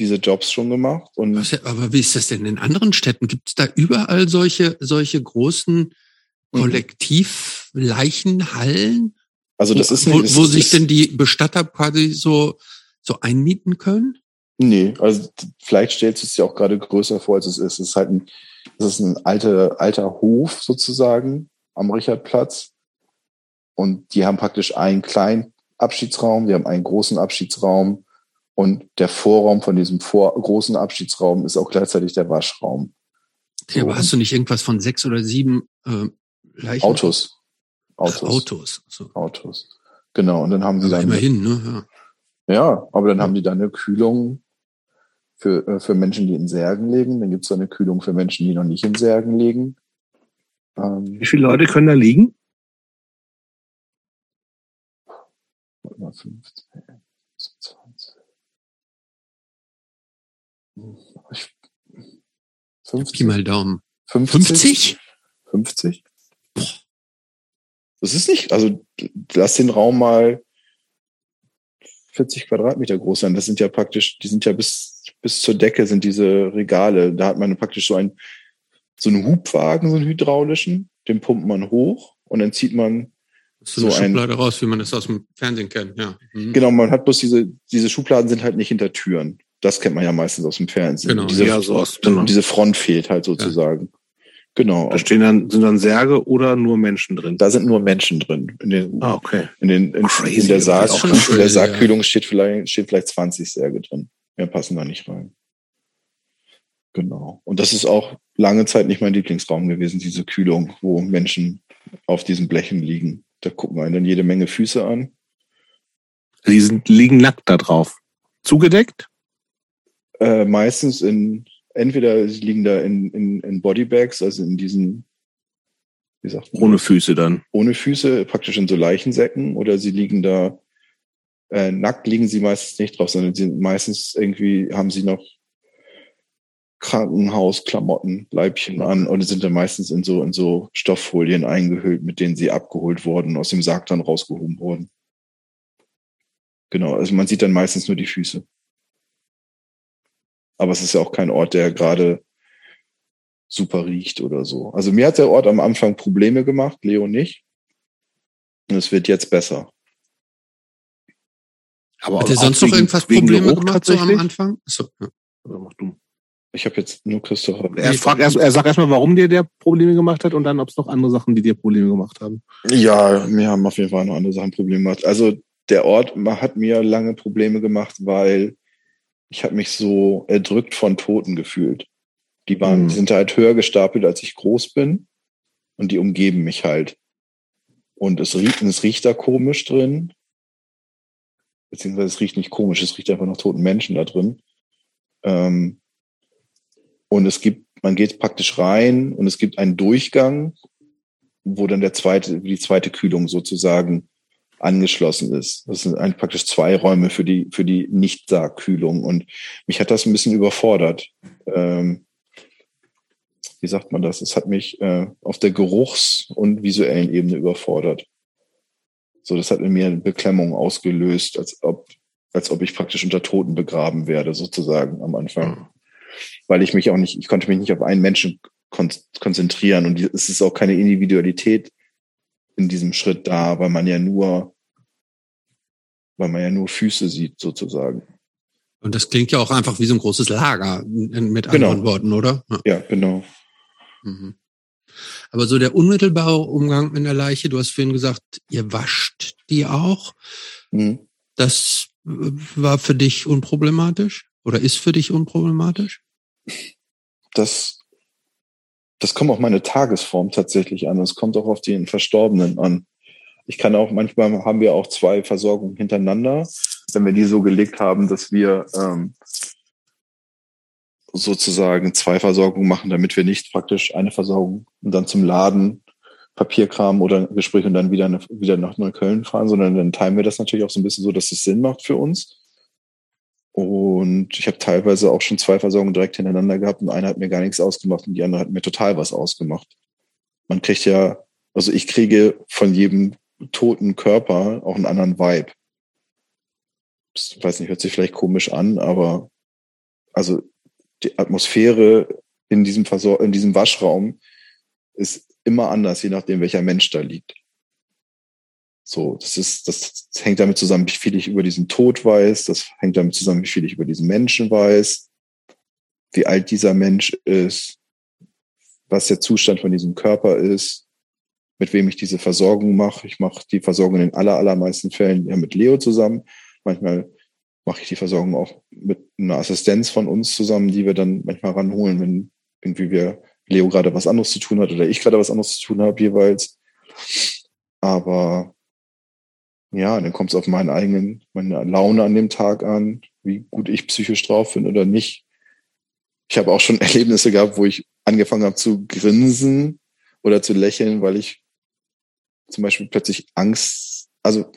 diese Jobs schon gemacht. Und aber wie ist das denn in anderen Städten? Gibt es da überall solche, solche großen Mhm. Kollektivleichenhallen, also das ist wo, nicht, das wo ist, sich denn die Bestatter quasi so, so einmieten können? Nee, also vielleicht stellst du es dir auch gerade größer vor, als es ist. Es ist halt ein, es ist ein alter, alter Hof sozusagen am Richardplatz. Und die haben praktisch einen kleinen Abschiedsraum, die haben einen großen Abschiedsraum und der Vorraum von diesem vor, großen Abschiedsraum ist auch gleichzeitig der Waschraum. Ja, aber hast du nicht irgendwas von sechs oder sieben äh, Leichen? Autos. Ach, Autos. Autos. So. Autos. Genau. Und dann haben sie Aber dann, immerhin, ne? Ja. ja, aber dann haben die dann eine Kühlung für, äh, für Menschen, die in Särgen liegen. Dann gibt's da eine Kühlung für Menschen, die noch nicht in Särgen liegen. Ähm, Wie viele Leute können da liegen? warte mal, 15, 20. Ich, Pi 50, mal Daumen. 50? 50? 50? Das ist nicht, also lass den Raum mal 40 Quadratmeter groß sein. Das sind ja praktisch, die sind ja bis, bis zur Decke sind diese Regale. Da hat man praktisch so ein, so einen Hubwagen, so einen hydraulischen, den pumpt man hoch und dann zieht man, So eine So ein- Schublade raus, wie man das aus dem Fernsehen kennt, ja. Mhm. genau, man hat bloß diese, diese Schubladen sind halt nicht hinter Türen. Das kennt man ja meistens aus dem Fernsehen. Genau, diese, ja, so aus, genau. diese Front fehlt halt sozusagen. Genau. Da stehen dann, sind dann Särge oder nur Menschen drin. Da sind nur Menschen drin. In den, Ah, okay. in den, in, Crazy, in der Sarg, in der crazy, Sargkühlung steht vielleicht, steht vielleicht 20 Särge drin. Mehr passen da nicht rein. Genau. Und das ist auch lange Zeit nicht mein Lieblingsraum gewesen, diese Kühlung, wo Menschen auf diesen Blechen liegen. Da gucken wir dann jede Menge Füße an. Die sind, liegen nackt da drauf. Zugedeckt? Äh, meistens in, entweder sie liegen da in, in, in Bodybags, also in diesen, wie sagt man? Ohne Füße dann. ohne Füße, praktisch in so Leichensäcken, oder sie liegen da, äh, nackt liegen sie meistens nicht drauf, sondern sie sind meistens irgendwie, haben sie noch Krankenhausklamotten, Leibchen an und sind dann meistens in so, in so Stofffolien eingehüllt, mit denen sie abgeholt wurden, aus dem Sarg dann rausgehoben wurden. Genau, also man sieht dann meistens nur die Füße. Aber es ist ja auch kein Ort, der gerade super riecht oder so. Also mir hat der Ort am Anfang Probleme gemacht, Leo nicht. Und es wird jetzt besser. Aber Hat er auch sonst noch wegen- irgendwas wegen Probleme Geruch gemacht so am? Anfang? Achso, ja. Oder mach du. Ich habe jetzt nur Christopher. Er, fragt erst, er sagt erstmal, warum dir der Probleme gemacht hat und dann, ob es noch andere Sachen, die dir Probleme gemacht haben. Ja, mir haben auf jeden Fall noch andere Sachen Probleme gemacht. Also der Ort hat mir lange Probleme gemacht, weil ich habe mich so erdrückt von Toten gefühlt. Die waren, Mhm. die sind halt höher gestapelt, als ich groß bin. Und die umgeben mich halt. Und es riecht, es riecht da komisch drin. Beziehungsweise es riecht nicht komisch, es riecht einfach nach toten Menschen da drin. Ähm, und es gibt, man geht praktisch rein und es gibt einen Durchgang, wo dann der zweite, die zweite Kühlung sozusagen angeschlossen ist. Das sind eigentlich praktisch zwei Räume für die, für die Nicht-Sargkühlung. Und mich hat das ein bisschen überfordert. Ähm, wie sagt man das? Es hat mich äh, auf der Geruchs- und visuellen Ebene überfordert. So, das hat in mir eine Beklemmung ausgelöst, als ob, als ob ich praktisch unter Toten begraben werde, sozusagen am Anfang. Mhm. Weil ich mich auch nicht, ich konnte mich nicht auf einen Menschen kon konzentrieren und es ist auch keine Individualität in diesem Schritt da, weil man ja nur, weil man ja nur Füße sieht, sozusagen. Und das klingt ja auch einfach wie so ein großes Lager mit genau. anderen Worten, oder? Ja, ja genau. Mhm. Aber so der unmittelbare Umgang mit der Leiche, du hast vorhin gesagt, ihr wascht die auch. Mhm. Das war für dich unproblematisch oder ist für dich unproblematisch? Das, das kommt auf meine Tagesform tatsächlich an. Es kommt auch auf den Verstorbenen an. Ich kann auch, manchmal haben wir auch zwei Versorgungen hintereinander, wenn wir die so gelegt haben, dass wir ähm, sozusagen zwei Versorgungen machen, damit wir nicht praktisch eine Versorgung und dann zum Laden Papierkram oder Gespräch und dann wieder, eine, wieder nach Neukölln fahren, sondern dann teilen wir das natürlich auch so ein bisschen so, dass es Sinn macht für uns. Und ich habe teilweise auch schon zwei Versorgungen direkt hintereinander gehabt und eine hat mir gar nichts ausgemacht und die andere hat mir total was ausgemacht. Man kriegt ja, also ich kriege von jedem toten Körper auch einen anderen Vibe. Ich weiß nicht, hört sich vielleicht komisch an, aber also die Atmosphäre in diesem, Versor in diesem Waschraum ist immer anders, je nachdem, welcher Mensch da liegt. So, das ist, das, hängt damit zusammen, wie viel ich über diesen Tod weiß. Das hängt damit zusammen, wie viel ich über diesen Menschen weiß, wie alt dieser Mensch ist, was der Zustand von diesem Körper ist, mit wem ich diese Versorgung mache. Ich mache die Versorgung in aller, allermeisten Fällen ja mit Leo zusammen. Manchmal mache ich die Versorgung auch mit einer Assistenz von uns zusammen, die wir dann manchmal ranholen, wenn irgendwie wir Leo gerade was anderes zu tun hat oder ich gerade was anderes zu tun habe jeweils. Aber ja, dann kommt es auf meinen eigenen, meine Laune an dem Tag an, wie gut ich psychisch drauf bin oder nicht. Ich habe auch schon *laughs* Erlebnisse gehabt, wo ich angefangen habe zu grinsen oder zu lächeln, weil ich zum Beispiel plötzlich Angst, also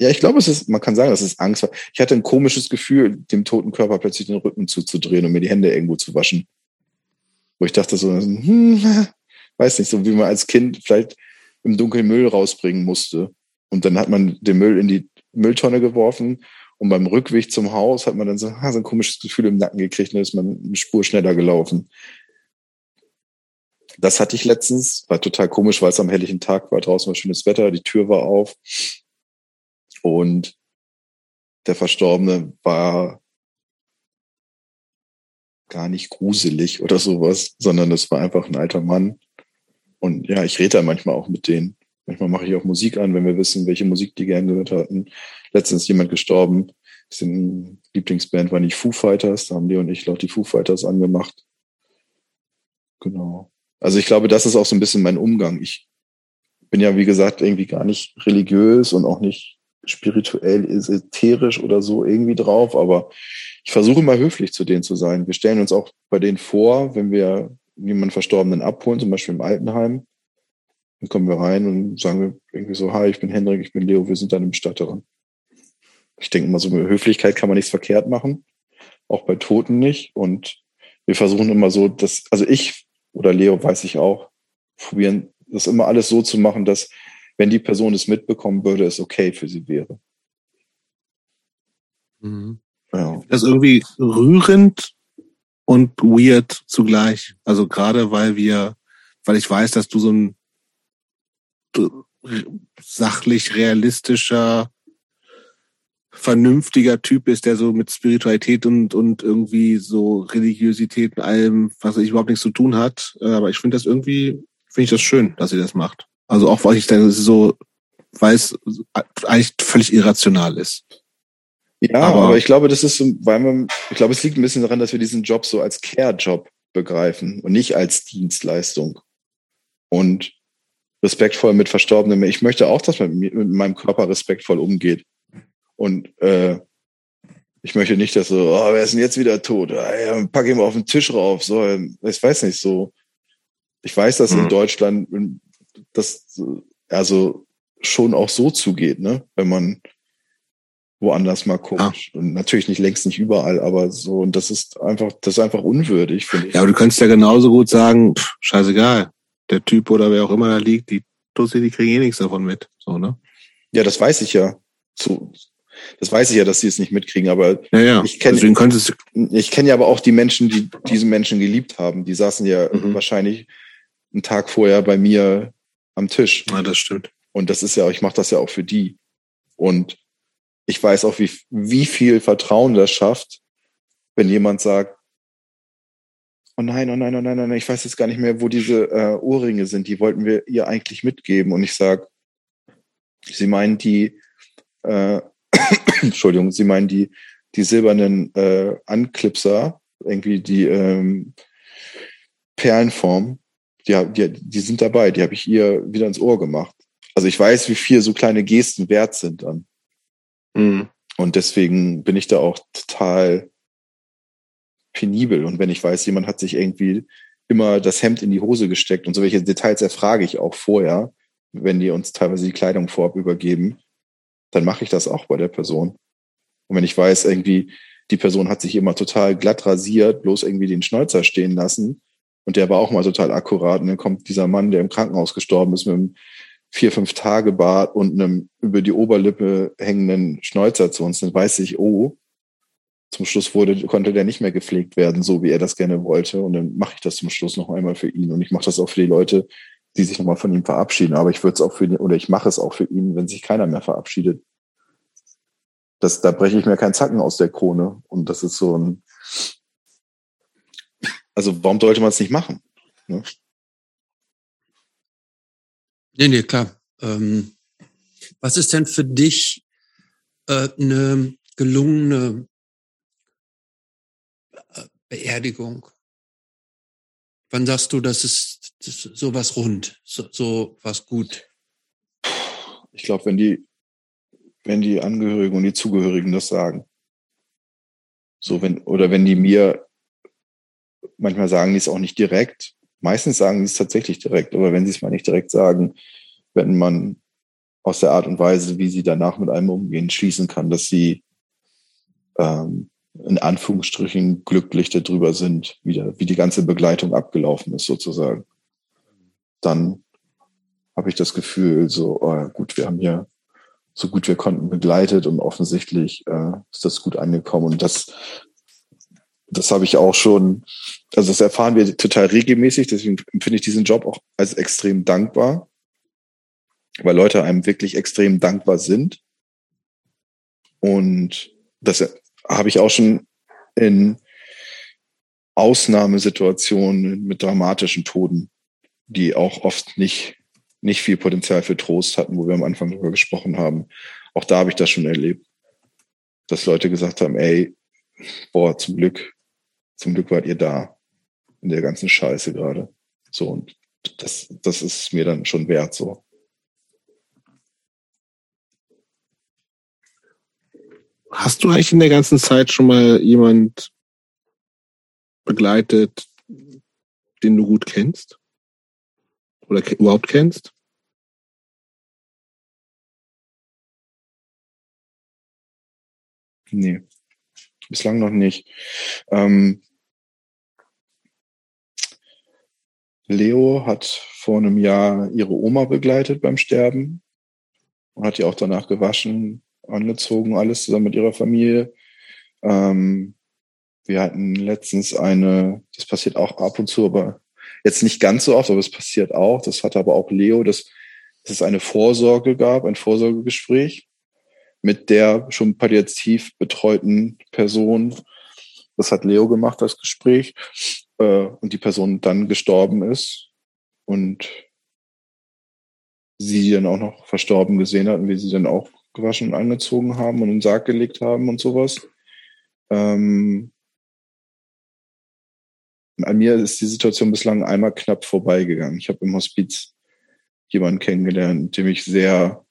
ja, ich glaube, es ist, man kann sagen, dass es Angst war. Ich hatte ein komisches Gefühl, dem toten Körper plötzlich den Rücken zuzudrehen und mir die Hände irgendwo zu waschen. Wo ich dachte so, hm, *laughs* weiß nicht, so wie man als Kind vielleicht im Dunkeln Müll rausbringen musste. Und dann hat man den Müll in die Mülltonne geworfen und beim Rückweg zum Haus hat man dann so, ah, so ein komisches Gefühl im Nacken gekriegt und ist man eine Spur schneller gelaufen. Das hatte ich letztens, war total komisch, weil es am helllichen Tag war, draußen war schönes Wetter, die Tür war auf und der Verstorbene war gar nicht gruselig oder sowas, sondern es war einfach ein alter Mann. Und ja, ich rede da manchmal auch mit denen. Manchmal mache ich auch Musik an, wenn wir wissen, welche Musik die gerne gehört hatten. Letztens ist jemand gestorben. Sein Lieblingsband war nicht Foo Fighters. Da haben die und ich laut die Foo Fighters angemacht. Genau. Also ich glaube, das ist auch so ein bisschen mein Umgang. Ich bin ja, wie gesagt, irgendwie gar nicht religiös und auch nicht spirituell, esoterisch oder so irgendwie drauf, aber ich versuche immer höflich zu denen zu sein. Wir stellen uns auch bei denen vor, wenn wir jemanden Verstorbenen abholen, zum Beispiel im Altenheim, dann kommen wir rein und sagen wir irgendwie so, hi, ich bin Hendrik, ich bin Leo, wir sind deine Bestatterin. Ich denke mal, so mit Höflichkeit kann man nichts verkehrt machen, auch bei Toten nicht. Und wir versuchen immer so, dass, also ich oder Leo weiß ich auch, probieren, das immer alles so zu machen, dass wenn die Person es mitbekommen würde, es okay für sie wäre. Mhm. Ja. Das ist irgendwie rührend und weird zugleich. Also gerade weil wir, weil ich weiß, dass du so ein sachlich realistischer, vernünftiger Typ bist, der so mit Spiritualität und, und irgendwie so Religiosität und allem, was ich überhaupt nichts zu tun hat. Aber ich finde das irgendwie, finde ich das schön, dass ihr das macht. Also auch weil ich dann so, weil es eigentlich völlig irrational ist. Ja, aber, aber ich glaube, das ist, weil man, ich glaube, es liegt ein bisschen daran, dass wir diesen Job so als Care-Job begreifen und nicht als Dienstleistung. Und respektvoll mit Verstorbenen. Ich möchte auch, dass man mit meinem Körper respektvoll umgeht. Und äh, ich möchte nicht, dass so, oh, wer ist denn jetzt wieder tot? Ah, pack ihn mal auf den Tisch rauf. So, ich weiß nicht so. Ich weiß, dass mhm. in Deutschland das also schon auch so zugeht, ne? Wenn man woanders mal komisch. Ah. Und natürlich nicht längst nicht überall, aber so, und das ist einfach, das ist einfach unwürdig, finde ich. Ja, aber du könntest ja genauso gut sagen, pff, scheißegal, der Typ oder wer auch immer da liegt, die Tussi, die kriegen eh nichts davon mit. So, ne? Ja, das weiß ich ja. So, das weiß ich ja, dass sie es nicht mitkriegen, aber ja, ja. ich kenne ich kenne ja aber auch die Menschen, die diese Menschen geliebt haben. Die saßen ja mhm. wahrscheinlich einen Tag vorher bei mir am Tisch. Ja, das stimmt. Und das ist ja, ich mache das ja auch für die. Und ich weiß auch, wie, wie viel Vertrauen das schafft, wenn jemand sagt, oh nein, oh nein, oh nein, oh nein, ich weiß jetzt gar nicht mehr, wo diese äh, Ohrringe sind, die wollten wir ihr eigentlich mitgeben. Und ich sag, sie meinen die, äh, *coughs* Entschuldigung, sie meinen die, die silbernen äh, Anklipser, irgendwie die ähm, Perlenform, die, die, die sind dabei, die habe ich ihr wieder ins Ohr gemacht. Also ich weiß, wie viel so kleine Gesten wert sind dann. Mhm. Und deswegen bin ich da auch total penibel. Und wenn ich weiß, jemand hat sich irgendwie immer das Hemd in die Hose gesteckt und so welche Details erfrage ich auch vorher, wenn die uns teilweise die Kleidung vorab übergeben, dann mache ich das auch bei der Person. Und wenn ich weiß, irgendwie, die Person hat sich immer total glatt rasiert, bloß irgendwie den Schnäuzer stehen lassen und der war auch mal total akkurat und dann kommt dieser Mann, der im Krankenhaus gestorben ist, mit einem vier, fünf Tage Bart und einem über die Oberlippe hängenden Schnäuzer zu uns, dann weiß ich, oh, zum Schluss wurde, konnte der nicht mehr gepflegt werden, so wie er das gerne wollte. Und dann mache ich das zum Schluss noch einmal für ihn. Und ich mache das auch für die Leute, die sich nochmal von ihm verabschieden. Aber ich würde es auch für, oder ich mache es auch für ihn, wenn sich keiner mehr verabschiedet. Das, da breche ich mir keinen Zacken aus der Krone. Und das ist so ein, also warum sollte man es nicht machen? Ne? Nee, nee, klar. Ähm, was ist denn für dich äh, eine gelungene Beerdigung? Wann sagst du, das ist, das ist sowas rund, so, so was gut? Ich glaube, wenn die, wenn die Angehörigen und die Zugehörigen das sagen. So, wenn, oder wenn die mir, manchmal sagen die es auch nicht direkt, Meistens sagen sie es tatsächlich direkt, aber wenn sie es mal nicht direkt sagen, wenn man aus der Art und Weise, wie sie danach mit einem umgehen, schließen kann, dass sie ähm, in Anführungsstrichen glücklich darüber sind, wie, der, wie die ganze Begleitung abgelaufen ist sozusagen. Dann habe ich das Gefühl, so oh, gut, wir haben hier so gut wir konnten begleitet und offensichtlich äh, ist das gut angekommen. Und das das habe ich auch schon, also das erfahren wir total regelmäßig, deswegen empfinde ich diesen Job auch als extrem dankbar, weil Leute einem wirklich extrem dankbar sind. Und das habe ich auch schon in Ausnahmesituationen mit dramatischen Toden, die auch oft nicht, nicht viel Potenzial für Trost hatten, wo wir am Anfang darüber gesprochen haben. Auch da habe ich das schon erlebt, dass Leute gesagt haben, ey, boah, zum Glück zum Glück wart ihr da in der ganzen Scheiße gerade. So, und das, das ist mir dann schon wert, so. Hast du eigentlich in der ganzen Zeit schon mal jemand begleitet, den du gut kennst? Oder überhaupt kennst? Nee, bislang noch nicht. Ähm, Leo hat vor einem Jahr ihre Oma begleitet beim Sterben und hat die auch danach gewaschen, angezogen, alles zusammen mit ihrer Familie. Ähm, wir hatten letztens eine, das passiert auch ab und zu, aber jetzt nicht ganz so oft, aber es passiert auch. Das hat aber auch Leo, dass, dass es eine Vorsorge gab, ein Vorsorgegespräch mit der schon palliativ betreuten Person. Das hat Leo gemacht, das Gespräch äh, und die Person dann gestorben ist und sie dann auch noch verstorben gesehen hat und wie sie dann auch gewaschen und angezogen haben und in den Sarg gelegt haben und sowas. Ähm, an mir ist die Situation bislang einmal knapp vorbeigegangen. Ich habe im Hospiz jemanden kennengelernt, dem ich sehr,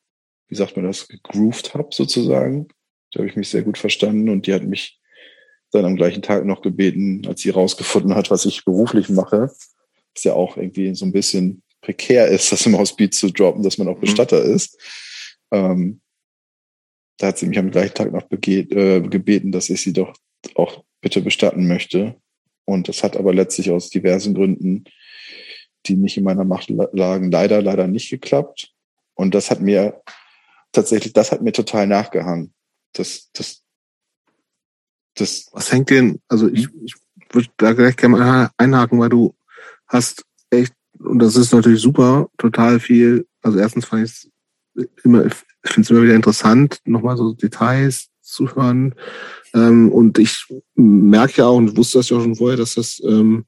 wie sagt man das, gegroovt habe sozusagen. Da habe ich mich sehr gut verstanden und die hat mich dann am gleichen Tag noch gebeten, als sie rausgefunden hat, was ich beruflich mache, was ja auch irgendwie so ein bisschen prekär ist, das im Hospiz zu droppen, dass man auch mhm. Bestatter mhm. ist. Ähm, da hat sie mich am gleichen Tag noch äh, gebeten, dass ich sie doch auch bitte bestatten möchte. Und das hat aber letztlich aus diversen Gründen, die nicht in meiner Macht lagen, leider, leider nicht geklappt. Und das hat mir tatsächlich, das hat mir total nachgehangen. Das, das, das. Was hängt denn, also ich, ich würde da gleich gerne mal einhaken, weil du hast echt, und das ist natürlich super, total viel, also erstens fand ich es immer, ich finde es immer wieder interessant, nochmal so Details zu hören. Ähm, und ich merke ja auch und wusste das ja auch schon vorher, dass das ähm,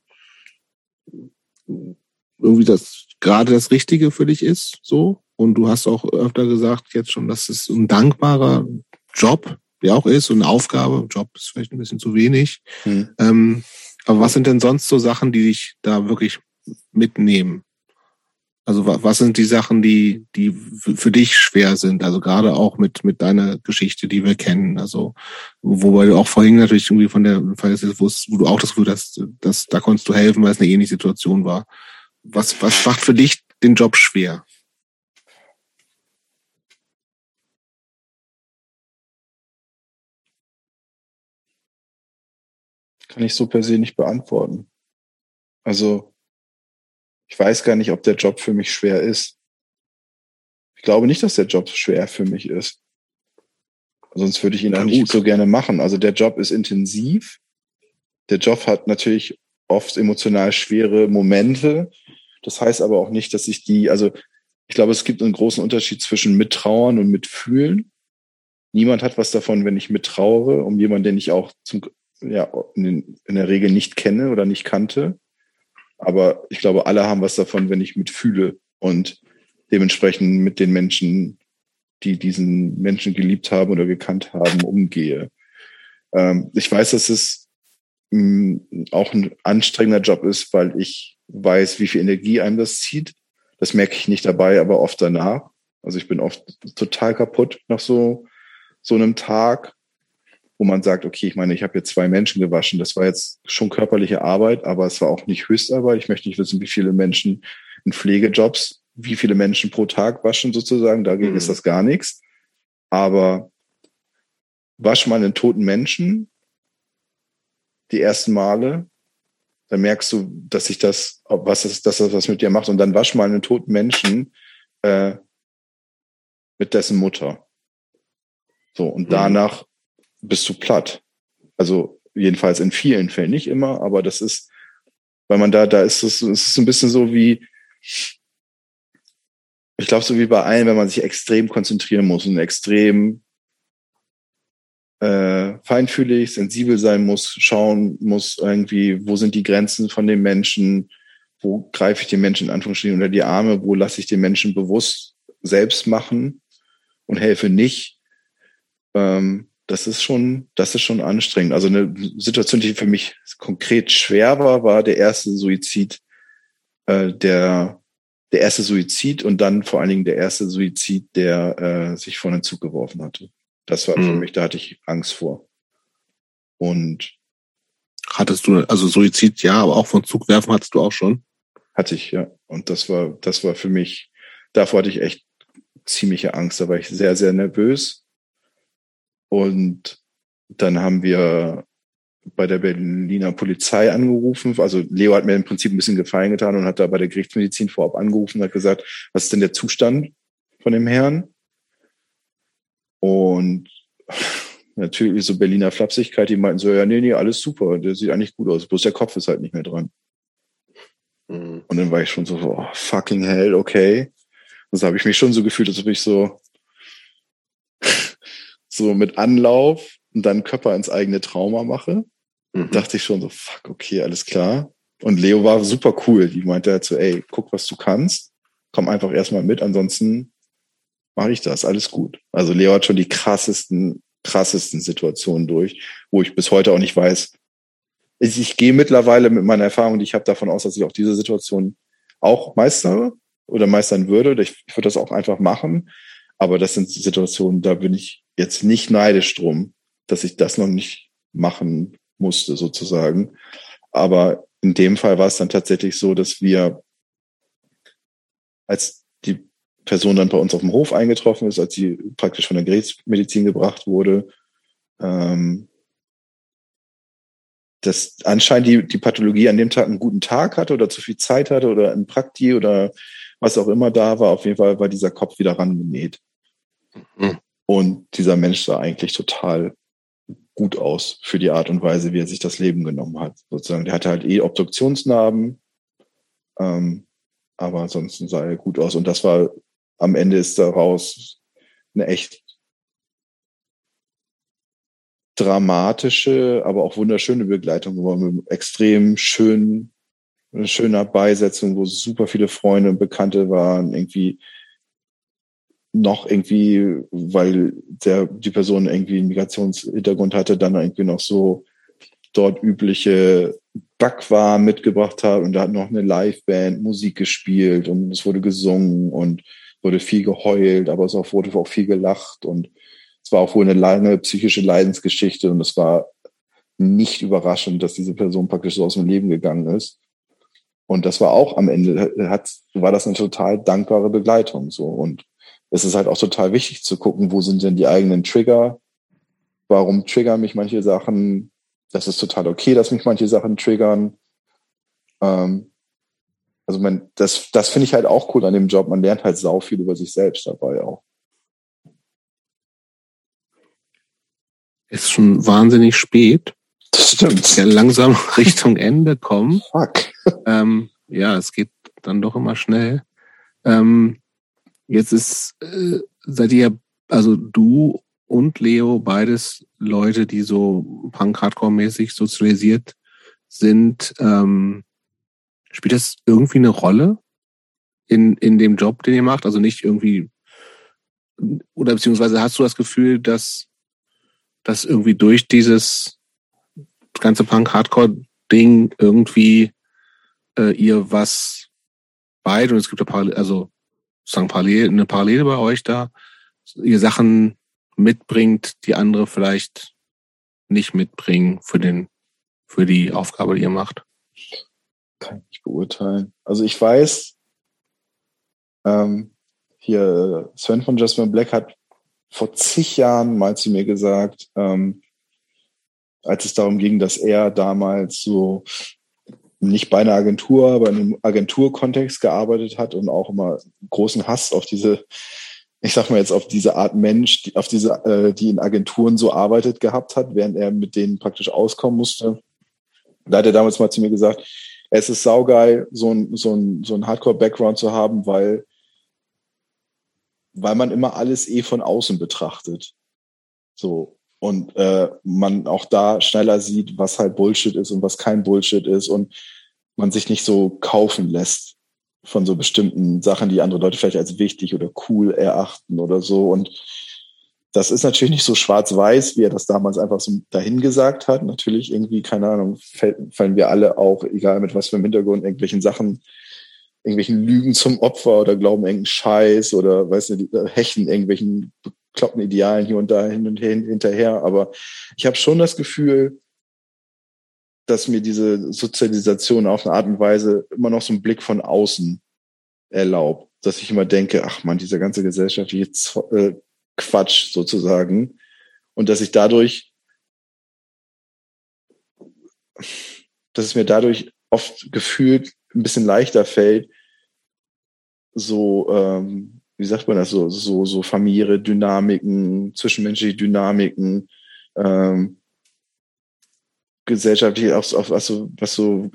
irgendwie das gerade das Richtige für dich ist, so. Und du hast auch öfter gesagt jetzt schon, dass es ein dankbarer Job ja auch ist und eine Aufgabe. Job ist vielleicht ein bisschen zu wenig. Hm. Ähm, aber was sind denn sonst so Sachen, die dich da wirklich mitnehmen? Also was sind die Sachen, die, die für dich schwer sind? Also gerade auch mit, mit deiner Geschichte, die wir kennen. Also, wobei du auch vorhin natürlich irgendwie von der, wo du auch das Gefühl hast, dass, da konntest du helfen, weil es eine ähnliche Situation war. Was, was macht für dich den Job schwer? Kann ich so per se nicht beantworten. Also, ich weiß gar nicht, ob der Job für mich schwer ist. Ich glaube nicht, dass der Job schwer für mich ist. Sonst würde ich ihn auch nicht so gerne machen. Also der Job ist intensiv. Der Job hat natürlich oft emotional schwere Momente. Das heißt aber auch nicht, dass ich die, also ich glaube, es gibt einen großen Unterschied zwischen Mittrauern und Mitfühlen. Niemand hat was davon, wenn ich mittrauere, um jemanden, den ich auch zum, ja, in, in der Regel nicht kenne oder nicht kannte. Aber ich glaube, alle haben was davon, wenn ich mitfühle und dementsprechend mit den Menschen, die diesen Menschen geliebt haben oder gekannt haben, umgehe. Ähm, ich weiß, dass es mm, auch ein anstrengender Job ist, weil ich weiß, wie viel Energie einem das zieht. Das merke ich nicht dabei, aber oft danach. Also ich bin oft total kaputt nach so, so einem Tag wo man sagt, okay, ich meine, ich habe jetzt zwei Menschen gewaschen. Das war jetzt schon körperliche Arbeit, aber es war auch nicht Höchstarbeit. Ich möchte nicht wissen, wie viele Menschen in Pflegejobs, wie viele Menschen pro Tag waschen sozusagen. Dagegen mhm. ist das gar nichts. Aber wasch mal einen toten Menschen die ersten Male, dann merkst du, dass sich das, was ist, dass das was mit dir macht. Und dann wasch mal einen toten Menschen äh, mit dessen Mutter. So, und mhm. danach bist du platt. Also jedenfalls in vielen Fällen, nicht immer, aber das ist, weil man da, da ist es, es ist ein bisschen so wie, ich glaube, so wie bei allen, wenn man sich extrem konzentrieren muss und extrem äh, feinfühlig, sensibel sein muss, schauen muss irgendwie, wo sind die Grenzen von den Menschen, wo greife ich den Menschen in Anführungsstrichen unter die Arme, wo lasse ich den Menschen bewusst selbst machen und helfe nicht. Ähm, das ist schon, das ist schon anstrengend. Also eine Situation, die für mich konkret schwer war, war der erste Suizid, äh, der, der erste Suizid und dann vor allen Dingen der erste Suizid, der äh, sich vor den Zug geworfen hatte. Das war mhm. für mich, da hatte ich Angst vor. Und hattest du, also Suizid ja, aber auch von Zug werfen hattest du auch schon? Hatte ich, ja. Und das war, das war für mich, davor hatte ich echt ziemliche Angst. Da war ich sehr, sehr nervös und dann haben wir bei der Berliner Polizei angerufen. Also Leo hat mir im Prinzip ein bisschen Gefallen getan und hat da bei der Gerichtsmedizin vorab angerufen und hat gesagt, was ist denn der Zustand von dem Herrn? Und *laughs* natürlich so Berliner Flapsigkeit, die meinten so, ja, nee, nee, alles super, der sieht eigentlich gut aus, bloß der Kopf ist halt nicht mehr dran. Mhm. Und dann war ich schon so, oh, fucking hell, okay. Und so habe ich mich schon so gefühlt, als ob ich so so mit Anlauf und dann Körper ins eigene Trauma mache. Mhm. Dachte ich schon so, fuck, okay, alles klar. Und Leo war super cool. Die meinte halt so, ey, guck, was du kannst. Komm einfach erstmal mit, ansonsten mache ich das. Alles gut. Also Leo hat schon die krassesten, krassesten Situationen durch, wo ich bis heute auch nicht weiß. Ich, ich gehe mittlerweile mit meiner Erfahrung, die ich habe, davon aus, dass ich auch diese Situation auch meistere oder meistern würde. Ich, ich würde das auch einfach machen. Aber das sind Situationen, da bin ich jetzt nicht neidisch drum, dass ich das noch nicht machen musste, sozusagen. Aber in dem Fall war es dann tatsächlich so, dass wir, als die Person dann bei uns auf dem Hof eingetroffen ist, als sie praktisch von der Gerätsmedizin gebracht wurde. Ähm, dass anscheinend die, die Pathologie an dem Tag einen guten Tag hatte oder zu viel Zeit hatte oder ein Prakti oder was auch immer da war. Auf jeden Fall war dieser Kopf wieder rangenäht. Mhm. Und dieser Mensch sah eigentlich total gut aus für die Art und Weise, wie er sich das Leben genommen hat. Sozusagen, der hatte halt eh Obduktionsnarben, ähm, aber ansonsten sah er gut aus. Und das war am Ende ist daraus eine echt dramatische, aber auch wunderschöne Begleitung geworden, mit extrem schönen, schöner Beisetzung, wo super viele Freunde und Bekannte waren, irgendwie noch irgendwie, weil der, die Person irgendwie einen Migrationshintergrund hatte, dann irgendwie noch so dort übliche Backwaren mitgebracht hat und da hat noch eine Liveband Musik gespielt und es wurde gesungen und wurde viel geheult, aber es wurde auch viel gelacht und es war auch wohl eine lange psychische Leidensgeschichte und es war nicht überraschend, dass diese Person praktisch so aus dem Leben gegangen ist. Und das war auch am Ende, hat, war das eine total dankbare Begleitung, so. Und es ist halt auch total wichtig zu gucken, wo sind denn die eigenen Trigger? Warum triggern mich manche Sachen? Das ist total okay, dass mich manche Sachen triggern. Ähm, also man, das, das finde ich halt auch cool an dem Job. Man lernt halt sau viel über sich selbst dabei auch. ist schon wahnsinnig spät. Das stimmt. Ja, langsam *laughs* Richtung Ende kommen. Fuck. Ähm, ja, es geht dann doch immer schnell. Ähm, jetzt ist, äh, seid ihr, also du und Leo, beides Leute, die so Punk-Hardcore-mäßig sozialisiert sind. Ähm, spielt das irgendwie eine Rolle in, in dem Job, den ihr macht? Also nicht irgendwie, oder beziehungsweise hast du das Gefühl, dass dass irgendwie durch dieses ganze Punk-Hardcore-Ding irgendwie äh, ihr was beide, und es gibt ja parallel, also parallel, eine Parallele bei euch da, ihr Sachen mitbringt, die andere vielleicht nicht mitbringen für den, für die Aufgabe, die ihr macht? Kann ich beurteilen. Also ich weiß, ähm, hier Sven von Jasmine Black hat vor zig Jahren mal zu mir gesagt, ähm, als es darum ging, dass er damals so nicht bei einer Agentur, aber in einem Agenturkontext gearbeitet hat und auch immer großen Hass auf diese, ich sag mal jetzt auf diese Art Mensch, die, auf diese, äh, die in Agenturen so arbeitet gehabt hat, während er mit denen praktisch auskommen musste. Da hat er damals mal zu mir gesagt, es ist saugeil, so ein, so ein, so ein Hardcore-Background zu haben, weil weil man immer alles eh von außen betrachtet. So. Und äh, man auch da schneller sieht, was halt Bullshit ist und was kein Bullshit ist und man sich nicht so kaufen lässt von so bestimmten Sachen, die andere Leute vielleicht als wichtig oder cool erachten oder so. Und das ist natürlich nicht so schwarz-weiß, wie er das damals einfach so dahingesagt hat. Natürlich irgendwie, keine Ahnung, fallen wir alle auch, egal mit was für einem Hintergrund, irgendwelchen Sachen irgendwelchen Lügen zum Opfer oder glauben irgendeinen Scheiß oder weiß nicht, hechten irgendwelchen bekloppten Idealen hier und da hin und hin, hinterher. Aber ich habe schon das Gefühl, dass mir diese Sozialisation auf eine Art und Weise immer noch so einen Blick von außen erlaubt. Dass ich immer denke, ach man, dieser ganze gesellschaftliche äh, Quatsch sozusagen. Und dass ich dadurch, dass es mir dadurch oft gefühlt ein bisschen leichter fällt, so, ähm, wie sagt man das, so, so, so familiäre Dynamiken, zwischenmenschliche Dynamiken, ähm, gesellschaftliche, auch, auch was so, was so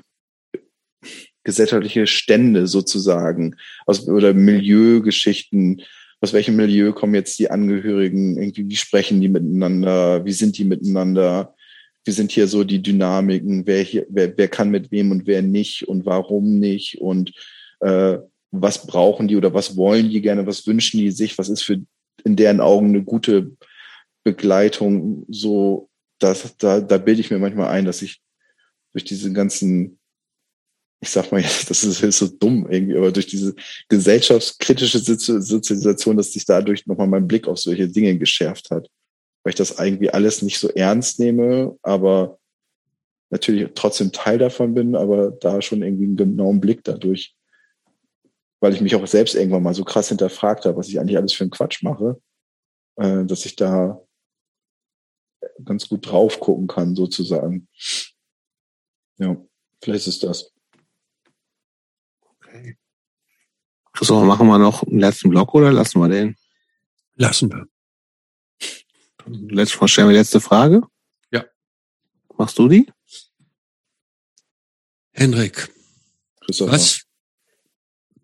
gesellschaftliche Stände sozusagen, aus, oder Milieugeschichten, aus welchem Milieu kommen jetzt die Angehörigen, irgendwie, wie sprechen die miteinander, wie sind die miteinander, wie sind hier so die Dynamiken, wer hier, wer, wer kann mit wem und wer nicht und warum nicht? Und äh, was brauchen die oder was wollen die gerne, was wünschen die sich, was ist für in deren Augen eine gute Begleitung, so dass da, da bilde ich mir manchmal ein, dass ich durch diese ganzen, ich sag mal jetzt, *laughs* das ist, so dumm irgendwie, aber durch diese gesellschaftskritische Sozialisation, dass sich dadurch nochmal mein Blick auf solche Dinge geschärft hat. Weil ich das irgendwie alles nicht so ernst nehme, aber natürlich trotzdem Teil davon bin, aber da schon irgendwie einen genauen Blick dadurch weil ich mich auch selbst irgendwann mal so krass hinterfragt habe, was ich eigentlich alles für einen Quatsch mache, äh, dass ich da ganz gut drauf gucken kann, sozusagen. Ja, vielleicht ist das. Okay. So, machen wir noch einen letzten Block oder lassen wir den? Lassen wir. Letztes Mal stellen wir die letzte Frage. Ja. Machst du die? Henrik, Christopher. was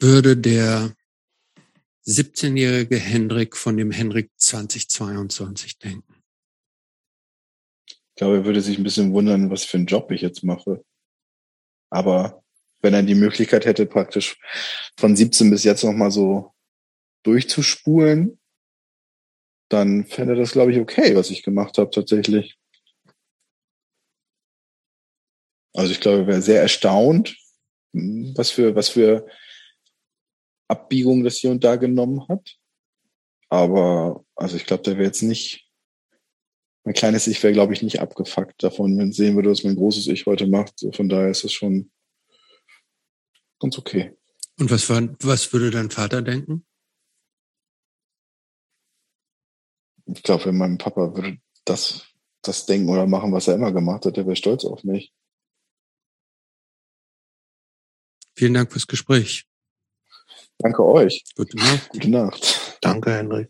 würde der 17-jährige Henrik von dem Henrik 2022 denken? Ich glaube, er würde sich ein bisschen wundern, was für einen Job ich jetzt mache. Aber wenn er die Möglichkeit hätte, praktisch von 17 bis jetzt nochmal so durchzuspulen, dann fände das, glaube ich, okay, was ich gemacht habe tatsächlich. Also ich glaube, er wäre sehr erstaunt, was für, was für Abbiegungen das hier und da genommen hat. Aber also ich glaube, der wäre jetzt nicht, mein kleines Ich wäre, glaube ich, nicht abgefuckt davon, wenn sehen würde, was mein großes Ich heute macht. So, von daher ist es schon ganz okay. Und was, war, was würde dein Vater denken? Ich glaube, wenn mein Papa würde das, das denken oder machen, was er immer gemacht hat, der wäre stolz auf mich. Vielen Dank fürs Gespräch. Danke euch. Gute Nacht. Gute Nacht. Danke, Henrik.